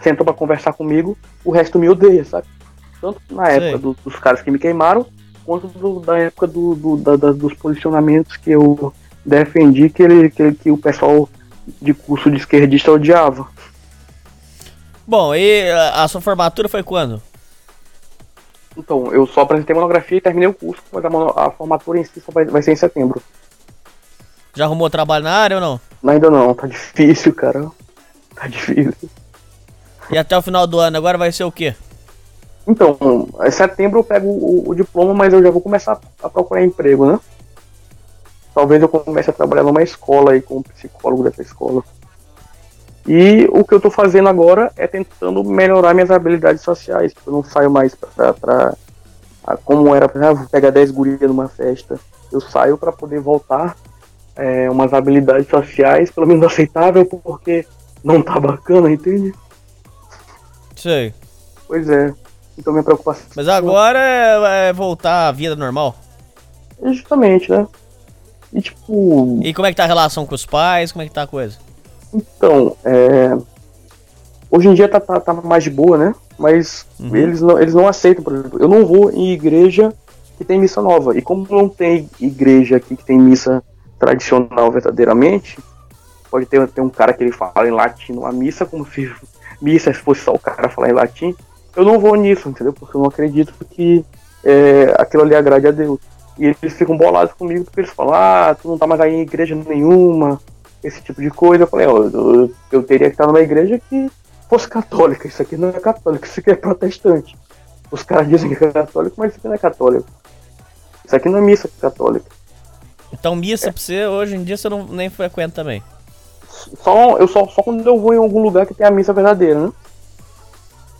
sentam para conversar comigo, o resto me odeia, sabe? Tanto na época do, dos caras que me queimaram, quanto do, da época do, do da, da, dos posicionamentos que eu defendi que, ele, que, que o pessoal de curso de esquerdista odiava. Bom, e a, a sua formatura foi quando? Então, eu só apresentei monografia e terminei o curso, mas a, a formatura em si só vai, vai ser em setembro. Já arrumou trabalho na área ou não? Ainda não, tá difícil, cara. Tá difícil. E até o final do ano agora vai ser o quê? Então, em setembro eu pego o, o diploma, mas eu já vou começar a procurar emprego, né? Talvez eu comece a trabalhar numa escola aí como psicólogo dessa escola. E o que eu tô fazendo agora é tentando melhorar minhas habilidades sociais. Eu não saio mais pra. pra a- como era, por exemplo, pegar 10 gurias numa festa. Eu saio para poder voltar é, umas habilidades sociais, pelo menos aceitável, porque não tá bacana, entende? Sei. Pois é. Então minha preocupação. Mas agora é, é voltar à vida normal. É justamente, né? E tipo. E como é que tá a relação com os pais? Como é que tá a coisa? Então, é... hoje em dia tá, tá, tá mais de boa, né? Mas Uhum. eles, não, eles não aceitam, por exemplo. Eu não vou em igreja que tem missa nova. E como não tem igreja aqui que tem missa tradicional verdadeiramente, pode ter, ter um cara que ele fala em latim a missa, como se missa fosse só o cara falar em latim. Eu não vou nisso, entendeu? Porque eu não acredito que é, aquilo ali agrade a Deus. E eles ficam bolados comigo porque eles falam, ah, tu não tá mais aí em igreja nenhuma, esse tipo de coisa. Eu falei, ó, eu, eu teria que estar numa igreja que fosse católica. Isso aqui não é católico, isso aqui é protestante. Os caras dizem que é católico, mas isso aqui não é católico. Isso aqui não é missa católica. Então missa pra você, hoje em dia você não nem frequenta também. Só, eu só, só quando eu vou em algum lugar que tem a missa verdadeira, né?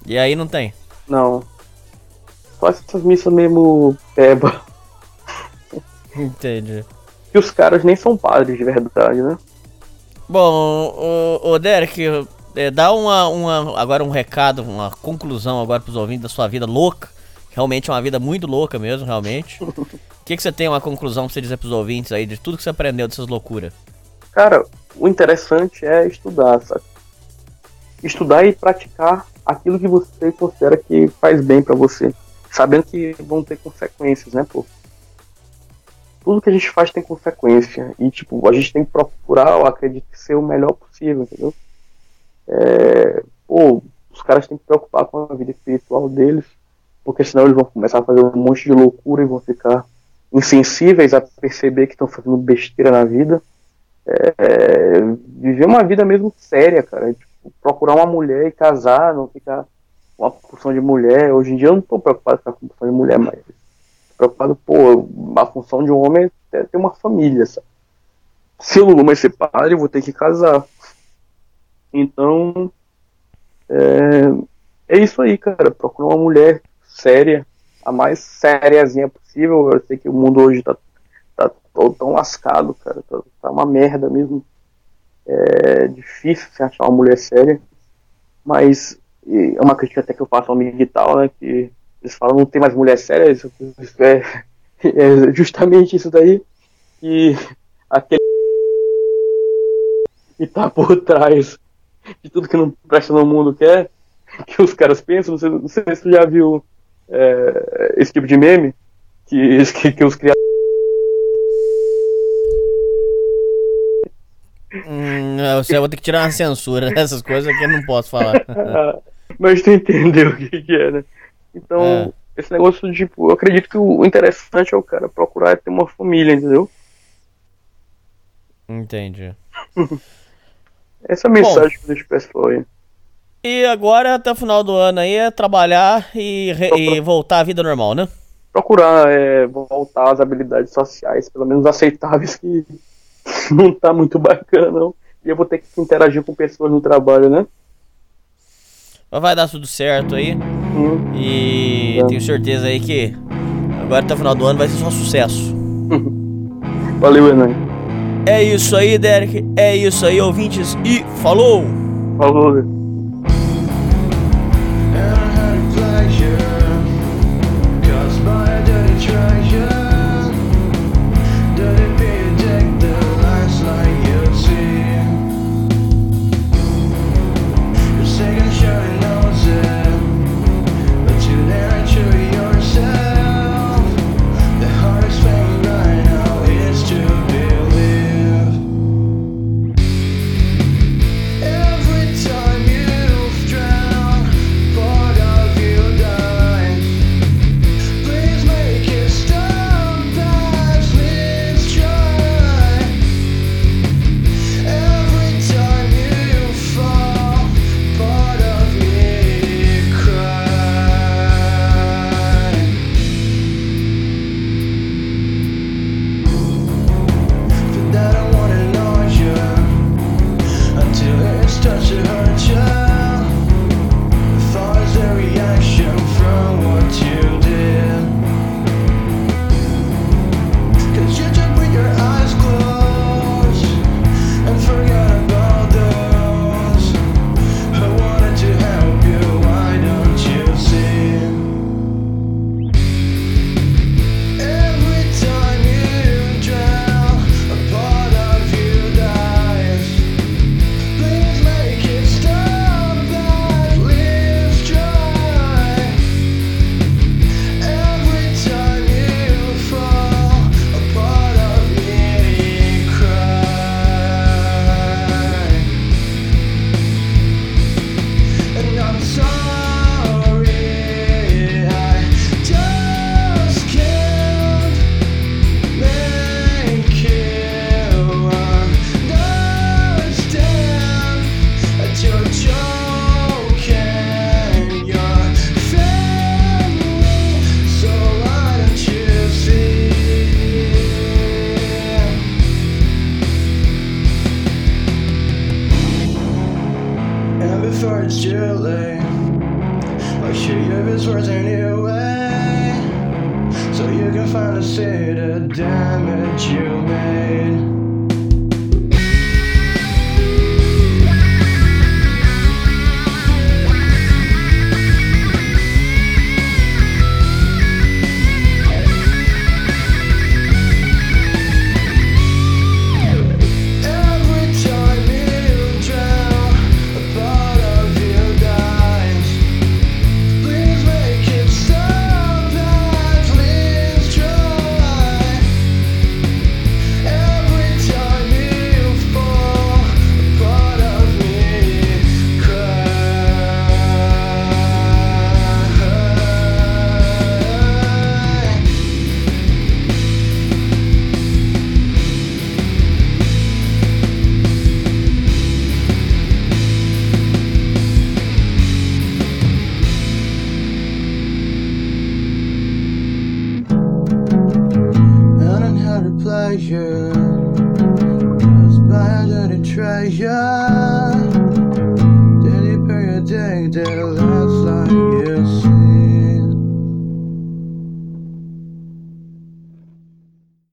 E aí não tem. Não. Só essas missas mesmo peba. Entendi. Que os caras nem são padres de verdade, né? Bom, o, o Derek, é, dá uma, uma, agora um recado, uma conclusão agora pros ouvintes da sua vida louca. Realmente é uma vida muito louca mesmo, realmente. O que, que você tem uma conclusão pra você dizer pros ouvintes aí de tudo que você aprendeu dessas loucuras? Cara, o interessante é estudar, sabe? Estudar e praticar aquilo que você considera que faz bem pra você. Sabendo que vão ter consequências, né, pô? Tudo que a gente faz tem consequência. E, tipo, a gente tem que procurar, eu acredito, ser o melhor possível, entendeu? É, pô, os caras têm que preocupar com a vida espiritual deles, porque senão eles vão começar a fazer um monte de loucura e vão ficar insensíveis a perceber que estão fazendo besteira na vida. É, viver uma vida mesmo séria, cara. Procurar uma mulher e casar, não ficar com uma função de mulher. Hoje em dia eu não tô preocupado com a função de mulher, mas preocupado, pô, a função de um homem é ter uma família, sabe? Se vou mais ser padre, eu vou ter que casar. Então, é, é isso aí, cara. Procurar uma mulher séria, a mais sériazinha possível. Eu sei que o mundo hoje tá, tá tão lascado, cara. Tá, tá uma merda mesmo. É difícil você achar uma mulher séria. Mas é uma crítica até que eu faço ao e tal, né? Que eles falam não tem mais mulher séria. Isso, isso é, é justamente isso daí. E aquele que tá por trás de tudo que não presta no mundo quer, que os caras pensam. Não sei, não sei se tu já viu é, esse tipo de meme que, que, que os criadores. Hum, você vai ter que tirar uma censura. Essas coisas aqui eu não posso falar. Mas tu entendeu o que, que é, né? Então, É. esse negócio, tipo, eu acredito que o interessante é o cara procurar ter uma família, entendeu? Entendi. Essa é a mensagem que eu deixo pessoal aí. E agora, até o final do ano aí, é trabalhar e, re- e voltar à vida normal, né? Procurar é, voltar às habilidades sociais, pelo menos aceitáveis, que não tá muito bacana, não. E eu vou ter que interagir com pessoas no trabalho, né? Mas vai dar tudo certo aí. Hum. E tenho certeza aí que agora até o final do ano vai ser só sucesso. Valeu, Hernani. É isso aí, Derek. É isso aí, ouvintes. E falou! Falou.